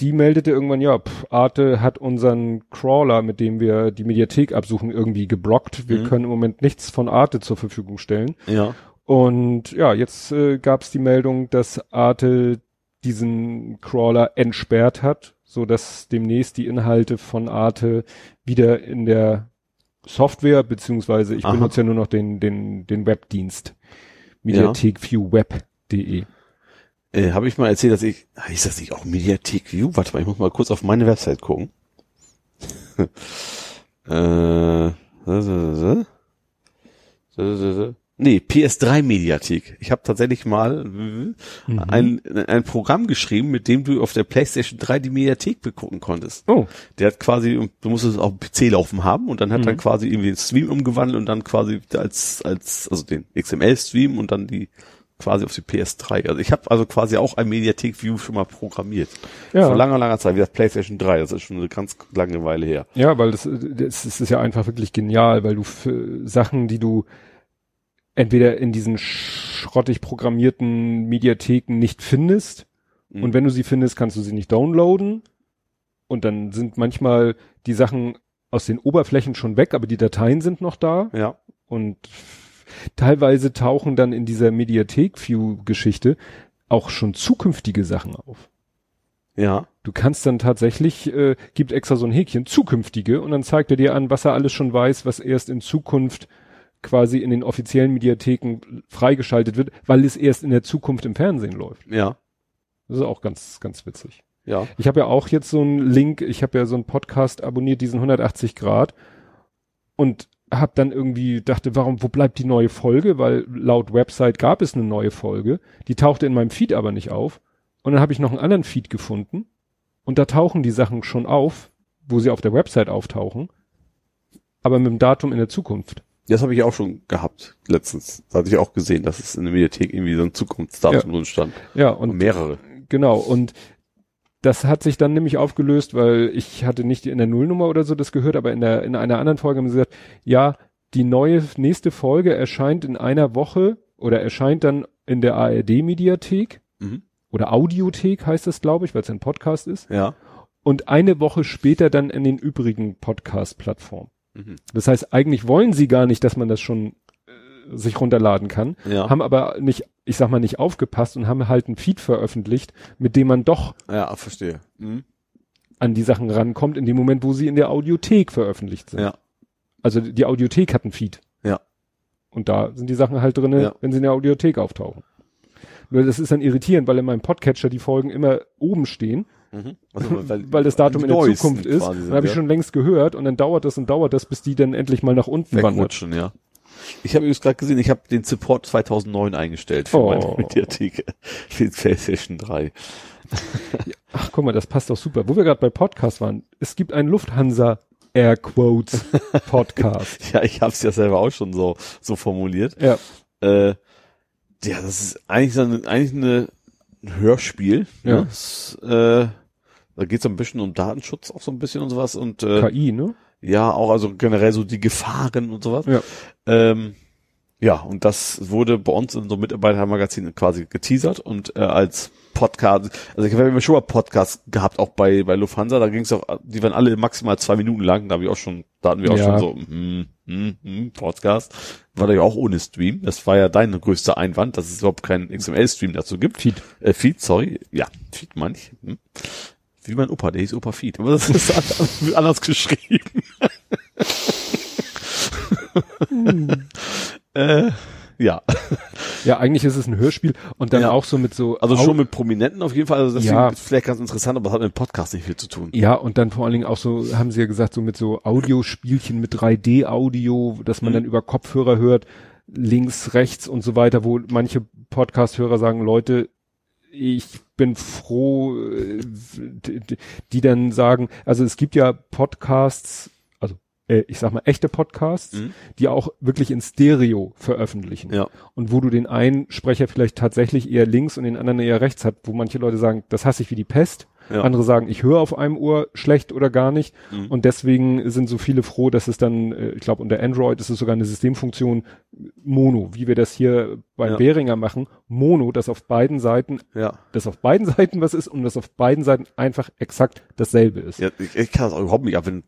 die meldete irgendwann, ja, pff, Arte hat unseren Crawler, mit dem wir die Mediathek absuchen, irgendwie geblockt. Wir mhm. können im Moment nichts von Arte zur Verfügung stellen. Ja. Und ja, jetzt äh, gab es die Meldung, dass Arte diesen Crawler entsperrt hat, so dass demnächst die Inhalte von Arte wieder in der Software, beziehungsweise ich Aha. benutze ja nur noch den, den, den Webdienst. Mediathek ja. View Web de. Äh, Habe ich mal erzählt, dass ich, ist das nicht auch Mediathek View? Warte mal, ich muss mal kurz auf meine Website gucken. äh, Nee, PS3 Mediathek. Ich habe tatsächlich mal mhm. ein, ein Programm geschrieben, mit dem du auf der PlayStation 3 die Mediathek begucken konntest. Oh. Der hat quasi, du musstest es auf dem PC laufen haben und dann hat mhm. er quasi irgendwie den Stream umgewandelt und dann quasi als, als, also den XML-Stream und dann die quasi auf die PS3. Also ich habe also quasi auch ein Mediathek-View schon mal programmiert. Ja. Vor langer, langer Zeit, wie das PlayStation 3. Das ist schon eine ganz lange Weile her. Ja, weil das, das, das ist ja einfach wirklich genial, weil du für Sachen, die du entweder in diesen schrottig programmierten Mediatheken nicht findest mhm. und wenn du sie findest, kannst du sie nicht downloaden und dann sind manchmal die Sachen aus den Oberflächen schon weg, aber die Dateien sind noch da. Ja. Und teilweise tauchen dann in dieser Mediathek-View-Geschichte auch schon zukünftige Sachen auf. Ja. Du kannst dann tatsächlich, äh, gibt extra so ein Häkchen, zukünftige, und dann zeigt er dir an, was er alles schon weiß, was erst in Zukunft quasi in den offiziellen Mediatheken freigeschaltet wird, weil es erst in der Zukunft im Fernsehen läuft. Ja. Das ist auch ganz, ganz witzig. Ja. Ich habe ja auch jetzt so einen Link, ich habe ja so einen Podcast abonniert, diesen 180 Grad und habe dann irgendwie dachte, warum, wo bleibt die neue Folge? Weil laut Website gab es eine neue Folge, die tauchte in meinem Feed aber nicht auf. Und dann habe ich noch einen anderen Feed gefunden und da tauchen die Sachen schon auf, wo sie auf der Website auftauchen, aber mit dem Datum in der Zukunft. Das habe ich auch schon gehabt letztens. Da hatte ich auch gesehen, dass es in der Mediathek irgendwie so ein Zukunftsdatum ja. drin stand. Ja, und, und mehrere. Genau, und das hat sich dann nämlich aufgelöst, weil ich hatte nicht in der Nullnummer oder so das gehört, aber in der in einer anderen Folge haben sie gesagt, ja, die neue nächste Folge erscheint in einer Woche oder erscheint dann in der ARD Mediathek Mhm. oder Audiothek heißt es, glaube ich, weil es ein Podcast ist. Ja. Und eine Woche später dann in den übrigen Podcast-Plattformen. Mhm. Das heißt, eigentlich wollen sie gar nicht, dass man das schon sich runterladen kann, Ja. haben aber nicht, ich sag mal, nicht aufgepasst und haben halt einen Feed veröffentlicht, mit dem man doch Ja, verstehe. Mhm. an die Sachen rankommt, in dem Moment, wo sie in der Audiothek veröffentlicht sind. Ja. Also die Audiothek hat einen Feed. Ja. Und da sind die Sachen halt drinne, Ja. wenn sie in der Audiothek auftauchen. Nur das ist dann irritierend, weil in meinem Podcatcher die Folgen immer oben stehen, Mhm. Also, weil das Datum in der neuesten Zukunft ist. quasi Dann sind, habe ich ja. schon längst gehört und dann dauert das und dauert das, bis die dann endlich mal nach unten wandert. Wegrutschen, ja. Ich habe übrigens gerade gesehen, ich habe den Support 2009 eingestellt für Oh. meine Mediathek für die PlayStation 3. Ach, guck mal, das passt doch super. Wo wir gerade bei Podcast waren, es gibt einen Lufthansa Airquotes Podcast. Ja, ich habe es ja selber auch schon so so formuliert. ja. Äh, ja, das ist eigentlich so eine, eigentlich eine, ein Hörspiel. Ja. Ne? Das, äh, da geht es ein bisschen um Datenschutz auch so ein bisschen und sowas und äh, KI, ne? Ja, auch also generell so die Gefahren und sowas. Ja. Ähm, ja, und das wurde bei uns in so Mitarbeitermagazin quasi geteasert und äh, als Podcast, also ich habe immer schon mal Podcasts gehabt, auch bei bei Lufthansa, da ging es auch, die waren alle maximal zwei Minuten lang, da habe ich auch schon, da hatten wir auch Ja. schon so, hm, hm, hm, Podcast, war da ja auch ohne Stream, das war ja dein größter Einwand, dass es überhaupt keinen XML-Stream dazu gibt. Feed. Äh, Feed, sorry, ja, Feed manch, hm. Wie mein Opa, der hieß Opa Feed, aber das ist anders, anders geschrieben. äh, ja. Ja, eigentlich ist es ein Hörspiel und dann Ja. auch so mit so. Also schon mit Prominenten auf jeden Fall. Also deswegen Ja. ist vielleicht ganz interessant, aber das hat mit dem Podcast nicht viel zu tun. Ja, und dann vor allen Dingen auch so, haben sie ja gesagt, so mit so Audiospielchen mit 3D-Audio, dass man Mhm. dann über Kopfhörer hört, links, rechts und so weiter, wo manche Podcast-Hörer sagen, Leute, ich bin froh, äh, die dann sagen, also es gibt ja Podcasts, also äh, ich sag mal echte Podcasts, Mhm. die auch wirklich in Stereo veröffentlichen. Ja. Und wo du den einen Sprecher vielleicht tatsächlich eher links und den anderen eher rechts hat, wo manche Leute sagen, das hasse ich wie die Pest. Ja. Andere sagen, ich höre auf einem Ohr schlecht oder gar nicht. Mhm. Und deswegen sind so viele froh, dass es dann, äh, ich glaube, unter Android ist es sogar eine Systemfunktion Mono, wie wir das hier beim Ja. Behringer machen. Mono, dass auf beiden Seiten, Ja. dass auf beiden Seiten was ist und dass auf beiden Seiten einfach exakt dasselbe ist. ja ich, ich kann das auch überhaupt nicht ab, wenn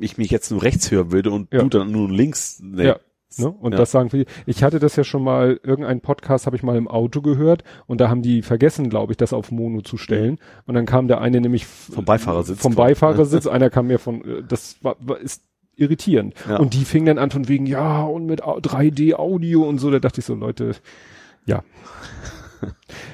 ich mich jetzt nur rechts hören würde und du dann nur links. Nee. Ja. Ne? Und Ja. das sagen viele. Ich hatte das ja schon mal, irgendeinen Podcast habe ich mal im Auto gehört und da haben die vergessen, glaube ich, das auf Mono zu stellen. Und dann kam der eine nämlich Vom Beifahrersitz Vom quasi. Beifahrersitz, einer kam mir von, äh, das war, war ist irritierend. Ja. Und die fingen dann an von wegen, ja, und mit Au- 3D-Audio und so, da dachte ich so, Leute, ja,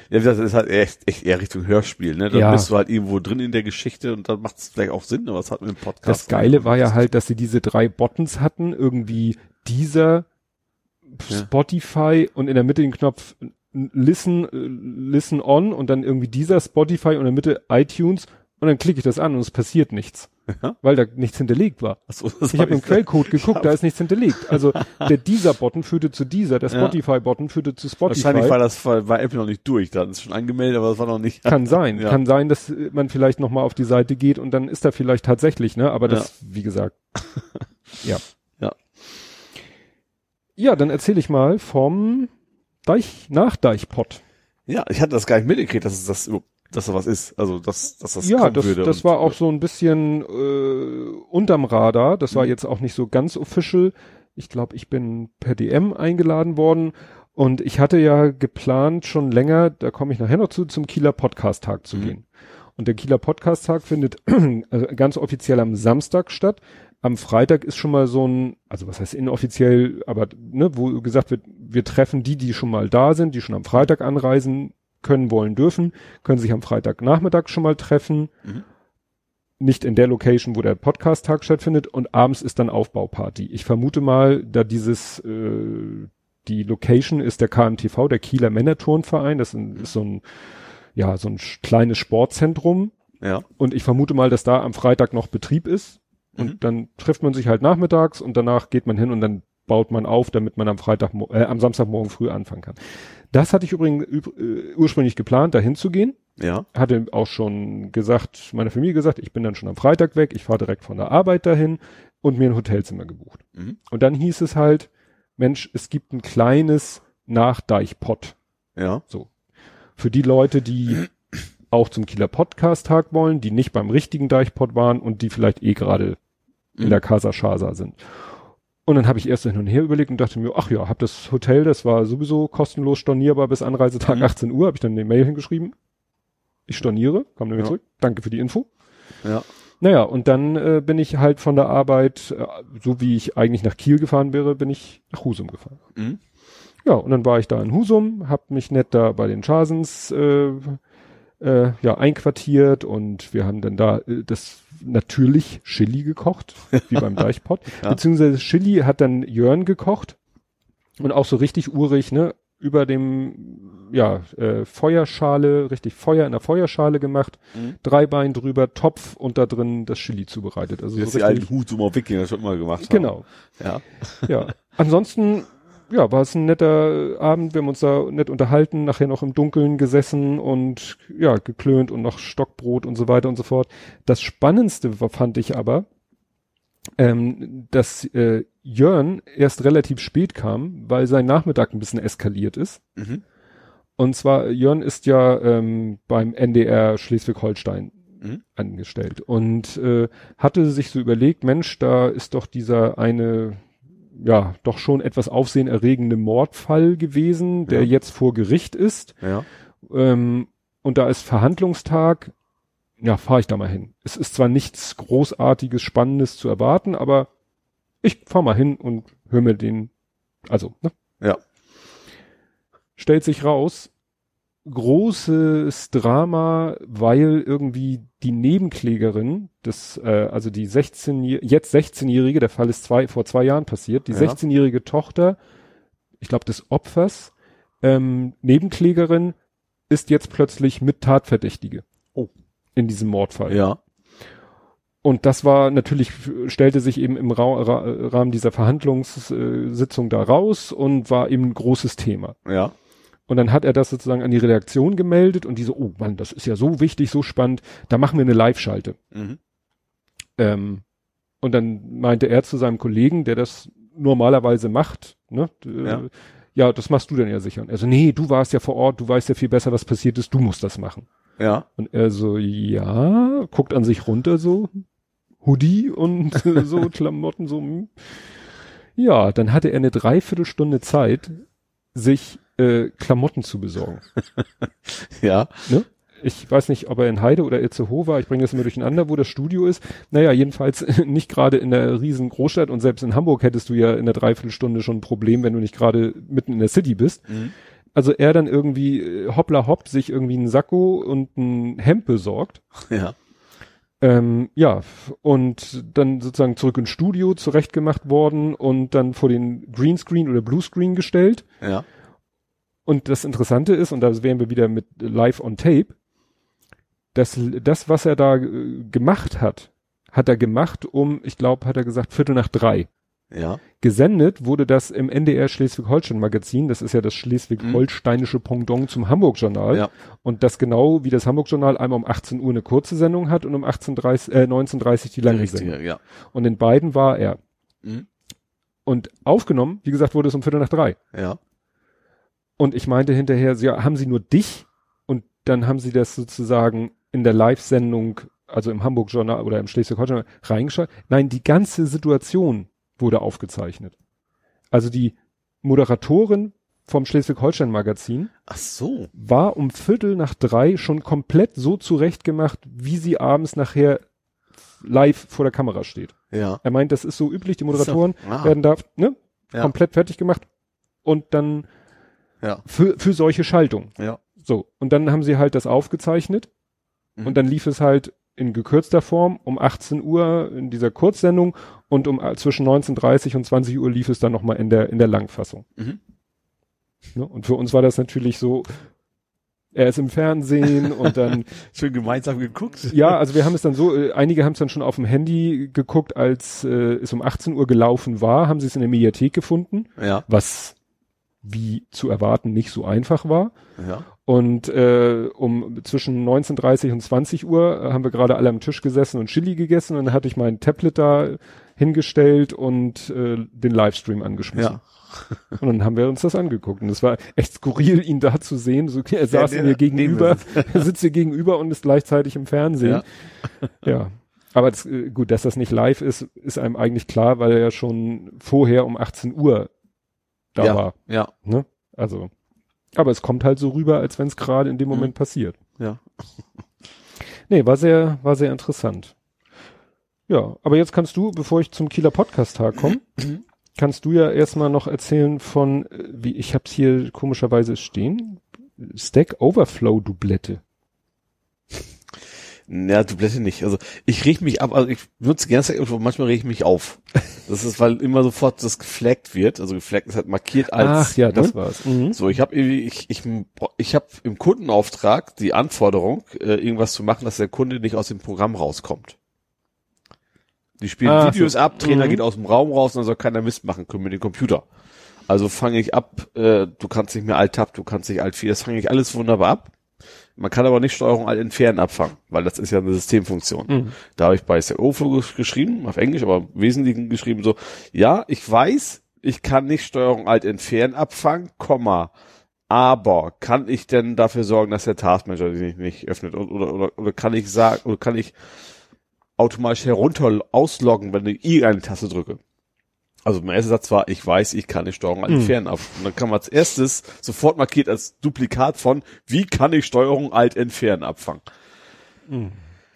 Ja, das ist halt echt, echt eher Richtung Hörspiel, ne? Dann Ja. bist du halt irgendwo drin in der Geschichte und dann macht es vielleicht auch Sinn, aber es hat mit dem Podcast. Das Geile war ja halt, dass sie diese drei Buttons hatten, irgendwie dieser Ja. Spotify und in der Mitte den Knopf Listen, äh, Listen on und dann irgendwie dieser Spotify und in der Mitte iTunes und dann klicke ich das an und es passiert nichts, Ja? weil da nichts hinterlegt war. Das Ich habe im Quellcode geguckt, da ist nichts hinterlegt. Also der dieser Button führte zu dieser, der Ja. Spotify Button führte zu Spotify. Wahrscheinlich war das war, Apple noch nicht durch, da ist schon angemeldet, aber das war noch nicht. Kann sein. Ja. Kann sein, dass äh, man vielleicht noch mal auf die Seite geht und dann ist da vielleicht tatsächlich, ne? Aber das, wie gesagt, ja. Ja. Dann erzähle ich mal vom Deich, Nachdeichpott. Ja, ich hatte das gar nicht mitgekriegt, dass es das dass da was ist. Also dass, dass das Ja, das, würde. das war auch so ein bisschen äh, unterm Radar. Das war Mhm. jetzt auch nicht so ganz official. Ich glaube, ich bin per DM eingeladen worden und ich hatte ja geplant schon länger, da komme ich nachher noch zu, zum Kieler Podcast-Tag zu Mhm. gehen. Und der Kieler Podcast-Tag findet äh, ganz offiziell am Samstag statt. Am Freitag ist schon mal so ein, also was heißt inoffiziell, aber ne, wo gesagt wird, wir treffen die, die schon mal da sind, die schon am Freitag anreisen können, wollen, dürfen, können sich am Freitagnachmittag schon mal treffen. Mhm. Nicht in der Location, wo der Podcast-Tag stattfindet und abends ist dann Aufbauparty. Ich vermute mal, da dieses, äh, die Location ist der KMTV, der Kieler Männerturnverein, das ist, so ein, ja, so ein kleines Sportzentrum Ja. und ich vermute mal, dass da am Freitag noch Betrieb ist. Und Mhm. dann trifft man sich halt nachmittags und danach geht man hin und dann baut man auf, damit man am Freitag, äh, am Samstagmorgen früh anfangen kann. Das hatte ich übrigens üb- äh, ursprünglich geplant, dahin zu gehen. Ja. Hatte auch schon gesagt, meine Familie gesagt, ich bin dann schon am Freitag weg, ich fahre direkt von der Arbeit dahin. und mir ein Hotelzimmer gebucht. Mhm. Und dann hieß es halt, Mensch, es gibt ein kleines Nachdeichpott. Ja. Für die Leute, die auch zum Kieler Podcast-Tag wollen, die nicht beim richtigen Deichpott waren und die vielleicht eh gerade in Mhm. der Casa Shasa sind. Und dann habe ich erst hin und her überlegt und dachte mir, ach ja, hab das Hotel, das war sowieso kostenlos stornierbar bis Anreisetag Mhm. 18 Uhr, habe ich dann eine Mail hingeschrieben. Ich storniere, kam dann wieder Ja. zurück. Danke für die Info. Ja. Naja, und dann äh, bin ich halt von der Arbeit, äh, so wie ich eigentlich nach Kiel gefahren wäre, bin ich nach Husum gefahren. Mhm. Ja, und dann war ich da in Husum, hab mich nett da bei den Chasens äh, äh, ja, einquartiert und wir haben dann da äh, das natürlich Chili gekocht, wie beim Deichpott. Ja. Beziehungsweise Chili hat dann Jörn gekocht und auch so richtig urig, ne? Über dem ja, äh, Feuerschale, richtig Feuer in der Feuerschale gemacht, Mhm. drei Bein drüber, Topf und da drin das Chili zubereitet. Also Jetzt so die alten richtig, Husumer Wikinger schon mal gemacht haben. genau. Ja. Ja. Ansonsten, ja, war es ein netter Abend. Wir haben uns da nett unterhalten, nachher noch im Dunkeln gesessen und ja, geklönt und noch Stockbrot und so weiter und so fort. Das Spannendste fand ich aber, ähm, dass äh, Jörn erst relativ spät kam, weil sein Nachmittag ein bisschen eskaliert ist. Mhm. Und zwar, Jörn ist ja ähm, beim NDR Schleswig-Holstein Mhm. angestellt und äh, hatte sich so überlegt, Mensch, da ist doch dieser eine, ja, doch schon etwas aufsehenerregende Mordfall gewesen, der Ja. jetzt vor Gericht ist. Ja. Ähm, und da ist Verhandlungstag, ja, fahre ich da mal hin. Es ist zwar nichts Großartiges, Spannendes zu erwarten, aber ich fahr mal hin und höre mir den, also, ne? Ja. Stellt sich raus, großes Drama, weil irgendwie die Nebenklägerin, das, äh, also die 16 jetzt 16-jährige, der Fall ist zwei, vor zwei Jahren passiert, die Ja. 16-jährige Tochter, ich glaube des Opfers, ähm, Nebenklägerin, ist jetzt plötzlich mit Tatverdächtige. Oh. In diesem Mordfall. Ja. Und das war natürlich, stellte sich eben im Ra Ra Rahmen dieser Verhandlungssitzung da raus und war eben ein großes Thema. Ja. Und dann hat er das sozusagen an die Redaktion gemeldet und die so, oh Mann, das ist ja so wichtig, so spannend, da machen wir eine Live-Schalte. Mhm. Ähm, und dann meinte er zu seinem Kollegen, der das normalerweise macht, ne, äh, Ja. ja. das machst du dann ja sicher. Und er so, nee, du warst ja vor Ort, du weißt ja viel besser, was passiert ist, du musst das machen. Ja. Und er so, ja, guckt an sich runter so, Hoodie und so Klamotten so. hm. Ja, dann hatte er eine Dreiviertelstunde Zeit, sich äh, Klamotten zu besorgen. Ja. Ne? Ich weiß nicht, ob er in Heide oder Itzehoe war. Ich bringe das immer durcheinander, wo das Studio ist. Naja, jedenfalls nicht gerade in der riesen Großstadt und selbst in Hamburg hättest du ja in der Dreiviertelstunde schon ein Problem, wenn du nicht gerade mitten in der City bist. Mhm. Also er dann irgendwie äh, hoppla hopp sich irgendwie einen Sakko und ein Hemd besorgt. Ja. Ähm, ja, und dann sozusagen zurück ins Studio zurechtgemacht worden und dann vor den Greenscreen oder Bluescreen gestellt. Ja. Und das Interessante ist, und da wären wir wieder mit live on tape, das, das was er da äh, gemacht hat, hat er gemacht um, ich glaube, hat er gesagt, Viertel nach drei. Ja. Gesendet wurde das im NDR Schleswig-Holstein Magazin. Das ist ja das schleswig-holsteinische Pendant zum Hamburg-Journal. Ja. Und das genau wie das Hamburg-Journal einmal um 18 Uhr eine kurze Sendung hat und um 18.30, äh, 19.30 die lange Richtige, Sendung. ja. Und in beiden war er. Mhm. Und aufgenommen, wie gesagt, wurde es um Viertel nach drei. Ja. Und ich meinte hinterher, sie haben sie nur dich und dann haben sie das sozusagen in der Live-Sendung, also im Hamburg-Journal oder im Schleswig-Holstein reingeschaut. Nein, die ganze Situation wurde aufgezeichnet. Also die Moderatorin vom Schleswig-Holstein-Magazin so. war um Viertel nach drei schon komplett so zurechtgemacht, wie sie abends nachher live vor der Kamera steht. Ja. Er meint, das ist so üblich, die Moderatoren So. Ah. werden da ne, Ja. komplett fertig gemacht und dann Ja. für, für solche Schaltung. Ja. So, und dann haben sie halt das aufgezeichnet Mhm. und dann lief es halt in gekürzter Form um 18 Uhr in dieser Kurzsendung und um äh, zwischen 19.30 und 20 Uhr lief es dann nochmal in der, in der Langfassung. Mhm. Ne? Und für uns war das natürlich so, er ist im Fernsehen und dann, Schön gemeinsam geguckt. ja, also wir haben es dann so, äh, einige haben es dann schon auf dem Handy geguckt, als äh, es um 18 Uhr gelaufen war, haben sie es in der Mediathek gefunden, Ja. was wie zu erwarten nicht so einfach war. Ja. Und äh, um zwischen 19.30 und 20 Uhr äh, haben wir gerade alle am Tisch gesessen und Chili gegessen und dann hatte ich mein Tablet da hingestellt und äh, den Livestream angeschmissen. Ja. Und dann haben wir uns das angeguckt. Und es war echt skurril, ihn da zu sehen. So, er saß der mir gegenüber, er sitzt hier gegenüber und ist gleichzeitig im Fernsehen. Ja. Ja. Aber das, äh, gut, dass das nicht live ist, ist einem eigentlich klar, weil er ja schon vorher um 18 Uhr da ja. war. Ja. Ne? Also. Aber es kommt halt so rüber, als wenn es gerade in dem Mhm. Moment passiert. Ja. Nee, war sehr, war sehr interessant. Ja, aber jetzt kannst du, bevor ich zum Kieler Podcast-Tag komme, kannst du ja erstmal noch erzählen von, äh, wie ich hab's hier komischerweise stehen, Stack Overflow Dublette. Ja, du blätte nicht. Also ich reg mich ab, also ich nutze gerne Overflow, manchmal reg ich mich auf. Das ist, weil immer sofort das geflaggt wird. Also geflaggt ist halt markiert als. Ach ja, das ne? war's. Mhm. So, ich habe irgendwie, ich, ich, ich habe im Kundenauftrag die Anforderung, äh, irgendwas zu machen, dass der Kunde nicht aus dem Programm rauskommt. Die spielen Ah, Videos so. ab, Trainer Mhm. geht aus dem Raum raus und dann soll keiner Mist machen können mit dem Computer. Also fange ich ab, äh, du kannst nicht mehr Alt-Tab, du kannst nicht Alt-4, das fange ich alles wunderbar ab. Man kann aber nicht Steuerung Alt entfernen abfangen, weil das ist ja eine Systemfunktion. Mhm. Da habe ich bei Overflow gesch- geschrieben, auf Englisch, aber im Wesentlichen geschrieben so, ja, ich weiß, ich kann nicht Steuerung Alt entfernen abfangen, Komma, aber kann ich denn dafür sorgen, dass der Taskmanager sich nicht, nicht öffnet oder, oder, oder, oder kann ich sagen, oder kann ich automatisch herunter ausloggen, wenn ich irgendeine Taste drücke? Also mein erster Satz war, ich weiß, ich kann nicht Steuerung Alt Mhm. entfernen ab. Und dann kam als erstes sofort markiert als Duplikat von, wie kann ich Steuerung Alt entfernen abfangen?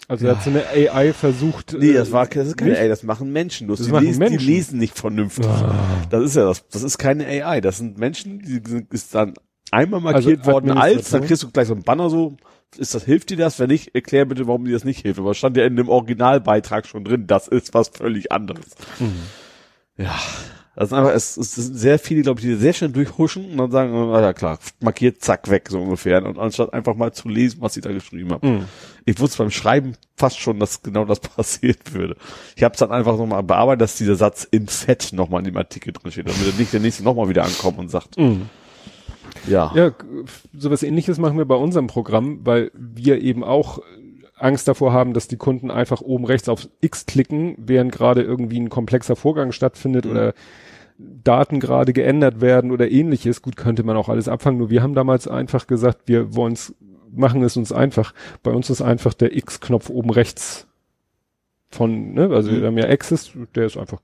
Also hat so eine AI versucht. Nee, äh, das war, das ist keine nicht? AI, das machen Menschen. Das die, machen lesen, Menschen. die lesen nicht vernünftig. Ah. Das ist ja das. Das ist keine AI. Das sind Menschen, die sind, ist dann einmal markiert Also worden als, dann kriegst du gleich so ein Banner so, ist das, hilft dir das? Wenn nicht, erklär bitte, warum dir das nicht hilft. Aber es stand ja in dem Originalbeitrag schon drin, das ist was völlig anderes. Mhm. Ja. Das ist einfach, es, es sind sehr viele, glaube ich, die sehr schnell durchhuschen und dann sagen, ah ja klar, markiert, zack, weg, so ungefähr. Und anstatt einfach mal zu lesen, was ich da geschrieben habe. Mhm. Ich wusste beim Schreiben fast schon, dass genau das passiert würde. Ich habe es dann einfach nochmal bearbeitet, dass dieser Satz in Fett nochmal in dem Artikel drin steht, damit er nicht der nächste nochmal wieder ankommt und sagt, Mhm. ja, Ja, sowas ähnliches machen wir bei unserem Programm, weil wir eben auch Angst davor haben, dass die Kunden einfach oben rechts auf X klicken, während gerade irgendwie ein komplexer Vorgang stattfindet Mhm. oder Daten gerade geändert werden oder ähnliches. Gut, könnte man auch alles abfangen. Nur wir haben damals einfach gesagt, wir wollen's, machen es uns einfach. Bei uns ist einfach der X-Knopf oben rechts von, ne, also Mhm. wir haben ja Access, der ist einfach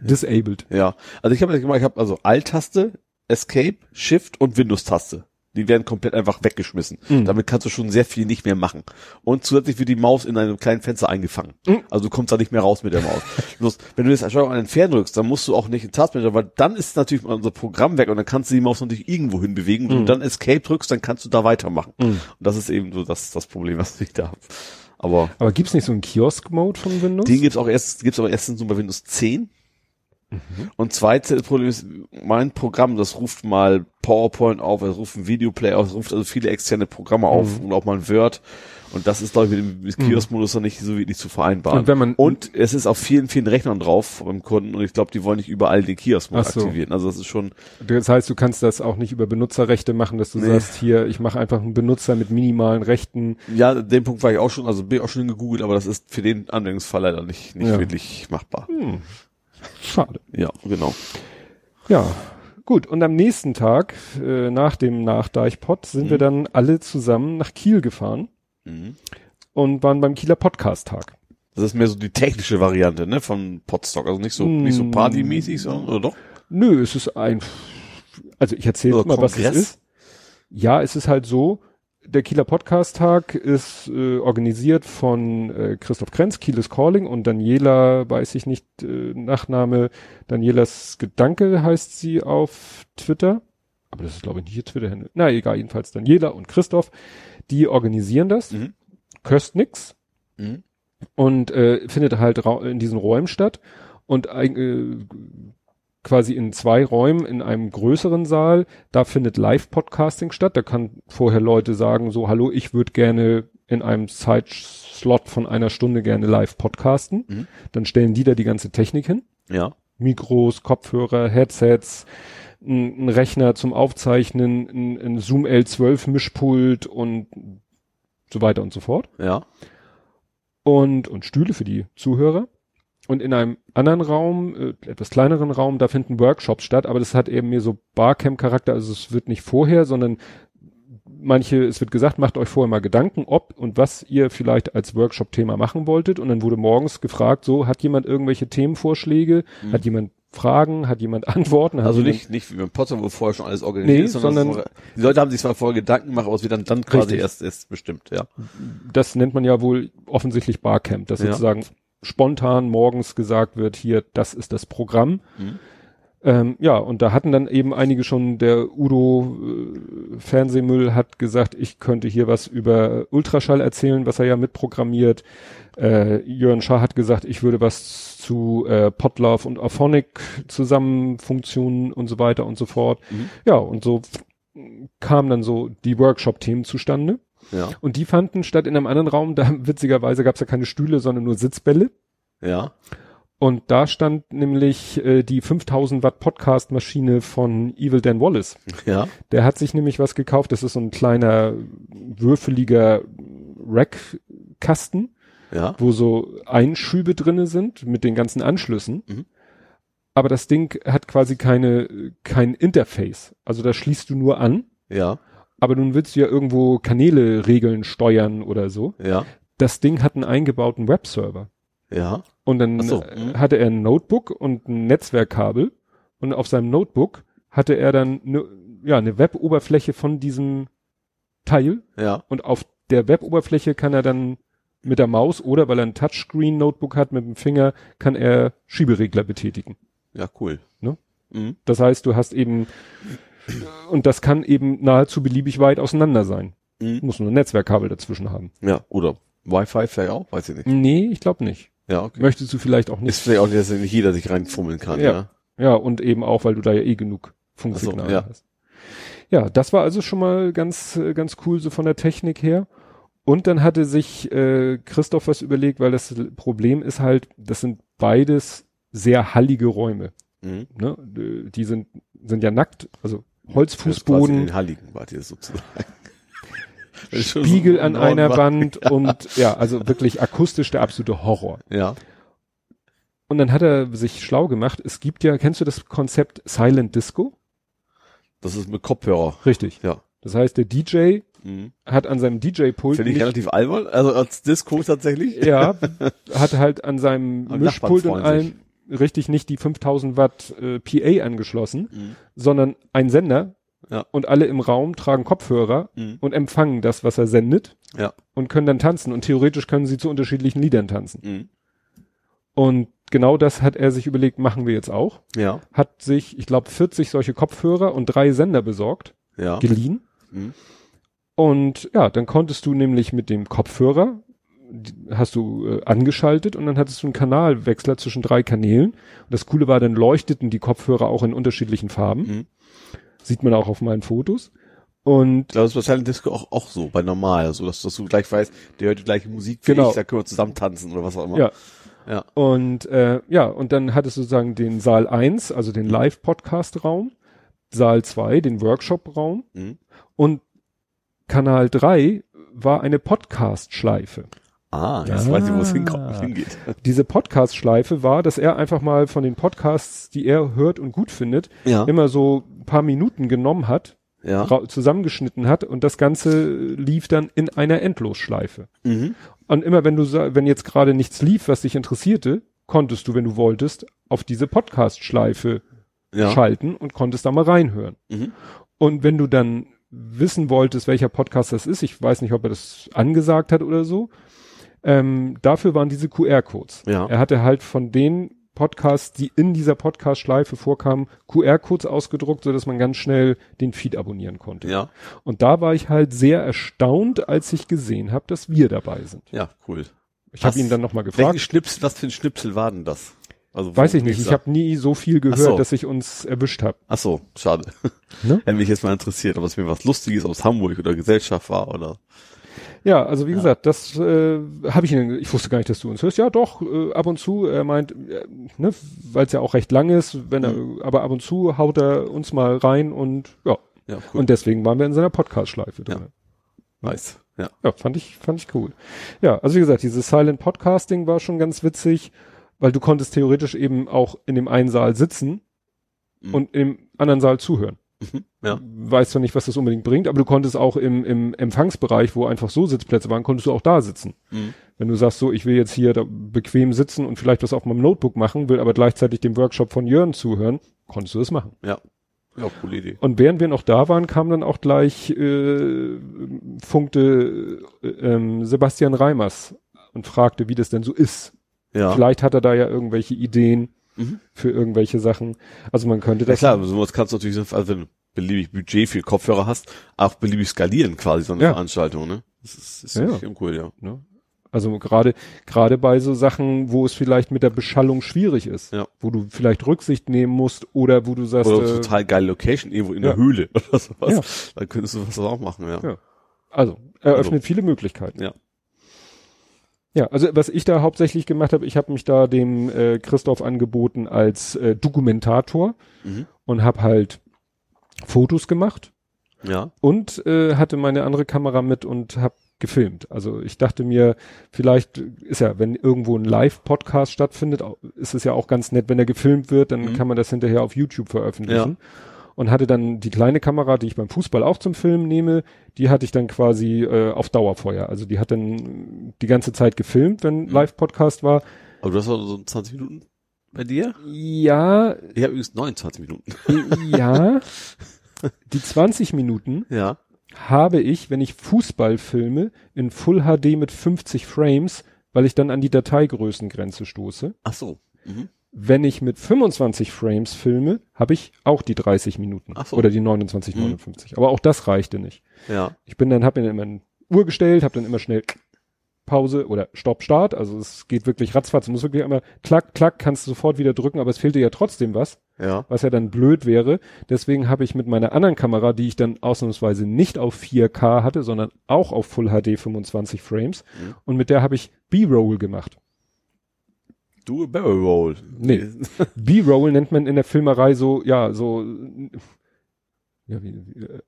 disabled. ja. Also ich habe das gemacht, ich habe also Alt-Taste, Escape, Shift und Windows-Taste. Die werden komplett einfach weggeschmissen. Mhm. Damit kannst du schon sehr viel nicht mehr machen. Und zusätzlich wird die Maus in einem kleinen Fenster eingefangen. Mhm. Also du kommst da nicht mehr raus mit der Maus. Bloß, wenn du jetzt Steuerung an entfernen drückst, dann musst du auch nicht in Taskmanager, weil dann ist natürlich unser Programm weg und dann kannst du die Maus natürlich irgendwo hin bewegen. Wenn Mhm. du dann Escape drückst, dann kannst du da weitermachen. Mhm. Und das ist eben so das, das Problem, was ich da habe. Aber Aber gibt's nicht so einen Kiosk-Mode von Windows? den gibt's auch erst, gibt's aber erstens nur bei Windows 10. Mhm. Und zweites Problem ist, mein Programm, das ruft mal PowerPoint auf, es ruft ein Videoplayer auf, es ruft also viele externe Programme auf Mhm. und auch mal ein Word. Und das ist, glaube ich, mit dem mit Kiosk-Modus noch nicht so wirklich zu vereinbaren. Und wenn man- und es ist auf vielen, vielen Rechnern drauf beim Kunden und ich glaube, die wollen nicht überall den Kiosk-Modus so. aktivieren. Also das ist schon, Das heißt, du kannst das auch nicht über Benutzerrechte machen, dass du Nee. sagst, hier, ich mache einfach einen Benutzer mit minimalen Rechten. ja, den Punkt war ich auch schon, also bin ich auch schon gegoogelt, aber das ist für den Anwendungsfall leider nicht, nicht Ja. wirklich machbar. Hm. Schade. Ja, genau. Ja, gut. Und am nächsten Tag, äh, nach dem Nachdeichpot, sind Mhm. wir dann alle zusammen nach Kiel gefahren Mhm. und waren beim Kieler Podcast-Tag. Das ist mehr so die technische Variante, ne, von Podstock. Also nicht so, nicht so partymäßig, sondern, oder doch? Nö, es ist ein, also ich erzähle mal, was es ist. Ja, es ist halt so, der Kieler Podcast-Tag ist äh, organisiert von äh, Christoph Krenz, Kiel is Calling und Daniela, weiß ich nicht, äh, Nachname, Danielas Gedanke heißt sie auf Twitter. Aber das ist, glaube ich, nicht ihr Twitter-Handle. Na, egal, jedenfalls Daniela und Christoph, die organisieren das. Mhm. Köst nix Mhm. und äh, findet halt in diesen Räumen statt und äh, quasi in zwei Räumen in einem größeren Saal, da findet Live-Podcasting statt. Da kann vorher Leute sagen, so, hallo, ich würde gerne in einem Zeitslot von einer Stunde gerne live podcasten. Mhm. Dann stellen die da die ganze Technik hin. Ja. Mikros, Kopfhörer, Headsets, ein, ein Rechner zum Aufzeichnen, ein, ein Zoom L12 Mischpult und so weiter und so fort Ja. und, und Stühle für die Zuhörer. Und in einem anderen Raum, äh, etwas kleineren Raum, da finden Workshops statt, aber das hat eben mehr so Barcamp-Charakter, also es wird nicht vorher, sondern manche, es wird gesagt, macht euch vorher mal Gedanken, ob und was ihr vielleicht als Workshop-Thema machen wolltet. Und dann wurde morgens gefragt, so, hat jemand irgendwelche Themenvorschläge? Mhm. Hat jemand Fragen? Hat jemand Antworten? Hat also jemand nicht, nicht wie beim Potsdam, wo vorher schon alles organisiert Nee, ist, sondern, sondern- die Leute haben sich zwar vorher Gedanken gemacht, aber es wird dann, dann quasi Richtig. erst, erst bestimmt, ja. das nennt man ja wohl offensichtlich Barcamp, dass Ja. sozusagen spontan morgens gesagt wird, hier, das ist das Programm. Mhm. Ähm, ja, und da hatten dann eben einige schon, der Udo äh, Fernsehmüll hat gesagt, ich könnte hier was über Ultraschall erzählen, was er ja mitprogrammiert. Äh, Jörn Schaar hat gesagt, ich würde was zu äh, Podlove und Auphonic Zusammenfunktionen und so weiter und so fort. Mhm. Ja, und so kamen dann so die Workshop-Themen zustande. Ja. Und die fanden statt in einem anderen Raum, da witzigerweise gab es ja keine Stühle, sondern nur Sitzbälle. Ja. Und da stand nämlich äh, die 5000 Watt Podcast Maschine von Evil Dan Wallace. Ja. Der hat sich nämlich was gekauft. Das ist so ein kleiner würfeliger Rack-Kasten, Ja. wo so Einschübe drinne sind mit den ganzen Anschlüssen. Mhm. Aber das Ding hat quasi keine, kein Interface. Also da schließt du nur an. Ja. Aber nun willst du ja irgendwo Kanäle regeln, steuern oder so. Ja. Das Ding hat einen eingebauten Webserver. Ja. Und dann so, mhm. hatte er ein Notebook und ein Netzwerkkabel. Und auf seinem Notebook hatte er dann ne, ja, eine Web-Oberfläche von diesem Teil. Ja. Und auf der Web-Oberfläche kann er dann mit der Maus oder weil er ein Touchscreen-Notebook hat mit dem Finger, kann er Schieberegler betätigen. Ja, cool. Ne? Mhm. Das heißt, du hast eben, und das kann eben nahezu beliebig weit auseinander sein. Mhm. Muss nur ein Netzwerkkabel dazwischen haben. Ja. Oder Wi-Fi vielleicht auch, weiß ich nicht. Nee, ich glaube nicht. Ja, okay. Möchtest du vielleicht auch nicht. Ist vielleicht auch nicht, dass nicht jeder sich reinfummeln kann, Ja. ja. Ja, und eben auch, weil du da ja eh genug Funksignale so, ja. hast. Ja, das war also schon mal ganz, ganz cool so von der Technik her. Und dann hatte sich äh, Christoph was überlegt, weil das Problem ist halt, das sind beides sehr hallige Räume. Mhm. Ne? Äh, Die sind, sind ja nackt, also Quasi in Holzfußboden, den Halligen war das sozusagen. Spiegel an ein einer Wand und ja, also wirklich akustisch der absolute Horror. Ja. Und dann hat er sich schlau gemacht. Es gibt ja, kennst du das Konzept Silent Disco? Das ist mit Kopfhörer. Richtig. Ja. Das heißt, der DJ Mhm. hat an seinem DJ-Pult Finde ich relativ albern, also als Disco tatsächlich. ja, hat halt an seinem Mischpult und allem richtig nicht die 5000 Watt äh, PA angeschlossen, Mhm. sondern ein Sender Ja. und alle im Raum tragen Kopfhörer Mhm. und empfangen das, was er sendet Ja. und können dann tanzen und theoretisch können sie zu unterschiedlichen Liedern tanzen. Mhm. Und genau das hat er sich überlegt, machen wir jetzt auch. Ja. Hat sich, ich glaube, 40 solche Kopfhörer und drei Sender besorgt, Ja. geliehen. Mhm. Und ja, dann konntest du nämlich mit dem Kopfhörer, hast du äh, angeschaltet und dann hattest du einen Kanalwechsler zwischen drei Kanälen. Und das Coole war, dann leuchteten die Kopfhörer auch in unterschiedlichen Farben. Mhm. Sieht man auch auf meinen Fotos. Und Das ist bei Silent Disco auch, auch so, bei normal, so dass, dass du gleich weißt, der hört die gleiche Musik wie Genau. ich, da können wir zusammen tanzen oder was auch immer. ja, Ja. und äh, ja, und dann hattest du sozusagen den Saal 1, also den Live-Podcast-Raum, Saal 2, den Workshop-Raum Mhm. und Kanal 3 war eine Podcast-Schleife. Ah, jetzt weiß ich, wo es Ah. hingeht. diese Podcast-Schleife war, dass er einfach mal von den Podcasts, die er hört und gut findet, Ja. immer so ein paar Minuten genommen hat, Ja. zusammengeschnitten hat und das Ganze lief dann in einer Endlosschleife. Mhm. Und immer wenn du, wenn jetzt gerade nichts lief, was dich interessierte, konntest du, wenn du wolltest, auf diese Podcast-Schleife Ja. schalten und konntest da mal reinhören. Mhm. Und wenn du dann wissen wolltest, welcher Podcast das ist, ich weiß nicht, ob er das angesagt hat oder so, ähm, dafür waren diese QR-Codes. Ja. Er hatte halt von den Podcasts, die in dieser Podcast-Schleife vorkamen, QR-Codes ausgedruckt, so dass man ganz schnell den Feed abonnieren konnte. Ja. Und da war ich halt sehr erstaunt, als ich gesehen habe, dass wir dabei sind. Ja, cool. Ich habe ihn dann nochmal Welchen gefragt. Schnipsel, was für ein Schnipsel war denn das? Also, Weiß ich nicht. Ich habe nie so viel gehört, so. dass ich uns erwischt habe. Ach so, schade. Ne? Hätte mich jetzt mal interessiert, ob es mir was Lustiges aus Hamburg oder Gesellschaft war oder. Ja, also wie gesagt, das äh, habe ich ihn, ich wusste gar nicht, dass du uns hörst. Ja, doch, äh, ab und zu. Er meint, äh, ne, weil es ja auch recht lang ist, wenn er, aber ab und zu haut er uns mal rein und ja. Ja, cool. Und deswegen waren wir in seiner Podcast-Schleife drin. nice. Ja. Ja, fand ich, fand ich cool. Ja, also wie gesagt, dieses Silent Podcasting war schon ganz witzig. weil du konntest theoretisch eben auch in dem einen Saal sitzen Mhm. und im anderen Saal zuhören. Mhm. Ja. Weiß zwar nicht, was das unbedingt bringt, aber du konntest auch im, im Empfangsbereich, wo einfach so Sitzplätze waren, konntest du auch da sitzen. Mhm. Wenn du sagst, so, ich will jetzt hier da bequem sitzen und vielleicht was auf meinem Notebook machen, will aber gleichzeitig dem Workshop von Jörn zuhören, konntest du das machen. Ja. Ja, coole Idee. Und während wir noch da waren, kam dann auch gleich äh, funkte äh, ähm, Sebastian Reimers und fragte, wie das denn so ist. Ja. Vielleicht hat er da ja irgendwelche Ideen Mhm. für irgendwelche Sachen. Also man könnte Ja das. klar, sowas kannst du natürlich, also wenn du beliebig Budget für Kopfhörer hast, auch beliebig skalieren quasi so eine Ja. Veranstaltung, ne? Das ist, ist Ja, ja. cool, ja. Ne? Also gerade gerade bei so Sachen, wo es vielleicht mit der Beschallung schwierig ist, Ja. wo du vielleicht Rücksicht nehmen musst oder wo du sagst, Oder äh, total geile Location, irgendwo in ja. der Höhle oder sowas. Ja. Dann könntest du was auch machen, ja. Ja. also eröffnet viele Möglichkeiten. Ja. Ja, also was ich da hauptsächlich gemacht habe, ich habe mich da dem äh, Christoph angeboten als äh, Dokumentator Mhm. und habe halt Fotos gemacht Ja. und äh, hatte meine andere Kamera mit und habe gefilmt. Also ich dachte mir, vielleicht ist ja, wenn irgendwo ein Live-Podcast stattfindet, ist es ja auch ganz nett, wenn er gefilmt wird, dann Mhm. kann man das hinterher auf YouTube veröffentlichen. Und hatte dann die kleine Kamera, die ich beim Fußball auch zum Filmen nehme, die hatte ich dann quasi äh, auf Dauerfeuer. Also die hat dann die ganze Zeit gefilmt, wenn Mhm. Live-Podcast war. Aber du hast auch so 20 Minuten bei dir? Ja, Ich habe übrigens 29 Minuten. ja. Die 20 Minuten Ja. habe ich, wenn ich Fußball filme, in Full HD mit 50 Frames, weil ich dann an die Dateigrößengrenze stoße. Ach so. Mhm. Wenn ich mit 25 Frames filme, habe ich auch die 30 Minuten Ach so. oder die 29, Mhm. 59. Aber auch das reichte nicht. Ja. Ich bin dann, habe mir dann immer eine Uhr gestellt, habe dann immer schnell Pause oder Stopp, Start. Also es geht wirklich ratzfatz. Du musst wirklich immer klack, klack, kannst du sofort wieder drücken, aber es fehlte ja trotzdem was Ja. was ja dann blöd wäre. Deswegen habe ich mit meiner anderen Kamera, die ich dann ausnahmsweise nicht auf 4K hatte, sondern auch auf Full HD 25 Frames Mhm. und mit der habe ich B-Roll gemacht. Du a Barrel Roll. Nee. B-Roll nennt man in der Filmerei so, ja, so ja, wie, wie, äh,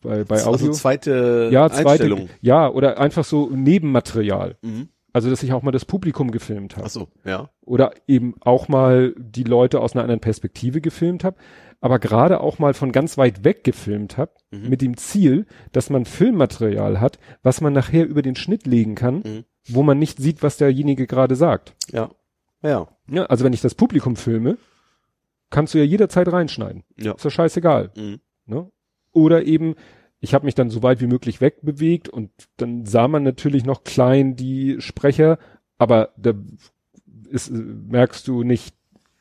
bei, bei also Audio. zweite ja, zweite, Einstellung. ja, oder einfach so Nebenmaterial. Mhm. Also, dass ich auch mal das Publikum gefilmt habe. Ach so, ja. oder eben auch mal die Leute aus einer anderen Perspektive gefilmt habe, aber gerade auch mal von ganz weit weg gefilmt habe, Mhm. mit dem Ziel, dass man Filmmaterial hat, was man nachher über den Schnitt legen kann, Mhm. wo man nicht sieht, was derjenige gerade sagt. Ja. Ja. Ja, also wenn ich das Publikum filme, kannst du ja jederzeit reinschneiden. Ja. Ist ja scheißegal. Mhm. Ne? Oder eben, ich habe mich dann so weit wie möglich wegbewegt und dann sah man natürlich noch klein die Sprecher, aber da ist, merkst du nicht,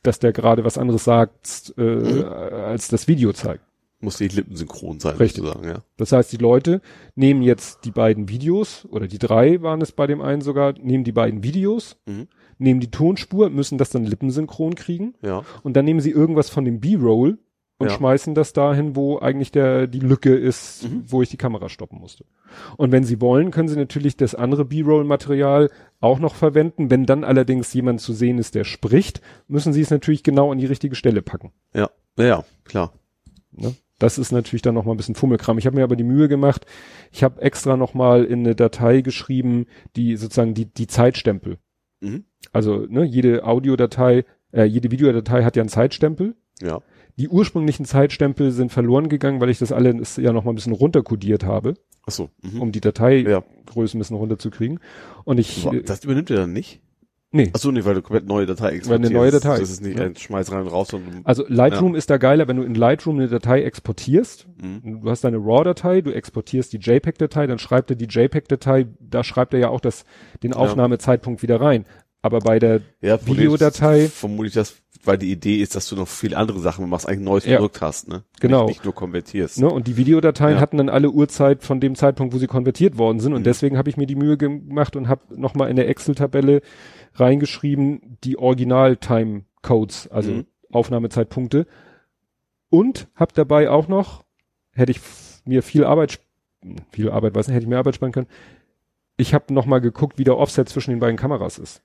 dass der gerade was anderes sagt, äh, Mhm. als das Video zeigt. Muss nicht lippensynchron sein, Richtig. sozusagen, ja. Das heißt, die Leute nehmen jetzt die beiden Videos, oder die drei waren es bei dem einen sogar, nehmen die beiden Videos, Mhm. Nehmen die Tonspur, müssen das dann lippensynchron kriegen Ja. und dann nehmen sie irgendwas von dem B-Roll und Ja. schmeißen das dahin, wo eigentlich der die Lücke ist, Mhm. wo ich die Kamera stoppen musste. Und wenn sie wollen, können sie natürlich das andere B-Roll-Material auch noch verwenden. Wenn dann allerdings jemand zu sehen ist, der spricht, müssen sie es natürlich genau an die richtige Stelle packen. Ja. Ja, klar. Ne? Das ist natürlich dann noch mal ein bisschen Fummelkram. Ich habe mir aber die Mühe gemacht. Ich habe extra noch mal in eine Datei geschrieben, die sozusagen die die Zeitstempel. Mhm. Also ne, jede Audiodatei, äh, jede Videodatei hat ja einen Zeitstempel. Ja. Die ursprünglichen Zeitstempel sind verloren gegangen, weil ich das alles ja noch mal ein bisschen runterkodiert habe, Ach so. Mhm. um die Dateigröße Ja. ein bisschen runterzukriegen. Und ich, Das übernimmt er dann nicht? Nee, Ach so, nee, weil du komplett neue Datei exportierst. Weil eine neue Datei. Das ist nicht Ja. ein Schmeiß rein und raus, sondern also Lightroom ist da geiler, wenn du in Lightroom eine Datei exportierst. Mhm. Du hast deine RAW-Datei, du exportierst die JPEG-Datei, dann schreibt er die JPEG-Datei, da schreibt er ja auch das, den Aufnahmezeitpunkt wieder rein. Aber bei der ja, Videodatei- Vermutlich das, weil die Idee ist, dass du noch viele andere Sachen machst, eigentlich ein neues Ja. Produkt hast, ne? Genau. Nicht, nicht nur konvertierst. Ne, und die Videodateien Ja. hatten dann alle Uhrzeit von dem Zeitpunkt, wo sie konvertiert worden sind. Und Mhm. deswegen habe ich mir die Mühe gemacht und habe nochmal in der Excel-Tabelle reingeschrieben, die Original-Time-Codes, also Mhm. Aufnahmezeitpunkte. Und habe dabei auch noch, hätte ich mir viel Arbeit, viel Arbeit, weiß nicht, hätte ich mehr Arbeit sparen können. Ich habe nochmal geguckt, wie der Offset zwischen den beiden Kameras ist.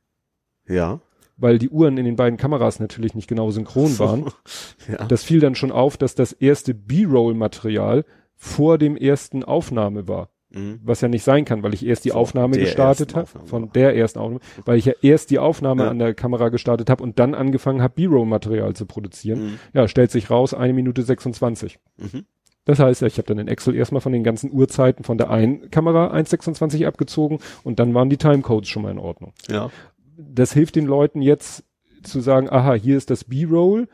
Ja. Weil die Uhren in den beiden Kameras natürlich nicht genau synchron waren. ja. Das fiel dann schon auf, dass das erste B-Roll-Material vor dem ersten Aufnahme war. Mhm. Was ja nicht sein kann, weil ich erst die Von Aufnahme gestartet habe. Von der ersten Aufnahme. Weil ich ja erst die Aufnahme Ja. an der Kamera gestartet habe und dann angefangen habe, B-Roll-Material zu produzieren. Mhm. Ja, stellt sich raus, eine Minute 26. Mhm. Das heißt, ja, ich habe dann in Excel erstmal von den ganzen Uhrzeiten von der einen Kamera 1,26 abgezogen und dann waren die Timecodes schon mal in Ordnung. Ja. Das hilft den Leuten jetzt zu sagen, aha, hier ist das B-Roll,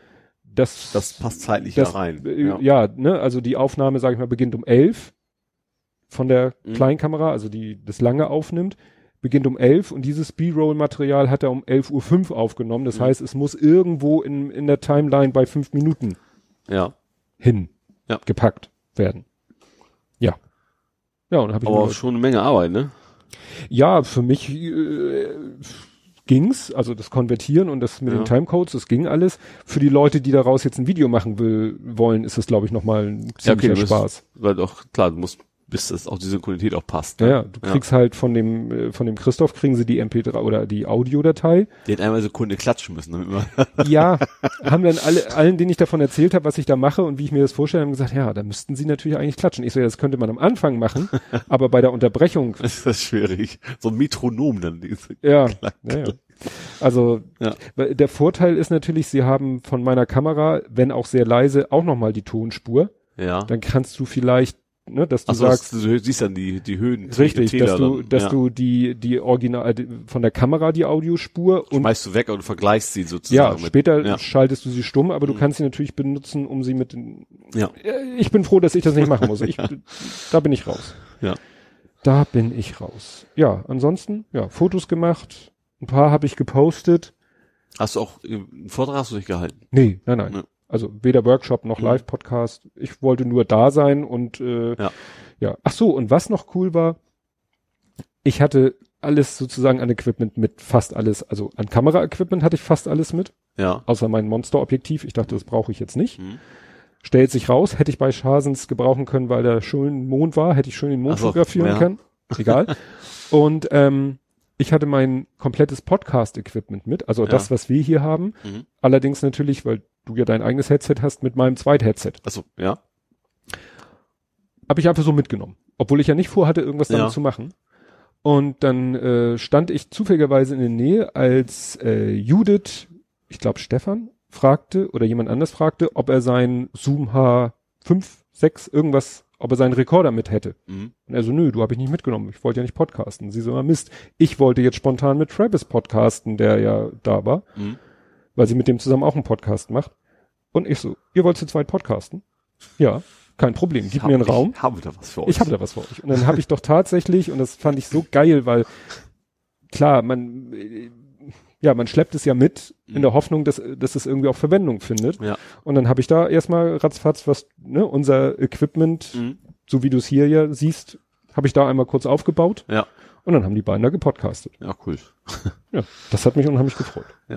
das, Das passt zeitlich das, da rein. äh, ja. ne, also die Aufnahme, sage ich mal, beginnt um 11 von der Mhm. Kleinkamera, also die das lange aufnimmt, beginnt um 11 und dieses B-Roll-Material hat er um 11.05 Uhr aufgenommen. Das Mhm. heißt, es muss irgendwo in, in der Timeline bei fünf Minuten ja. hin Ja. gepackt werden. Ja. Ja, und habe ich Aber schon eine Menge Arbeit, ne? ja, für mich äh, ging's, also das Konvertieren und das mit Ja. den Timecodes, das ging alles. Für die Leute, die daraus jetzt ein Video machen will, wollen, ist es glaube ich nochmal ein ziemlicher du bist- Spaß. Weil doch, klar, du musst, bis das auch die Synchronität auch passt. Ja, Ne? ja, du kriegst halt von dem äh, von dem Christoph kriegen sie die MP3 oder die Audiodatei. Die hätten einmal Sekunde klatschen müssen, man, Ja, haben dann alle allen, denen ich davon erzählt habe, was ich da mache und wie ich mir das vorstelle, haben gesagt, ja, da müssten sie natürlich eigentlich klatschen. Ich so, ja, das könnte man am Anfang machen, aber bei der Unterbrechung, das ist das schwierig. So ein Metronom dann. diese- ja, ja, ja. Also Ja. der Vorteil ist natürlich, sie haben von meiner Kamera, wenn auch sehr leise, auch nochmal die Tonspur. Ja. Dann kannst du vielleicht, ne, dass du so, sagst, du siehst dann die, die Höhen. richtig, Täler dass du, dann. dass ja. du die, die Original, die- von der Kamera die Audiospur und schmeißt du weg und vergleichst sie ja, sozusagen. mit- später ja. schaltest du sie stumm, aber du Mhm. kannst sie natürlich benutzen, um sie mit den, Ja. Äh, ich bin froh, dass ich das nicht machen muss. Ich, da bin ich raus. Ja. Da bin ich raus. Ja, ansonsten, ja, Fotos gemacht, ein paar habe ich gepostet. Hast du auch, äh, einen Vortrag hast du nicht gehalten? Nee, nein, nein. Also weder Workshop noch Mhm. Live-Podcast. Ich wollte nur da sein und äh, Ja. ja. Ach so, und was noch cool war, ich hatte alles sozusagen an Equipment mit, fast alles, also an Kamera-Equipment hatte ich fast alles mit, Ja. außer mein Monster-Objektiv. Ich dachte, das brauche ich jetzt nicht. Mhm. Stellt sich raus, hätte ich bei Schasens gebrauchen können, weil da schön Mond war, hätte ich schön den Mond so, fotografieren ja. können. Egal. und ähm, ich hatte mein komplettes Podcast-Equipment mit, also Ja. das, was wir hier haben. Mhm. Allerdings natürlich, weil du ja dein eigenes Headset hast, mit meinem Zweit-Headset. Achso, ja. Habe ich einfach so mitgenommen. Obwohl ich ja nicht vorhatte, irgendwas damit Ja. zu machen. Und dann äh, stand ich zufälligerweise in der Nähe, als äh, Judith, ich glaube Stefan, fragte oder jemand anders fragte, ob er sein Zoom H5, 6, irgendwas, ob er seinen Rekorder mit hätte. Mhm. Und er so, nö, du habe ich nicht mitgenommen. Ich wollte ja nicht podcasten. Sie so, ah, Mist. Ich wollte jetzt spontan mit Travis podcasten, der ja da war, Mhm. Weil sie mit dem zusammen auch einen Podcast macht. Und ich so, ihr wollt zu zweit podcasten? Ja, kein Problem. Gib Ich mir einen hab- Raum. Ich habe da was für euch. Ich habe da was für euch. Und dann habe ich doch tatsächlich, und das fand ich so geil, weil klar, man äh, ja, man schleppt es ja mit in der Hoffnung, dass, dass es irgendwie auch Verwendung findet. Ja. Und dann habe ich da erstmal ratzfatz was, ne, unser Equipment, Mhm. so wie du es hier ja siehst, habe ich da einmal kurz aufgebaut Ja. und dann haben die beiden da gepodcastet. Ja, cool. Ja, das hat mich unheimlich gefreut. Ja.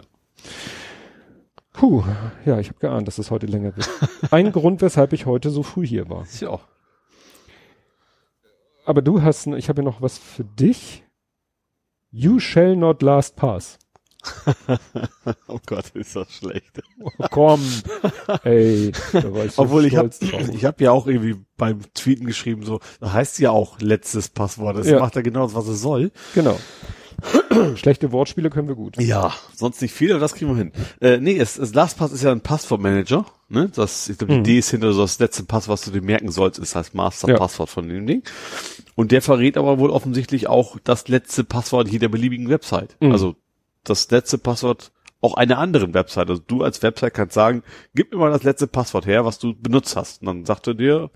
Puh, ja, ich habe geahnt, dass es heute länger wird. Ein Grund, weshalb ich heute so früh hier war. Auch. Aber du hast, ich habe ja noch was für dich. You shall not last pass. Oh Gott, ist das schlecht. Oh, komm. Ey, da war ich so Obwohl ich habe ich hab ja auch irgendwie beim Tweeten geschrieben, so, da heißt ja auch letztes Passwort. Das Ja. macht ja genau das, was es soll. Genau. Schlechte Wortspiele können wir gut. Ja, sonst nicht viel, aber das kriegen wir hin. Äh, nee, es, es LastPass ist ja ein Passwortmanager. Ne? Das, ich glaube, die Mhm. Idee ist hinter so das letzte Passwort, was du dir merken sollst, ist das Master-Passwort von dem Ding. Und der verrät aber wohl offensichtlich auch das letzte Passwort jeder beliebigen Website. Mhm. Also das letzte Passwort auch einer anderen Website. Also du als Website kannst sagen, gib mir mal das letzte Passwort her, was du benutzt hast. Und dann sagt er dir,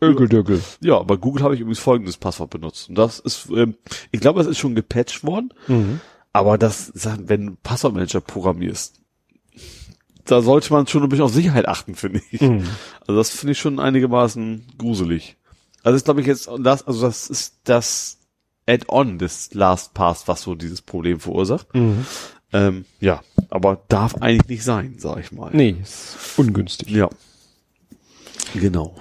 Ögeldögel. ja, bei Google habe ich übrigens folgendes Passwort benutzt. Und das ist, ähm, ich glaube, das ist schon gepatcht worden. Mhm. Aber das, wenn du Passwortmanager programmierst, da sollte man schon ein bisschen auf Sicherheit achten, finde ich. Mhm. Also das finde ich schon einigermaßen gruselig. Also das glaube ich jetzt, das, also das ist das Add-on des LastPass, was so dieses Problem verursacht. Mhm. Ähm, ja, aber darf eigentlich nicht sein, sag ich mal. Nee, ist ungünstig. Ja. Genau.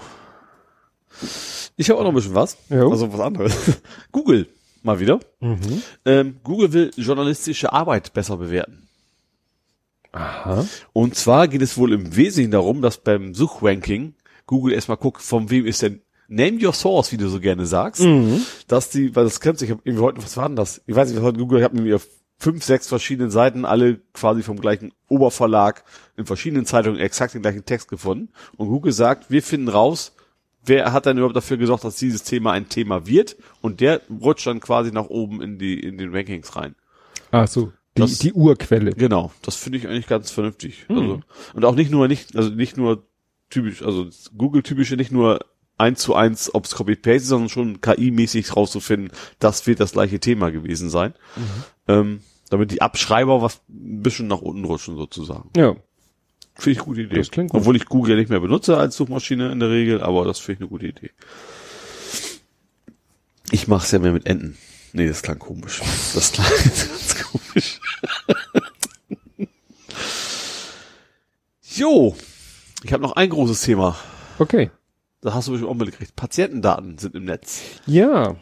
Ich habe auch noch ein bisschen was. Jo. Also was anderes. Google, mal wieder. Mhm. Ähm, Google will journalistische Arbeit besser bewerten. Aha. Und zwar geht es wohl im Wesentlichen darum, dass beim Suchranking Google erstmal guckt, von wem ist denn Name Your Source, wie du so gerne sagst, Mhm. dass die, weil das kennst ich habe irgendwie heute, was war denn das? Ich weiß nicht, was heute Google, ich habe mir fünf, sechs verschiedenen Seiten, alle quasi vom gleichen Oberverlag in verschiedenen Zeitungen exakt den gleichen Text gefunden. Und Google sagt, wir finden raus, wer hat denn überhaupt dafür gesorgt, dass dieses Thema ein Thema wird? Und der rutscht dann quasi nach oben in die, in den Rankings rein. Ach so, die, Das- die Urquelle. Genau, das finde ich eigentlich ganz vernünftig. Also, und auch nicht nur, nicht, also nicht nur typisch, also Google-typische, nicht nur eins zu eins, ob's Copy-Paste ist, sondern schon KI-mäßig rauszufinden, das wird das gleiche Thema gewesen sein. Ähm, damit die Abschreiber was ein bisschen nach unten rutschen sozusagen. Ja. Finde ich eine gute Idee. Das klingt gut. Obwohl ich Google ja nicht mehr benutze als Suchmaschine in der Regel, aber das finde ich eine gute Idee. Ich mache es ja mehr mit Enten. Nee, das klang komisch. Das klang jetzt ganz komisch. jo, ich habe noch ein großes Thema. Okay. Da hast du bestimmt auch mitgekriegt. Patientendaten sind im Netz. Ja.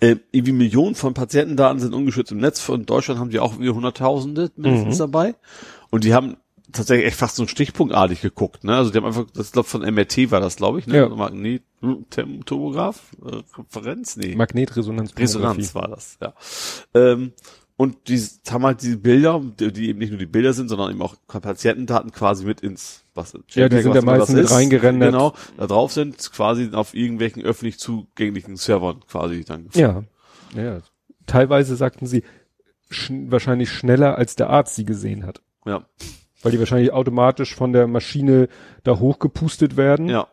Äh, irgendwie Millionen von Patientendaten sind ungeschützt im Netz. Von Deutschland haben die auch irgendwie Hunderttausende mindestens Mhm. dabei. Und die haben tatsächlich echt fast so stichpunktartig geguckt. Ne? Also die haben einfach, das glaub von MRT war das, glaube ich, ne? Ja. Magnetomograph, äh, Referenz, nee. Magnetresonanz. Resonanz war das, ja. Ähm, und die haben halt diese Bilder, die, eben nicht nur die Bilder sind, sondern eben auch Patientendaten quasi mit ins, was, Ja, die sind ja das meistens mit reingerendert. Genau, da drauf sind quasi auf irgendwelchen öffentlich zugänglichen Servern quasi dann. Ja. ja. Teilweise sagten sie, schn wahrscheinlich schneller als der Arzt sie gesehen hat. Ja, Weil die wahrscheinlich automatisch von der Maschine da hochgepustet werden. ja.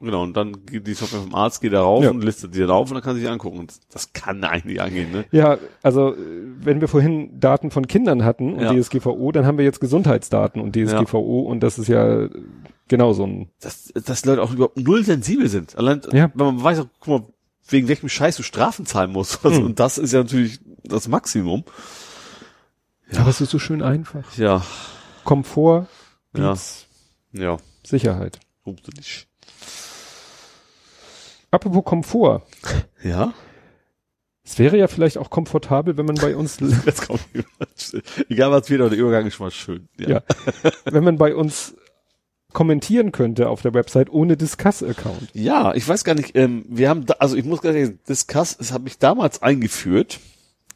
Genau, und dann geht die Software vom Arzt geht da rauf Ja. und listet die dann auf und dann kann sie sich angucken. Und das kann eigentlich angehen, ne? Ja, also äh, wenn wir vorhin Daten von Kindern hatten und Ja. DSGVO, dann haben wir jetzt Gesundheitsdaten und DSGVO und das ist ja äh, genau so ein Dass, dass Leute auch überhaupt null sensibel sind. Allein, Ja. wenn man weiß, guck mal, wegen welchem Scheiß du Strafen zahlen musst. Also, Hm. Und das ist ja natürlich das Maximum. Ja. Aber es ist so schön einfach. Ja, Komfort, Ja. Beats, ja, Sicherheit. gruselig. Apropos Komfort. Ja? Es wäre ja vielleicht auch komfortabel, wenn man bei uns, Jetzt kommt Egal was wird, aber der Übergang ist schon mal schön. ja, wenn man bei uns kommentieren könnte auf der Website ohne Discuss-Account. Ja, ich weiß gar nicht, ähm, wir haben, da, also ich muss ganz ehrlich sagen, Discuss, das habe ich damals eingeführt,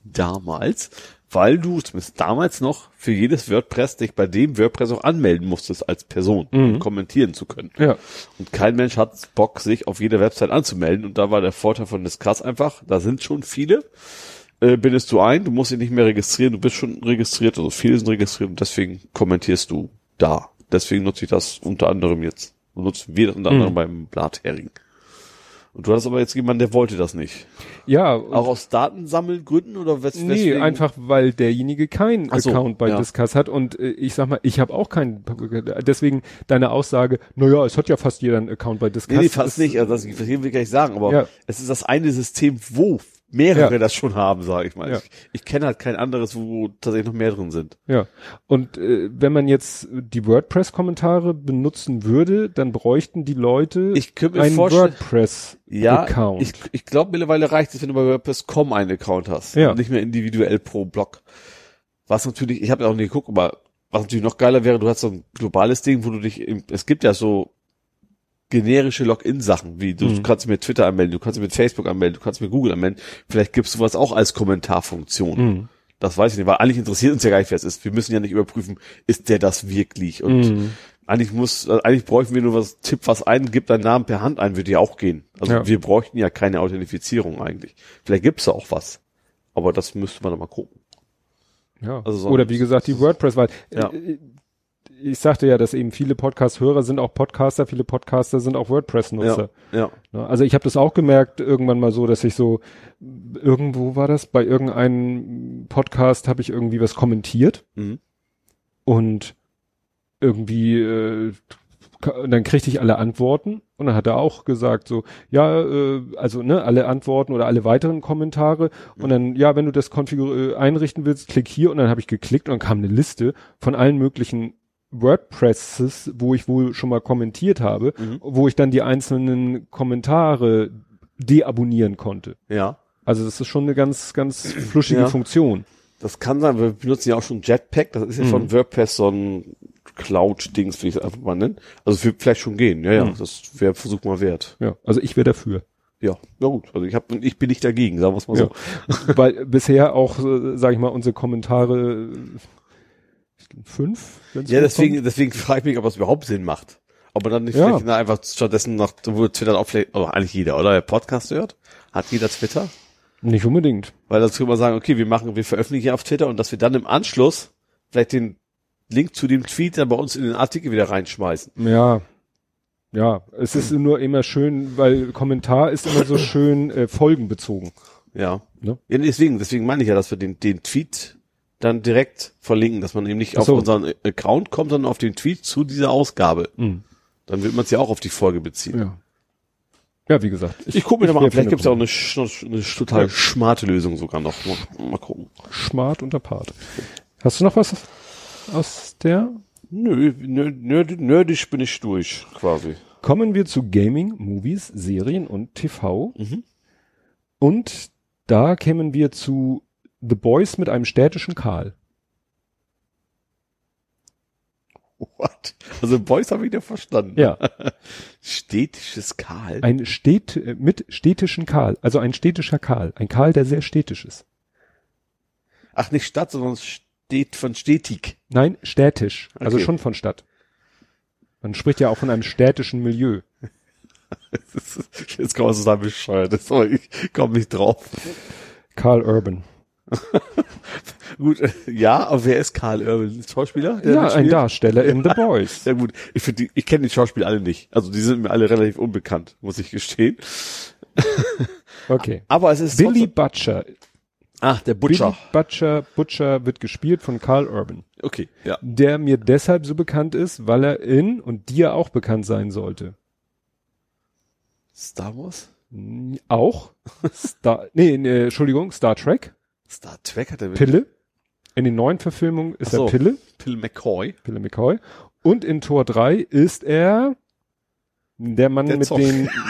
damals, weil du zumindest damals noch für jedes WordPress dich bei dem WordPress auch anmelden musstest als Person, um Mhm. kommentieren zu können. Ja. Und kein Mensch hat Bock, sich auf jeder Website anzumelden. Und da war der Vorteil von Discuss einfach, da sind schon viele, äh, bindest du ein, du musst dich nicht mehr registrieren, du bist schon registriert, also viele sind registriert und deswegen kommentierst du da. Deswegen nutze ich das unter anderem jetzt. Und nutzen wir das unter Mhm. anderem beim Blathering. Und du hattest aber jetzt jemanden, der wollte das nicht. Ja, Auch aus Datensammelgründen oder wes Nee, weswegen? einfach weil derjenige keinen so, Account bei ja. Discuss hat und äh, ich sag mal, ich habe auch keinen. Deswegen deine Aussage, naja, es hat ja fast jeder einen Account bei Discuss. Nee, nee, fast ist- nicht. Also das will ich gar nicht sagen, aber Ja. es ist das eine System, wo mehrere Ja. das schon haben, sage ich mal. Ja. Ich, ich kenne halt kein anderes, wo tatsächlich noch mehr drin sind. Ja. Und äh, wenn man jetzt die WordPress-Kommentare benutzen würde, dann bräuchten die Leute Ich einen vorstellen- Ja, WordPress-Account. ich, ich glaube mittlerweile reicht es, wenn du bei WordPress.com einen Account hast. Ja. Und nicht mehr individuell pro Blog. Was natürlich, ich habe ja auch nicht geguckt, aber was natürlich noch geiler wäre, du hast so ein globales Ding, wo du dich, im, es gibt ja so generische Login-Sachen, wie du Mhm. kannst mit Twitter anmelden, du kannst mit Facebook anmelden, du kannst mit Google anmelden. Vielleicht gibst du was auch als Kommentarfunktion. Mhm. Das weiß ich nicht, weil eigentlich interessiert uns ja gar nicht, wer es ist. Wir müssen ja nicht überprüfen, ist der das wirklich? Und Mhm. eigentlich muss, also eigentlich bräuchten wir nur was, tipp was ein, gib deinen Namen per Hand ein, würde ja auch gehen. Also Ja. wir bräuchten ja keine Authentifizierung eigentlich. Vielleicht gibt's da auch was. Aber das müsste man dann mal gucken. Ja. Also so- Oder wie gesagt, die WordPress, weil Ja. äh, ich sagte ja, dass eben viele Podcast-Hörer sind auch Podcaster, viele Podcaster sind auch WordPress-Nutzer. Ja. Ne? Also ich habe das auch gemerkt irgendwann mal so, dass ich so irgendwo war das bei irgendeinem Podcast habe ich irgendwie was kommentiert Mhm. und irgendwie äh, ka- dann kriegte ich alle Antworten und dann hat er auch gesagt so ja äh, also ne alle Antworten oder alle weiteren Kommentare und dann ja wenn du das konfigur äh, einrichten willst klick hier und dann habe ich geklickt und dann kam eine Liste von allen möglichen WordPresses, wo ich wohl schon mal kommentiert habe, Mhm. wo ich dann die einzelnen Kommentare deabonnieren konnte. Ja. Also das ist schon eine ganz, ganz fluschige Ja. Funktion. Das kann sein, wir benutzen ja auch schon Jetpack, das ist ja von Mhm. WordPress so ein Cloud-Dings, will ich es einfach mal nennen. Also wird vielleicht schon gehen, ja, ja, Mhm. das wäre Versuch mal wert. Ja, also ich wäre dafür. Ja, ja gut. Also ich hab, ich bin nicht dagegen, sagen wir es mal Ja. so. Weil bisher auch, äh, sag ich mal, unsere Kommentare fünf. Ja, deswegen, deswegen frage ich mich, ob es überhaupt Sinn macht. Ob man dann nicht Ja. vielleicht einfach stattdessen noch, wo Twitter auch vielleicht, oder eigentlich jeder, oder? Der Podcast hört? Hat jeder Twitter? Nicht unbedingt. Weil dazu können wir sagen, okay, wir machen, wir veröffentlichen auf Twitter und dass wir dann im Anschluss vielleicht den Link zu dem Tweet dann bei uns in den Artikel wieder reinschmeißen. Ja. Ja, es ist nur immer schön, weil Kommentar ist immer so schön äh, folgenbezogen. Ja. Ne? ja deswegen, deswegen meine ich ja, dass wir den, den Tweet dann direkt verlinken, dass man eben nicht Ach auf so. unseren Account kommt, sondern auf den Tweet zu dieser Ausgabe. Mhm. Dann wird man es ja auch auf die Folge beziehen. Ja. Ja, wie gesagt. Ich gucke mir da mal an, vielleicht für gibt es ja auch eine eine, total Ja. smarte Lösung sogar noch. Mal, mal gucken. Smart und apart. Hast du noch was aus der? Nö, nö, nerd, nerdisch bin ich durch, quasi. Kommen wir zu Gaming, Movies, Serien und TV. Mhm. Und da kämen wir zu The Boys mit einem städtischen Karl. What? Also Boys habe ich ja verstanden. Ja, Städtisches Karl. ein Städt, äh, mit städtischen Karl. Also ein städtischer Karl. Ein Karl, der sehr städtisch ist. Ach, nicht Stadt, sondern steht von stetig. Nein, städtisch. Also Okay. schon von Stadt. Man spricht ja auch von einem städtischen Milieu. Jetzt kann man so sagen, bescheuert. Aber ich komme nicht drauf. Karl Urban. Gut, ja, aber wer ist Karl Urban? Schauspieler? ja, ein? Darsteller in The Boys. Ja gut, ich finde, ich kenne die Schauspieler alle nicht. Also die sind mir alle relativ unbekannt, muss ich gestehen. Okay. Aber es ist Billy Butcher. Ach, der Butcher. Billy Butcher, Butcher wird gespielt von Karl Urban. Okay, ja. Der mir deshalb so bekannt ist, weil er in und dir auch bekannt sein sollte. Star Wars? Auch Star, nee, nee, Entschuldigung, Star Trek, Star Trek hat er mit Pille. In den neuen Verfilmungen ist so. er Pille, Phil McCoy. Pille McCoy. Und in Tor 3 ist er der Mann Der mit Zoff. den,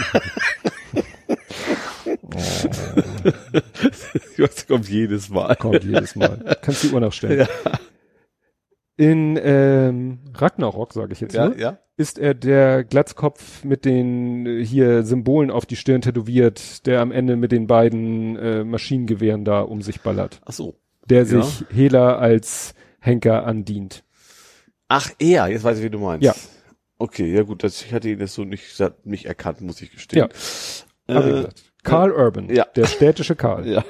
Das kommt jedes Mal. kommt jedes Mal. Kannst die Uhr nachstellen. In ähm, Ragnarok, sage ich jetzt, Ja, ne? ja. ist er der Glatzkopf mit den äh, hier Symbolen auf die Stirn tätowiert, der am Ende mit den beiden äh, Maschinengewehren da um sich ballert. Ach so. Der Ja. sich Hela als Henker andient. Ach, er, jetzt weiß ich, wie du meinst. Ja. Okay, ja gut, das, ich hatte ihn das so nicht, nicht erkannt, muss ich gestehen. Ich Äh, gesagt. Karl Urban, ja. der städtische Karl. ja.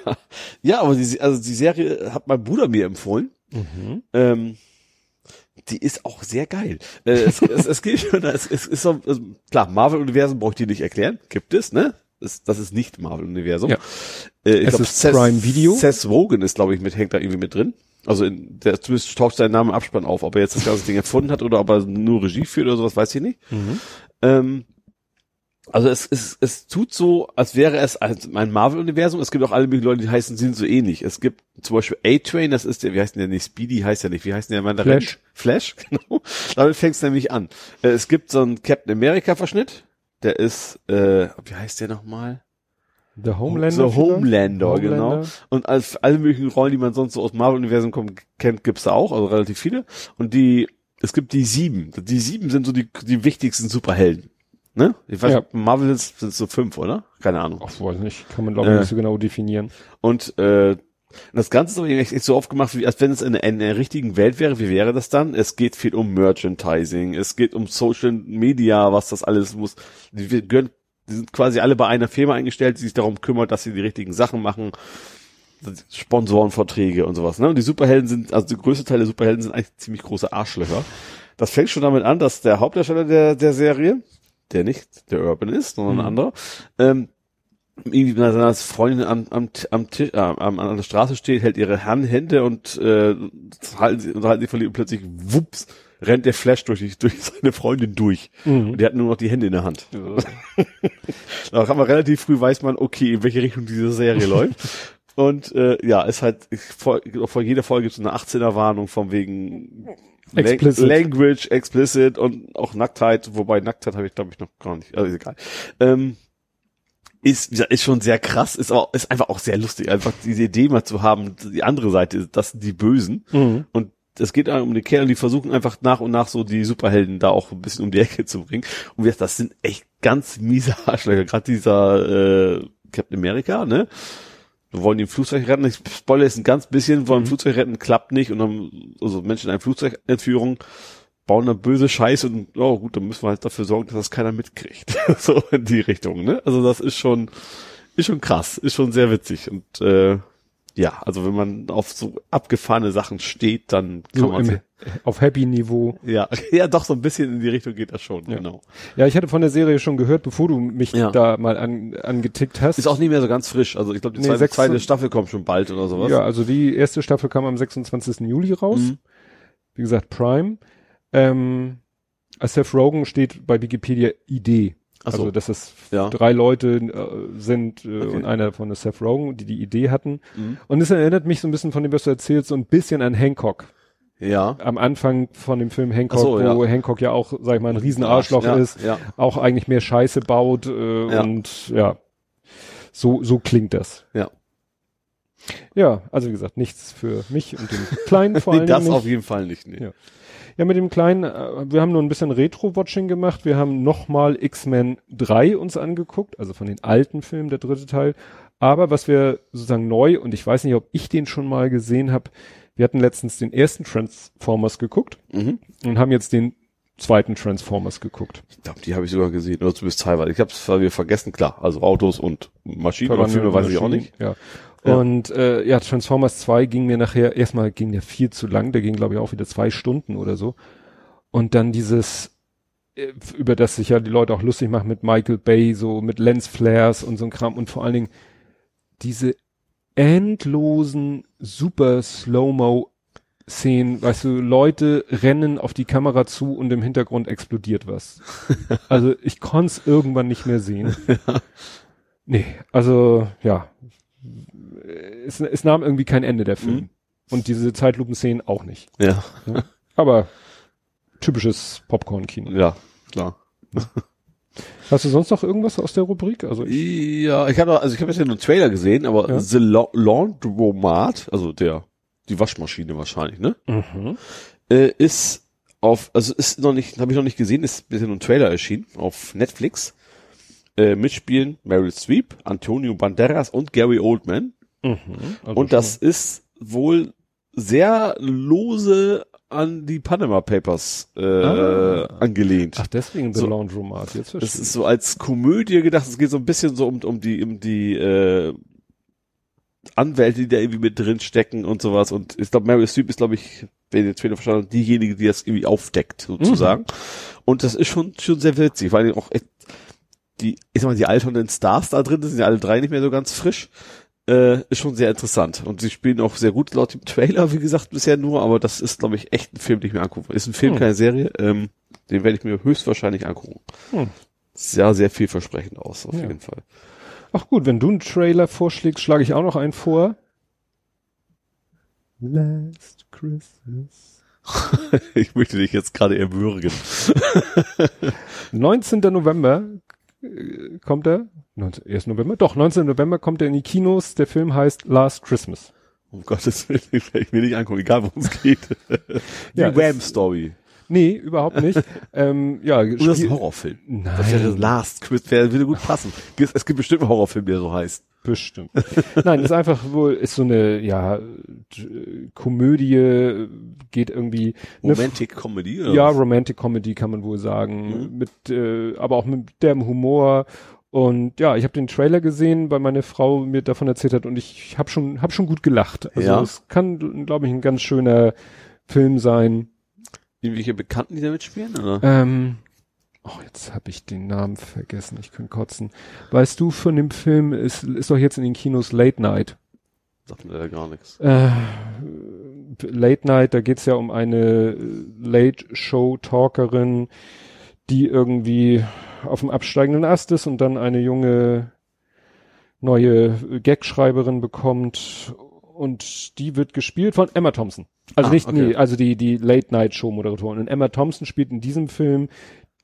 ja, aber die, also die Serie hat mein Bruder mir empfohlen. Mhm. Ähm, die ist auch sehr geil. Äh, es, es, es geht schon, es, es ist so, also, klar, Marvel-Universum brauche ich dir nicht erklären. Gibt es, ne? Das, das ist nicht Marvel-Universum. Ja. Äh, ich Es ist Prime Video. Seth Rogen ist, glaube ich, mit, hängt da irgendwie mit drin. Also in, der zumindest taucht sein Name im Abspann auf. Ob er jetzt das ganze Ding erfunden hat oder ob er nur Regie führt oder sowas, weiß ich nicht. Mhm. Ähm, also es, es, es tut so, als wäre es als ein Marvel-Universum. Es gibt auch alle möglichen Leute, die heißen, sind so ähnlich. Es gibt zum Beispiel A-Train, das ist der, wie heißt denn der nicht? Speedy heißt ja nicht. Wie heißt denn der Mann? Flash. Flash, genau. Damit fängt es nämlich an. Äh, es gibt so einen Captain America-Verschnitt. Der ist, äh, wie heißt der nochmal? The Homelander. The vielleicht? Homelander, genau. Homelander. Und als alle möglichen Rollen, die man sonst so aus dem Marvel-Universum kennt, gibt's da auch, also relativ viele. Und die, es gibt die sieben. Die sieben sind so die, die wichtigsten Superhelden. Ne? Ich weiß, Ja. Marvel sind so fünf, oder? Keine Ahnung. Ach, weiß nicht. Kann man glaube ich Äh. nicht so genau definieren. Und äh, das Ganze ist aber echt echt so oft gemacht, wie als wenn es in einer, in einer richtigen Welt wäre. Wie wäre das dann? Es geht viel um Merchandising, es geht um Social Media, was das alles muss. Die, wir gehören, die sind quasi alle bei einer Firma eingestellt, die sich darum kümmert, dass sie die richtigen Sachen machen. Sponsorenverträge und sowas. Ne? Und die Superhelden sind, also der größte Teil der Superhelden sind eigentlich ziemlich große Arschlöcher. Das fängt schon damit an, dass der Hauptdarsteller der, der Serie, der nicht der Urban ist, sondern Mhm. ein anderer, ähm, irgendwie mit seiner Freundin am, am, am, Tisch, äh, am, an der Straße steht, hält ihre Hand, Hände und äh, halten sie, unterhalten sie verliebt und plötzlich, wups, rennt der Flash durch, die- durch seine Freundin durch. Und die hat nur noch die Hände in der Hand. da kann man relativ früh weiß man, okay, in welche Richtung diese Serie läuft. Und äh, ja, ist halt, ich, vor, vor jeder Folge gibt es eine 18er Warnung von wegen Explicit. Language, explicit und auch Nacktheit, wobei Nacktheit habe ich glaube ich noch gar nicht, also ist egal. Ähm, ist, ist schon sehr krass, ist auch, ist einfach auch sehr lustig, einfach diese Idee mal zu haben, die andere Seite, das sind die Bösen Mhm. und es geht um die Kerle, die versuchen einfach nach und nach so die Superhelden da auch ein bisschen um die Ecke zu bringen. Und wie gesagt, das sind echt ganz miese Arschlöcher. Gerade dieser äh, Captain America, ne? Wir wollen den Flugzeug retten. Ich spoilere jetzt ein ganz bisschen, wollen mhm. Flugzeug retten, klappt nicht. Und dann, also Menschen in einer Flugzeugentführung bauen da böse Scheiße und, oh gut, dann müssen wir halt dafür sorgen, dass das keiner mitkriegt. so in die Richtung, ne? Also das ist schon, ist schon krass, ist schon sehr witzig. Und äh, ja, also wenn man auf so abgefahrene Sachen steht, dann kann so man im, auf Happy Niveau. Ja, ja, doch so ein bisschen in die Richtung geht das schon, ja. genau. Ja, ich hatte von der Serie schon gehört, bevor du mich ja. da mal an, angetickt hast. Ist auch nicht mehr so ganz frisch. Also ich glaube, die nee, zweite, zweite, Staffel kommt schon bald oder sowas. Ja, also die erste Staffel kam am 26. Juli raus. Mhm. Wie gesagt, Prime. Ähm, Seth Rogen steht bei Wikipedia Idee. Ach so. Also, dass es ja. drei Leute äh, sind äh, okay. und einer von Seth Rogen, die die Idee hatten. Mhm. Und es erinnert mich so ein bisschen von dem, was du erzählst, so ein bisschen an Hancock. Ja. Am Anfang von dem Film Hancock, so, wo ja. Hancock ja auch, sag ich mal, ein Riesenarschloch ja, ist, ja. auch eigentlich mehr Scheiße baut äh, und ja, so, so klingt das. Ja. Ja, also wie gesagt, nichts für mich und den Kleinen vor allem. das nicht. auf jeden Fall nicht. Nee. Ja. Ja, mit dem kleinen, äh, wir haben nur ein bisschen Retro-Watching gemacht. Wir haben nochmal X-Men 3 uns angeguckt, also von den alten Filmen, der dritte Teil. Aber was wir sozusagen neu, und ich weiß nicht, ob ich den schon mal gesehen habe, wir hatten letztens den ersten Transformers geguckt mhm. und haben jetzt den zweiten Transformers geguckt. Ich glaube, die habe ich sogar gesehen, oder zumindest teilweise. Ich habe es wir vergessen, klar. Also Autos und Maschinen oder Filme weiß ich auch nicht. Ja. Ja. Und äh, ja, Transformers 2 ging mir nachher, erstmal ging der viel zu lang, der ging glaube ich auch wieder zwei Stunden oder so. Und dann dieses, äh, über das sich ja die Leute auch lustig machen mit Michael Bay, so mit Lensflares und so ein Kram und vor allen Dingen diese endlosen, super Slow-Mo Szenen, weißt du, Leute rennen auf die Kamera zu und im Hintergrund explodiert was. also ich konnte es irgendwann nicht mehr sehen. Nee, also ja, es, es nahm irgendwie kein Ende der Film. Mhm. Und diese Zeitlupenszenen auch nicht. Ja. ja. Aber typisches Popcorn-Kino. Ja, klar. Hast du sonst noch irgendwas aus der Rubrik? Also ich ja, ich habe also ich habe jetzt ja nur einen Trailer gesehen, aber ja? The Laundromat, also der die Waschmaschine wahrscheinlich, ne? Mhm. Äh, ist auf also ist noch nicht habe ich noch nicht gesehen, ist bisher nur ein Trailer erschienen auf Netflix. Äh, mitspielen Meryl Streep, Antonio Banderas und Gary Oldman. Mhm, also und das ist wohl sehr lose an die Panama Papers äh, ah. angelehnt. Ach, deswegen The so, Laundromat. Jetzt Das ist so als Komödie gedacht. Es geht so ein bisschen so um, um die um die äh, Anwälte, die da irgendwie mit drin stecken und sowas. Und ich glaube, Meryl Streep ist, glaube ich, wenn ich den Trailer verstanden diejenige, die das irgendwie aufdeckt, sozusagen. Mhm. Und das ist schon schon sehr witzig, weil auch echt die, ich sag mal, die alternden Stars da drin, das sind ja alle drei nicht mehr so ganz frisch, äh, ist schon sehr interessant. Und sie spielen auch sehr gut laut dem Trailer, wie gesagt, bisher nur, aber das ist, glaube ich, echt ein Film, den ich mir angucke. Ist ein Film, hm. keine Serie, ähm, den werde ich mir höchstwahrscheinlich angucken. Hm. Sehr, sehr vielversprechend aus, auf ja. jeden Fall. Ach gut, wenn du einen Trailer vorschlägst, schlage ich auch noch einen vor. Last Christmas. ich möchte dich jetzt gerade erwürgen. 19. November kommt er, 19, 1. November, doch, 19. November kommt er in die Kinos. Der Film heißt Last Christmas. Um Gottes Willen, ich will nicht angucken, egal worum es geht. die ja, Wham-Story. Nee, überhaupt nicht. ähm, ja, Oder das ist ein Horrorfilm. Nein. Das wäre Last Christmas, würde gut passen. Es gibt bestimmt einen Horrorfilm, der so heißt. Bestimmt. Nein, ist einfach wohl, ist so eine, ja, Komödie, geht irgendwie. Romantic Comedy, oder? Ja, Romantic Comedy kann man wohl sagen. Mhm. Mit, äh, aber auch mit dem Humor. Und ja, ich habe den Trailer gesehen, weil meine Frau mir davon erzählt hat und ich habe schon, hab schon gut gelacht. Also ja. es kann, glaube ich, ein ganz schöner Film sein. Irgendwelche Bekannten, die da mitspielen, oder? Ähm, Oh, jetzt habe ich den Namen vergessen. Ich kann kotzen. Weißt du von dem Film, ist, ist doch jetzt in den Kinos Late Night. Sagt mir ja gar nichts. Äh, Late Night, da geht's ja um eine Late-Show-Talkerin, die irgendwie auf dem absteigenden Ast ist und dann eine junge neue Gagschreiberin bekommt und die wird gespielt von Emma Thompson. Also ah, nicht, okay. nee, also die, die Late-Night-Show-Moderatorin. Und Emma Thompson spielt in diesem Film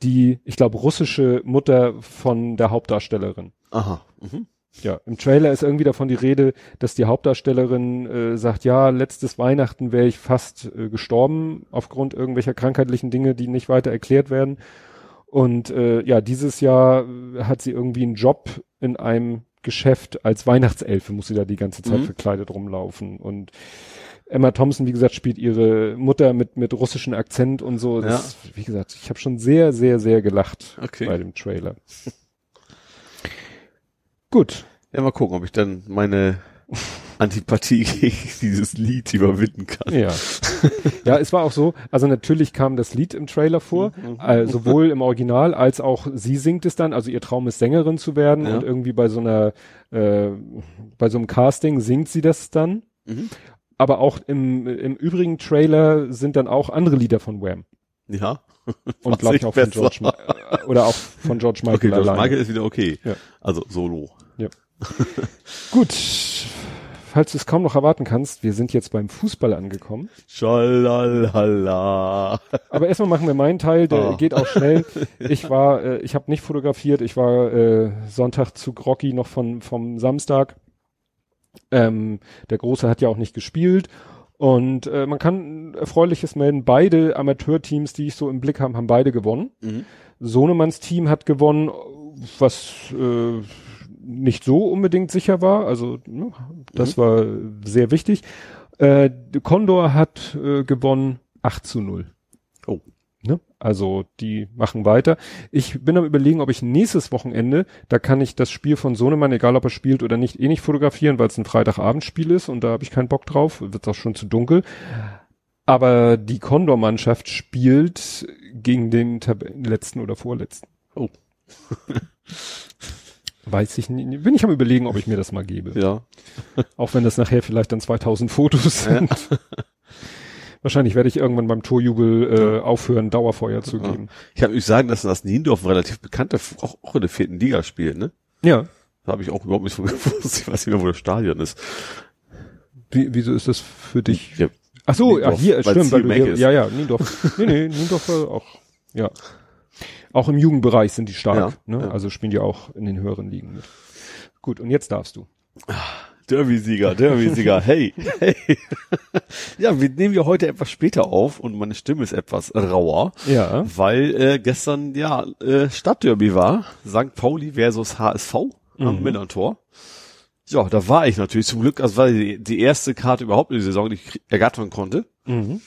die, ich glaube, russische Mutter von der Hauptdarstellerin. Aha. Mhm. ja, im Trailer ist irgendwie davon die Rede, dass die Hauptdarstellerin äh, sagt, ja, letztes Weihnachten wäre ich fast äh, gestorben aufgrund irgendwelcher krankheitlichen Dinge, die nicht weiter erklärt werden. Und äh, ja, dieses Jahr hat sie irgendwie einen Job in einem Geschäft als Weihnachtselfe, muss sie da die ganze Zeit Mhm. verkleidet rumlaufen. Und Emma Thompson, wie gesagt, spielt ihre Mutter mit, mit russischem Akzent und so. Das, Wie gesagt, ich habe schon sehr, sehr, sehr gelacht Okay. bei dem Trailer. Gut. Ja, mal gucken, ob ich dann meine Antipathie gegen dieses Lied überwinden kann. Ja. ja, es war auch so, also natürlich kam das Lied im Trailer vor, Mhm. äh, sowohl im Original als auch sie singt es dann, also ihr Traum ist Sängerin zu werden Ja. und irgendwie bei so einer, äh, bei so einem Casting singt sie das dann. Mhm. Aber auch im, im übrigen Trailer sind dann auch andere Lieder von Wham. Ja. Und glaube ich auch von besser. George, Ma oder auch von George Michael Okay, George alleine. Michael ist wieder okay. Ja. Also Solo. Gut. Falls du es kaum noch erwarten kannst, wir sind jetzt beim Fußball angekommen. Schalalala. Aber erstmal machen wir meinen Teil, der Oh. geht auch schnell. Ich war, äh, ich habe nicht fotografiert, ich war äh, Sonntag zu Groggy noch von vom Samstag. Ähm, der Große hat ja auch nicht gespielt. Und äh, man kann Erfreuliches melden. Beide Amateurteams, die ich so im Blick habe, haben beide gewonnen. Mhm. Sohnemanns Team hat gewonnen, was äh, nicht so unbedingt sicher war. Also ne, das war sehr wichtig. Äh, Condor hat äh, gewonnen 8 zu 0. Oh. Ne? Also die machen weiter. Ich bin am überlegen, ob ich nächstes Wochenende, da kann ich das Spiel von Sohnemann, egal ob er spielt oder nicht, eh nicht fotografieren, weil es ein Freitagabendspiel ist und da habe ich keinen Bock drauf, wird auch schon zu dunkel. Aber die Condor-Mannschaft spielt gegen den Tab letzten oder vorletzten. Oh. Weiß ich nicht. Bin ich am überlegen, ob ich mir das mal gebe. Ja. Auch wenn das nachher vielleicht dann 2000 Fotos sind. Wahrscheinlich werde ich irgendwann beim Torjubel äh, aufhören, Dauerfeuer zu Ja. geben. Ich habe ich sagen, dass das Niendorf ein relativ bekannter, auch, auch in der vierten Liga spielt, ne? Ja. Da habe ich auch überhaupt nicht von gewusst. Ich weiß nicht mehr, wo das Stadion ist. Wie, wieso ist das für dich? Ja, Ach so, ja, Niendorf, hier, weil's stimmt, weil du hier, ja, ja, Niendorf. nee, nee, Niendorf war auch, ja. Auch im Jugendbereich sind die stark, Ja, ne? ja. Also spielen die auch in den höheren Ligen mit. Gut, und jetzt darfst du. Derby-Sieger, Derby-Sieger, hey, hey. ja, wir nehmen ja heute etwas später auf und meine Stimme ist etwas rauer, Ja. weil äh, gestern ja äh, Stadtderby war, St. Pauli versus HSV am Mhm. Millantor. Ja, da war ich natürlich zum Glück, also war die, die erste Karte überhaupt in der Saison, die ich ergattern konnte. Mhm.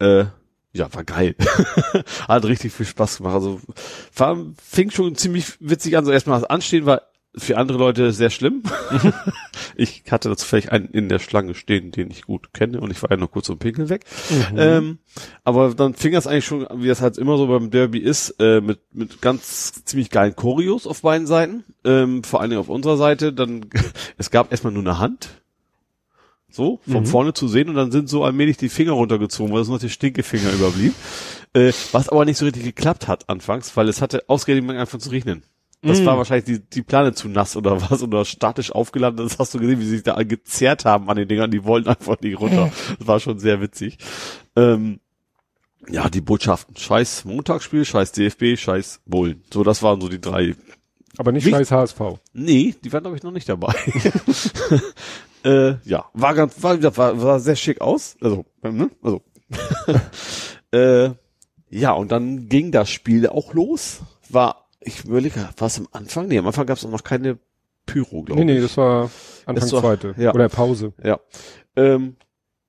Äh, ja, war geil. Hat richtig viel Spaß gemacht. Also war, fing schon ziemlich witzig an. So erstmal das Anstehen war für andere Leute sehr schlimm. ich hatte dazu vielleicht einen in der Schlange stehen, den ich gut kenne und ich war ja noch kurz zum Pinkeln weg. Mhm. Ähm, aber dann fing das eigentlich schon, wie das halt immer so beim Derby ist, äh, mit, mit ganz ziemlich geilen Choreos auf beiden Seiten. Ähm, vor allen Dingen auf unserer Seite. Dann, es gab erstmal nur eine Hand. So, von Mhm. vorne zu sehen und dann sind so allmählich die Finger runtergezogen, weil es noch der Stinkefinger überblieb. Äh, was aber nicht so richtig geklappt hat anfangs, weil es hatte ausgerechnet angefangen zu regnen. Das Mhm. war wahrscheinlich die, die Plane zu nass oder was oder statisch aufgeladen. Das hast du gesehen, wie sie sich da gezerrt haben an den Dingern. Die wollten einfach nicht runter. Das war schon sehr witzig. Ähm, ja, die Botschaften. Scheiß Montagsspiel, scheiß DFB, scheiß Bullen. So, das waren so die drei. Aber nicht Wie- scheiß HSV. Nee, die waren glaube ich noch nicht dabei. äh, ja, war ganz, war, war, war sehr schick aus. Also, ne? Also. äh, ja, und dann ging das Spiel auch los. War, ich überlege, war es am Anfang? Nee, am Anfang gab es noch keine Pyro, glaube Nee, ich. nee, das war Anfang Ist doch- zweite. ja. Oder Pause. Ja. Ähm,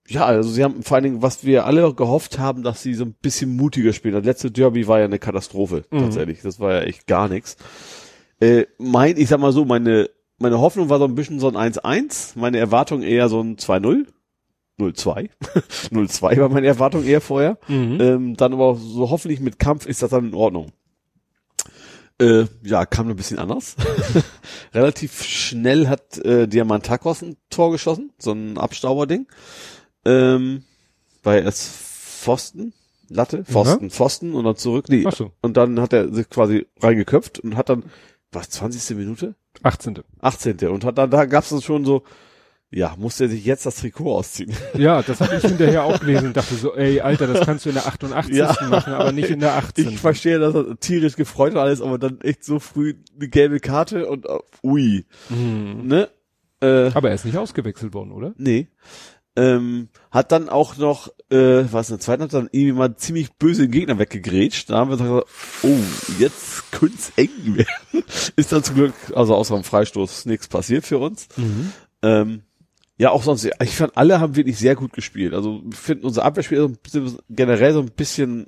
ja, also sie haben vor allen Dingen, was wir alle gehofft haben, dass sie so ein bisschen mutiger spielen. Das letzte Derby war ja eine Katastrophe, Mhm. tatsächlich. Das war ja echt gar nichts. Äh, mein, ich sag mal so, meine, meine Hoffnung war so ein bisschen so ein 1-1, meine Erwartung eher so ein 2-0. 0-2. 0-2 war meine Erwartung eher vorher. Mhm. Ähm, dann aber so hoffentlich mit Kampf ist das dann in Ordnung. Äh, ja, kam ein bisschen anders. Relativ schnell hat äh, Diamantakos ein Tor geschossen, so ein Abstauberding. Ähm, bei es Pfosten, Latte, Pfosten, Pfosten und dann zurück. Nee, so. und dann hat er sich quasi reingeköpft und hat dann, was, 20. Minute? 18. 18. Und hat dann, da gab's dann schon so, Ja, musste er sich jetzt das Trikot ausziehen. Ja, das habe ich hinterher auch gelesen und dachte so, ey, Alter, das kannst du in der 88. Ja. machen, aber nicht in der 18. Ich verstehe, dass er tierisch gefreut war alles, aber dann echt so früh eine gelbe Karte und uh, ui. Mhm. Ne? Äh, Aber er ist nicht ausgewechselt worden, oder? nee. Ähm, hat dann auch noch, äh, was in der zweiten hat dann irgendwie mal ziemlich böse den Gegner weggegrätscht. Da haben wir gesagt, oh, jetzt könnte eng werden. Ist dann zum Glück, also außer dem Freistoß, nichts passiert für uns. Ähm, ja, auch sonst, ich fand, alle haben wirklich sehr gut gespielt. Also, ich finde, unser Abwehrspieler so ein bisschen, generell so ein bisschen,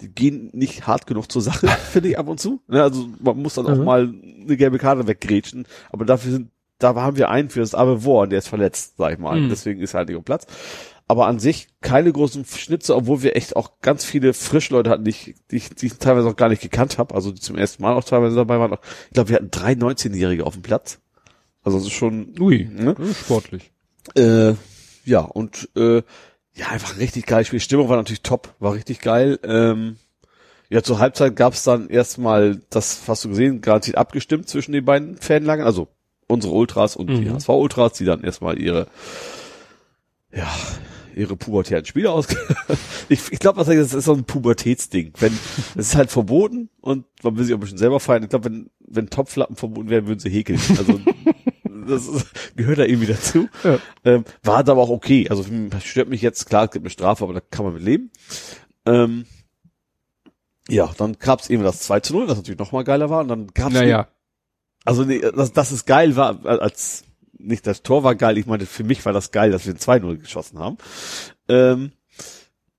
die gehen nicht hart genug zur Sache, finde ich ab und zu. Ne, also, man muss dann auch Mhm. mal eine gelbe Karte weggrätschen. Aber dafür sind, da haben wir einen für das Abwehr, und der ist verletzt, sag ich mal. Mhm. Deswegen ist er halt nicht am Platz. Aber an sich keine großen Schnitze, obwohl wir echt auch ganz viele Frischleute hatten, die ich, die ich, die ich teilweise auch gar nicht gekannt habe. Also, die zum ersten Mal auch teilweise dabei waren. Ich glaube, wir hatten drei 19-Jährige auf dem Platz. Also, das ist schon, Ui, Ne? sportlich. äh, ja, und äh, ja, einfach ein richtig geiles Spiel. Stimmung war natürlich top, war richtig geil. Ähm, ja, zur Halbzeit gab's dann erstmal, das hast du gesehen, garantiert abgestimmt zwischen den beiden Fanlagern, also unsere Ultras und die Mhm. HSV-Ultras, die dann erstmal ihre, ja, ihre pubertären Spiele aus. ich ich glaube, das ist so ein Pubertätsding. Wenn, es ist halt verboten und man will sich auch ein bisschen selber feiern. Ich glaube, wenn, wenn Topflappen verboten wären, würden sie häkeln. Also, das ist, gehört da irgendwie dazu. Ja. Ähm, war aber auch okay. Also stört mich jetzt, klar, es gibt eine Strafe, aber da kann man mit leben. Ähm, ja, dann gab's eben das 2 zu 0, das natürlich nochmal geiler war. Und dann gab's Naja, also nee, dass, dass es geil war, als nicht das Tor war geil, ich meine, für mich war das geil, dass wir ein 2-0 geschossen haben. Ähm,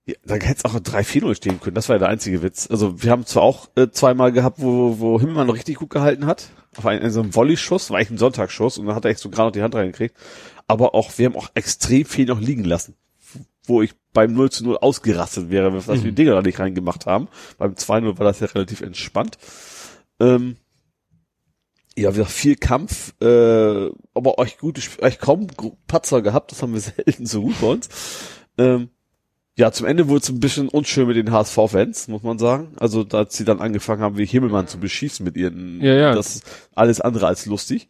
ja, da hätte es auch ein 3-4-0 stehen können, das war ja der einzige Witz. Also wir haben zwar auch äh, zweimal gehabt, wo, wo Himmelmann richtig gut gehalten hat, auf einen, in so einem Volley-Schuss, war eigentlich ein Sonntagsschuss und dann hat er echt so gerade noch die Hand reingekriegt. Aber auch, wir haben auch extrem viel noch liegen lassen, wo ich beim 0 zu 0 ausgerastet wäre, dass wir die Dinger da nicht reingemacht haben. Beim 2-0 war das ja relativ entspannt. Ähm, ja, wir haben viel Kampf, äh, aber euch gute, euch kaum Patzer gehabt, das haben wir selten so gut bei uns. Ähm, ja, zum Ende wurde es ein bisschen unschön mit den HSV-Fans, muss man sagen. Also, als sie dann angefangen haben, wie Himmelmann zu beschießen mit ihren, Ja, ja. das ist alles andere als lustig.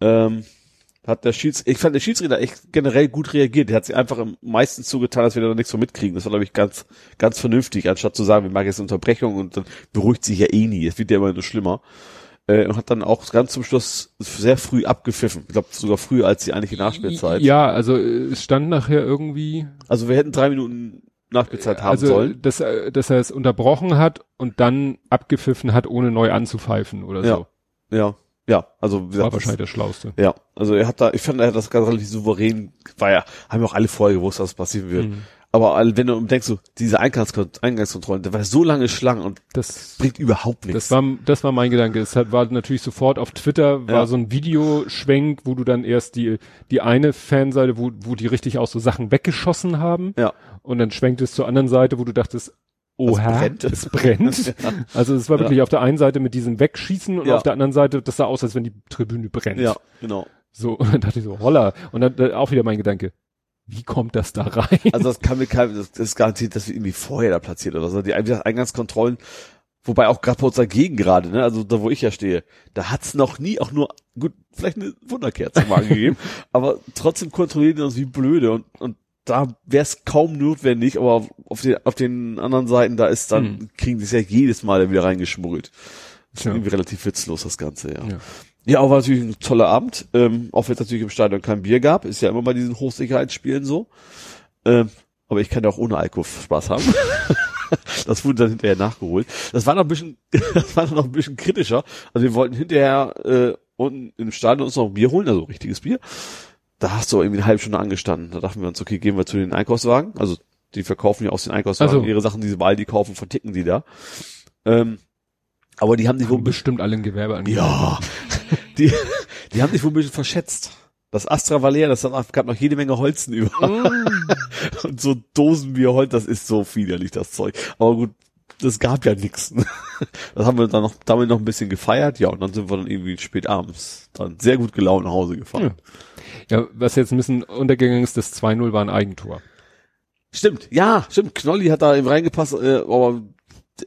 Ähm, hat der Schieds, ich fand der Schiedsrichter echt generell gut reagiert. Der hat sich einfach am meisten zugetan, dass wir da nichts von mitkriegen. Das war, glaube ich, ganz, ganz vernünftig, anstatt zu sagen, wir machen jetzt eine Unterbrechung und dann beruhigt sich ja eh nie. Es wird ja immer nur schlimmer. Äh, und hat dann auch ganz zum Schluss sehr früh abgepfiffen. Ich glaube sogar früher als die eigentliche Nachspielzeit. ja, also äh, es stand nachher irgendwie, Also wir hätten drei Minuten Nachspielzeit haben also sollen. dass, äh, dass er es unterbrochen hat und dann abgepfiffen hat, ohne neu anzupfeifen oder Ja. so. Ja, ja. Also wie War gesagt, wahrscheinlich der Schlauste. Ja, also er hat da, ich fand, er hat das ganz relativ souverän, war ja, haben ja auch alle vorher gewusst, dass passieren wird. Mhm. Aber wenn du denkst, so, diese Eingangskon- Eingangskontrollen, da war so lange Schlangen und Das bringt überhaupt nichts. Das war, das war mein Gedanke. Es hat, war natürlich sofort auf Twitter, war Ja. so ein Videoschwenk, wo du dann erst die, die eine Fanseite, wo, wo die richtig auch so Sachen weggeschossen haben. ja, Und dann schwenkt es zur anderen Seite, wo du dachtest, oh Es Herr, brennt. es brennt. Also es war wirklich auf der einen Seite mit diesem Wegschießen und Ja. auf der anderen Seite, das sah aus, als wenn die Tribüne brennt. ja, genau. So, und dann dachte ich so, holla. Und dann, dann auch wieder mein Gedanke, wie kommt das da rein? Also das kann mir kein, das, das ist garantiert, dass wir irgendwie vorher da platziert oder so. Die Eingangskontrollen, wobei auch gerade bei uns dagegen gerade, ne, also da wo ich ja stehe, da hat's noch nie auch nur, gut, vielleicht eine Wunderkerze mal gegeben, aber trotzdem kontrollieren die uns wie blöde und, und da wäre es kaum notwendig, aber auf, den, auf den anderen Seiten, da ist dann, Hm. kriegen die es ja jedes Mal wieder reingeschmuggelt. Ist Ja. irgendwie relativ witzlos, das Ganze, ja. Ja. Ja, aber war natürlich ein toller Abend, ähm, auch wenn es natürlich im Stadion kein Bier gab, ist ja immer bei diesen Hochsicherheitsspielen so. Ähm, aber ich kann ja auch ohne Alkohol Spaß haben. das wurde dann hinterher nachgeholt. Das war noch ein bisschen, das war noch ein bisschen kritischer. Also wir wollten hinterher äh, unten im Stadion uns noch ein Bier holen, also richtiges Bier. Da hast du irgendwie eine halbe Stunde angestanden. Da dachten wir uns, okay, gehen wir zu den Einkaufswagen. Also die verkaufen ja aus den Einkaufswagen Ach so. ihre Sachen, die sie bei Aldi kaufen, verticken die da. Ähm, aber die haben sich wohl bestimmt alle ein Gewerbe angemeldet. ja, die, die haben sich wohl ein bisschen verschätzt. Das Astra Valera, das hat- gab noch jede Menge Holzen über. Mm. Und so Dosenbier Holz, das ist so widerlich, das Zeug. Aber gut, das gab ja nix. Das haben wir dann noch, damit noch ein bisschen gefeiert, ja, und dann sind wir dann irgendwie spät abends dann sehr gut gelaunt nach Hause gefahren. Ja, was jetzt ein bisschen untergegangen ist, das 2-0 war ein Eigentor. Stimmt, ja, stimmt. Knolli hat da eben reingepasst, äh, aber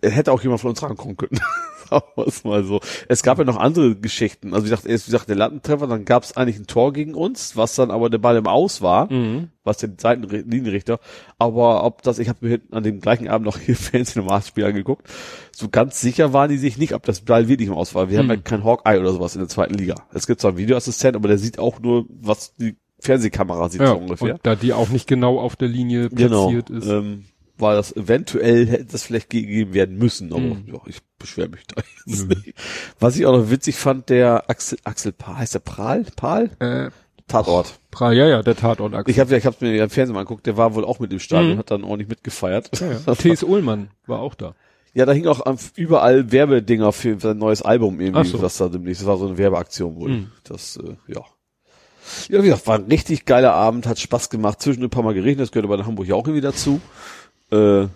hätte auch jemand von uns rankommen können. Sagen wir es mal so. Es gab ja noch andere Geschichten. Also wie gesagt, erst wie gesagt, der Lattentreffer, dann gab es eigentlich ein Tor gegen uns, was dann aber der Ball im Aus war, Mhm. was den Seitenlinienrichter. Aber ob das, ich habe mir hinten an dem gleichen Abend noch hier Fans im Spiel angeguckt. So ganz sicher waren die sich nicht, ob das Ball wirklich im Aus war. Wir haben ja kein Hawkeye oder sowas in der zweiten Liga. Es gibt zwar einen Videoassistent, aber der sieht auch nur, was die Fernsehkamera sieht Ja, so ungefähr. und da die auch nicht genau auf der Linie Genau. platziert ist. Ähm, war das eventuell hätte das vielleicht gegeben werden müssen, aber Mhm. ja, ich beschwere mich da jetzt nicht. Was ich auch noch witzig fand, der Axel Axel Pahl, heißt der Prahl? Pahl? Äh, Tatort. Pra, ja, ja, der Tatort Ich habe ich hab's mir im Fernsehen mal angeguckt, der war wohl auch mit im Stadion, Mhm. hat dann ordentlich mitgefeiert. ja, ja. T.S. Ullmann war auch da. Ja, da hing auch überall Werbedinger für sein neues Album irgendwie, so. was da demnächst, das war so eine Werbeaktion wohl. Mhm. Das, äh, ja. Ja, wie gesagt, war ein richtig geiler Abend, hat Spaß gemacht, zwischen ein paar Mal geregnet, das gehört aber in Hamburg ja auch irgendwie dazu. Äh,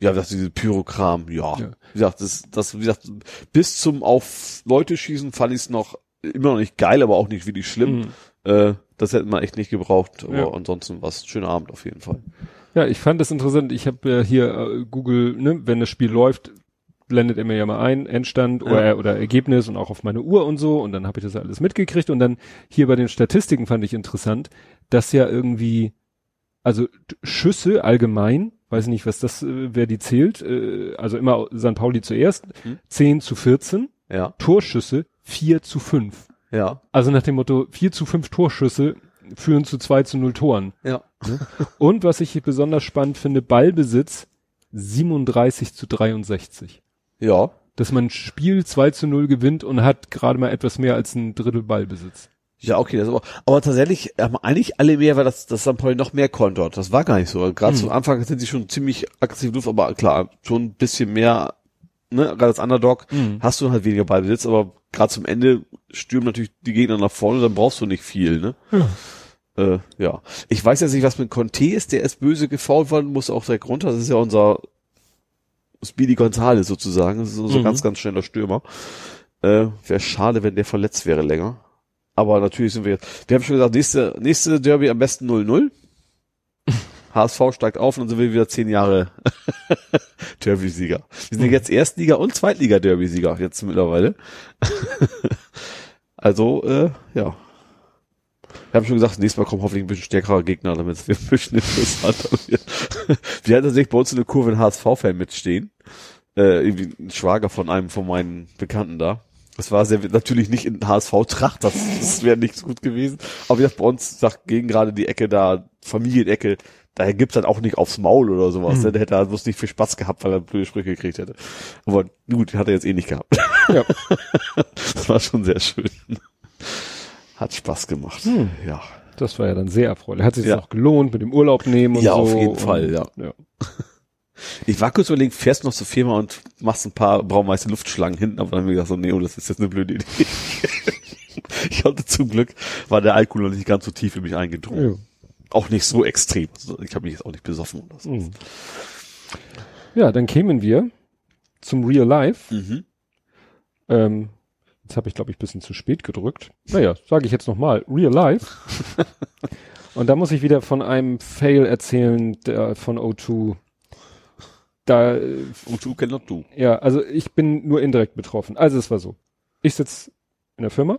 ja, wie gesagt, diese Pyrokram, ja. Ja. Wie gesagt, das, das, wie gesagt, bis zum auf Leute schießen fand ich es noch immer noch nicht geil, aber auch nicht wirklich schlimm. Mhm. Äh, das hätten wir echt nicht gebraucht, aber Ja. ansonsten war es schöner Abend auf jeden Fall. Ja, ich fand das interessant. Ich habe ja hier äh, Google, ne, wenn das Spiel läuft, blendet er mir ja mal ein, Endstand Ja. oder, oder Ergebnis und auch auf meine Uhr und so. Und dann habe ich das alles mitgekriegt. Und dann hier bei den Statistiken fand ich interessant, dass ja irgendwie, also Schüsse allgemein, weiß nicht, was das, äh, wer die zählt, äh, also immer St. Pauli zuerst, Hm. 10 zu 14, Ja, Torschüsse 4 zu 5. ja, Also nach dem Motto, 4 zu 5 Torschüsse führen zu 2 zu 0 Toren. ja. Und was ich hier besonders spannend finde, Ballbesitz 37 zu 63. Ja, Dass man ein Spiel 2 zu 0 gewinnt und hat gerade mal etwas mehr als ein Drittel Ballbesitz. Ja, okay, das aber, aber tatsächlich haben eigentlich alle mehr, weil das, das St. Pauli noch mehr kontert. Das war gar nicht so. Gerade Hm. zum Anfang sind sie schon ziemlich aggressiv Luft, aber klar, schon ein bisschen mehr, ne, gerade als Underdog Mhm. hast du halt weniger Ballbesitz, aber gerade zum Ende stürmen natürlich die Gegner nach vorne, dann brauchst du nicht viel, ne? Ja. Äh, ja. Ich weiß jetzt nicht, was mit Conte ist, der ist böse gefault worden, muss auch direkt runter. Das ist ja unser Speedy Gonzales sozusagen. Das ist so Mhm. ganz, ganz schneller Stürmer. Äh, Wäre schade, wenn der verletzt wäre länger. Aber natürlich sind wir jetzt, wir haben schon gesagt, nächste, nächste Derby am besten 0-0. HSV steigt auf und dann sind wir wieder zehn Jahre Derby-Sieger. Wir sind jetzt Erstliga- und Zweitliga-Derby-Sieger jetzt mittlerweile. also, äh, ja. Wir haben schon gesagt, nächstes Mal kommt hoffentlich ein bisschen stärkerer Gegner, damit es ein bisschen interessanter wird. Wir hatten tatsächlich bei uns in der Kurve einen HSV-Fan mitstehen. Äh, irgendwie ein Schwager von einem von meinen Bekannten da. Das war sehr, natürlich nicht in HSV-Tracht, das, das wäre nicht so gut gewesen. Aber wie gesagt, bei uns sagt gegen gerade die Ecke da, Familienecke, daher gibt's dann auch nicht aufs Maul oder sowas. Mhm. Der hätte halt bloß nicht viel Spaß gehabt, weil er blöde Sprüche gekriegt hätte. Aber gut, hat er jetzt eh nicht gehabt. Ja. Das war schon sehr schön. Hat Spaß gemacht. Hm. Ja. Das war ja dann sehr erfreulich. Hat sich Ja. das auch gelohnt mit dem Urlaub nehmen und Ja, so. auf jeden und, Fall, ja. ja. Ich war kurz überlegt, fährst du noch zur Firma und machst ein paar braunweiße Luftschlangen hinten, aber dann haben wir gesagt, so, nee, oh, das ist jetzt eine blöde Idee. ich hatte zum Glück, war der Alkohol noch nicht ganz so tief in mich eingedrungen. Ja. Auch nicht so extrem. Also ich habe mich jetzt auch nicht besoffen oder so. Mhm. Ja, dann kämen wir zum Real Life. Mhm. Ähm, jetzt habe ich, glaube ich, bisschen zu spät gedrückt. Naja, sage ich jetzt nochmal. Real Life. Und da muss ich wieder von einem Fail erzählen der, von O2. Da, Und du kennst du. ja, also ich bin nur indirekt betroffen. Also es war so. Ich sitz in der Firma,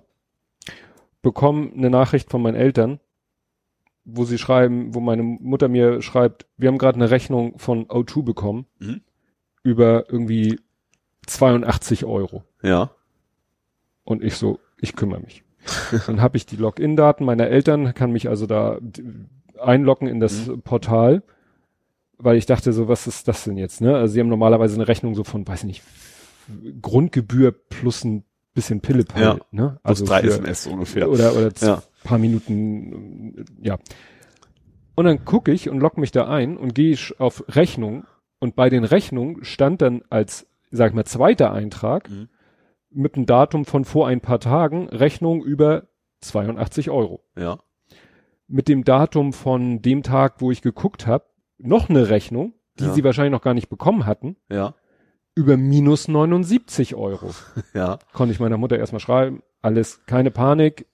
bekomme eine Nachricht von meinen Eltern, wo sie schreiben, wo meine Mutter mir schreibt, wir haben gerade eine Rechnung von O2 bekommen Mhm. über irgendwie 82 Euro. Ja. Und ich so, ich kümmere mich. Dann habe ich die Login-Daten meiner Eltern, kann mich also da einloggen in das Portal, weil ich dachte so, was ist das denn jetzt? Ne? Also sie haben normalerweise eine Rechnung so von, weiß ich nicht, Grundgebühr plus ein bisschen Pillepalle. Ja. Ne? Also drei für- SMS ungefähr. oder oder Ja. paar Minuten, ja. Und dann gucke ich und logge mich da ein und gehe ich auf Rechnung und bei den Rechnungen stand dann als, sag ich mal, zweiter Eintrag Mhm. mit einem Datum von vor ein paar Tagen Rechnung über 82 Euro. Ja. Mit dem Datum von dem Tag, wo ich geguckt habe, noch eine Rechnung, die Ja. sie wahrscheinlich noch gar nicht bekommen hatten, Ja. über minus 79 Euro. Ja. Konnte ich meiner Mutter erstmal schreiben, alles, keine Panik,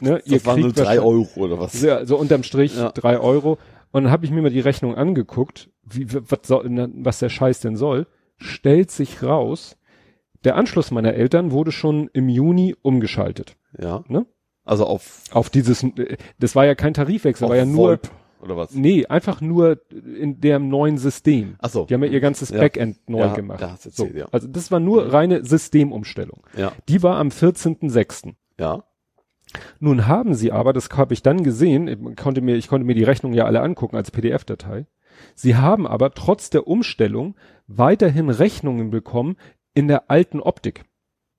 ne, Das waren nur drei Euro oder was? ja, so unterm Strich Ja. drei Euro. Und dann habe ich mir mal die Rechnung angeguckt, wie, was, soll, was der Scheiß denn soll. stellt sich raus, der Anschluss meiner Eltern wurde schon im Juni umgeschaltet. Ja. Ne? Also auf, Auf dieses, äh, das war ja kein Tarifwechsel, war ja nur, VoIP oder was? nee, einfach nur in dem neuen System. Ach so. Die haben ja ihr ganzes Ja. Backend neu Ja, gemacht. du so. ja. Also das war nur reine Systemumstellung. Ja. Die war am 14.06. Ja. Nun haben sie aber, das habe ich dann gesehen, ich konnte mir, ich konnte mir die Rechnung ja alle angucken als PDF-Datei. Sie haben aber trotz der Umstellung weiterhin Rechnungen bekommen in der alten Optik.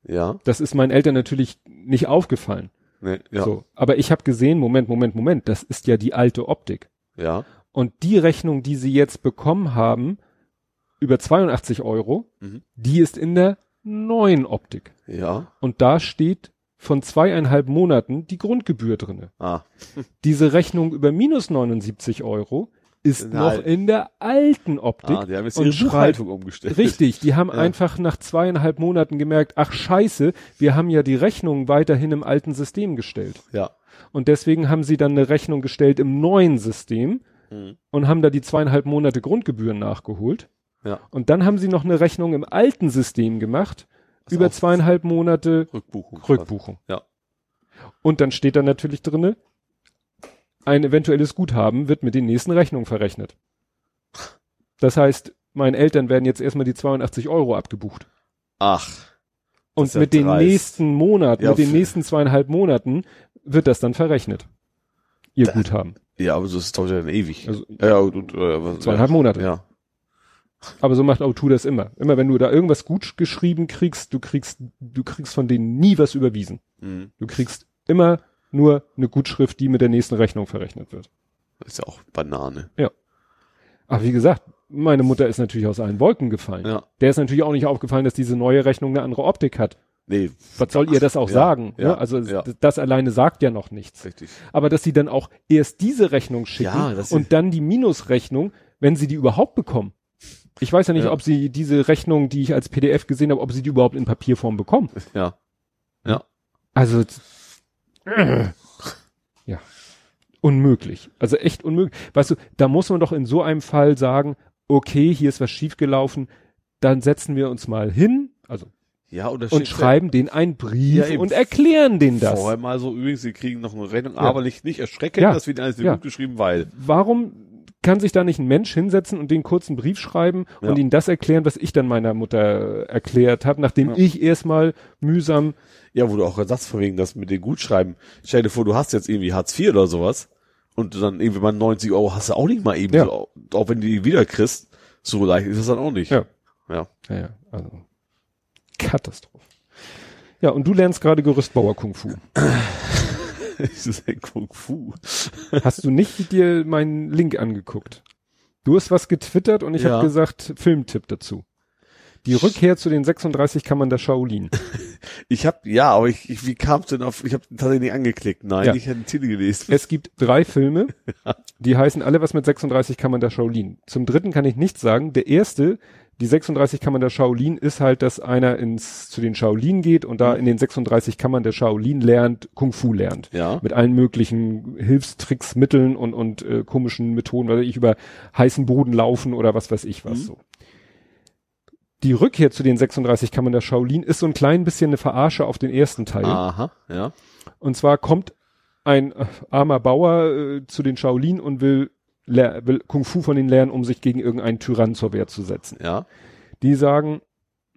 Ja. Das ist meinen Eltern natürlich nicht aufgefallen. Nee, ja. So. Aber ich habe gesehen, Moment, Moment, Moment, das ist ja die alte Optik. Ja. Und die Rechnung, die sie jetzt bekommen haben, über 82 Euro, Mhm. die ist in der neuen Optik. Ja. Und da steht von zweieinhalb Monaten die Grundgebühr drinne. Ah. Diese Rechnung über minus 79 Euro ist In noch alten. in der alten Optik. ah, die haben jetzt und ihre Buchhaltung umgestellt. Richtig, die haben Ja. einfach nach zweieinhalb Monaten gemerkt, ach scheiße, wir haben ja die Rechnung weiterhin im alten System gestellt. Ja. Und deswegen haben sie dann eine Rechnung gestellt im neuen System Mhm. und haben da die zweieinhalb Monate Grundgebühren nachgeholt. Ja. Und dann haben sie noch eine Rechnung im alten System gemacht, Also über zweieinhalb Monate Rückbuchung. Rückbuchung. Ja. Und dann steht da natürlich drinne, ein eventuelles Guthaben wird mit den nächsten Rechnungen verrechnet. Das heißt, meinen Eltern werden jetzt erstmal die 82 Euro abgebucht. Ach. Und ist ja mit den dreist. nächsten Monaten, Ja, mit den nächsten zweieinhalb Monaten wird das dann verrechnet. Ihr Da- Guthaben. Ja, aber das dauert ja dann ewig. Also ja, und, und äh, was, zweieinhalb Monate. Ja. Aber so macht Auto das immer. Immer wenn du da irgendwas gut geschrieben kriegst, du kriegst, du kriegst von denen nie was überwiesen. Mhm. Du kriegst immer nur eine Gutschrift, die mit der nächsten Rechnung verrechnet wird. Das ist ja auch Banane. Aber wie gesagt, meine Mutter ist natürlich aus allen Wolken gefallen. Ja. Der ist natürlich auch nicht aufgefallen, dass diese neue Rechnung eine andere Optik hat. Nee, Was soll ihr das auch Ja, sagen? ja, ne? Also ja. das alleine sagt ja noch nichts. richtig. Aber dass sie dann auch erst diese Rechnung schicken Ja, und dann die Minusrechnung, wenn sie die überhaupt bekommen. Ich weiß ja nicht, Ja. ob sie diese Rechnung, die ich als PDF gesehen habe, ob sie die überhaupt in Papierform bekommen. Ja. Also äh, ja, unmöglich. Also echt unmöglich. Weißt du, da muss man doch in so einem Fall sagen, okay, hier ist was schiefgelaufen, dann setzen wir uns mal hin, also Ja, und steht schreiben denen einen Brief Ja, und erklären denen das. Vorher mal so, übrigens, sie kriegen noch eine Rechnung, Ja. aber nicht, nicht erschrecken, Ja. das wird alles Ja. gut geschrieben, weil. Warum kann sich da nicht ein Mensch hinsetzen und den kurzen Brief schreiben und Ja. ihnen das erklären, was ich dann meiner Mutter erklärt habe, nachdem Ja. ich erstmal mühsam Ja, wo du auch sagst, von wegen das mit den Gutschreiben. Stell dir vor, du hast jetzt irgendwie Hartz IV oder sowas und dann irgendwie mal 90 Euro hast du auch nicht mal eben Ja. so, auch wenn du die wieder kriegst, so leicht ist das dann auch nicht. Ja. Ja. Ja, ja, also Katastrophe. Ja, und du lernst gerade Gerüstbauer Kung Fu. das ist ein Kung Fu. Hast du nicht dir meinen Link angeguckt? Du hast was getwittert und ich Ja. habe gesagt, Filmtipp dazu. Die Rückkehr zu den 36 Kammern der Shaolin. Ich hab, ja, aber ich, ich wie kam's denn auf, ich habe tatsächlich nicht angeklickt. Nein, Ja. ich hätte den Titel gelesen. Es gibt drei Filme, die heißen alle was mit 36 Kammern der Shaolin. Zum dritten kann ich nichts sagen. Der erste, die 36 Kammern der Shaolin, ist halt, dass einer ins, zu den Shaolin geht und da in den 36 Kammern der Shaolin lernt, Kung Fu lernt. Ja. Mit allen möglichen Hilfstricks, Mitteln und, und äh, komischen Methoden, weil ich über heißen Boden laufen oder was weiß ich was Mhm. so. Die Rückkehr zu den 36 Kammern der Shaolin ist so ein klein bisschen eine Verarsche auf den ersten Teil. Aha, ja. Und zwar kommt ein armer Bauer äh, zu den Shaolin und will, will Kung Fu von ihnen lernen, um sich gegen irgendeinen Tyrann zur Wehr zu setzen. Ja. Die sagen,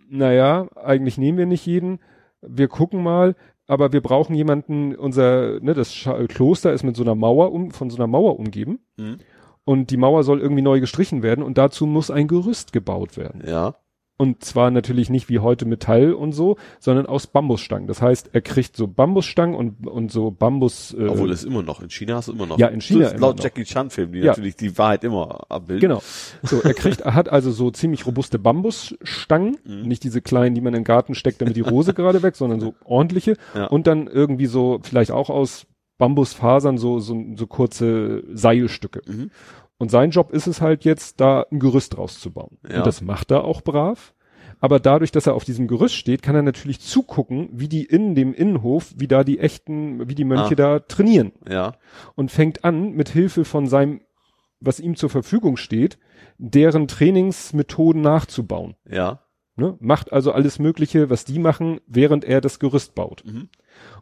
naja, eigentlich nehmen wir nicht jeden, wir gucken mal, aber wir brauchen jemanden, unser, ne, das Scha Kloster ist mit so einer Mauer um, von so einer Mauer umgeben Mhm. und die Mauer soll irgendwie neu gestrichen werden und dazu muss ein Gerüst gebaut werden. Ja. Und zwar natürlich nicht wie heute Metall und so, sondern aus Bambusstangen. Das heißt, er kriegt so Bambusstangen und, und so Bambus. Äh, Obwohl es immer noch, in China hast du immer noch. Ja, in China Das ist immer laut noch. Jackie Chan Film, die Ja. natürlich die Wahrheit immer abbilden. Genau. So, er kriegt, er hat also so ziemlich robuste Bambusstangen, Mhm. nicht diese kleinen, die man in den Garten steckt, damit die Rose gerade weg, sondern so ordentliche. Ja. Und dann irgendwie so, vielleicht auch aus Bambusfasern, so, so, so kurze Seilstücke. Mhm. Und sein Job ist es halt jetzt, da ein Gerüst rauszubauen. Ja. Und das macht er auch brav. Aber dadurch, dass er auf diesem Gerüst steht, kann er natürlich zugucken, wie die in dem Innenhof, wie da die echten, wie die Mönche Ah. da trainieren. Ja. Und fängt an, mit Hilfe von seinem was ihm zur Verfügung steht, deren Trainingsmethoden nachzubauen. Ja. Ne? Macht also alles Mögliche, was die machen, während er das Gerüst baut. Mhm.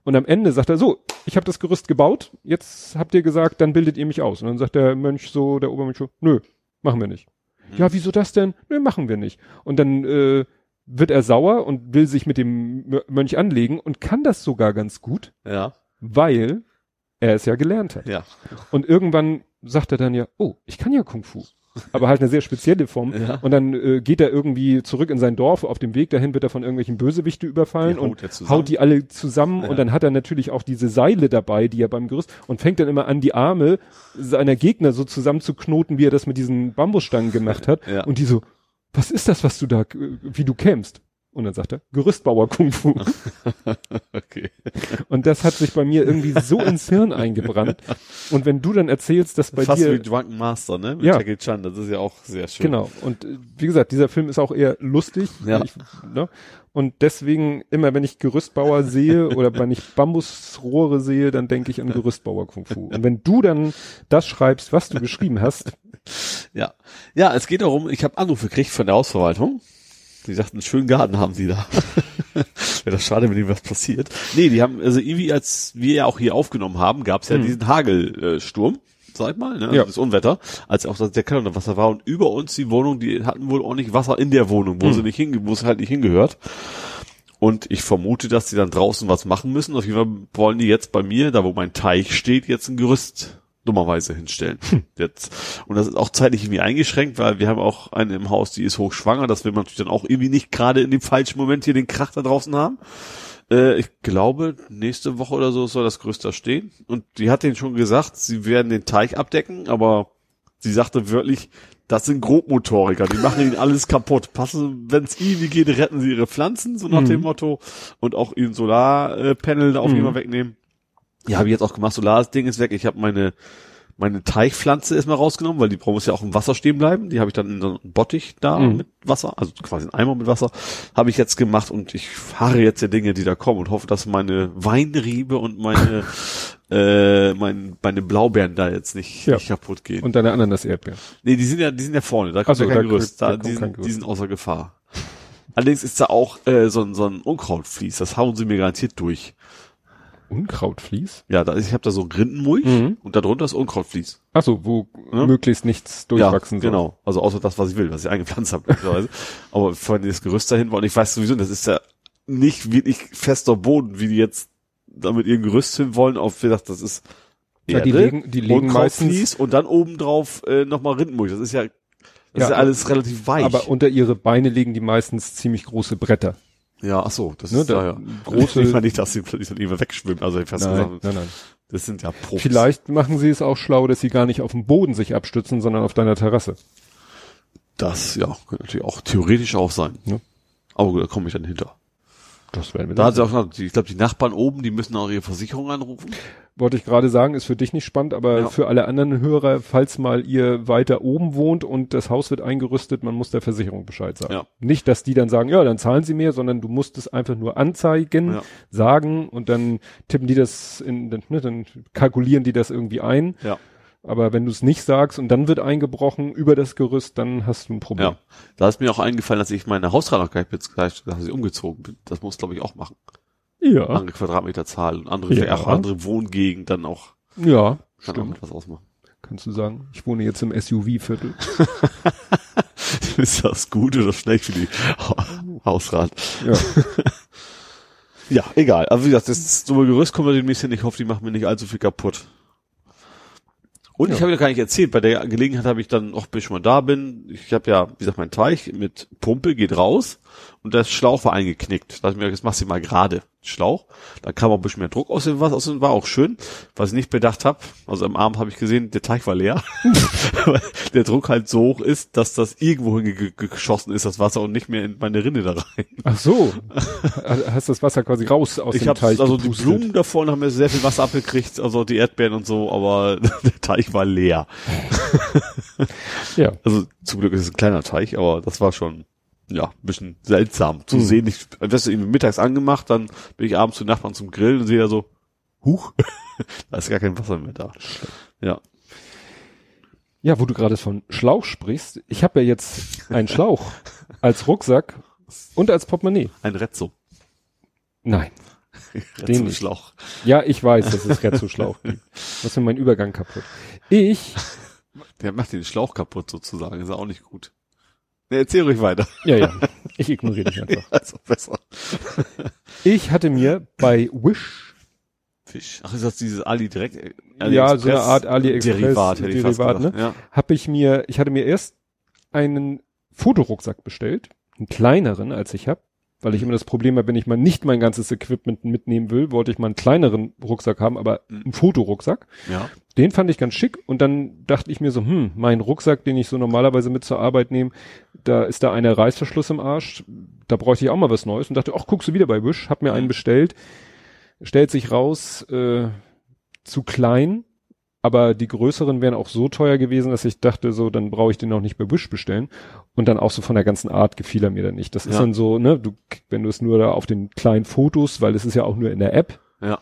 Und am Ende sagt er so, ich habe das Gerüst gebaut, jetzt habt ihr gesagt, dann bildet ihr mich aus. Und dann sagt der Mönch so, der Obermönch so, nö, machen wir nicht. Mhm. Ja, wieso das denn? Nö, machen wir nicht. Und dann äh, wird er sauer und will sich mit dem Mö- Mönch anlegen und kann das sogar ganz gut, Ja. weil er es ja gelernt hat. Ja. Und irgendwann sagt er dann ja, oh, ich kann ja Kung Fu. Aber halt eine sehr spezielle Form. Ja. Und dann äh, geht er irgendwie zurück in sein Dorf. Auf dem Weg dahin wird er von irgendwelchen Bösewichte überfallen Die haut und haut die alle zusammen. Ja. Und dann hat er natürlich auch diese Seile dabei, die er beim Gerüst und fängt dann immer an, die Arme seiner Gegner so zusammenzuknoten, wie er das mit diesen Bambusstangen gemacht hat. Ja. Und die so, was ist das, was du da, äh, wie du kämpfst? Und dann sagt er, Gerüstbauer Kung Fu. Okay. Und das hat sich bei mir irgendwie so ins Hirn eingebrannt. Und wenn du dann erzählst, dass bei Fast dir wie Drunken Master, ne? Mit Ja. Jackie Chan, das ist ja auch sehr schön. Genau. Und äh, wie gesagt, dieser Film ist auch eher lustig. Ja. Ich, ne? Und deswegen, immer wenn ich Gerüstbauer sehe oder wenn ich Bambusrohre sehe, dann denke ich an Gerüstbauer Kung Fu. Und wenn du dann das schreibst, was du geschrieben hast, Ja. Ja, es geht darum, ich habe Anrufe gekriegt von der Hausverwaltung. Die sagten, einen schönen Garten haben sie da. Wäre das schade, wenn ihnen was passiert. Nee, die haben, also irgendwie, als wir ja auch hier aufgenommen haben, gab es ja Hm. diesen Hagelsturm, sag mal, ne? Ja. Das Unwetter, als auch das der Keller unter Wasser war und über uns die Wohnung, die hatten wohl ordentlich Wasser in der Wohnung, wo Hm. sie nicht hinge, wo es halt nicht hingehört. Und ich vermute, dass die dann draußen was machen müssen. Auf jeden Fall wollen die jetzt bei mir, da wo mein Teich steht, jetzt ein Gerüst dummerweise hinstellen. Jetzt. Und das ist auch zeitlich irgendwie eingeschränkt, weil wir haben auch eine im Haus, die ist hochschwanger. Das will man natürlich dann auch irgendwie nicht gerade in dem falschen Moment hier den Krach da draußen haben. Äh, ich glaube, nächste Woche oder so soll das da stehen. Und die hat denen schon gesagt, sie werden den Teich abdecken, aber sie sagte wörtlich, das sind Grobmotoriker, die machen ihnen alles kaputt. Passen, wenn es irgendwie geht, retten sie ihre Pflanzen, so nach Mhm. dem Motto. Und auch ihren Solarpanel da auf jeden Mhm. Fall wegnehmen. Ja, habe ich jetzt auch gemacht. Solar-Ding ist weg. Ich habe meine meine Teichpflanze erstmal rausgenommen, weil die muss ja auch im Wasser stehen bleiben. Die habe ich dann in so einem Bottich da Mhm. mit Wasser, also quasi ein Eimer mit Wasser, habe ich jetzt gemacht und ich fahre jetzt der Dinge, die da kommen und hoffe, dass meine Weinriebe und meine äh, mein, meine Blaubeeren da jetzt nicht, Ja. nicht kaputt gehen. und deine Ananas Erdbeeren. nee, die sind ja, die sind ja vorne, da kommt so, ja kein da Gerüst, da da, die, sind, Gerüst. die sind außer Gefahr. Allerdings ist da auch äh, so, ein so ein Unkrautflies, das hauen sie mir garantiert durch. Unkrautvlies? Ja, da, ich habe da so Rindenmulch Mhm. und darunter ist Unkrautvlies. Ach so, wo Ja. möglichst nichts durchwachsen ja, soll. genau. Also außer das, was ich will, was ich eingepflanzt habe. Aber vorhin das Gerüst dahin war und ich weiß sowieso, das ist ja nicht wirklich fester Boden, wie die jetzt damit ihren Gerüst hin wollen. Auf wie gesagt, das ist Ja, die Erde, legen, die legen meistens, und dann obendrauf äh, nochmal Rindenmulch. Das ist ja, das Ja, ist ja alles relativ weich. aber unter ihre Beine legen die meistens ziemlich große Bretter. Ja, ach so, das Ne, ist da ja. große- Ich meine nicht, dass sie plötzlich dann irgendwann wegschwimmen. Also fest Nein, gesagt, nein, nein. das sind ja Profis. Vielleicht machen sie es auch schlau, dass sie gar nicht auf dem Boden sich abstützen, sondern auf deiner Terrasse. Das, ja, könnte natürlich auch theoretisch auch sein. Ja. Aber gut, da komme ich dann hinter. Das werden wir Da hat sie auch die- ich glaube, die Nachbarn oben, die müssen auch ihre Versicherung anrufen. Wollte ich gerade sagen, ist für dich nicht spannend, aber Ja. für alle anderen Hörer, falls mal ihr weiter oben wohnt und das Haus wird eingerüstet, man muss der Versicherung Bescheid sagen. Ja. Nicht, dass die dann sagen, ja, dann zahlen sie mehr, sondern du musst es einfach nur anzeigen, Ja. sagen und dann tippen die das in, dann, ne, dann kalkulieren die das irgendwie ein. Ja. Aber wenn du es nicht sagst und dann wird eingebrochen über das Gerüst, dann hast du ein Problem. Ja. Da ist mir auch eingefallen, dass ich meine Hausratbarkeit dass ich umgezogen bin. Das muss, glaube ich, auch machen. Ja. Andere Quadratmeterzahl und andere, Ja. auch andere Wohngegend dann auch, Ja. kann auch Stimmt. etwas ausmachen. Kannst du sagen, ich wohne jetzt im SUV-Viertel. ist das gut oder schlecht für die Ha- Hausrat? Ja. Ja, egal. Aber wie gesagt, das dumme Gerüst kommen wir demnächst hin. Ich hoffe, die machen mir nicht allzu viel kaputt. Und Ja. ich habe ja gar nicht erzählt, bei der Gelegenheit habe ich dann auch, bis ich mal da bin, ich habe ja, wie gesagt, mein Teich mit Pumpe geht raus und der Schlauch war eingeknickt. Da dachte ich mir, jetzt machst du mal gerade, Schlauch. Da kam auch ein bisschen mehr Druck aus dem Wasser, aus dem war auch schön. Was ich nicht bedacht habe, also am Abend habe ich gesehen, der Teich war leer. Der Druck halt so hoch ist, dass das irgendwo hingeschossen ist, das Wasser, und nicht mehr in meine Rinne da rein. Ach so. Hast das Wasser quasi raus aus Ich dem Teich also die gepustet. Blumen davon haben mir sehr viel Wasser abgekriegt, also die Erdbeeren und so, aber der Teich war leer. Ja. Also zum Glück ist es ein kleiner Teich, aber das war schon ja ein bisschen seltsam zu Mhm. sehen. Ich das eben mittags angemacht, dann bin ich abends zu Nachbarn zum Grillen und sehe da so, huch, da ist gar kein Wasser mehr da. Ja. Ja, wo du gerade von Schlauch sprichst. Ich habe ja jetzt einen Schlauch als Rucksack und als Portemonnaie. Ein Rezzo. Nein. Rezzo Schlauch. Ja, ich weiß, dass es Rezzo-Schlauch gibt. Was mir mein Übergang kaputt. Ich, Der macht den Schlauch kaputt sozusagen. Ist auch nicht gut. Ne, erzähl ruhig weiter. ja, ja, ich ignoriere dich einfach. Also besser. Ich hatte mir bei Wish, Fisch. Ach, ist das dieses Ali direkt? ja, so eine Art AliExpress Derivat, hätte ich Derivat, ne? Ja. habe ich mir, ich hatte mir erst einen Fotorucksack bestellt, einen kleineren als ich habe, weil ich immer das Problem habe, wenn ich mal nicht mein ganzes Equipment mitnehmen will, wollte ich mal einen kleineren Rucksack haben, aber Mhm. einen Fotorucksack. ja. Den fand ich ganz schick und dann dachte ich mir so, hm, mein Rucksack, den ich so normalerweise mit zur Arbeit nehme, da ist da einer Reißverschluss im Arsch, da bräuchte ich auch mal was Neues und dachte, ach, guckst du wieder bei Wish, hab mir einen Mhm. bestellt, stellt sich raus, äh, zu klein, aber die größeren wären auch so teuer gewesen, dass ich dachte, so, dann brauche ich den auch nicht bei Wish bestellen. Und dann auch so von der ganzen Art gefiel er mir dann nicht. Das ist Ja. dann so, ne, du, wenn du es nur da auf den kleinen Fotos, weil es ist ja auch nur in der App, Ja.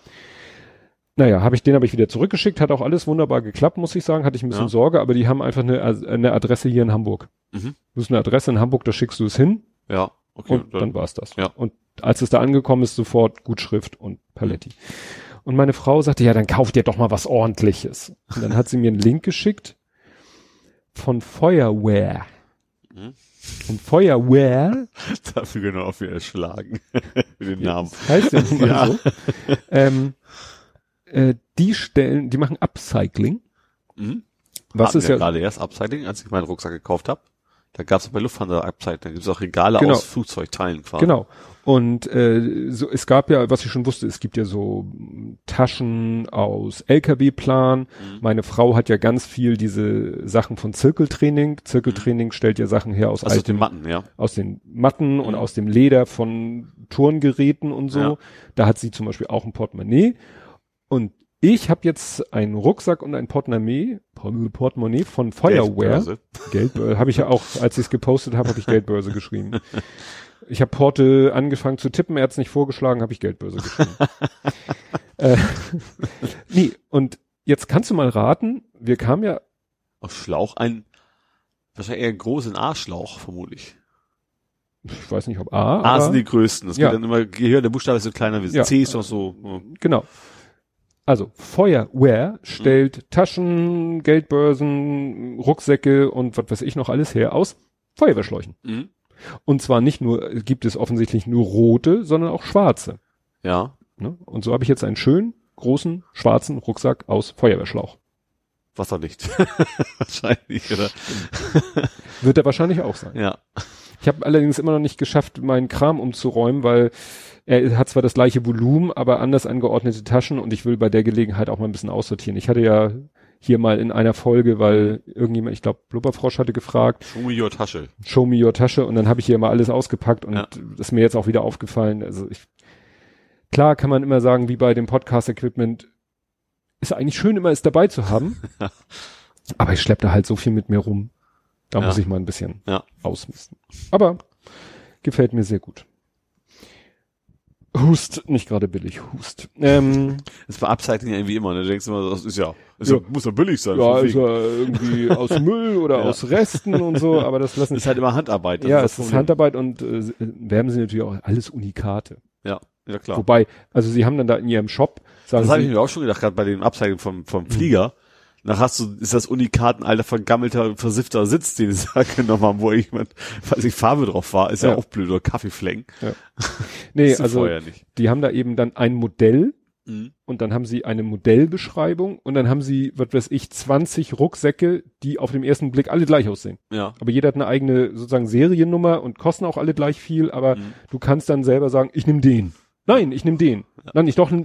naja, habe ich den habe ich wieder zurückgeschickt, hat auch alles wunderbar geklappt, muss ich sagen, hatte ich ein bisschen Ja. Sorge, aber die haben einfach eine, eine Adresse hier in Hamburg. Mhm. Du hast eine Adresse in Hamburg, da schickst du es hin Ja. Okay. und dann, war's das. Ja. Und als es da angekommen ist, sofort Gutschrift und Paletti. Und meine Frau sagte, ja, dann kauf dir doch mal was ordentliches. Und dann hat sie mir einen Link geschickt von Feuerwehr. Mhm. Und Feuerwehr Dafür genau auf wir erschlagen. Den Namen. heißt ja Ja. so. Ähm, äh, die stellen, die machen Upcycling. Mhm. Was Hatten ist ja, gerade erst Upcycling, als ich meinen Rucksack gekauft habe. Da gab es bei Lufthansa Upcycling, da gibt es auch Regale Genau. aus Flugzeugteilen quasi. Genau. Und äh, so, es gab ja, was ich schon wusste, es gibt ja so Taschen aus LKW-Plan. Mhm. Meine Frau hat ja ganz viel diese Sachen von Zirkeltraining. Zirkeltraining stellt ja Sachen her aus, Also alten, den Matten, ja. aus den Matten und Mhm. aus dem Leder von Turngeräten und so. Ja. Da hat sie zum Beispiel auch ein Portemonnaie. Und ich habe jetzt einen Rucksack und ein Portemonnaie, Portemonnaie von Feuerwehr. Geldbörse. Geldbörse. Habe ich ja auch, als ich es gepostet habe, habe ich Geldbörse geschrieben. Ich habe Porte angefangen zu tippen, er hat es nicht vorgeschlagen, habe ich Geldbörse geschrieben. äh, nee, und jetzt kannst du mal raten, wir kamen ja, Auf Schlauch ein, wahrscheinlich eher einen großen A-Schlauch, vermutlich. ich weiß nicht, ob A, A sind die größten. Das Ja. geht dann immer, je höher der Buchstabe, desto kleiner wird. Ja. C ist doch so. ja. genau. Also Feuerwehr stellt Taschen, Geldbörsen, Rucksäcke und was weiß ich noch alles her aus Feuerwehrschläuchen. Mhm. Und zwar nicht nur, gibt es offensichtlich nur rote, sondern auch schwarze. Ja. Ne? Und so habe ich jetzt einen schönen, großen, schwarzen Rucksack aus Feuerwehrschlauch. Wasserdicht. wahrscheinlich, oder? Wird er wahrscheinlich auch sein. Ja. Ich habe allerdings immer noch nicht geschafft, meinen Kram umzuräumen, weil er hat zwar das gleiche Volumen, aber anders angeordnete Taschen und ich will bei der Gelegenheit auch mal ein bisschen aussortieren. Ich hatte ja hier mal in einer Folge, weil irgendjemand, ich glaube, Blubberfrosch hatte gefragt, Show me your Tasche. show me your Tasche und dann habe ich hier mal alles ausgepackt und Ja. ist mir jetzt auch wieder aufgefallen. Also ich, klar kann man immer sagen, wie bei dem Podcast-Equipment, ist eigentlich schön, immer es dabei zu haben, aber ich schleppe da halt so viel mit mir rum. Da Ja. muss ich mal ein bisschen Ja. ausmisten. Aber gefällt mir sehr gut. Hust, nicht gerade billig, Hust. Ähm, Das Upcycling ja irgendwie immer, ne? Du denkst immer, das ist ja, ist Ja. ja. muss ja billig sein. ja, ist ja irgendwie aus Müll oder Ja. aus Resten und so, aber das lassen ist halt immer Handarbeit. Ja, das es ist. Handarbeit und äh, werben sie natürlich auch alles Unikate. Ja, ja klar. Wobei, also sie haben dann da in ihrem Shop, sagen das habe ich mir auch schon gedacht, gerade bei dem Upcycling vom, vom Flieger. Nach hast du, ist das Unikat ein alter vergammelter, versiffter Sitz, den sie da genommen haben, wo jemand, weiß ich, Farbe drauf war, ist ja, Ja. auch blöd, oder Kaffeeflecken. nee, Ist sie also die haben da eben dann ein Modell Mhm. und dann haben sie eine Modellbeschreibung und dann haben sie, was weiß ich, 20 Rucksäcke, die auf den ersten Blick alle gleich aussehen. Ja. Aber jeder hat eine eigene sozusagen Seriennummer und kosten auch alle gleich viel, aber Mhm. du kannst dann selber sagen, ich nehme den. Nein, ich nehme den. Nein, ich doch. äh,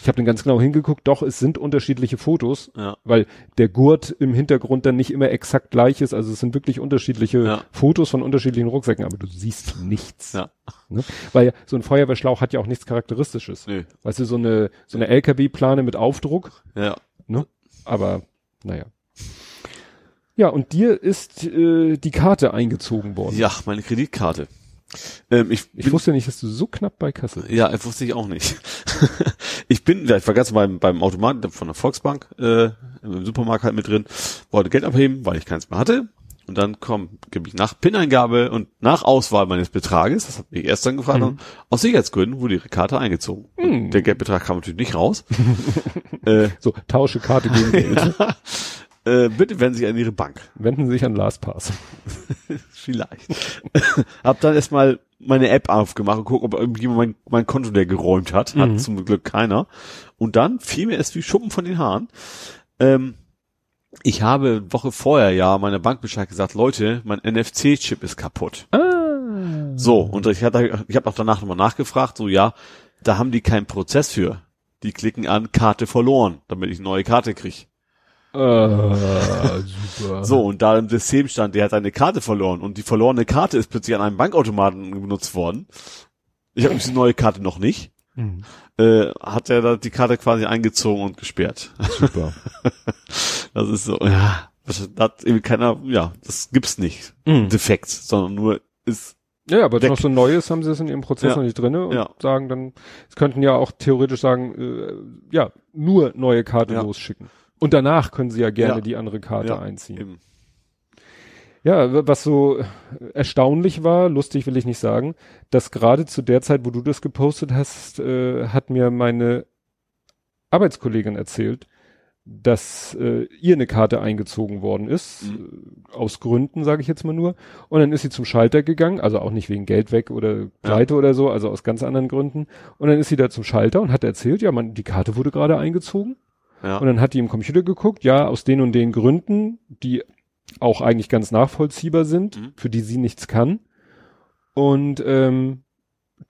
ich habe dann ganz genau hingeguckt. Doch, es sind unterschiedliche Fotos, Ja. weil der Gurt im Hintergrund dann nicht immer exakt gleich ist. Also es sind wirklich unterschiedliche Ja. Fotos von unterschiedlichen Rucksäcken, aber du siehst nichts. Ja. Ne? Weil so ein Feuerwehrschlauch hat ja auch nichts Charakteristisches. Nö. Weißt du, so eine so eine LKW-Plane mit Aufdruck, Ja. ne? Aber naja. Ja, und dir ist äh, die Karte eingezogen worden. Ja, meine Kreditkarte. Ähm, ich, Ich bin- wusste nicht, dass du so knapp bei Kasse bist. Ja, das wusste ich auch nicht. ich bin, ja, ich war ganz beim, beim Automaten von der Volksbank äh, im Supermarkt halt mit drin, wollte Geld abheben, weil ich keins mehr hatte. Und dann komm, gebe ich nach PIN-Eingabe und nach Auswahl meines Betrages, das hat mich erst dann gefragt, Mhm. aus Sicherheitsgründen wurde ihre Karte eingezogen. Mhm. Der Geldbetrag kam natürlich nicht raus. äh, So, tausche Karte gegen Geld. äh, bitte wenden Sie sich an Ihre Bank. Wenden Sie sich an LastPass. Vielleicht. Hab dann erstmal meine App aufgemacht und guck, ob irgendjemand mein, mein Konto der geräumt hat. Hat Mhm. zum Glück keiner. Und dann fiel mir es wie Schuppen von den Haaren. Ähm, ich habe Woche vorher ja meiner Bank Bescheid gesagt, Leute, mein NFC-Chip ist kaputt. Ah. So, und ich hatte, ich habe auch danach nochmal nachgefragt, so ja, da haben die keinen Prozess für. Die klicken an Karte verloren, damit ich eine neue Karte krieg. Äh, super. So, und da im System stand, der hat seine Karte verloren und die verlorene Karte ist plötzlich an einem Bankautomaten benutzt worden. Ich habe diese neue Karte noch nicht. Mhm. Äh, hat er da die Karte quasi eingezogen und gesperrt. Super. Das ist so, ja, das hat eben keiner, ja, das gibt's nicht. Mhm. Defekt, sondern nur ist, Ja, aber Weg. noch so Neues haben sie es in ihrem Prozess Ja. noch nicht drinne und Ja. sagen dann, es könnten ja auch theoretisch sagen, äh, ja, nur neue Karte Ja. losschicken. Und danach können sie ja gerne Ja. die andere Karte Ja, einziehen. eben. Ja, was so erstaunlich war, lustig will ich nicht sagen, dass gerade zu der Zeit, wo du das gepostet hast, äh, hat mir meine Arbeitskollegin erzählt, dass äh, ihr eine Karte eingezogen worden ist, äh, aus Gründen, sage ich jetzt mal nur. Und dann ist sie zum Schalter gegangen, also auch nicht wegen Geld weg oder Pleite oder so, also aus ganz anderen Gründen. Und dann ist sie da zum Schalter und hat erzählt, ja, man, die Karte wurde gerade eingezogen. Ja. Und dann hat die im Computer geguckt, ja, aus den und den Gründen, die auch eigentlich ganz nachvollziehbar sind, Mhm. für die sie nichts kann. Und ähm,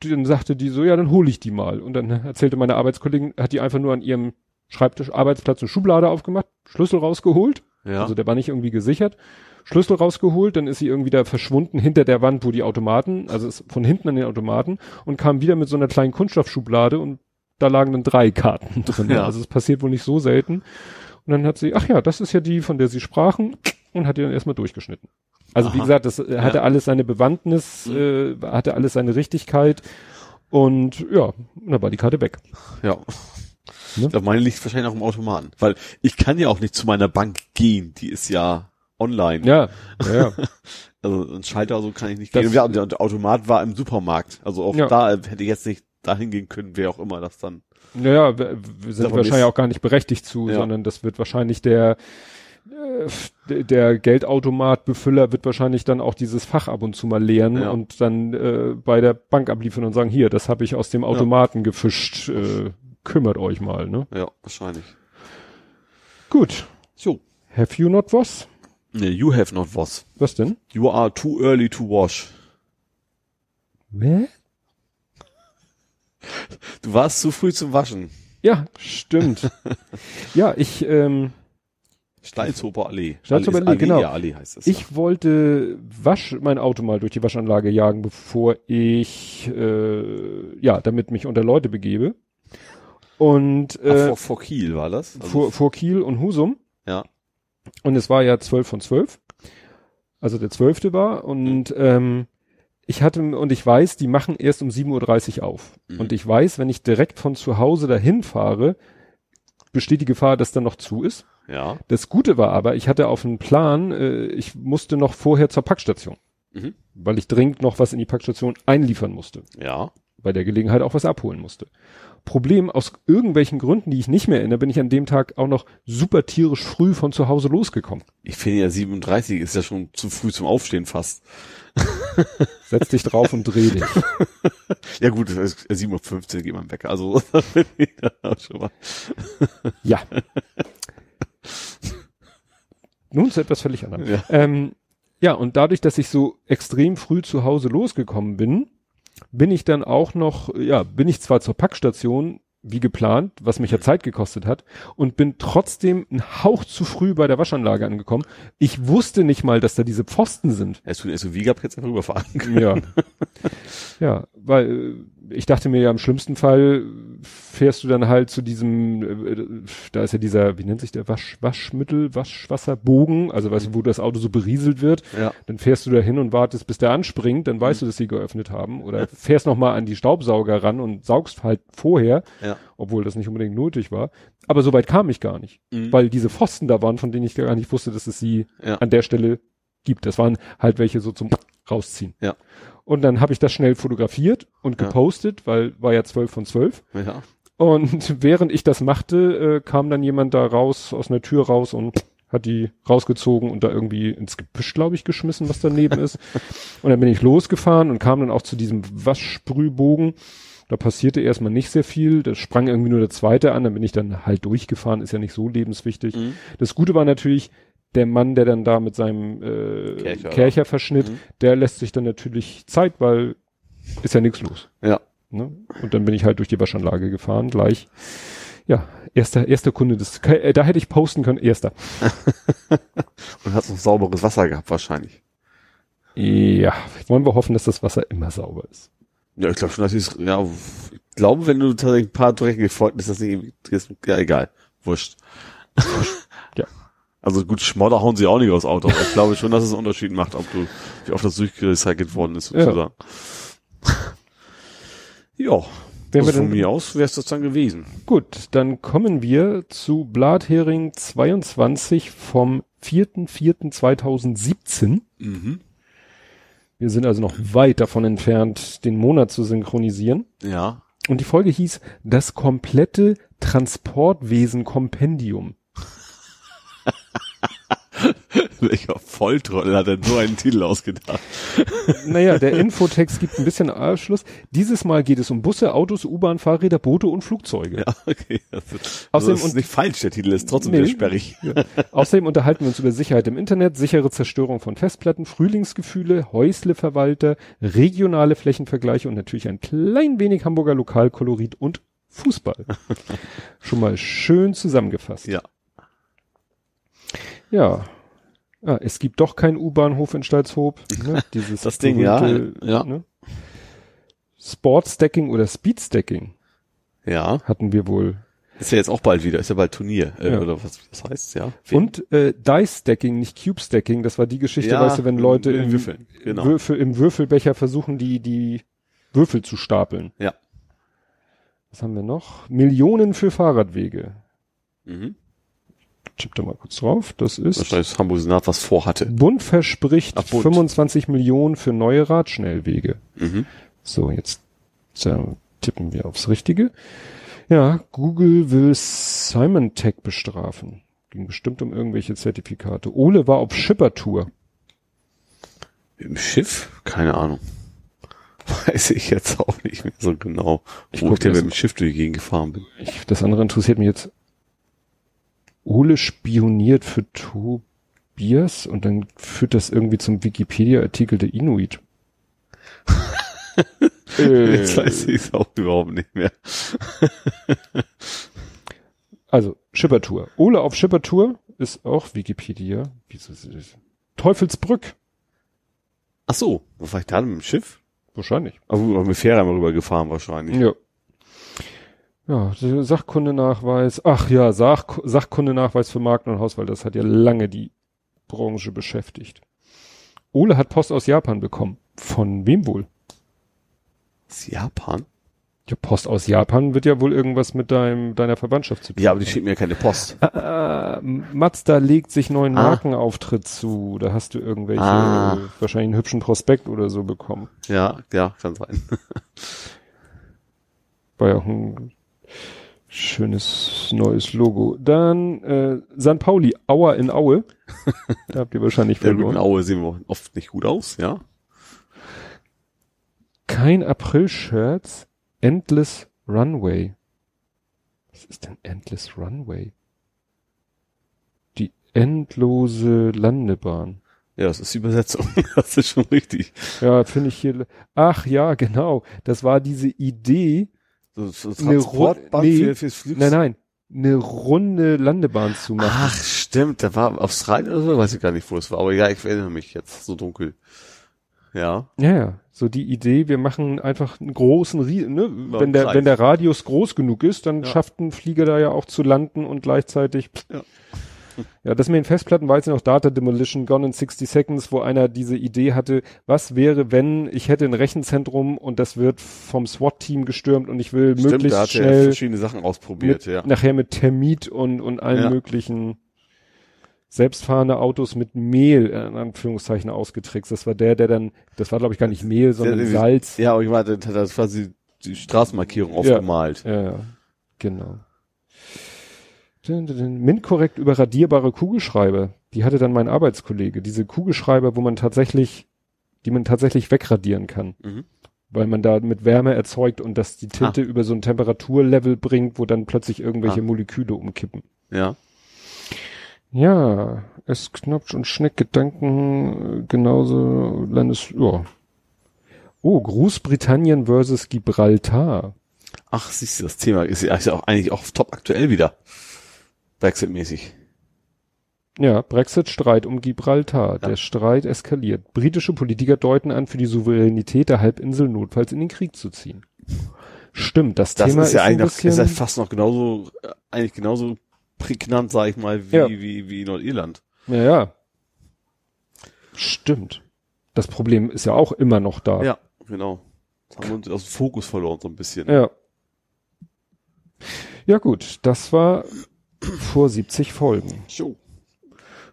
dann sagte die so, ja, dann hole ich die mal. Und dann erzählte meine Arbeitskollegin, hat die einfach nur an ihrem Schreibtisch, Arbeitsplatz eine Schublade aufgemacht, Schlüssel rausgeholt, ja. also der war nicht irgendwie gesichert, Schlüssel rausgeholt, dann ist sie irgendwie da verschwunden hinter der Wand, wo die Automaten, also ist von hinten an den Automaten und kam wieder mit so einer kleinen Kunststoffschublade und da lagen dann drei Karten drin. Ja. Also es passiert wohl nicht so selten. Und dann hat sie, ach ja, das ist ja die, von der sie sprachen, und hat die dann erstmal durchgeschnitten. Also wie Aha. gesagt, das äh, hatte Ja. alles seine Bewandtnis, äh, hatte alles seine Richtigkeit und ja, dann war die Karte weg. Ja. Ne? Ich glaube, meine liegt wahrscheinlich auch im Automaten. Weil ich kann ja auch nicht zu meiner Bank gehen. Die ist ja online. Ja, ja, ja. Also ein Schalter so kann ich nicht Das- gehen. Ja, und der der Automat war im Supermarkt. Also auch Ja. da hätte ich jetzt nicht dahin gehen können, wer auch immer das dann. Naja, wir, wir sind wahrscheinlich ist- auch gar nicht berechtigt zu, Ja. sondern das wird wahrscheinlich der, äh, der- Geldautomatbefüller wird wahrscheinlich dann auch dieses Fach ab und zu mal leeren Ja. und dann äh, bei der Bank abliefern und sagen, hier, das habe ich aus dem Automaten gefischt, äh, kümmert euch mal, ne? Ja, wahrscheinlich. Gut. So. Have you not was? Nee, you have not was. Was denn? You are too early to wash. Wer? Du warst zu früh zum Waschen. Ja, stimmt. ja, ich, ähm, Steinshofer Allee. Steinshofer Allee, genau. Ja, Allee heißt es. Ich wollte Wasch, mein Auto mal durch die Waschanlage jagen, bevor ich, äh, ja, damit mich unter Leute begebe. Und ja. Ach, äh, vor, vor Kiel war das? Also, vor, vor Kiel und Husum. Ja. Und es war ja 12 von 12. Also der zwölfte war. Und ähm, ich hatte, und ich weiß, die machen erst um 7.30 Uhr auf. Mhm. Und ich weiß, wenn ich direkt von zu Hause dahin fahre, besteht die Gefahr, dass da noch zu ist. Ja. Das Gute war aber, ich hatte auf einen Plan, äh, ich musste noch vorher zur Packstation, Mhm. weil ich dringend noch was in die Packstation einliefern musste, Ja. Bei der Gelegenheit auch was abholen musste. Problem, aus irgendwelchen Gründen, die ich nicht mehr erinnere, bin ich an dem Tag auch noch super tierisch früh von zu Hause losgekommen. Ich finde ja 37 ist ja schon zu früh zum Aufstehen fast. Setz dich drauf und dreh dich. Ja gut, es ist 7.15 Uhr geht man weg. Also schon mal. Ja. Nun zu etwas völlig anderem. Ja. Ähm, ja, und dadurch, dass ich so extrem früh zu Hause losgekommen bin, bin ich dann auch noch, ja, bin ich zwar zur Packstation wie geplant, was mich ja Zeit gekostet hat, und bin trotzdem ein Hauch zu früh bei der Waschanlage angekommen. Ich wusste nicht mal, dass da diese Pfosten sind. Du ein SUV hättest du einfach rüberfahren können. Ja. ja, weil äh, ich dachte mir ja, im schlimmsten Fall fährst du dann halt zu diesem, äh, da ist ja dieser, wie nennt sich der Wasch, Waschmittel, Waschwasserbogen, also weißt du, wo das Auto so berieselt wird. Ja. Dann fährst du da hin und wartest, bis der anspringt, dann weißt du, dass sie geöffnet haben. Oder fährst noch mal an die Staubsauger ran und saugst halt vorher. Ja. Ja. obwohl das nicht unbedingt nötig war. Aber so weit kam ich gar nicht, Mhm. weil diese Pfosten da waren, von denen ich gar nicht wusste, dass es sie Ja. an der Stelle gibt. Das waren halt welche so zum rausziehen. Ja. Und dann habe ich das schnell fotografiert und Ja. gepostet, weil war ja 12 von 12. Ja. Und während ich das machte, äh, kam dann jemand da raus, aus einer Tür raus und hat die rausgezogen und da irgendwie ins Gebüsch, glaube ich, geschmissen, was daneben ist. Und dann bin ich losgefahren und kam dann auch zu diesem Waschsprühbogen. Da passierte erstmal nicht sehr viel. Da sprang irgendwie nur der zweite an. Dann bin ich dann halt durchgefahren. Ist ja nicht so lebenswichtig. Mhm. Das Gute war natürlich, der Mann, der dann da mit seinem äh, Kercher, Kercher, verschnitt, Mhm. der lässt sich dann natürlich Zeit, weil ist ja nichts los. Ja. Ne? Und dann bin ich halt durch die Waschanlage gefahren, gleich. Ja, erster, erster Kunde des, äh, da hätte ich posten können, erster. Und hast noch sauberes Wasser gehabt wahrscheinlich. Ja, wollen wir hoffen, dass das Wasser immer sauber ist. Ja, ich glaube schon, dass ich ja, ich glaube, wenn du tatsächlich ein paar dreckige Folgen, ist das nicht, irgendwie- ist, ja, egal. Wurscht. Ja. Also gut, Schmodder hauen sie auch nicht aus Auto, aber ich glaube schon, dass es einen Unterschied macht, ob du, wie oft das durchgerecycelt worden ist, Ja. sozusagen. Ja. Wenn also von mir aus wäre es das dann gewesen. Gut, dann kommen wir zu Blathering 22 vom 4.4.2017. Mhm. Wir sind also noch weit davon entfernt, den Monat zu synchronisieren. Ja. Und die Folge hieß Das komplette Transportwesen-Kompendium. Welcher Volltrottel hat denn so einen Titel ausgedacht? Naja, der Infotext gibt ein bisschen Aufschluss. Dieses Mal geht es um Busse, Autos, U-Bahn, Fahrräder, Boote und Flugzeuge. Ja, okay. Ist, Außerdem also das ist und- nicht falsch, der Titel ist trotzdem Nee. sehr sperrig. Ja. Außerdem unterhalten wir uns über Sicherheit im Internet, sichere Zerstörung von Festplatten, Frühlingsgefühle, Häusleverwalter, regionale Flächenvergleiche und natürlich ein klein wenig Hamburger Lokalkolorit und Fußball. Schon mal schön zusammengefasst. Ja. Ja. Ah, es gibt doch keinen U-Bahnhof in Stalzhoop. Ne? Dieses Das Ding, ja, ja. Ne? Sportstacking oder Speedstacking Ja. hatten wir wohl. Ist ja jetzt auch bald wieder, ist ja bald Turnier, äh, Ja. oder was das heißt, ja. Und äh, Dice-Stacking, nicht Cube-Stacking. Das war die Geschichte, Ja, weißt du, wenn Leute im, Würfeln, genau. Würfel, im Würfelbecher versuchen, die, die Würfel zu stapeln. Ja. Was haben wir noch? Millionen für Fahrradwege. Mhm. Tipp da mal kurz drauf. Das ist Wahrscheinlich das Hamburg Senat was vorhatte. Bund verspricht Ach, Bund. 25 Millionen für neue Radschnellwege. Mhm. So, jetzt tippen wir aufs Richtige. Ja, Google will Simon Tech bestrafen. Ging bestimmt um irgendwelche Zertifikate. Ole war auf Schippertour. Im Schiff? Keine Ahnung. Weiß ich jetzt auch nicht mehr so genau, Ich wo ich denn mit dem Schiff durch die Gegend gefahren bin. Ich, das andere interessiert mich jetzt. Ole spioniert für Tobias und dann führt das irgendwie zum Wikipedia-Artikel der Inuit. Jetzt weiß ich es auch überhaupt nicht mehr. Also, Schippertour. Ole auf Schippertour ist auch Wikipedia. Wieso ist das? Teufelsbrück. Ach so, wo war ich da mit dem Schiff? Wahrscheinlich. Also mit Fähre einmal rüber gefahren wahrscheinlich. Ja. Ja, Sachkundenachweis. Ach ja, Sach Sachkundenachweis für Marken und Haus, weil das hat ja lange die Branche beschäftigt. Ole hat Post aus Japan bekommen. Von wem wohl? Ist Japan? Ja, Post aus Japan wird ja wohl irgendwas mit deinem, deiner Verwandtschaft zu tun. Ja, aber die schicken mir keine Post. Äh, Mazda legt sich neuen Ah. Markenauftritt zu. Da hast du irgendwelche, Ah. äh, wahrscheinlich einen hübschen Prospekt oder so bekommen. Ja, ja, kann sein. War ja auch ein schönes neues Logo. Dann äh, San Pauli, Auer in Aue. da habt ihr wahrscheinlich Der verloren. Aue sehen wir oft nicht gut aus, ja. Kein April-Shirts, Endless Runway. Was ist denn Endless Runway? Die endlose Landebahn. Ja, das ist die Übersetzung. Das ist schon richtig. Ja, finde ich hier. Ach ja, genau. Das war diese Idee. So, so Eine Transportband Ru- nee. für, fürs. Nein, nein. Eine runde Landebahn zu machen. Ach, stimmt, da war Australien oder so, weiß ich gar nicht, wo es war. Aber ja, ich erinnere mich jetzt, so dunkel. Ja. Ja, ja. So die Idee, wir machen einfach einen großen, ne? Ja, wenn der, Kreis. wenn der Radius groß genug ist, dann Ja. schafft ein Flieger da ja auch zu landen und gleichzeitig. Ja. Ja, das mit den Festplatten war jetzt noch Data Demolition Gone in 60 Seconds, wo einer diese Idee hatte, was wäre, wenn ich hätte ein Rechenzentrum und das wird vom SWAT-Team gestürmt und ich will Stimmt, möglichst da hat er schnell verschiedene Sachen ausprobiert, mit, ja. nachher mit Termit und, und allen Ja. möglichen selbstfahrende Autos mit Mehl, äh, in Anführungszeichen, ausgetrickst. Das war der, der dann, das war glaube ich gar nicht Mehl, sondern Der- Salz. Ja, aber ich meine, der hat das quasi die Straßenmarkierung aufgemalt. Ja, ja, genau. MINT-korrekt über radierbare Kugelschreiber. Die hatte dann mein Arbeitskollege. Diese Kugelschreiber, wo man tatsächlich, die man tatsächlich wegradieren kann. Mhm. Weil man da mit Wärme erzeugt und das die Tinte über so ein Temperaturlevel bringt, wo dann plötzlich irgendwelche Ah. Moleküle umkippen. Ja. Ja, es knopft und schneckt Gedanken äh, genauso Landes, ja. Oh, Großbritannien versus Gibraltar. Ach, siehst du, das Thema ist ja ist ja auch eigentlich auch top aktuell wieder. Brexit-mäßig. Ja, Brexit-Streit um Gibraltar. Ja. Der Streit eskaliert. Britische Politiker deuten an, für die Souveränität der Halbinsel notfalls in den Krieg zu ziehen. Stimmt, das, Das Thema ist ja ein eigentlich bisschen, ist ja fast noch genauso, eigentlich genauso prägnant, sag ich mal, wie, Ja. wie, wie Nordirland. ja, ja. Stimmt. Das Problem ist ja auch immer noch da. Ja, genau. Das haben wir uns aus dem Fokus verloren, so ein bisschen. Ja. Ja gut, das war vor 70 Folgen. Jo.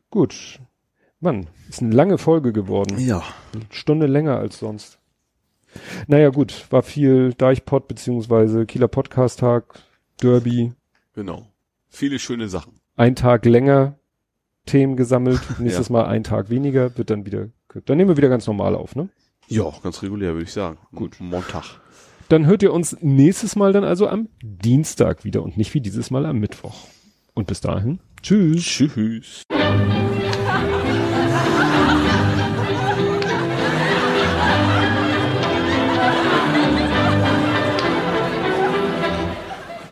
Gut. Mann, ist eine lange Folge geworden. Ja. Eine Stunde länger als sonst. Naja gut, war viel Deichpod beziehungsweise Kieler Podcast Tag, Derby, Genau. Viele schöne Sachen. ein Tag länger Themen gesammelt, nächstes Mal ein Tag weniger, wird dann wieder, dann nehmen wir wieder ganz normal auf, ne? Ja, ganz regulär, würde ich sagen. Gut. Montag. Dann hört ihr uns nächstes Mal dann also am Dienstag wieder und nicht wie dieses Mal am Mittwoch. Und bis dahin, tschüss. Tschüss.